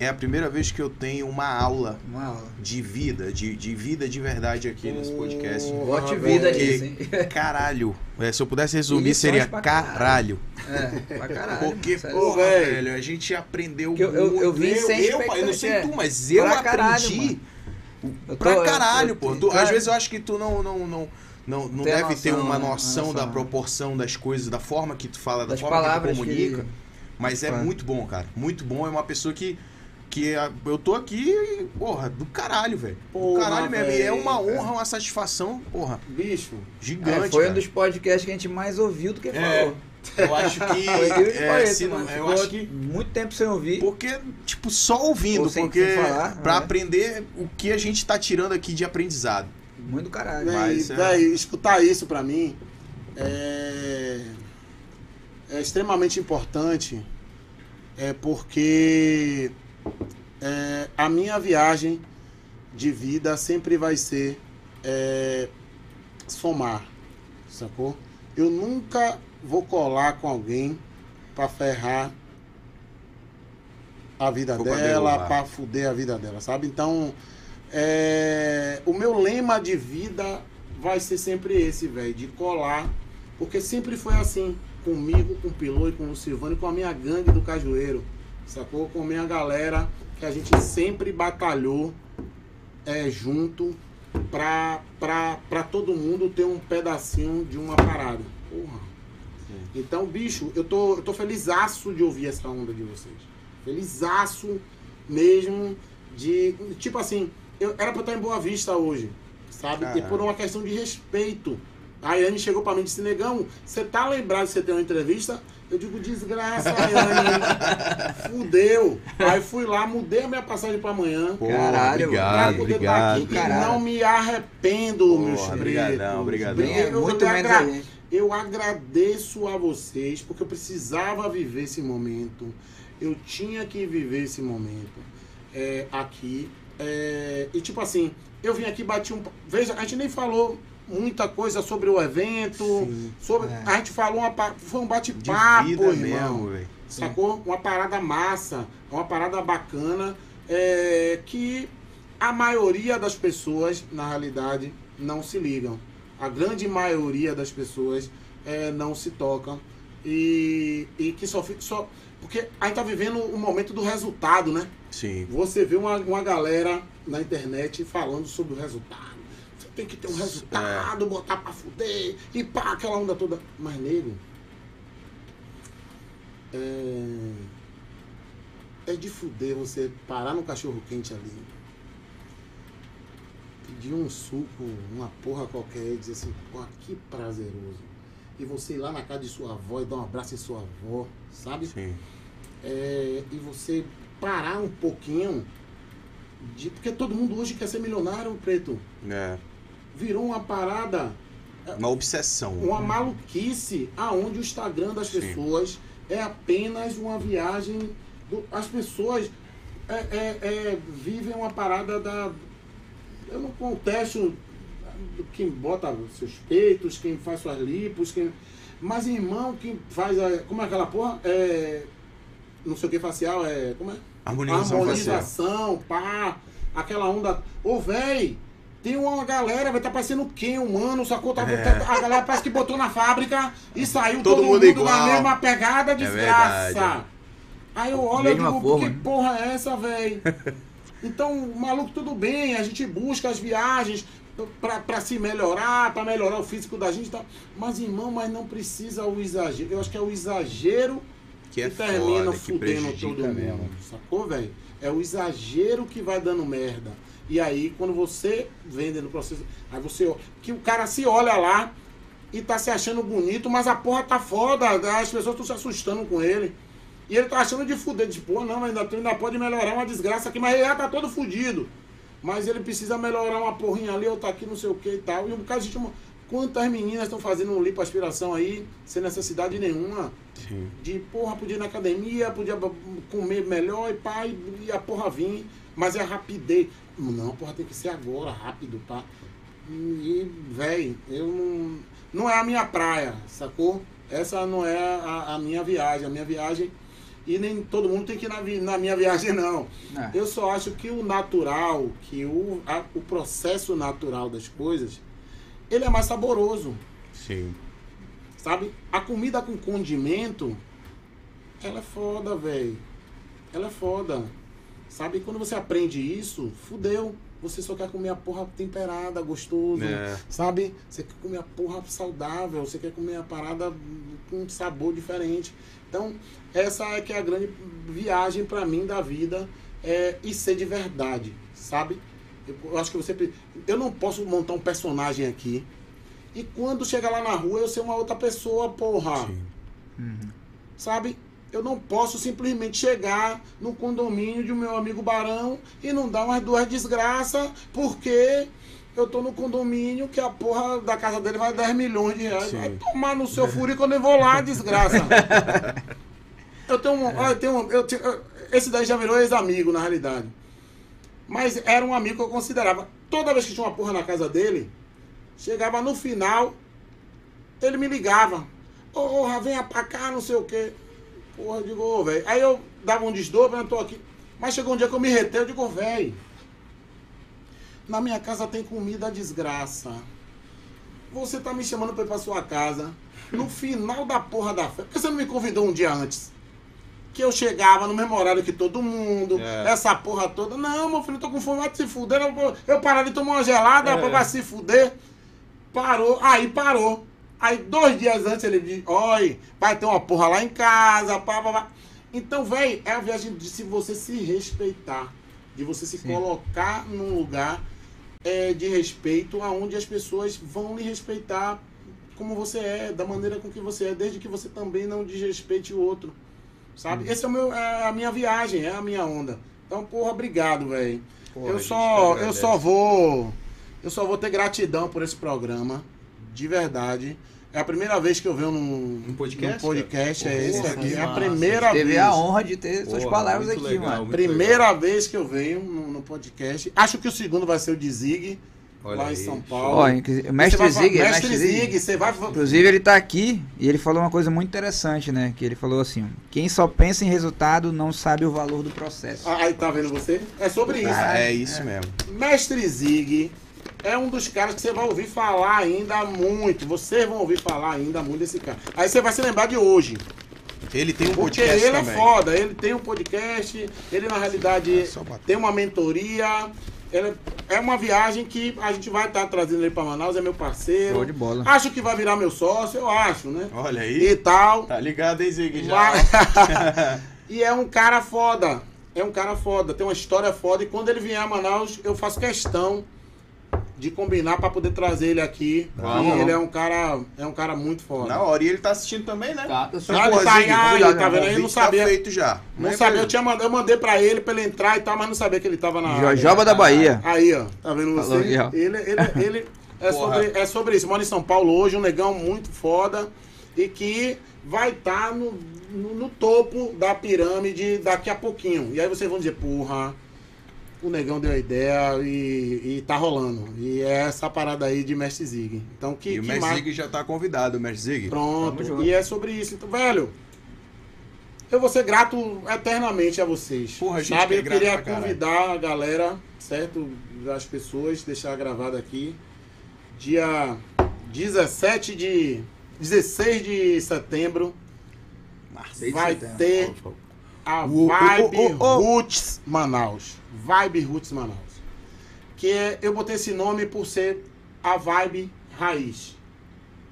[SPEAKER 1] É a primeira vez que eu tenho uma aula
[SPEAKER 2] Uma aula.
[SPEAKER 1] de vida, de, de vida de verdade aqui nesse podcast.
[SPEAKER 2] Bote vida nisso, hein?
[SPEAKER 1] Caralho. É, se eu pudesse resumir,
[SPEAKER 2] lições
[SPEAKER 1] seria
[SPEAKER 2] pra
[SPEAKER 1] caralho.
[SPEAKER 2] É, pra caralho.
[SPEAKER 1] Porque,
[SPEAKER 2] sério.
[SPEAKER 1] porra,
[SPEAKER 3] velho.
[SPEAKER 1] a gente aprendeu
[SPEAKER 2] Que eu- eu- eu
[SPEAKER 1] muito.
[SPEAKER 2] vim sem
[SPEAKER 1] eu, eu não sei tu, mas eu
[SPEAKER 2] Pra caralho,
[SPEAKER 1] aprendi.
[SPEAKER 2] Eu tô-
[SPEAKER 1] pra
[SPEAKER 2] eu-
[SPEAKER 1] caralho,
[SPEAKER 2] eu-
[SPEAKER 1] pô.
[SPEAKER 2] eu-
[SPEAKER 1] Tu- às vezes eu acho que tu não, não, não, não, não deve ter
[SPEAKER 2] noção,
[SPEAKER 1] uma
[SPEAKER 2] né?
[SPEAKER 1] noção da proporção das coisas, da forma que tu fala, da
[SPEAKER 2] das
[SPEAKER 1] forma que tu comunica.
[SPEAKER 2] que...
[SPEAKER 1] Mas é
[SPEAKER 2] Claro.
[SPEAKER 1] muito bom, cara. Muito bom. É uma pessoa que. Que é- eu tô aqui, porra, do caralho, velho. Do caralho mesmo. E é uma honra, uma satisfação, porra,
[SPEAKER 3] Bicho.
[SPEAKER 1] gigante.
[SPEAKER 2] É, foi um
[SPEAKER 1] cara.
[SPEAKER 2] dos podcasts que a gente mais ouviu do que
[SPEAKER 1] É,
[SPEAKER 2] falou.
[SPEAKER 1] Eu acho que.
[SPEAKER 2] Foi incrível que
[SPEAKER 1] é,
[SPEAKER 2] pareça,
[SPEAKER 1] se não-
[SPEAKER 2] mano.
[SPEAKER 1] eu
[SPEAKER 2] Ficou
[SPEAKER 1] acho que.
[SPEAKER 2] muito tempo sem ouvir.
[SPEAKER 1] Porque, tipo, só ouvindo,
[SPEAKER 2] Ou sem-
[SPEAKER 1] porque.
[SPEAKER 2] sem falar,
[SPEAKER 1] pra
[SPEAKER 2] é.
[SPEAKER 1] aprender o que a gente tá tirando aqui de aprendizado.
[SPEAKER 2] Muito do caralho.
[SPEAKER 1] Mas, é-
[SPEAKER 3] véi, escutar isso pra mim é, é extremamente importante. É porque é, a minha viagem de vida sempre vai ser é, somar, sacou? Eu nunca vou colar com alguém pra ferrar a vida
[SPEAKER 1] Ou pra
[SPEAKER 3] dela, pra fuder a vida dela, sabe? Então, é, o meu lema de vida vai ser sempre esse, velho, de colar, porque sempre foi assim, comigo, com o Pilô e com o Silvano e com a minha gangue do Cajueiro, sacou? Com a minha galera, que a gente sempre batalhou é, junto pra, pra, pra todo mundo ter um pedacinho de uma parada. Porra. Então, bicho, eu tô, eu tô felizaço de ouvir essa onda de vocês. Felizaço mesmo de. Tipo assim, eu era pra eu estar em Boa Vista hoje, sabe? E
[SPEAKER 1] Caralho.
[SPEAKER 3] por uma questão de respeito. A Yane chegou pra mim e disse, negão, você tá lembrado de você ter uma entrevista? Eu digo, desgraça, Yane. Fudeu. Aí fui lá, mudei a minha passagem pra amanhã.
[SPEAKER 1] Pô,
[SPEAKER 2] Caralho,
[SPEAKER 1] obrigado,
[SPEAKER 3] pra poder
[SPEAKER 1] obrigado.
[SPEAKER 3] estar aqui
[SPEAKER 2] caralho.
[SPEAKER 3] e não me arrependo, meus
[SPEAKER 1] Porra,
[SPEAKER 3] pretos.
[SPEAKER 1] brigadão, brigadão.
[SPEAKER 3] Eu, eu,
[SPEAKER 2] muito
[SPEAKER 3] eu
[SPEAKER 2] menos
[SPEAKER 3] agra- eu agradeço a vocês porque eu precisava viver esse momento. Eu tinha que viver esse momento é, aqui. É, e tipo assim, eu vim aqui bati um. Veja, a gente nem falou muita coisa sobre o evento.
[SPEAKER 1] Sim.
[SPEAKER 3] Sobre,
[SPEAKER 2] É.
[SPEAKER 3] A gente falou uma. Foi um bate-papo, irmão.
[SPEAKER 1] mesmo.
[SPEAKER 3] Sacou? Uma parada massa, uma parada bacana, é, que a maioria das pessoas, na realidade, não se ligam. A grande maioria das pessoas é, não se tocam. E, e que só fica. Só, porque a gente tá vivendo o momento do resultado, né?
[SPEAKER 1] Sim.
[SPEAKER 3] Você vê uma, uma galera na internet falando sobre o resultado. Tem que ter um resultado, botar pra fuder, e pá, aquela onda toda. Mas, nego, é, é de fuder você parar no cachorro quente ali, pedir um suco, uma porra qualquer, e dizer assim, pô, que prazeroso. E você ir lá na casa de sua avó e dar um abraço em sua avó, sabe?
[SPEAKER 1] Sim.
[SPEAKER 3] é, e você parar um pouquinho de porque todo mundo hoje quer ser milionário preto
[SPEAKER 1] É.
[SPEAKER 3] virou uma parada
[SPEAKER 1] Uma obsessão.
[SPEAKER 3] uma maluquice aonde o Instagram das
[SPEAKER 1] Sim.
[SPEAKER 3] pessoas é apenas uma viagem do- as pessoas é, é, é, vivem uma parada da eu não contesto quem bota seus peitos quem faz suas lipos quem mas irmão quem faz a, como é aquela porra é não sei o que facial é como é
[SPEAKER 1] Harmonização facial.
[SPEAKER 3] harmonização, pá, aquela onda. Ô, véi, tem uma galera, vai tá parecendo quem, humano, sacou? Tá,
[SPEAKER 1] É.
[SPEAKER 3] tá- a galera parece que botou na fábrica e saiu
[SPEAKER 1] Todo
[SPEAKER 3] todo,
[SPEAKER 1] mundo
[SPEAKER 3] mundo, na mesma pegada, desgraça.
[SPEAKER 1] verdade.
[SPEAKER 3] Aí eu olho e digo,
[SPEAKER 2] forma.
[SPEAKER 3] que porra é essa, véi? Então, maluco, tudo bem, a gente busca as viagens pra, pra se melhorar, pra melhorar o físico da gente e tal. Mas, irmão, mas não precisa o exagero. Eu acho que é o exagero
[SPEAKER 1] Que é
[SPEAKER 3] que termina
[SPEAKER 1] foda, que
[SPEAKER 3] fudendo
[SPEAKER 1] prejudica
[SPEAKER 3] todo mundo.
[SPEAKER 1] mesmo.
[SPEAKER 3] Sacou, velho? É o exagero que vai dando merda. E aí, quando você vende no processo, aí você. Que o cara se olha lá e tá se achando bonito, mas a porra tá foda. As pessoas estão se assustando com ele. E ele tá achando de fuder. Tipo, pô, não, ainda, ainda pode melhorar uma desgraça aqui, mas ele já tá todo fudido. Mas ele precisa melhorar uma porrinha ali, outra aqui, não sei o que e tal. E um bocado de gente. Quantas meninas estão fazendo um lipoaspiração aí, sem necessidade nenhuma?
[SPEAKER 1] Sim.
[SPEAKER 3] de porra, podia ir na academia, podia comer melhor e pá, e, a porra vir, mas é rapidez. Não, porra, tem que ser agora, rápido, pá. E, véi, eu não. Não é a minha praia, sacou? Essa não é a, a minha viagem. A minha viagem. E nem todo mundo tem que ir na, vi- na minha viagem, não.
[SPEAKER 2] É.
[SPEAKER 3] Eu só acho que o natural, que o, a- o processo natural das coisas, ele é mais saboroso
[SPEAKER 1] Sim.
[SPEAKER 3] sabe? A comida com condimento, ela é foda, velho. Ela é foda. Sabe? E quando você aprende isso, fudeu. Você só quer comer a porra temperada, gostoso.
[SPEAKER 1] É.
[SPEAKER 3] Sabe? Você quer comer a porra saudável, você quer comer a parada com um sabor diferente. Então, essa é que é a grande viagem pra mim da vida. É, e ser de verdade, sabe? Eu, eu acho que você. Eu não posso montar um personagem aqui. E quando chegar lá na rua, eu ser uma outra pessoa, porra.
[SPEAKER 1] Sim.
[SPEAKER 2] Uhum.
[SPEAKER 3] Sabe? Eu não posso simplesmente chegar no condomínio de um meu amigo Barão e não dar umas duas desgraças, porque eu tô no condomínio que a porra da casa dele vai 10 milhões de reais.
[SPEAKER 1] Sim.
[SPEAKER 3] Vai tomar no seu furico, eu nem vou lá, desgraça. eu tenho um. Eu tenho um eu tenho- eu- esse daí já virou ex-amigo, na realidade. Mas era um amigo que eu considerava. toda vez que tinha uma porra na casa dele, chegava no final, ele me ligava. Porra, venha pra cá, não sei o quê. Porra, eu digo, ô, velho. Aí eu dava um desdobro, eu tô aqui. Mas chegou um dia que eu me retei, eu digo, velho. Na minha casa tem comida desgraça. Você tá me chamando pra ir pra sua casa. No final da porra da festa. Por que você não me convidou um dia antes? Que eu chegava no mesmo horário que todo mundo,
[SPEAKER 1] É.
[SPEAKER 3] essa porra toda. Não, meu filho, eu tô com fome, vai se fuder. Eu, eu parar de tomar uma gelada,
[SPEAKER 1] É.
[SPEAKER 3] vai se fuder. Parou, aí parou. Aí dois dias antes ele disse, oi, vai ter uma porra lá em casa, pá, pá, pá. Então, velho, é a viagem de se você se respeitar. De você se
[SPEAKER 2] Sim.
[SPEAKER 3] colocar num lugar é, de respeito aonde as pessoas vão lhe respeitar como você é, da maneira com que você é, desde que você também não desrespeite o outro. Sabe? Esse é, o meu, é a minha viagem, é a minha onda. Então, porra, obrigado, velho. Eu só, eu só vou, eu só vou ter gratidão por esse programa, de verdade. É a primeira vez que eu venho num,
[SPEAKER 1] Um podcast,
[SPEAKER 3] num podcast é esse aqui. É a primeira
[SPEAKER 2] Teve
[SPEAKER 3] vez.
[SPEAKER 2] a honra de ter suas
[SPEAKER 1] Porra,
[SPEAKER 2] palavras aqui,
[SPEAKER 1] legal,
[SPEAKER 2] mano.
[SPEAKER 3] Primeira vez que eu venho no, no podcast. Acho que o segundo vai ser o de Zig,
[SPEAKER 1] Olha
[SPEAKER 3] lá
[SPEAKER 1] aí,
[SPEAKER 3] em São. Paulo.
[SPEAKER 2] Ó, inclusive, o mestre
[SPEAKER 3] vai
[SPEAKER 2] Zig, é
[SPEAKER 3] Mestre Zig, você vai.
[SPEAKER 2] Inclusive, ele tá aqui e ele falou uma coisa muito interessante, né? Que ele falou assim: quem só pensa em resultado não sabe o valor do processo.
[SPEAKER 3] Ah, Aí tá vendo você? É sobre isso.
[SPEAKER 1] Ah, é isso mesmo.
[SPEAKER 3] Mestre Zig é um dos caras que você vai ouvir falar ainda muito. Vocês vão ouvir falar ainda muito desse cara. Aí você vai se lembrar de hoje.
[SPEAKER 1] Ele tem um
[SPEAKER 3] Porque
[SPEAKER 1] podcast
[SPEAKER 3] ele
[SPEAKER 1] também.
[SPEAKER 3] é foda. Ele tem um podcast, ele na realidade
[SPEAKER 1] É
[SPEAKER 3] tem uma mentoria. Ele- é uma viagem que a gente vai estar trazendo ele pra Manaus, é meu parceiro.
[SPEAKER 2] Show de bola.
[SPEAKER 3] Acho que vai virar meu sócio, eu acho, né?
[SPEAKER 1] Olha aí.
[SPEAKER 3] E tal.
[SPEAKER 1] Tá ligado, hein, Zig? Já.
[SPEAKER 3] E é um cara foda. É um cara foda, tem uma história foda. E quando ele vier a Manaus, eu faço questão de combinar pra poder trazer ele aqui.
[SPEAKER 1] Vamos.
[SPEAKER 3] Ele é um cara, é um cara muito foda.
[SPEAKER 1] Na hora. E ele tá assistindo também, né?
[SPEAKER 2] Tá, eu sou
[SPEAKER 3] Ah, ele tá aí, ah,
[SPEAKER 1] convidado,
[SPEAKER 3] tá vendo aí?
[SPEAKER 1] O
[SPEAKER 3] Não
[SPEAKER 1] convite tá
[SPEAKER 3] sabia.
[SPEAKER 1] feito já.
[SPEAKER 3] Não
[SPEAKER 1] Né,
[SPEAKER 3] sabia, eu, tinha mandado, eu mandei pra ele pra ele entrar e tal, mas não sabia que ele tava na área.
[SPEAKER 2] Jojoba da Bahia.
[SPEAKER 3] Aí, ó, tá vendo você?
[SPEAKER 2] Falou ó.
[SPEAKER 3] Ele, ele, ele é, sobre, é sobre isso. Mora em São Paulo hoje, um negão muito foda e que vai estar no, no, no topo da pirâmide daqui a pouquinho. E aí vocês vão dizer, porra, o negão deu a ideia e, e tá rolando. E é essa parada aí de Mestre Zig. Então, que,
[SPEAKER 1] E o
[SPEAKER 3] que
[SPEAKER 1] Mestre
[SPEAKER 3] mais-
[SPEAKER 1] Zig já tá convidado, o Mestre Zig.
[SPEAKER 3] Pronto. E é sobre isso. Então, velho, eu vou ser grato eternamente a vocês.
[SPEAKER 1] Porra, a gente
[SPEAKER 3] sabe?
[SPEAKER 1] é
[SPEAKER 3] eu
[SPEAKER 1] grato
[SPEAKER 3] queria convidar a galera, certo? As pessoas, deixar gravado aqui. Dia 17 de. 16 de setembro
[SPEAKER 2] Março.
[SPEAKER 3] vai ter a Vibe
[SPEAKER 1] oh, oh, oh.
[SPEAKER 3] Roots Manaus. Vibe Roots Manaus. Que é, eu botei esse nome por ser a vibe raiz.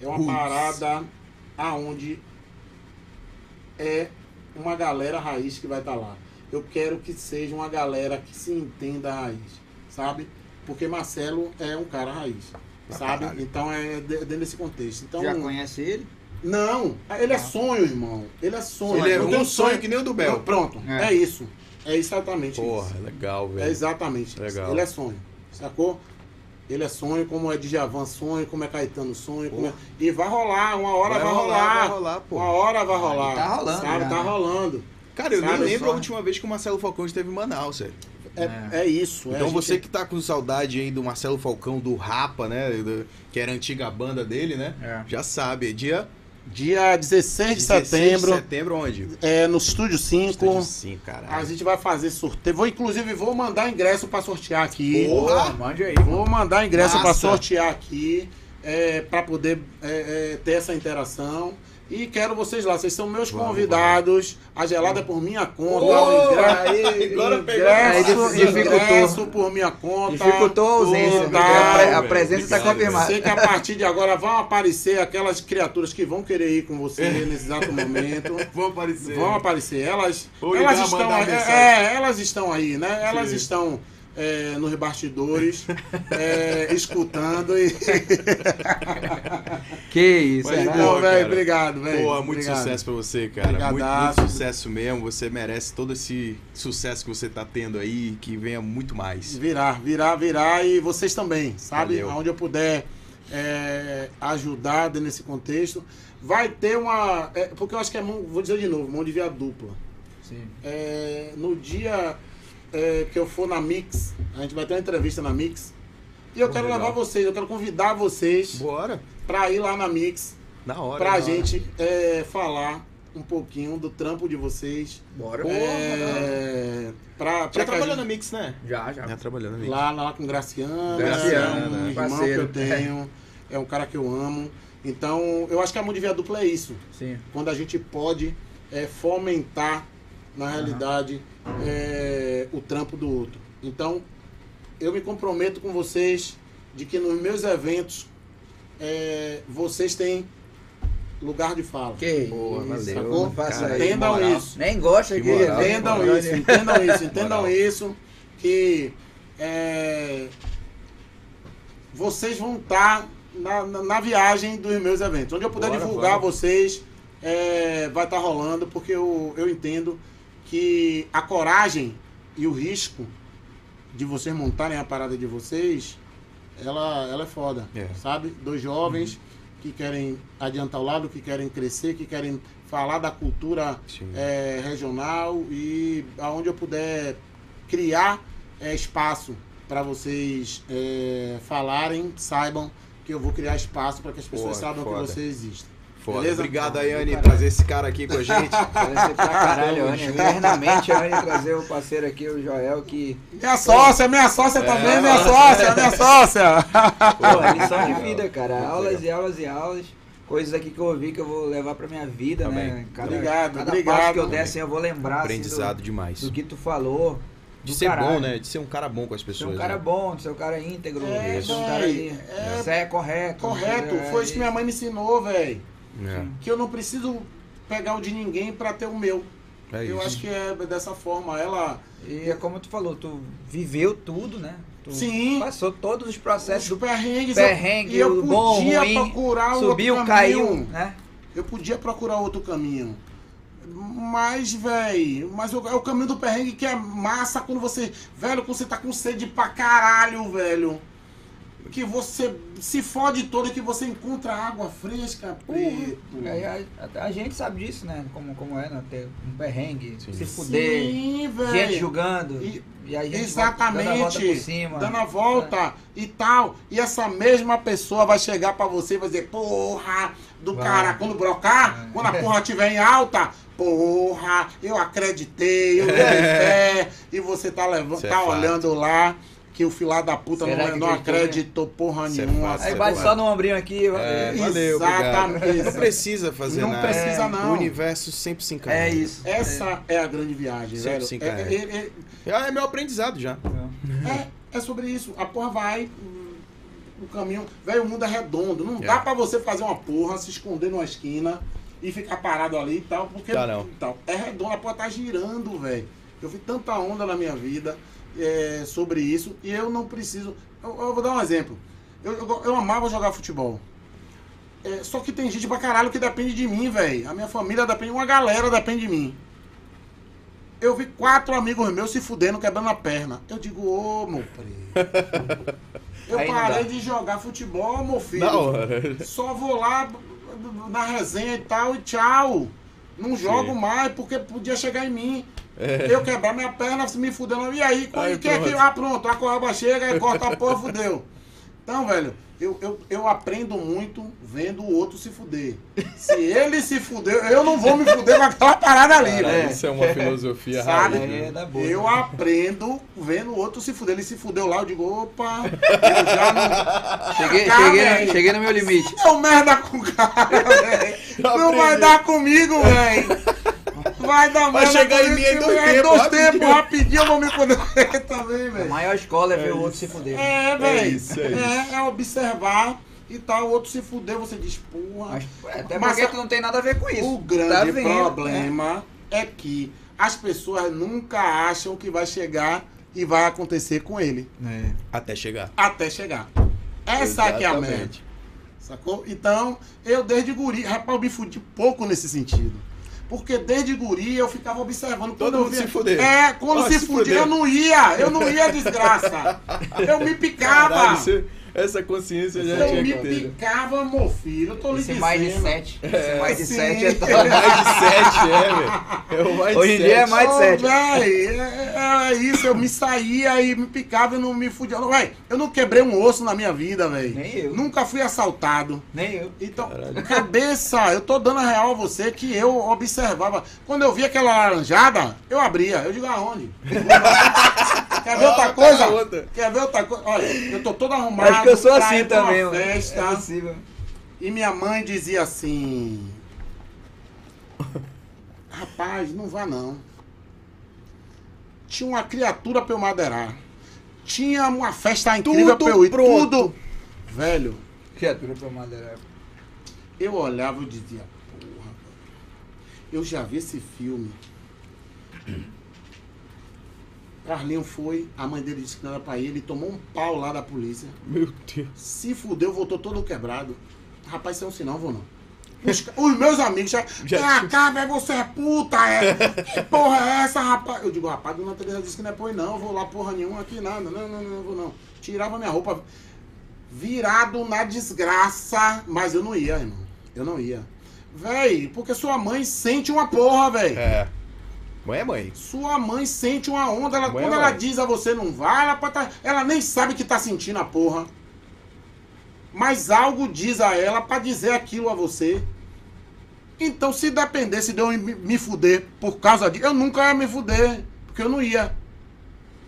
[SPEAKER 3] É uma
[SPEAKER 1] Roots.
[SPEAKER 3] parada aonde é uma galera raiz que vai estar lá. Eu quero que seja uma galera que se entenda a raiz, sabe? Porque Marcelo é um cara raiz,
[SPEAKER 1] Pra
[SPEAKER 3] sabe?
[SPEAKER 1] caralho.
[SPEAKER 3] Então é de- dentro desse contexto. Então,
[SPEAKER 2] Já conhece ele?
[SPEAKER 3] não, ele é sonho, irmão. Ele é sonho.
[SPEAKER 1] Ele é
[SPEAKER 3] Eu
[SPEAKER 1] um
[SPEAKER 3] tenho
[SPEAKER 1] sonho que nem o do Bel.
[SPEAKER 3] Pronto,
[SPEAKER 2] É.
[SPEAKER 3] é, isso. É exatamente
[SPEAKER 1] Porra,
[SPEAKER 3] isso.
[SPEAKER 1] legal,
[SPEAKER 3] É
[SPEAKER 1] velho.
[SPEAKER 3] exatamente isso.
[SPEAKER 1] Legal.
[SPEAKER 3] Ele é sonho, sacou? Ele é sonho, como é Djavan sonho, como é Caetano sonho. Como é... E vai rolar, uma hora vai,
[SPEAKER 1] Vai rolar,
[SPEAKER 3] rolar.
[SPEAKER 1] vai rolar, pô.
[SPEAKER 3] Uma hora vai rolar.
[SPEAKER 2] tá rolando
[SPEAKER 3] Sabe?
[SPEAKER 2] já,
[SPEAKER 3] tá
[SPEAKER 2] né?
[SPEAKER 3] rolando.
[SPEAKER 1] Cara, eu nem
[SPEAKER 3] Sabe,
[SPEAKER 1] lembro
[SPEAKER 2] só-
[SPEAKER 1] a última vez que o Marcelo Falcão esteve em Manaus, sério.
[SPEAKER 3] É, é isso. é,
[SPEAKER 1] Então
[SPEAKER 3] a
[SPEAKER 1] você
[SPEAKER 3] gente-
[SPEAKER 1] que tá com saudade aí do Marcelo Falcão, do Rapa, né? do- que era a antiga banda dele, né?
[SPEAKER 2] É.
[SPEAKER 1] Já sabe, é dia
[SPEAKER 3] Dia 16 de
[SPEAKER 1] 16
[SPEAKER 3] setembro,
[SPEAKER 1] de setembro onde?
[SPEAKER 3] é, no Estúdio 5.
[SPEAKER 1] Estúdio 5,
[SPEAKER 3] A
[SPEAKER 1] caralho.
[SPEAKER 3] gente vai fazer sorteio. Vou, inclusive, vou mandar ingresso pra sortear aqui.
[SPEAKER 1] Porra!
[SPEAKER 2] mande aí.
[SPEAKER 3] Vou mandar ingresso para sortear aqui, é, para poder é, é, ter essa interação. E quero vocês lá, vocês são meus
[SPEAKER 1] Vamos,
[SPEAKER 3] convidados. A gelada é por minha conta.
[SPEAKER 1] Ô,
[SPEAKER 3] o ingresso,
[SPEAKER 1] aí, agora pegou.
[SPEAKER 3] ingresso,
[SPEAKER 2] dificultou.
[SPEAKER 3] ingresso por minha conta.
[SPEAKER 2] Dificultou a ausência,
[SPEAKER 3] Tá,
[SPEAKER 2] a, presença está confirmada.
[SPEAKER 3] Sei que a partir de agora vão aparecer aquelas criaturas que vão querer ir com você nesse exato momento.
[SPEAKER 1] Vão aparecer.
[SPEAKER 3] Vão aparecer. Elas,
[SPEAKER 1] Ou
[SPEAKER 3] elas estão
[SPEAKER 1] mensagem.
[SPEAKER 3] É, elas estão aí, né? Elas
[SPEAKER 1] Sim.
[SPEAKER 3] estão é, nos bastidores, é, escutando e.
[SPEAKER 2] Que isso,
[SPEAKER 1] Mas
[SPEAKER 2] é,
[SPEAKER 1] boa,
[SPEAKER 3] Não,
[SPEAKER 1] cara.
[SPEAKER 3] velho, obrigado, velho.
[SPEAKER 1] Pô, muito
[SPEAKER 3] Obrigado.
[SPEAKER 1] sucesso pra você, cara. Muito, muito sucesso mesmo. Você merece todo esse sucesso que você tá tendo aí, que venha muito mais.
[SPEAKER 3] Virar, virar, virar e vocês também, sabe?
[SPEAKER 1] Valeu.
[SPEAKER 3] Onde eu puder é, ajudar desse contexto. Vai ter uma. é, porque eu acho que é mão, vou dizer de novo, mão de via dupla.
[SPEAKER 2] Sim.
[SPEAKER 3] É, no dia é, que eu for na Mix, a gente vai ter uma entrevista na Mix. E eu
[SPEAKER 1] Pô,
[SPEAKER 3] quero
[SPEAKER 1] legal.
[SPEAKER 3] levar vocês, eu quero convidar vocês
[SPEAKER 1] Bora.
[SPEAKER 3] pra ir lá na Mix,
[SPEAKER 1] Na hora.
[SPEAKER 3] pra
[SPEAKER 1] na hora.
[SPEAKER 3] gente é, falar um pouquinho do trampo de vocês.
[SPEAKER 2] Bora.
[SPEAKER 3] É, pra,
[SPEAKER 1] Já
[SPEAKER 3] pra
[SPEAKER 1] trabalhou na
[SPEAKER 3] gente-
[SPEAKER 1] Mix, né?
[SPEAKER 2] Já, já.
[SPEAKER 1] Já trabalhou na Mix.
[SPEAKER 3] lá, lá com Graciano,
[SPEAKER 2] Graciano,
[SPEAKER 3] é um
[SPEAKER 2] né?
[SPEAKER 3] irmão
[SPEAKER 2] Parceiro.
[SPEAKER 3] que eu tenho, é um cara que eu amo. Então, eu acho que a mão de via dupla é isso.
[SPEAKER 2] Sim.
[SPEAKER 3] quando a gente pode é, fomentar, na realidade, é, o trampo do outro. Então, eu me comprometo com vocês de que nos meus eventos é, vocês têm lugar de fala.
[SPEAKER 2] Que
[SPEAKER 1] Boa,
[SPEAKER 2] isso,
[SPEAKER 1] valeu.
[SPEAKER 2] faça
[SPEAKER 3] entendam
[SPEAKER 2] moral.
[SPEAKER 3] isso.
[SPEAKER 2] Nem gosta
[SPEAKER 1] Que moral.
[SPEAKER 2] né?
[SPEAKER 3] Entendam
[SPEAKER 2] Moral.
[SPEAKER 3] isso, entendam isso, entendam
[SPEAKER 1] Moral.
[SPEAKER 3] isso, que é, vocês vão estar na, na, na viagem dos meus eventos. Onde eu puder
[SPEAKER 1] Bora,
[SPEAKER 3] divulgar
[SPEAKER 1] vamos.
[SPEAKER 3] vocês, é, vai estar rolando, porque eu, eu entendo que a coragem e o risco de vocês montarem a parada de vocês, ela, ela é foda,
[SPEAKER 1] É.
[SPEAKER 3] sabe? Dois jovens que querem adiantar o lado, que querem crescer, que querem falar da cultura é, regional e aonde eu puder criar é, espaço para vocês é, falarem, saibam que eu vou criar espaço para que as pessoas
[SPEAKER 1] Boa,
[SPEAKER 3] saibam
[SPEAKER 1] foda.
[SPEAKER 3] que você existe.
[SPEAKER 1] Foda.
[SPEAKER 3] Beleza?
[SPEAKER 1] Obrigado Anne,
[SPEAKER 2] caralho.
[SPEAKER 1] trazer esse cara aqui com a gente.
[SPEAKER 2] Agradecer pra caralho,
[SPEAKER 1] junto.
[SPEAKER 2] Eternamente a Anny trazer o parceiro aqui, o Joel, que.
[SPEAKER 3] Minha sócia, minha sócia também,
[SPEAKER 1] É.
[SPEAKER 3] minha sócia, minha sócia.
[SPEAKER 2] Pô, lição de vida, cara. Aulas e aulas e aulas. Coisas aqui que eu ouvi que eu vou levar pra minha vida,
[SPEAKER 1] Tá
[SPEAKER 2] né? Cada,
[SPEAKER 3] Obrigado,
[SPEAKER 2] cada
[SPEAKER 3] obrigado.
[SPEAKER 2] passo que eu der, assim, eu vou lembrar assim,
[SPEAKER 1] Aprendizado demais.
[SPEAKER 2] do, do que tu falou.
[SPEAKER 1] De ser
[SPEAKER 2] caralho.
[SPEAKER 1] bom, né? De ser um cara bom com as
[SPEAKER 2] De ser
[SPEAKER 1] pessoas.
[SPEAKER 2] um cara
[SPEAKER 1] né?
[SPEAKER 2] bom, de ser um cara íntegro,
[SPEAKER 3] É,
[SPEAKER 2] um cara ali.
[SPEAKER 3] é-
[SPEAKER 2] Isso é correto.
[SPEAKER 3] Correto,
[SPEAKER 2] é
[SPEAKER 3] foi isso que minha mãe me ensinou, velho.
[SPEAKER 1] É,
[SPEAKER 3] Que eu não preciso pegar o de ninguém para ter o meu.
[SPEAKER 1] é
[SPEAKER 3] eu
[SPEAKER 1] isso.
[SPEAKER 3] acho que é dessa forma. Ela.
[SPEAKER 2] E é como tu falou, tu viveu tudo, né? Tu
[SPEAKER 3] Sim.
[SPEAKER 2] Passou todos os processos
[SPEAKER 3] Os
[SPEAKER 2] do
[SPEAKER 3] perrengues.
[SPEAKER 2] perrengue,
[SPEAKER 3] e eu
[SPEAKER 2] o bom,
[SPEAKER 3] podia
[SPEAKER 2] ruim,
[SPEAKER 3] procurar
[SPEAKER 2] subiu,
[SPEAKER 3] outro
[SPEAKER 2] caiu,
[SPEAKER 3] caminho.
[SPEAKER 2] né?
[SPEAKER 3] Eu podia procurar outro caminho. Mas, velho, mas o, é o caminho do perrengue que é massa quando você. Velho, quando você tá com sede pra caralho, velho. Que você se fode todo e que você encontra água fresca, preto.
[SPEAKER 2] Aí a, a- a gente sabe disso, né? Como, como é, né? Ter um perrengue,
[SPEAKER 1] Sim.
[SPEAKER 2] se fuder,
[SPEAKER 3] Sim, velho.
[SPEAKER 2] gente julgando.
[SPEAKER 3] E-
[SPEAKER 2] E, a gente
[SPEAKER 3] Exatamente.
[SPEAKER 2] dando a volta por cima.
[SPEAKER 3] Dando a volta e tal. E essa mesma pessoa vai chegar pra você e vai dizer, porra, do
[SPEAKER 2] Vai.
[SPEAKER 3] cara, quando brocar,
[SPEAKER 2] É.
[SPEAKER 3] quando a porra estiver em alta, porra, eu acreditei, eu dei fé. E você tá, levando,
[SPEAKER 1] é
[SPEAKER 3] tá olhando lá que o filho da puta
[SPEAKER 2] Será
[SPEAKER 3] não, não
[SPEAKER 2] acreditou,
[SPEAKER 3] porra
[SPEAKER 1] é
[SPEAKER 3] nenhuma.
[SPEAKER 2] Aí
[SPEAKER 1] é fato.
[SPEAKER 2] só no ombrinho aqui.
[SPEAKER 1] É,
[SPEAKER 2] e-
[SPEAKER 1] valeu,
[SPEAKER 3] Exatamente.
[SPEAKER 1] obrigado. Não precisa fazer
[SPEAKER 3] Não
[SPEAKER 1] nada.
[SPEAKER 3] precisa,
[SPEAKER 2] É,
[SPEAKER 3] não.
[SPEAKER 1] O universo sempre se encarrega.
[SPEAKER 2] É isso.
[SPEAKER 3] Essa é. a grande viagem,
[SPEAKER 1] Sempre
[SPEAKER 3] velho.
[SPEAKER 1] se
[SPEAKER 3] É-
[SPEAKER 1] encarrega.
[SPEAKER 3] é- é-
[SPEAKER 1] É, é meu aprendizado já.
[SPEAKER 3] É, é sobre isso. A porra vai. O caminho. Velho, o mundo é redondo. Não
[SPEAKER 1] É.
[SPEAKER 3] dá pra você fazer uma porra, se esconder numa esquina e ficar parado ali e tal. Porque.
[SPEAKER 1] Dá não.
[SPEAKER 3] Tal, é redondo, a porra tá girando, velho. Eu vi tanta onda na minha vida é, sobre isso e eu não preciso. Eu, eu vou dar um exemplo. Eu, eu, eu amava jogar futebol. É, só que tem gente pra caralho que depende de mim, velho. A minha família depende, uma galera depende de mim. Eu vi quatro amigos meus se fudendo, quebrando a perna. Eu digo, ô, meu preto. Eu
[SPEAKER 2] não
[SPEAKER 3] parei de jogar futebol, meu filho.
[SPEAKER 1] Hora.
[SPEAKER 3] Só vou lá na resenha e tal e tchau. Não jogo
[SPEAKER 1] Sim.
[SPEAKER 3] mais porque podia chegar em mim.
[SPEAKER 1] É.
[SPEAKER 3] Eu quebrar minha perna, me fudendo. E aí,
[SPEAKER 1] Aí,
[SPEAKER 3] quem é que.
[SPEAKER 1] pronto.
[SPEAKER 3] Ah, pronto, a correba chega e corta a porra, fudeu. Então, velho, eu, eu, eu aprendo muito vendo o outro se fuder. Se ele se fudeu, eu não vou me fuder com aquela parada ali,
[SPEAKER 1] Cara,
[SPEAKER 3] velho.
[SPEAKER 1] Isso é uma filosofia
[SPEAKER 3] Sabe?
[SPEAKER 1] raiz, né?
[SPEAKER 2] É, boa.
[SPEAKER 3] Eu aprendo vendo o outro se fuder. Ele se fudeu lá, eu digo, opa, eu já não.
[SPEAKER 2] Cheguei,
[SPEAKER 3] Cara,
[SPEAKER 2] cheguei,
[SPEAKER 3] velho.
[SPEAKER 2] no, cheguei no meu limite.
[SPEAKER 3] Deu merda com o cara, velho. Não vai dar comigo, velho. Vai dar
[SPEAKER 1] Vai chegar em mim em dois
[SPEAKER 3] é
[SPEAKER 1] tempos,
[SPEAKER 3] dois
[SPEAKER 1] rapidinho.
[SPEAKER 3] tempos, rapidinho eu vou me fuder com ele também,
[SPEAKER 2] A
[SPEAKER 3] velho.
[SPEAKER 2] maior escola é ver o outro se fuder.
[SPEAKER 3] É, velho.
[SPEAKER 1] isso, é
[SPEAKER 3] É, é observar e tal, o outro se fuder, você diz, porra.
[SPEAKER 2] Mas, até
[SPEAKER 3] Mas
[SPEAKER 2] porque
[SPEAKER 3] a-
[SPEAKER 2] tu não tem nada a ver com isso.
[SPEAKER 3] O grande
[SPEAKER 2] Tá
[SPEAKER 3] problema é que as pessoas nunca acham que vai chegar e vai acontecer com ele.
[SPEAKER 2] né?
[SPEAKER 1] Até chegar.
[SPEAKER 3] Até chegar. Essa aqui é a merda. Sacou? Então, eu desde guri, rapaz, eu me fudi pouco nesse sentido. Porque desde guri eu ficava observando.
[SPEAKER 1] Todo
[SPEAKER 3] quando eu
[SPEAKER 1] mundo
[SPEAKER 3] via-
[SPEAKER 1] se fuder.
[SPEAKER 3] É, quando
[SPEAKER 1] Ó,
[SPEAKER 3] se,
[SPEAKER 1] se
[SPEAKER 3] fudia,
[SPEAKER 1] fuder.
[SPEAKER 3] eu não ia. Eu não ia, desgraça. Eu me picava.
[SPEAKER 1] Caralho, você- Essa consciência já tinha
[SPEAKER 3] me
[SPEAKER 1] que ter.
[SPEAKER 3] picava, meu filho. Eu tô lhe
[SPEAKER 2] Esse
[SPEAKER 3] dizendo.
[SPEAKER 2] mais de 7. Esse mais de
[SPEAKER 3] Sim.
[SPEAKER 2] 7 é top.
[SPEAKER 1] É mais de sete, é, velho. É o mais de
[SPEAKER 2] Hoje em dia é
[SPEAKER 1] sete.
[SPEAKER 2] mais de sete.
[SPEAKER 3] véi, é, é isso, eu me saía e me picava e não me fudia. Não, véi, eu não quebrei um osso na minha vida, velho.
[SPEAKER 2] Nem eu.
[SPEAKER 3] Nunca fui assaltado.
[SPEAKER 2] Nem eu.
[SPEAKER 3] Então, cabeça, eu tô dando a real a você que eu observava. Quando eu vi aquela laranjada, eu abria. Eu digo, aonde? Quer ver outra coisa? Quer ver outra coisa? Olha, eu tô todo arrumado.
[SPEAKER 2] Eu sou assim também, mano.
[SPEAKER 3] Festa,
[SPEAKER 2] É possível.
[SPEAKER 3] e minha mãe dizia assim: Rapaz, não vá não. Tinha uma criatura pra eu madeirar. Tinha uma festa incrível
[SPEAKER 1] Tudo
[SPEAKER 3] pra eu ir.
[SPEAKER 1] pronto.
[SPEAKER 3] Tudo. Velho,
[SPEAKER 2] Criatura pra madeira.
[SPEAKER 3] eu olhava e dizia: Porra, eu já vi esse filme. Carlinho foi, a mãe dele disse que não era pra ele tomou um pau lá da polícia.
[SPEAKER 1] Meu Deus.
[SPEAKER 3] Se fudeu, voltou todo quebrado. Rapaz, isso é um sinal, vou não. Os, os meus amigos já.
[SPEAKER 1] Já
[SPEAKER 3] cá, velho, você é puta, é. Que porra é essa, rapaz? Eu digo, rapaz, dona Teresa disse que não é põe, não. Eu vou lá porra nenhuma aqui, nada. Não, não, não, não vou não. Tirava minha roupa virado na desgraça, mas eu não ia, irmão. Eu não ia. Véi, porque sua mãe sente uma porra, velho.
[SPEAKER 1] É. Mãe é mãe.
[SPEAKER 3] Sua mãe sente uma onda. Ela, quando
[SPEAKER 1] é
[SPEAKER 3] ela
[SPEAKER 1] mãe.
[SPEAKER 3] diz a você não vai, ela, tá- ela nem sabe que tá sentindo a porra. Mas algo diz a ela pra dizer aquilo a você. Então, se dependesse de eu me, me fuder por causa disso, eu nunca ia me fuder. Porque eu não ia.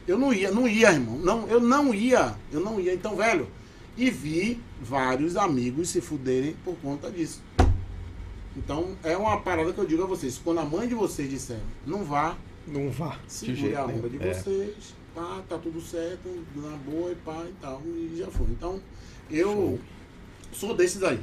[SPEAKER 3] Eu não ia, não ia, irmão. Não, eu não ia. Eu não ia. Então, velho, e vi vários amigos se fuderem por conta disso. Então, é uma parada que eu digo a vocês. Quando a mãe de vocês disser, não vá,
[SPEAKER 1] Não vá.
[SPEAKER 3] Segure a onda de
[SPEAKER 1] É.
[SPEAKER 3] vocês, pá, tá tudo certo, na boa e pá e tal, e já foi. Então, eu
[SPEAKER 1] Show.
[SPEAKER 3] sou desses aí.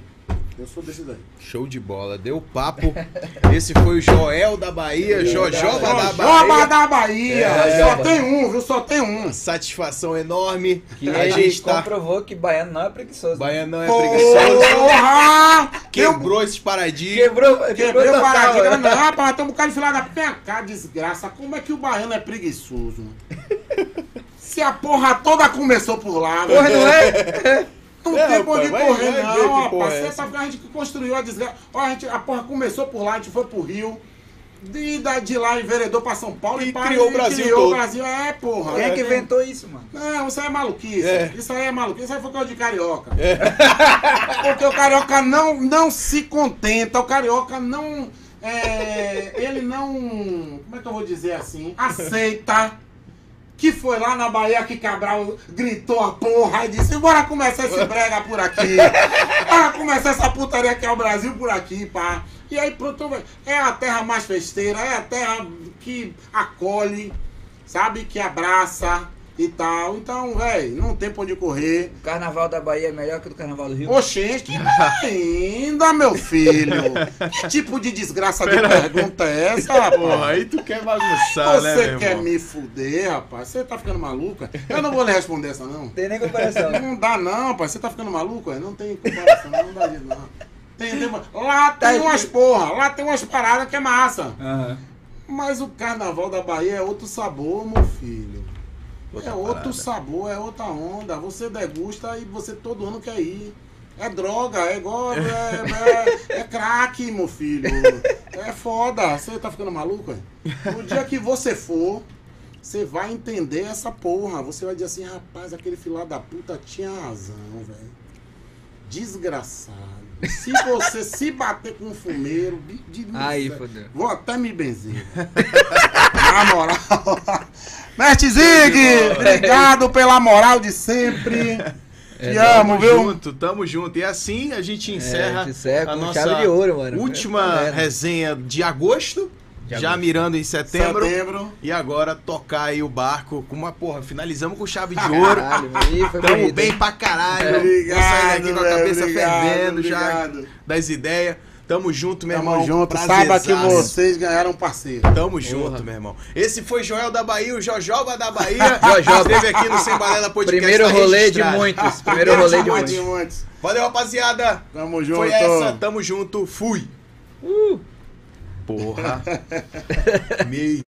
[SPEAKER 3] Eu sou desses aí.
[SPEAKER 1] Show de bola. Deu papo. Esse foi o Joel da Bahia, Jojoba da
[SPEAKER 3] Joba
[SPEAKER 1] Bahia.
[SPEAKER 3] da Bahia!
[SPEAKER 2] É,
[SPEAKER 3] Só
[SPEAKER 2] Joba.
[SPEAKER 3] tem um, viu? Só tem um.
[SPEAKER 1] Satisfação enorme.
[SPEAKER 2] Que
[SPEAKER 1] a gente tá.
[SPEAKER 2] comprovou que baiano não é preguiçoso.
[SPEAKER 1] Baiano não é preguiçoso.
[SPEAKER 3] Porra!
[SPEAKER 1] Quebrou esse paradigma.
[SPEAKER 2] Quebrou,
[SPEAKER 3] Quebrou
[SPEAKER 2] quebrou total,
[SPEAKER 3] paradigma.
[SPEAKER 2] né?
[SPEAKER 3] Não, rapaz, tem um bocado de filha da Vem cá, desgraça. Como é que o baiano é preguiçoso? Se a porra toda começou por lá,
[SPEAKER 2] Porra, não é?
[SPEAKER 3] Não
[SPEAKER 1] É,
[SPEAKER 3] tem por onde correr,
[SPEAKER 1] vai
[SPEAKER 3] não, rapaz.
[SPEAKER 1] é
[SPEAKER 3] Você tá, a gente que construiu a desgraça. Ó, a, gente, a porra começou por lá, a gente foi pro Rio. De, da- de lá enveredou pra São Paulo
[SPEAKER 1] E
[SPEAKER 3] e,
[SPEAKER 1] criou o
[SPEAKER 3] e
[SPEAKER 1] Brasil
[SPEAKER 3] criou
[SPEAKER 1] todo.
[SPEAKER 3] o Brasil. É, porra.
[SPEAKER 2] Quem é que
[SPEAKER 3] É,
[SPEAKER 2] inventou isso, mano?
[SPEAKER 3] Não, isso aí é maluquice.
[SPEAKER 1] É.
[SPEAKER 3] Isso aí é maluquice. Isso aí foi coisa de carioca. Porque o carioca não, não se contenta, o carioca não. é, ele não. Como é que eu vou dizer assim? Aceita. Que foi lá na Bahia que Cabral gritou a porra e disse: Bora começar esse brega por aqui. Bora começar essa putaria que é o Brasil por aqui, pá. E aí, pronto, é a terra mais festeira, é a terra que acolhe, sabe? Que abraça e tal. Então, velho, não tem pra onde correr.
[SPEAKER 2] O carnaval da Bahia é melhor que o do carnaval do Rio?
[SPEAKER 3] Oxente, ainda, meu filho? Que tipo de desgraça de pergunta é essa, rapaz?
[SPEAKER 1] Porra, aí tu quer bagunçar, né,
[SPEAKER 3] Você
[SPEAKER 1] meu
[SPEAKER 3] quer
[SPEAKER 1] irmão?
[SPEAKER 3] me fuder, rapaz? Você tá ficando maluca? Eu não vou lhe responder essa, não.
[SPEAKER 2] Não tem nem comparação.
[SPEAKER 3] Não dá, não, rapaz. Você tá ficando maluco? é? Não tem comparação, não dá disso, não. Tem, tem- lá
[SPEAKER 2] Tá
[SPEAKER 3] tem umas porra, lá tem umas paradas que é massa.
[SPEAKER 2] Aham.
[SPEAKER 3] Mas o carnaval da Bahia é outro sabor, meu filho.
[SPEAKER 1] Outra
[SPEAKER 3] é outro
[SPEAKER 1] parada.
[SPEAKER 3] sabor, é outra onda. Você degusta e você todo ano quer ir. É droga, é igual. É, é, é crack, meu filho. É foda. Você tá ficando maluco? É? No dia que você for, você vai entender essa porra. Você vai dizer assim, rapaz, aquele filho da puta tinha razão, velho. Desgraçado. Se você se bater com um fumeiro, de, de
[SPEAKER 2] Aí, fodeu.
[SPEAKER 3] Vou até me benzer. Na moral. Mestre Zig, obrigado pela moral de sempre. Te amo,
[SPEAKER 1] Tamo
[SPEAKER 3] viu?
[SPEAKER 1] junto, tamo junto. E assim a gente encerra,
[SPEAKER 2] É, a gente encerra
[SPEAKER 1] a nossa
[SPEAKER 2] de ouro, mano.
[SPEAKER 1] última
[SPEAKER 2] É.
[SPEAKER 1] resenha de agosto,
[SPEAKER 2] De
[SPEAKER 1] já
[SPEAKER 2] agosto.
[SPEAKER 1] mirando em setembro.
[SPEAKER 3] Setembro.
[SPEAKER 1] E agora tocar aí o barco com uma porra. Finalizamos com chave de ouro.
[SPEAKER 2] Caralho,
[SPEAKER 1] Tamo bem pra caralho.
[SPEAKER 2] É.
[SPEAKER 1] Vou sair daqui com a cabeça
[SPEAKER 3] obrigado,
[SPEAKER 1] fervendo já
[SPEAKER 3] obrigado.
[SPEAKER 1] das ideias. Tamo junto, meu
[SPEAKER 3] Tamo
[SPEAKER 1] irmão.
[SPEAKER 3] junto.
[SPEAKER 1] Prazerzaço.
[SPEAKER 3] Saiba que vocês ganharam um parceiro.
[SPEAKER 1] Tamo junto, meu irmão. Esse foi Joel da Bahia, o Jojoba da Bahia.
[SPEAKER 2] Jojoba.
[SPEAKER 1] Esteve aqui no Sem Balela Podcast.
[SPEAKER 2] Primeiro rolê de muitos. Primeiro rolê de
[SPEAKER 3] Muitos,
[SPEAKER 2] muitos.
[SPEAKER 3] muitos.
[SPEAKER 1] Valeu, rapaziada.
[SPEAKER 3] Tamo junto.
[SPEAKER 1] Foi essa, tamo junto, fui. Porra. Meio.